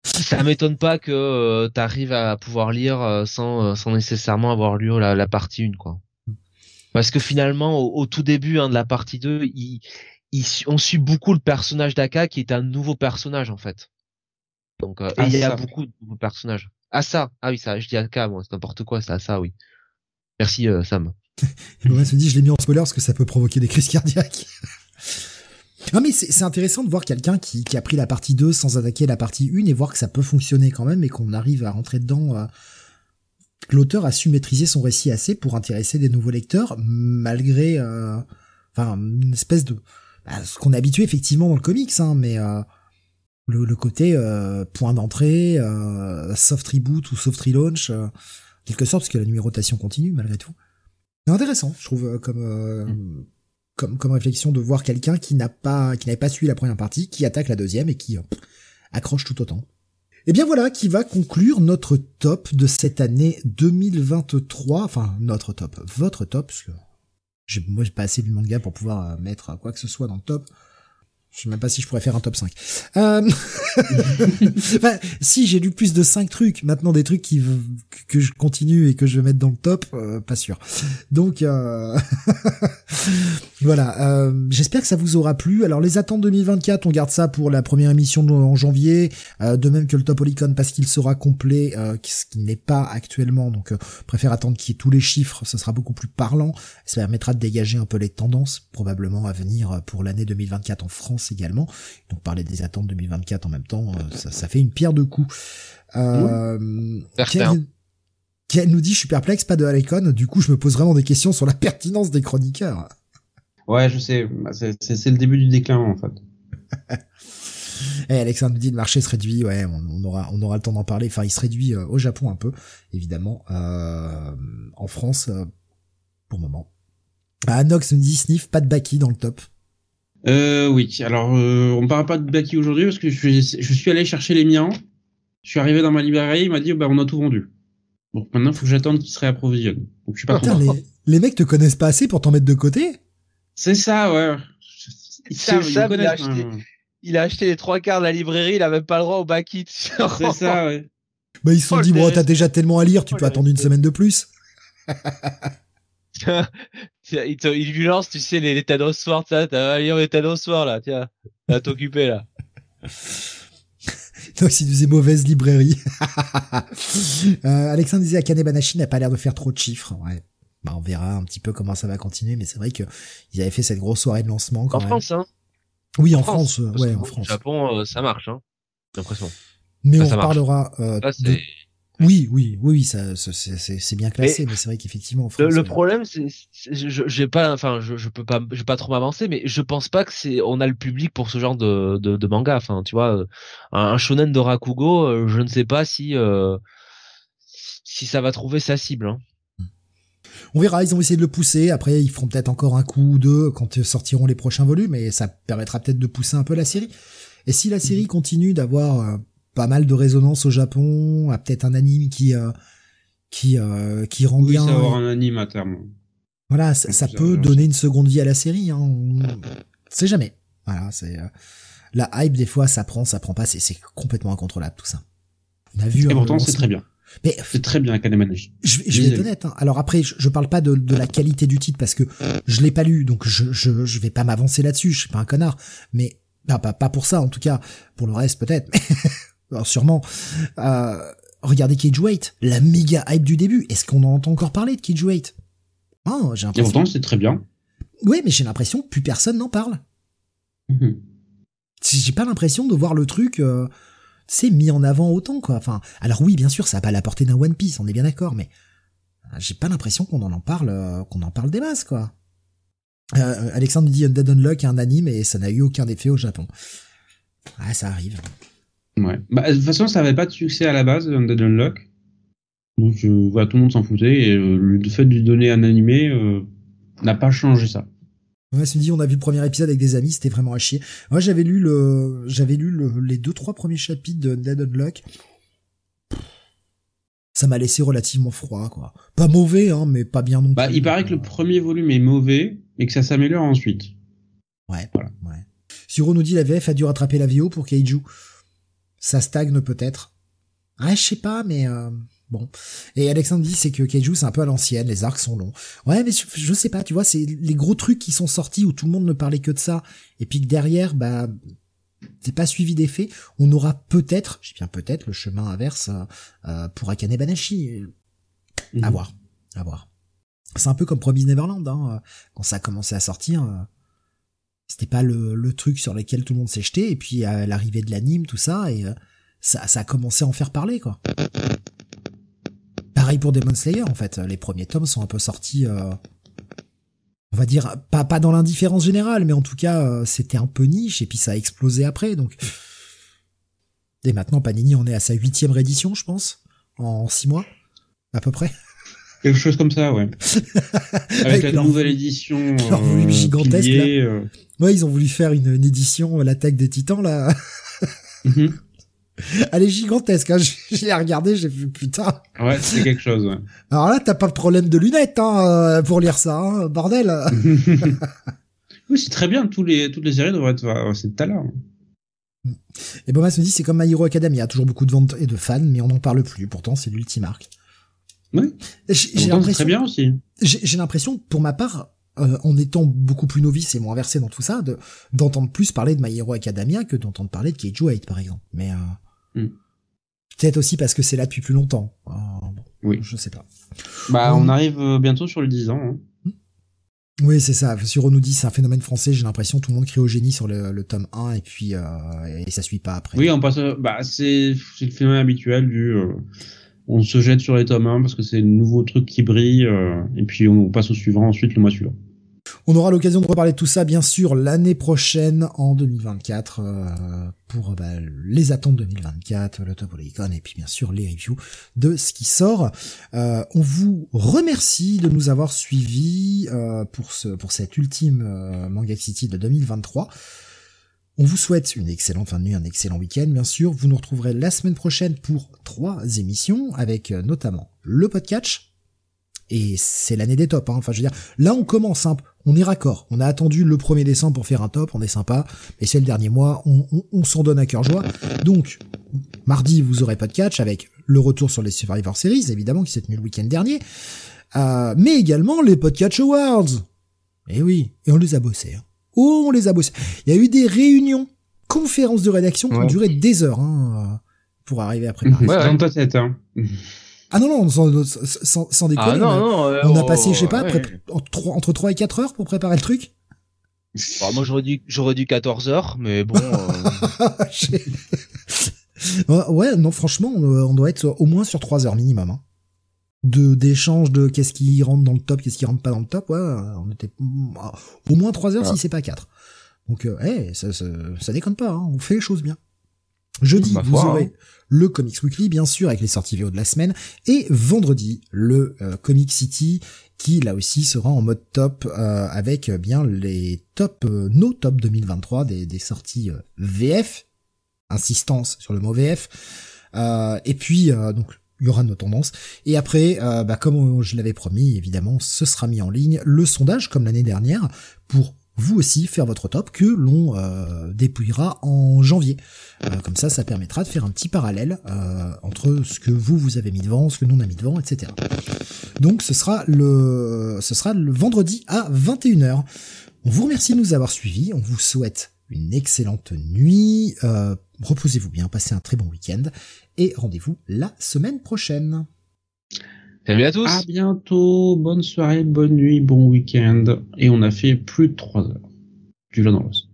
ça m'étonne pas que euh, tu arrives à pouvoir lire sans, sans nécessairement avoir lu la, partie 1, quoi. Parce que finalement, au, au tout début hein, de la partie 2, il, il, on suit beaucoup le personnage d'Aka qui est un nouveau personnage en fait. Donc euh, et il y a beaucoup de nouveaux personnages. Ah ça, ah oui ça, je dis Aka, moi c'est n'importe quoi, c'est ça oui. Merci euh, Sam. et Laurent se dit je l'ai mis en spoiler parce que ça peut provoquer des crises cardiaques. non mais c'est intéressant de voir quelqu'un qui, qui a pris la partie 2 sans attaquer la partie 1 et voir que ça peut fonctionner quand même et qu'on arrive à rentrer dedans. Euh, L'auteur a su maîtriser son récit assez pour intéresser des nouveaux lecteurs malgré, euh, enfin une espèce de bah, ce qu'on est habitué effectivement dans le comics, hein, mais euh, le, le, côté euh, point d'entrée, euh, soft reboot ou soft relaunch, euh, quelque sorte, parce que la numérotation continue malgré tout. C'est intéressant, je trouve, euh, comme, mm. comme comme réflexion de voir quelqu'un qui n'a pas qui n'avait pas suivi la première partie, qui attaque la deuxième et qui accroche tout autant. Et bien voilà qui va conclure notre top de cette année 2023, enfin notre top, votre top, parce que moi j'ai pas assez de manga pour pouvoir euh, mettre quoi que ce soit dans le top. Je sais même pas si je pourrais faire un top 5. Euh... enfin, si j'ai lu plus de 5 trucs, maintenant des trucs qui que je continue et que je vais mettre dans le top, euh, pas sûr. Donc euh... voilà, euh, j'espère que ça vous aura plu. Alors les attentes 2024, on garde ça pour la première émission en janvier, euh, de même que le top Olicon parce qu'il sera complet, euh, ce qui n'est pas actuellement. Donc préfère attendre qu'il y ait tous les chiffres, ce sera beaucoup plus parlant. Ça permettra de dégager un peu les tendances probablement à venir pour l'année 2024 en France également. Donc parler des attentes 2024 en même temps, euh, ça, ça fait une pierre de coups. Euh, nous dit je suis perplexe, pas de Alecon, du coup je me pose vraiment des questions sur la pertinence des chroniqueurs. Ouais, je sais, bah, c'est le début du déclin en fait. Et eh, Alexandre nous dit le marché se réduit, ouais, on, aura on aura le temps d'en parler. Enfin, il se réduit euh, au Japon un peu, évidemment. Euh, en France, euh, pour le moment. Ah, Nox nous dit sniff, pas de Baki dans le top. Euh, oui, alors euh, on parle pas de Blacky aujourd'hui parce que je, je, suis allé chercher les miens. Je suis arrivé dans ma librairie, il m'a dit bah on a tout vendu. Donc maintenant il faut que j'attende qu'il se réapprovisionne. Donc je suis pas Putain, les, les, mecs te connaissent pas assez pour t'en mettre de côté C'est ça, ouais. Ils savent, ils ça, il, a acheté, il a acheté les trois quarts de la librairie, il a même pas le droit au back C'est ça, ouais. Bah ils se sont oh, dit bon t'as déjà tellement à lire, tu oh, peux attendre une semaine de plus. il, te, il lui lance, tu sais, les, les Thanos t'as lire les Thanos Soir, là, tiens, t'as t'occuper, là. Donc, c'est une mauvaise librairie. euh, Alexandre disait Akane Banashi n'a pas l'air de faire trop de chiffres. Ouais. Bah, on verra un petit peu comment ça va continuer, mais c'est vrai que ils avaient fait cette grosse soirée de lancement. Quand en France, hein. Oui, en, France, France ouais, en France. Au Japon, euh, ça marche, hein. J'ai l'impression. Mais on parlera euh, de, oui, oui, oui, ça, c'est bien classé, mais, c'est vrai qu'effectivement. Le, le, problème, c'est, j'ai pas, enfin, je, je peux pas, je pas trop m'avancer, mais je pense pas que c'est, on a le public pour ce genre de, de, de manga. Enfin, tu vois, un, un shonen de Rakugo, euh, je ne sais pas si, euh, si ça va trouver sa cible. Hein. On verra, ils ont essayé de le pousser. Après, ils feront peut-être encore un coup ou deux quand sortiront les prochains volumes, et ça permettra peut-être de pousser un peu la série. Et si la série continue d'avoir euh, pas mal de résonance au Japon, a peut-être un anime qui euh, qui euh, qui rend oui, bien. Ça avoir un anime à terme. Voilà, ça, ça peut donner une seconde vie à la série. Hein. C'est jamais. Voilà, c'est euh, la hype des fois, ça prend, ça prend pas. C'est complètement incontrôlable tout ça. On a vu. Et pourtant, c'est très bien. Mais c'est très bien Academy Je, je vais être honnête. Hein. Alors après, je, je parle pas de, de, la qualité du titre parce que je l'ai pas lu, donc je, je, je vais pas m'avancer là-dessus. Je suis pas un connard, mais pas, pas, pas pour ça en tout cas. Pour le reste peut-être. alors sûrement. Euh, regardez Cage Weight, la méga hype du début. Est-ce qu'on en entend encore parler de Cage Weight oh, j'ai l'impression. Et pourtant, c'est très bien. Oui, mais j'ai l'impression que plus personne n'en parle. Mm-hmm. J'ai pas l'impression de voir le truc, euh, c'est mis en avant autant, quoi. Enfin, alors oui, bien sûr, ça a pas la portée d'un One Piece, on est bien d'accord, mais euh, j'ai pas l'impression qu'on en parle, euh, qu'on en parle des masses, quoi. Euh, Alexandre dit Undead Unlock un anime et ça n'a eu aucun effet au Japon. Ah, ça arrive. Ouais. Bah, de toute façon, ça avait pas de succès à la base, Undead Unlock. Donc, euh, voilà, tout le monde s'en foutait. Et euh, le fait de lui donner un animé euh, n'a pas changé ça. Ouais, se dit on a vu le premier épisode avec des amis, c'était vraiment à chier. Moi j'avais lu le, j'avais lu le, les deux trois premiers chapitres de Dead Unlock. Ça m'a laissé relativement froid, quoi. Pas mauvais, hein, mais pas bien non bah, plus. Il paraît que le premier volume est mauvais et que ça s'améliore ensuite. Ouais, voilà. Ouais. Suro nous dit la VF a dû rattraper la VO pour Kaiju. Ça stagne peut-être. Ah, je sais pas, mais euh, bon. Et Alexandre dit c'est que Kaiju c'est un peu à l'ancienne, les arcs sont longs. Ouais, mais je, je sais pas, tu vois, c'est les gros trucs qui sont sortis où tout le monde ne parlait que de ça, et puis que derrière, bah, c'est pas suivi d'effet. On aura peut-être, je dis bien peut-être, le chemin inverse euh, pour Akane Banashi. Mhm. À voir, à voir. C'est un peu comme Promise Neverland, hein, quand ça a commencé à sortir. Euh, c'était pas le, truc sur lequel tout le monde s'est jeté, et puis à l'arrivée de l'anime, tout ça, et euh, ça, a commencé à en faire parler, quoi. Pareil pour Demon Slayer, en fait. Les premiers tomes sont un peu sortis, euh, on va dire, pas, pas dans l'indifférence générale, mais en tout cas, euh, c'était un peu niche, et puis ça a explosé après, donc. Et maintenant, Panini, on est à sa huitième réédition, je pense, en six mois, à peu près. Quelque chose comme ça, ouais. Avec, Avec la leur- nouvelle édition. leur volume euh, gigantesque, pilier, euh, Ouais, ils ont voulu faire une, une édition, euh, l'attaque des titans, là. mhm. Elle est gigantesque, hein. Je, je l'ai regardé, j'ai fait putain. Ouais, c'est quelque chose, ouais. Alors là, t'as pas de problème de lunettes, hein, pour lire ça, hein, bordel. oui, c'est très bien. Tous les, toutes les séries devraient être avoir cette talent. Et Bomas me dit, c'est comme My Hero Academia, toujours beaucoup de ventes et de fans, mais on n'en parle plus. Pourtant, c'est l'ultime arc. Oui. J'ai l'impression, très bien aussi. j'ai l'impression, pour ma part, euh, en étant beaucoup plus novice et moins versé dans tout ça, de d'entendre plus parler de My Hero Academia que d'entendre parler de Keiju 8, par exemple. Mais euh, Hmm. peut-être aussi parce que c'est là depuis plus longtemps. Euh, bon, Oui. Je sais pas. Bah, on arrive euh, bientôt sur les 10 ans. hein. Oui, c'est ça. Sur nous dit, c'est un phénomène français. J'ai l'impression tout le monde crie au génie sur le, le tome 1 et puis et ça suit pas après. Oui, on passe. Bah, c'est c'est le phénomène habituel du. On se jette sur les tomes 1 parce que c'est le nouveau truc qui brille, euh, et puis on passe au suivant ensuite le mois suivant. On aura l'occasion de reparler de tout ça, bien sûr, l'année prochaine, en 2024, euh, pour bah, les attentes 2024, le Top et puis bien sûr les reviews de ce qui sort. Euh, on vous remercie de nous avoir suivis pour ce pour cette ultime Manga City de 2023. On vous souhaite une excellente fin de nuit, un excellent week-end, bien sûr. Vous nous retrouverez la semaine prochaine pour trois émissions, avec euh, notamment le podcast. Et c'est l'année des tops, hein. Enfin, je veux dire, là, on commence, hein. On est raccord. On a attendu le 1er décembre pour faire un top, on est sympa. Mais c'est le dernier mois, on, s'en donne à cœur joie. Donc, mardi, vous aurez catch avec le retour sur les Survivor Series, évidemment, qui s'est tenu le week-end dernier. Euh, mais également les Podcatch Awards. Et oui, et on les a bossés. Hein. Oh, on les a bossés. Il y a eu des réunions, conférences de rédaction qui ont Ouais. duré des heures hein, euh, pour arriver à préparer. Ouais, dans ta tête, hein. Ah non, non, sans, sans, sans déconner. Ah non, non. euh, on a oh, passé, je sais pas, ouais. pré- entre, trois- entre 3 et 4 heures pour préparer le truc. Bah, moi j'aurais dû j'aurais dû 14 heures, mais bon. euh, Ouais, non, franchement, on, on doit être au moins sur 3 heures minimum. Hein. De d'échange de qu'est-ce qui rentre dans le top, qu'est-ce qui rentre pas dans le top, ouais, on était au moins 3 heures Ouais. si c'est pas 4. Donc, euh, hey, ça, ça, ça déconne pas, hein, on fait les choses bien. Jeudi, Ma vous foi, aurez hein. le Comics Weekly, bien sûr, avec les sorties vidéo de la semaine, et vendredi, le euh, Comic City, qui là aussi sera en mode top, euh, avec euh, bien les top, euh, nos top 2023 des, des sorties euh, VF, insistance sur le mot VF, euh, et puis euh, donc il y aura nos tendances. Et après, euh, bah, comme je l'avais promis, évidemment, ce sera mis en ligne le sondage, comme l'année dernière, pour vous aussi faire votre top que l'on euh, dépouillera en janvier. Euh, comme ça, ça permettra de faire un petit parallèle euh, entre ce que vous vous avez mis devant, ce que nous on a mis devant, etc. Donc ce sera le ce sera le vendredi à 21h. On vous remercie de nous avoir suivis, on vous souhaite une excellente nuit, euh, reposez-vous bien, passez un très bon week-end et rendez-vous la semaine prochaine. Salut à tous. À bientôt, bonne soirée, bonne nuit, bon week-end. Et on a fait plus de 3 heures. Du Rose.